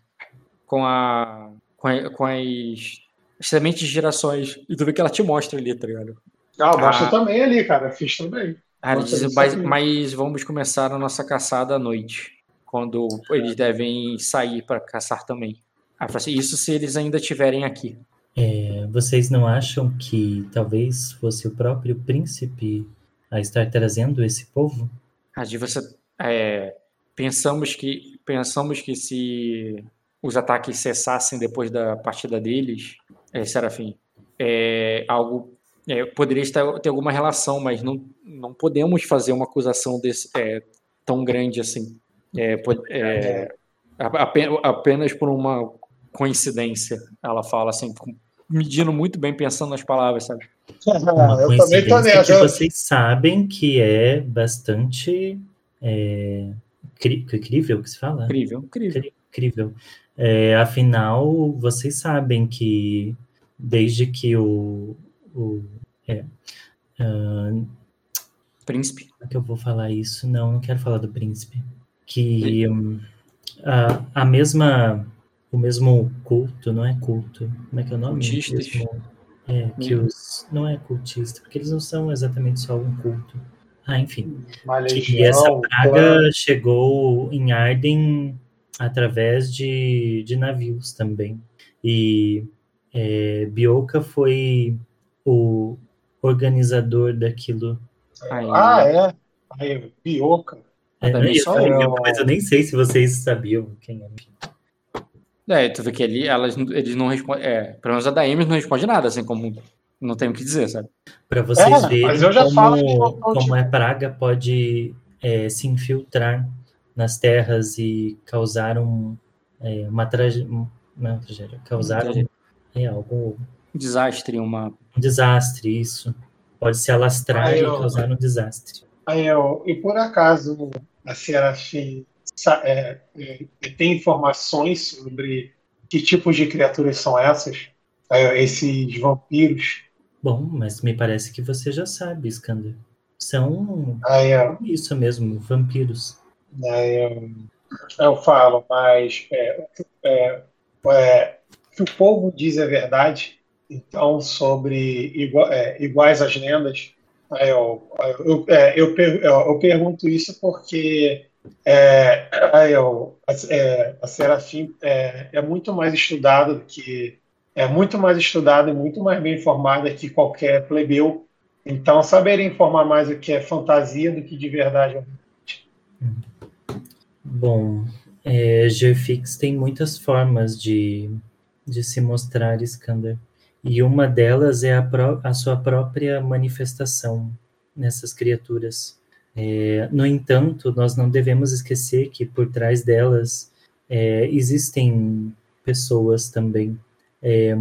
[SPEAKER 1] com a com, a- com as, as sementes de girassóis e tu vê que ela te mostra ali, tá ligado?
[SPEAKER 2] Ah, mostra
[SPEAKER 1] Ah.
[SPEAKER 2] também ali, cara. Fiz também.
[SPEAKER 1] Ah, ela diz, mas, mas vamos começar a nossa caçada à noite, quando eles devem sair para caçar também. Fala assim, isso se eles ainda estiverem aqui.
[SPEAKER 5] É, vocês não acham que talvez fosse o próprio príncipe a estar trazendo esse povo?
[SPEAKER 1] A de você é, pensamos que pensamos que se os ataques cessassem depois da partida deles, é, Serafim, é, algo é, poderia estar, ter alguma relação, mas não, não podemos fazer uma acusação desse, é, tão grande assim. É, é, apenas por uma coincidência, ela fala assim, medindo muito bem, pensando nas palavras, sabe?
[SPEAKER 5] Uma
[SPEAKER 2] eu também tô
[SPEAKER 5] coincidência que
[SPEAKER 2] nessa.
[SPEAKER 5] vocês sabem que é bastante é, cri- crível que se fala?
[SPEAKER 1] Incrível, incrível.
[SPEAKER 5] Incrível. É, afinal, vocês sabem que desde que o, o é, ah,
[SPEAKER 1] Príncipe.
[SPEAKER 5] Como é que eu vou falar isso? Não, não quero falar do príncipe. Que hum, a, a mesma, o mesmo culto, não é culto, como é que é o nome?
[SPEAKER 1] Cultistas.
[SPEAKER 5] Mesmo- é, que os, não é cultista, porque eles não são exatamente só um culto. Ah, enfim. Que
[SPEAKER 2] legião,
[SPEAKER 5] essa praga
[SPEAKER 2] clã.
[SPEAKER 5] chegou em Arden através de, de navios também. E é, Bioka foi o organizador daquilo.
[SPEAKER 1] Aí,
[SPEAKER 2] Ah, é? Aí, Bioca.
[SPEAKER 5] É, eu
[SPEAKER 1] só
[SPEAKER 5] falei,
[SPEAKER 2] eu.
[SPEAKER 5] mas eu nem sei se vocês sabiam quem é.
[SPEAKER 1] É, tu vê que ali elas, eles não respondem. É, pelo menos a da Amy não responde nada, assim, como não tem o que dizer, sabe?
[SPEAKER 5] Para vocês
[SPEAKER 2] É,
[SPEAKER 5] verem
[SPEAKER 2] mas eu já falo que
[SPEAKER 5] como, como a praga pode é, se infiltrar nas terras e causar um, é, uma tragédia. Não, tragédia, causar um,
[SPEAKER 1] Tragédia.
[SPEAKER 5] é, algo,
[SPEAKER 1] Um desastre, uma.
[SPEAKER 5] um desastre, isso. Pode se alastrar
[SPEAKER 2] Aí
[SPEAKER 5] e
[SPEAKER 2] eu-
[SPEAKER 5] causar um desastre.
[SPEAKER 2] Aí eu, e por acaso a Serafim é, é, tem informações sobre que tipos de criaturas são essas? É, esses vampiros?
[SPEAKER 5] Bom, mas me parece que você já sabe, Skander. São
[SPEAKER 2] Aí eu,
[SPEAKER 5] isso mesmo, vampiros.
[SPEAKER 2] eu, eu falo, mas é, é, é, o que o povo diz é verdade. Então, sobre igua- é, iguais às lendas, eu, eu, é, eu- eu pergunto isso porque é, eu, a, é, a Serafim é, é muito mais estudada que é muito mais estudada e muito mais bem informada que qualquer plebeu. Então, saberia informar mais o que é fantasia do que de verdade.
[SPEAKER 5] Bom, é, tem muitas formas de, de se mostrar Skander. E uma delas é a, a sua própria manifestação nessas criaturas. É, no entanto, nós não devemos esquecer que por trás delas é, existem pessoas também. É,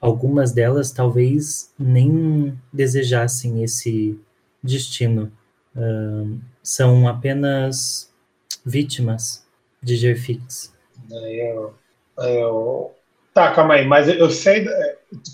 [SPEAKER 5] algumas delas talvez nem desejassem esse destino. Uh, são apenas vítimas de Gerfix.
[SPEAKER 2] Eu, eu... Tá, calma aí, mas eu sei.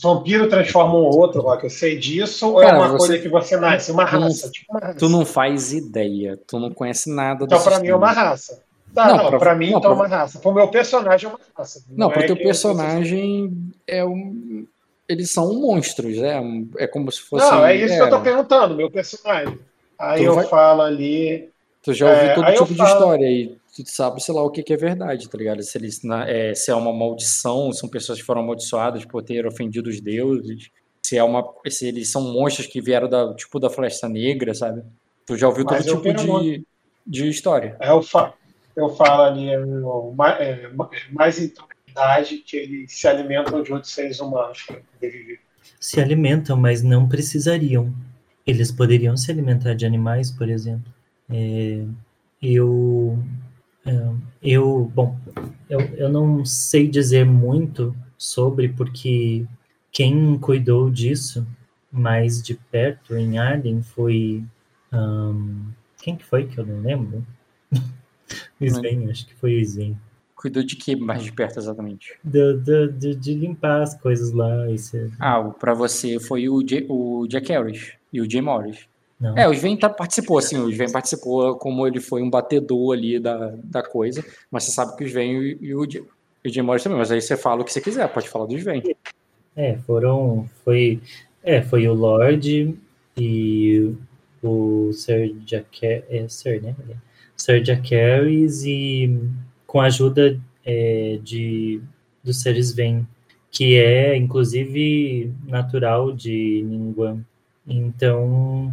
[SPEAKER 2] Vampiro transforma um outro, Rock. Eu sei disso, ou é uma você... coisa que você nasce? Uma raça,
[SPEAKER 1] não,
[SPEAKER 2] tipo uma raça.
[SPEAKER 1] Tu não faz ideia, tu não conhece nada
[SPEAKER 2] Então, pra mim é uma raça. Tá, não, não pra, pra, mim, não, então é pra... é uma raça. Pro meu personagem é uma raça.
[SPEAKER 1] Não, não pro é teu personagem é um. Eles são monstros, né? É como se fosse.
[SPEAKER 2] Não, é isso é... que eu tô perguntando, meu personagem. Aí tu eu vai... falo ali.
[SPEAKER 1] Tu já ouviu é, todo tipo de falo... história aí tu sabe, sei lá, o que, que é verdade, tá ligado? Se, eles, é, se é uma maldição, são pessoas que foram amaldiçoadas por ter ofendido os deuses, se é uma. Se eles são monstros que vieram da, tipo da Floresta Negra, sabe? Tu já ouviu Mas todo tipo de, de história.
[SPEAKER 2] É, eu, falo, eu falo ali, é, é, mais então idade que eles se alimentam de outros seres humanos para poder viver.
[SPEAKER 5] Se alimentam, mas não precisariam. Eles poderiam se alimentar de animais, por exemplo. É, eu é, eu, bom, eu, eu não sei dizer muito sobre, porque quem cuidou disso mais de perto em Arden foi. Um, quem que foi que eu não lembro? Sven, acho que foi o Sven.
[SPEAKER 1] Cuidou de que mais de perto exatamente?
[SPEAKER 5] Do, do, do, de limpar as coisas lá. Esse...
[SPEAKER 1] Ah, para você foi o, J, o Jack Harris e o Jay Morris. Não. É, o Sven tá, participou, assim, o Sven participou como ele foi um batedor ali da, da coisa, mas você sabe que o Sven e, e o, e o Jim Morris também, mas aí você fala o que você quiser, pode falar do Sven.
[SPEAKER 5] É, foram, foi, é, foi o Lorde e o Sir Jack, é, Sir, né? Sir Harris e com a ajuda é, de, do Sir Sven, que é, inclusive, natural de Ningguang. Então,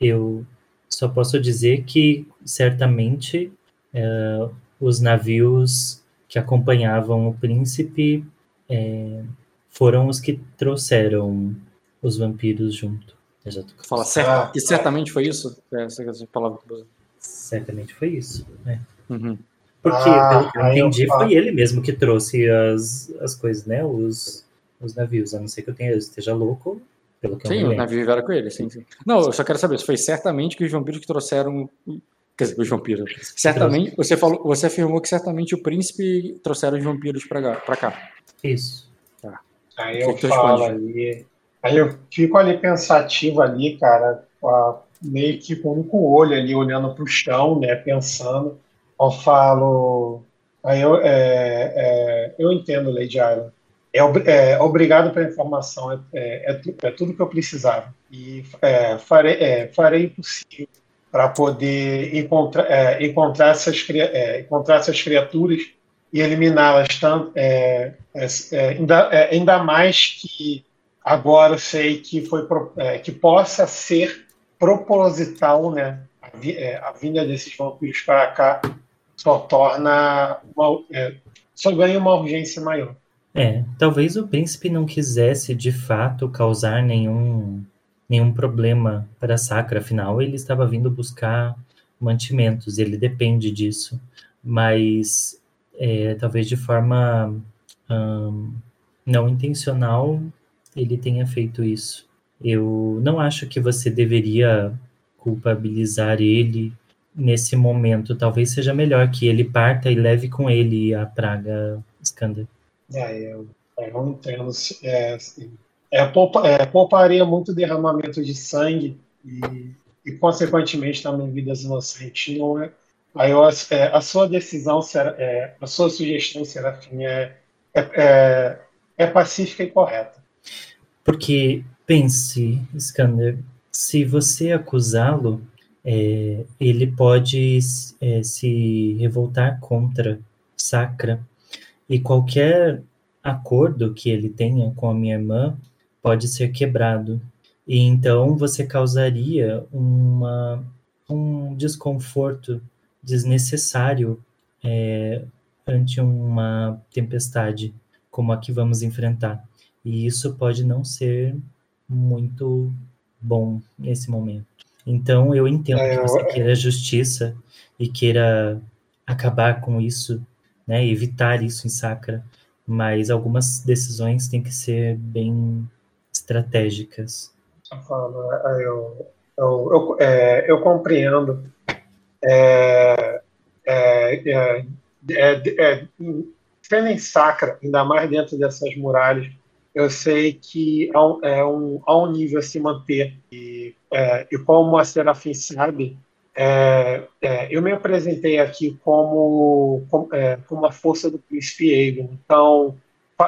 [SPEAKER 5] eu só posso dizer que certamente é, os navios que acompanhavam o príncipe é, foram os que trouxeram os vampiros junto.
[SPEAKER 1] Fala certo, ah, e certamente foi isso? É, essa, essa palavra.
[SPEAKER 5] Certamente foi isso. É.
[SPEAKER 1] Uhum.
[SPEAKER 5] Porque, ah, pelo que eu entendi, foi ele mesmo que trouxe as, as coisas, né? Os, os navios. A não ser que eu tenha, esteja louco, pelo que
[SPEAKER 1] sim, o navio era com ele, sim, sim. Não, eu só quero saber, se foi certamente que os vampiros que trouxeram. Quer dizer, os vampiros. Certamente, você, falou, você afirmou que certamente o príncipe trouxeram os vampiros pra, pra cá.
[SPEAKER 5] Isso.
[SPEAKER 2] Tá. Aí eu falo ali. Aí eu fico ali pensativo ali, cara, meio que com um olho ali, olhando pro chão, né, pensando. Eu falo. Aí eu, é, é, eu entendo, Lady Island é, é, obrigado pela informação, é, é, é, é, tudo que eu precisava. E é, farei, é, farei o possível para poder encontrar, encontrar, essas, encontrar essas criaturas e eliminá-las, tanto, ainda, ainda mais que agora eu sei que, foi, que possa ser proposital, né? A, vinda desses vampiros para cá só torna uma, só ganha uma urgência maior.
[SPEAKER 5] É, talvez o príncipe não quisesse de fato causar nenhum, nenhum problema para a Sacra, afinal ele estava vindo buscar mantimentos, ele depende disso, mas é, talvez de forma hum, não intencional ele tenha feito isso. Eu não acho que você deveria culpabilizar ele nesse momento. Talvez seja melhor que ele parta e leve com ele a praga Skander.
[SPEAKER 2] É, eu, eu não entendo. É, assim, é, poupa, é, pouparia muito derramamento de sangue e, e, consequentemente, também vidas inocentes. Não é, aí eu, é, a sua decisão, será, é, a sua sugestão, Serafim, é, é, é, é pacífica e correta.
[SPEAKER 5] Porque, pense, Skander, se você acusá-lo, é, ele pode é, se revoltar contra Sacra e qualquer acordo que ele tenha com a minha irmã pode ser quebrado. E então você causaria uma, um desconforto desnecessário é, ante uma tempestade como a que vamos enfrentar. E isso pode não ser muito bom nesse momento. Então eu entendo
[SPEAKER 2] É,
[SPEAKER 5] que você queira justiça e queira acabar com isso, né, evitar isso em Sacra, mas algumas decisões têm que ser bem estratégicas.
[SPEAKER 2] Eu falo, é, Eu, eu, eu, é, eu compreendo. É, é, é, é, é, sendo em Sacra, ainda mais dentro dessas muralhas, eu sei que há um, é um, há um nível a se manter. E, é, e como a Serafim sabe, é, é, eu me apresentei aqui como, como, é, como a força do príncipe Aegon. Então,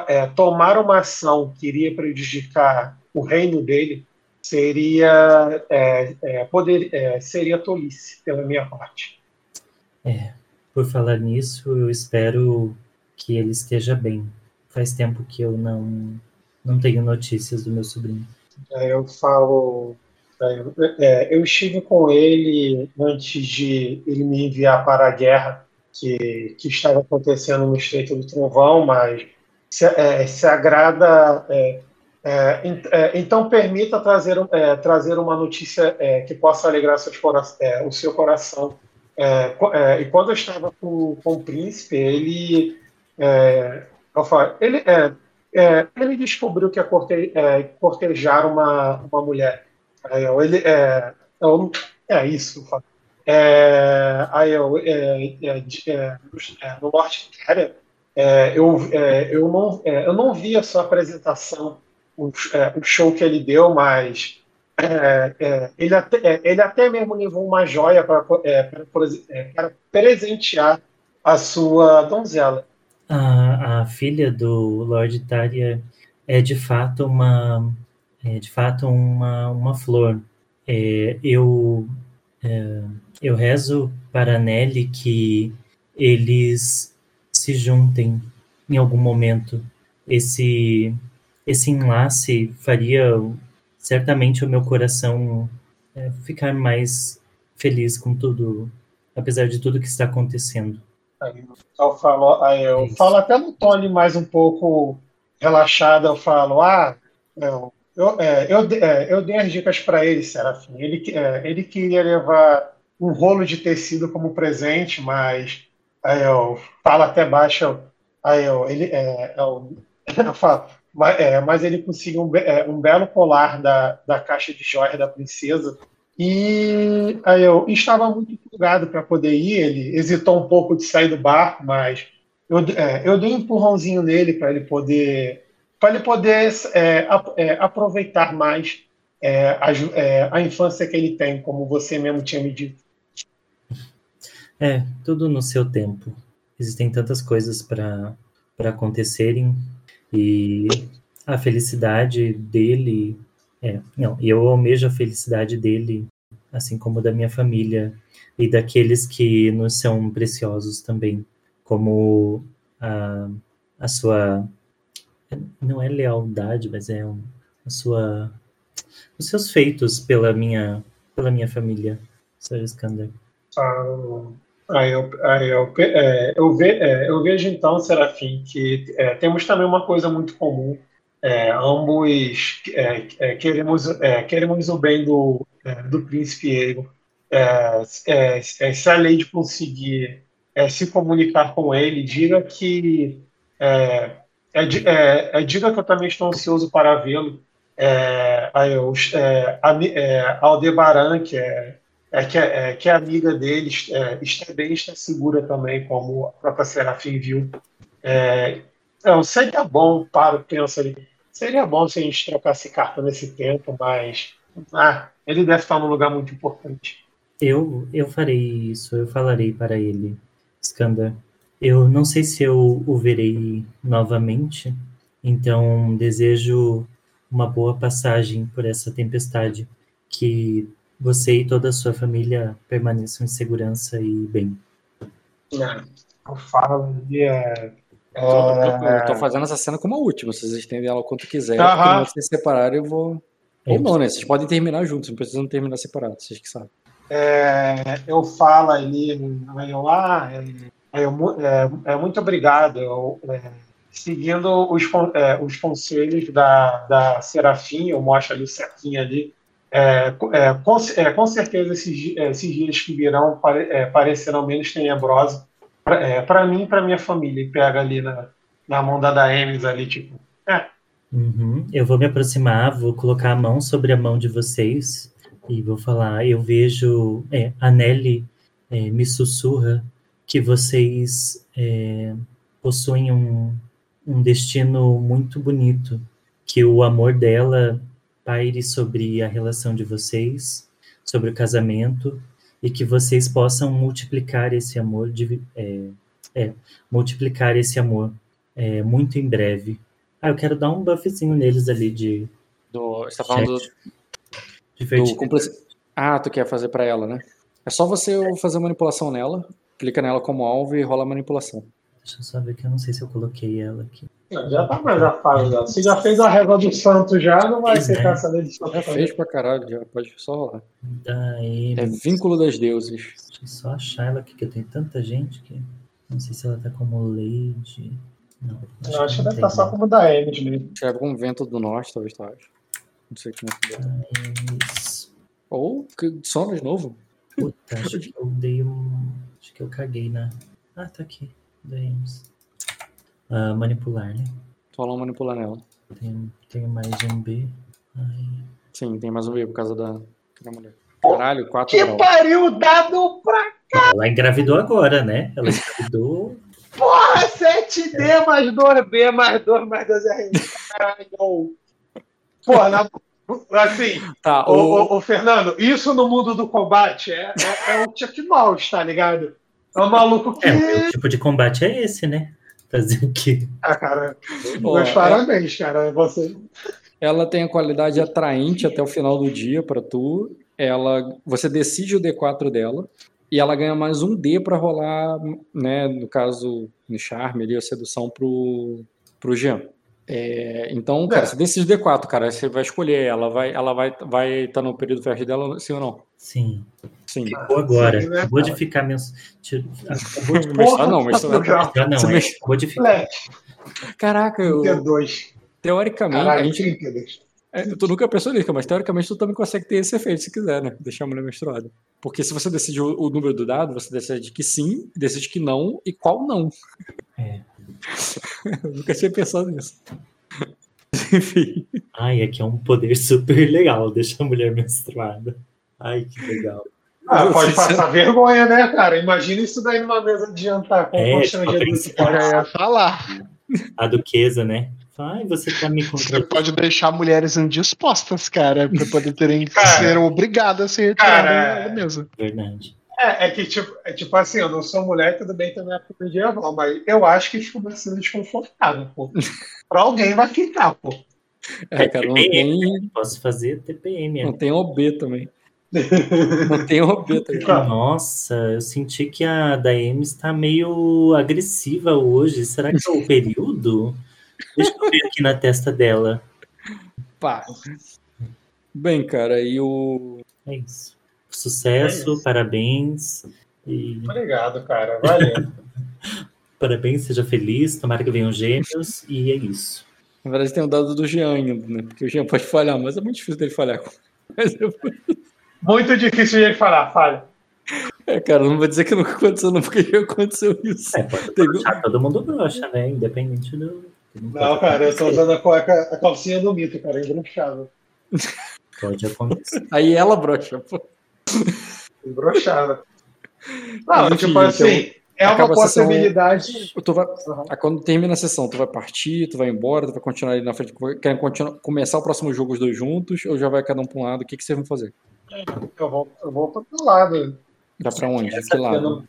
[SPEAKER 2] é, tomar uma ação que iria prejudicar o reino dele seria é, é, poder é, seria tolice pela minha parte.
[SPEAKER 5] É, por falar nisso, eu espero que ele esteja bem. Faz tempo que eu não não tenho notícias do meu sobrinho.
[SPEAKER 2] É, eu falo, é, eu estive com ele antes de ele me enviar para a guerra que, que estava acontecendo no Estreito do Trovão, mas se, é, se agrada. é, é, ent- é, então permita trazer, trazer uma notícia que possa alegrar cora- o seu coração. Co- e quando eu estava com, com o príncipe, ele, ele, ele descobriu que é, corte, cortejar uma, uma mulher. Aí eu, ele, é, eu- é isso. eu falo. É, aí eu, é, é, é, no- é, no Norte Itália, é, eu, é, eu, não, é, eu não vi a sua apresentação, o, é, o show que ele deu, mas é, é, ele, até, é, ele até mesmo levou uma joia para, é, é, presentear a sua donzela.
[SPEAKER 5] A, a filha do Lord Tária é de fato uma é de fato uma, uma flor. É, eu é, eu rezo para Nelly que eles se juntem em algum momento. Esse esse enlace faria certamente o meu coração é, ficar mais feliz com tudo, apesar de tudo que está acontecendo.
[SPEAKER 2] Aí eu falo, aí eu
[SPEAKER 5] Isso.
[SPEAKER 2] falo até no Tony mais um pouco relaxado, eu falo, ah, eu, eu, é, eu, é, eu dei as dicas para ele, Serafim. Ele, é, ele queria levar um rolo de tecido como presente, mas aí eu falo até baixo, aí eu, ele, eu, eu falo, mas, mas ele conseguiu um, é, um belo colar da, da caixa de joias da princesa. E aí eu estava muito empolgado para poder ir. Ele hesitou um pouco de sair do barco, mas eu, é, eu dei um empurrãozinho nele para ele poder para ele poder é, é, aproveitar mais é, a, é, a infância que ele tem, como você mesmo tinha me dito.
[SPEAKER 5] É, tudo no seu tempo. Existem tantas coisas para acontecerem e a felicidade dele é, não, eu almejo a felicidade dele, assim como da minha família e daqueles que nos são preciosos também, como a, a sua não é lealdade, mas é um- a sua os seus feitos pela minha pela minha família, Sr. Skander.
[SPEAKER 2] Ah, Aí eu, aí eu, é, eu, ve, é, eu vejo então, Serafim, que é, temos também uma coisa muito comum. É, ambos é, é, queremos, queremos o bem do, do príncipe é, se a Lady conseguir se comunicar com ele, diga que é, é, é, é, diga que eu também estou ansioso para vê-lo. É, eu, é, a, é, Aldebaran, que é é que, é, que a amiga deles é, está bem, está segura também, como a própria Serafim viu. É, não, seria bom, paro, penso ali, seria bom se a gente trocasse carta nesse tempo, mas ah, ele deve estar num lugar muito importante.
[SPEAKER 5] Eu, eu farei isso, eu falarei para ele, Skandar. Eu não sei se eu o verei novamente, então desejo uma boa passagem por essa tempestade, que você e toda a sua família permaneçam em segurança e bem.
[SPEAKER 2] Ah, eu falo ali, é,
[SPEAKER 1] Eu tô,
[SPEAKER 2] é,
[SPEAKER 1] fazendo essa cena como a última. Vocês estendem ela o quanto quiser, quando vocês se separarem, eu vou. Ou não, né? Vocês podem terminar juntos, não precisam terminar separados, vocês que sabem.
[SPEAKER 2] É, eu falo ali, eu, ah, é, mu- é, é, muito obrigado. Eu, é, seguindo os, é, os conselhos da, da Serafim, eu mostro ali certinho ali. É, é, com, é, com certeza esses, é, esses dias que virão pare, é, parecerão menos tenebrosos para mim e para minha família. E pega ali na, na mão da Daemis ali, tipo,
[SPEAKER 5] Uhum. Eu vou me aproximar, vou colocar a mão sobre a mão de vocês e vou falar. Eu vejo. É, a Nelly é, me sussurra que vocês é, possuem um, um destino muito bonito, que o amor dela paire sobre a relação de vocês, sobre o casamento, e que vocês possam multiplicar esse amor, divi- é, é, multiplicar esse amor é, muito em breve. Ah, eu quero dar um buffzinho neles ali de,
[SPEAKER 1] Do, você tá falando do,
[SPEAKER 5] de
[SPEAKER 1] do Ah, tu quer fazer pra ela, né? É só você fazer manipulação nela, clica nela como alvo e rola a manipulação.
[SPEAKER 5] Deixa eu só ver que eu não sei se eu coloquei ela aqui.
[SPEAKER 2] já tá mais a fase. já. Se já fez a régua do santo já, não vai ser caça dele de
[SPEAKER 1] Já fez pra caralho, já pode só rolar.
[SPEAKER 5] Daí,
[SPEAKER 1] É vínculo das deuses.
[SPEAKER 5] Deixa eu só achar ela aqui, que eu tenho tanta gente que. Não sei se ela tá como Lady. Não,
[SPEAKER 2] Eu acho que
[SPEAKER 5] não
[SPEAKER 2] deve estar só
[SPEAKER 5] né?
[SPEAKER 2] como da Emes mesmo.
[SPEAKER 1] Escreve com vento do norte, talvez tu ache. Não sei como é que é.
[SPEAKER 5] Mas,
[SPEAKER 1] Ou que soma de novo.
[SPEAKER 5] Puta, acho que eu dei um. Que eu caguei na. Ah, tá aqui. Daemos. Ah, manipular, né?
[SPEAKER 1] Rola manipular nela.
[SPEAKER 5] Tenho, tenho mais um B. Ai.
[SPEAKER 1] Sim, tem mais um B por causa da, da mulher. Caralho, 4
[SPEAKER 2] Que
[SPEAKER 1] graus.
[SPEAKER 2] pariu, dado pra
[SPEAKER 5] Ela engravidou agora, né? Ela engravidou.
[SPEAKER 2] porra! 7D mais 2B mais 2 mais 2 R. Caralho. Porra, na- assim,
[SPEAKER 1] Tá,
[SPEAKER 2] ô,
[SPEAKER 1] o,
[SPEAKER 2] ô, ô, Fernando, isso no mundo do combate é, é, é o Chuck Norris, tá ligado? É um maluco que.
[SPEAKER 5] É, o meu tipo de combate é esse, né? Fazer o quê?
[SPEAKER 2] Ah, cara,
[SPEAKER 1] Ó,
[SPEAKER 2] meus
[SPEAKER 1] é-
[SPEAKER 2] parabéns, cara. Você.
[SPEAKER 1] ela tem a qualidade atraente até o final do dia pra tu. Ela, você decide o D4 dela e ela ganha mais um D pra rolar, né, no caso, no charme ali, a sedução pro, pro Jean. É, então, cara,
[SPEAKER 2] É.
[SPEAKER 1] você decide o D4, cara, você vai escolher ela, vai, ela vai estar vai tá no período fértil dela, sim ou não?
[SPEAKER 5] Sim.
[SPEAKER 1] Sim.
[SPEAKER 5] Ficou agora.
[SPEAKER 2] sim, né,
[SPEAKER 5] Acabou de ficar tiro- Acabou de.
[SPEAKER 1] Ah, não, mas
[SPEAKER 2] Porra,
[SPEAKER 5] Ah, não, é,
[SPEAKER 1] Mas-
[SPEAKER 5] acabou de ficar.
[SPEAKER 1] Caraca, eu,
[SPEAKER 2] 32.
[SPEAKER 1] teoricamente, a
[SPEAKER 2] Caralho,
[SPEAKER 1] gente,
[SPEAKER 2] 32.
[SPEAKER 1] É, tu nunca pensou nisso, mas teoricamente tu também consegue ter esse efeito se quiser, né? Deixar a mulher menstruada. Porque se você decide o, o número do dado, você decide que sim, decide que não e qual não.
[SPEAKER 5] É.
[SPEAKER 1] Nunca tinha pensado nisso. Enfim.
[SPEAKER 5] Ai, aqui é um poder super legal, deixar a mulher menstruada. Ai, que legal.
[SPEAKER 2] Ah, pode passar vergonha, né, cara? Imagina isso daí numa mesa de jantar com
[SPEAKER 5] É,
[SPEAKER 2] um
[SPEAKER 5] tipo,
[SPEAKER 4] Eu ia falar.
[SPEAKER 5] A duquesa, né? Ai, você tá me
[SPEAKER 4] Você
[SPEAKER 5] controlando.
[SPEAKER 4] pode deixar mulheres indispostas, cara, pra poder terem que
[SPEAKER 2] Cara.
[SPEAKER 4] ser obrigadas a se retirar
[SPEAKER 2] Cara,
[SPEAKER 4] da mesa.
[SPEAKER 5] Verdade.
[SPEAKER 2] É, é que, tipo, é tipo assim, eu não sou mulher, tudo bem que é época medieval, mas eu acho que fica sendo desconfortável, pô. Pra alguém vai ficar, pô.
[SPEAKER 1] É, cara, não tem,
[SPEAKER 5] Posso fazer TPM.
[SPEAKER 1] não
[SPEAKER 5] né?
[SPEAKER 1] tem OB também. Não tem OB também.
[SPEAKER 2] Fica-
[SPEAKER 5] Nossa, eu senti que a Daemi está meio agressiva hoje. Será que é o período? Deixa eu ver aqui na testa dela.
[SPEAKER 1] Pá. Bem, cara, e o.
[SPEAKER 5] É isso. Sucesso,
[SPEAKER 2] É isso.
[SPEAKER 5] parabéns. E
[SPEAKER 2] Obrigado, cara. Valeu.
[SPEAKER 5] parabéns, seja feliz. Tomara que venham gêmeos. E é isso.
[SPEAKER 1] Na verdade, tem o dado do Jean ainda, né? Porque o Jean pode falhar, mas é muito difícil dele falhar. Mas eu-
[SPEAKER 2] Muito difícil de ele falar, falha.
[SPEAKER 1] É, cara, não vou dizer que nunca aconteceu, não, porque já aconteceu isso.
[SPEAKER 5] É,
[SPEAKER 1] Teve-
[SPEAKER 5] todo mundo brocha, né? Independente do.
[SPEAKER 2] Não, cara, eu tô usando a, cueca, a calcinha do mito, cara, é embroxável.
[SPEAKER 5] Pode acontecer.
[SPEAKER 1] Aí ela brocha, pô.
[SPEAKER 2] Embroxável. Não,
[SPEAKER 1] Enfim,
[SPEAKER 2] tipo assim, é uma
[SPEAKER 1] acaba a sessão-
[SPEAKER 2] possibilidade.
[SPEAKER 1] Tu vai,
[SPEAKER 2] Uhum.
[SPEAKER 1] aí quando termina a sessão, tu vai partir, tu vai embora, tu vai continuar ali na frente. Querem continuar, começar o próximo jogo os dois juntos, ou já vai cada um pra um lado? O que, que vocês vão fazer?
[SPEAKER 2] Eu vou, eu vou pro outro lado.
[SPEAKER 1] Vai pra onde? De
[SPEAKER 5] Essa
[SPEAKER 1] que lado?
[SPEAKER 2] não-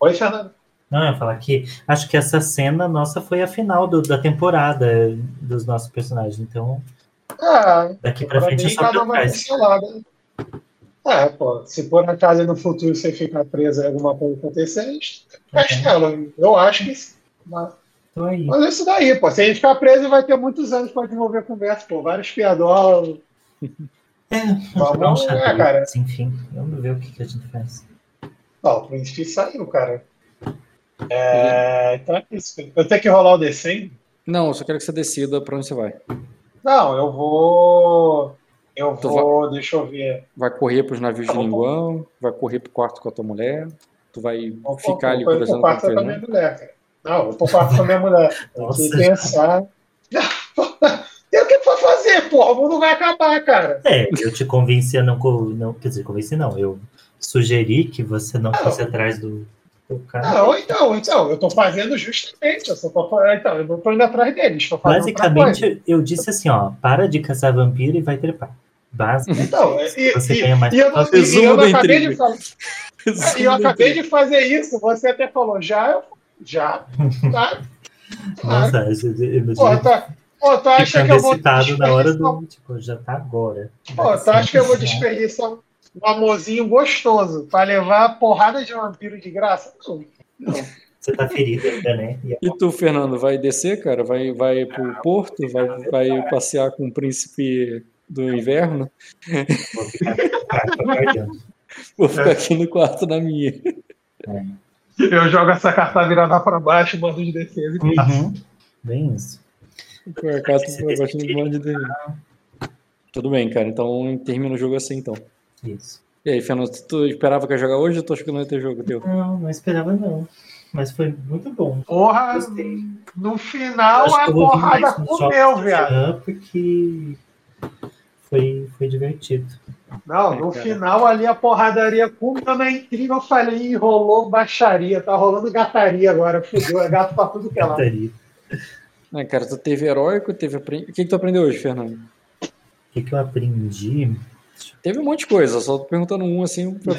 [SPEAKER 2] Oi, Fernando.
[SPEAKER 5] Não, eu ia falar que acho que essa cena nossa foi a final do- da temporada dos nossos personagens. Então,
[SPEAKER 2] Ah,
[SPEAKER 5] daqui pra frente é
[SPEAKER 2] mim,
[SPEAKER 5] só
[SPEAKER 2] cada um seu lado. É, pô, se por acaso no futuro você ficar preso e alguma coisa acontecer, a gente fecha ela. Eu acho que sim. Mas,
[SPEAKER 5] Então aí.
[SPEAKER 2] mas é isso daí, pô. Se a gente ficar preso, vai ter muitos anos pra desenvolver a conversa, pô. Vários piadolos,
[SPEAKER 5] É,
[SPEAKER 2] Vamos
[SPEAKER 5] um xadrez,
[SPEAKER 2] cara.
[SPEAKER 5] enfim. Vamos ver o que, que a gente faz.
[SPEAKER 2] Não, o príncipe saiu, cara. É, então é isso. Eu tenho que rolar o D100?
[SPEAKER 1] Não, eu só quero que você decida pra onde você vai.
[SPEAKER 2] Não, eu vou. Eu
[SPEAKER 1] Tu
[SPEAKER 2] vou. Deixa eu ver.
[SPEAKER 1] Vai correr pros navios de
[SPEAKER 2] Tá bom.
[SPEAKER 1] linguão, vai correr pro quarto com a tua mulher, tu vai
[SPEAKER 2] Vou
[SPEAKER 1] ficar ali
[SPEAKER 2] vou
[SPEAKER 1] conversando
[SPEAKER 2] pro
[SPEAKER 1] com a
[SPEAKER 2] quarto com a minha
[SPEAKER 1] Fernanda.
[SPEAKER 2] mulher, cara. Não, eu vou pro quarto com a minha mulher. Tem
[SPEAKER 5] Nossa,
[SPEAKER 2] que pensar. Tem o mundo vai acabar, cara.
[SPEAKER 5] É, eu te convenci a não, não. Quer dizer, convenci não. Eu sugeri que você não
[SPEAKER 2] Não.
[SPEAKER 5] fosse atrás do, do cara.
[SPEAKER 2] Não, então, então, eu tô fazendo justamente. Eu só tô, então, eu não tô indo atrás deles, tô fazendo outra coisa.
[SPEAKER 5] Basicamente, eu disse assim, ó, para de caçar vampiro e vai trepar. Basicamente,
[SPEAKER 2] Então, e,
[SPEAKER 5] você
[SPEAKER 2] e-
[SPEAKER 5] ganha mais
[SPEAKER 2] e eu, não- e eu não acabei de falar. E eu acabei de fazer isso, você até falou, já, eu- já, tá?
[SPEAKER 5] Nossa, eu, eu, eu,
[SPEAKER 2] Pô, tá, pô, tu acha que eu vou
[SPEAKER 5] excitado na hora
[SPEAKER 2] desperdiçar-
[SPEAKER 5] do. Tipo, já tá agora.
[SPEAKER 2] Pô, tu acha que eu vou desperdiçar um amorzinho gostoso pra levar a porrada de vampiro de graça? Não.
[SPEAKER 5] Você tá ferido ainda, né? E
[SPEAKER 1] E tu, Fernando, vai descer, cara? Vai, vai pro porto? Vai, vai passear com o príncipe do inverno?
[SPEAKER 5] vou ficar aqui no quarto aguardando.
[SPEAKER 1] Vou ficar aqui no quarto na minha.
[SPEAKER 2] Eu jogo essa carta virada pra baixo, mando de defesa e passo.
[SPEAKER 5] Uhum. Bem isso.
[SPEAKER 1] Por acaso, eu gosto de Tudo bem, cara. Então termina o jogo assim, então.
[SPEAKER 5] Isso.
[SPEAKER 1] E aí, Fernando, tu esperava que ia jogar hoje ou tu achou que não ia ter jogo teu?
[SPEAKER 5] Não, não esperava não. Mas foi muito bom.
[SPEAKER 2] Porra,
[SPEAKER 5] Gostei.
[SPEAKER 2] no final a
[SPEAKER 5] vir
[SPEAKER 2] porrada comeu, viado.
[SPEAKER 5] Jean, porque foi, foi divertido.
[SPEAKER 2] Não, no final ali a porradaria comeu na intriga. Eu falei, "Ih, rolou baixaria, tá rolando gataria agora. Fudeu, é gato pra tudo que é lá.
[SPEAKER 5] Cataria.
[SPEAKER 1] Ah, cara, tu teve heróico, teve. O que, que tu aprendeu hoje, Fernando?
[SPEAKER 5] O que, que eu aprendi?
[SPEAKER 1] Teve um monte de coisa, só tô perguntando um assim. pra-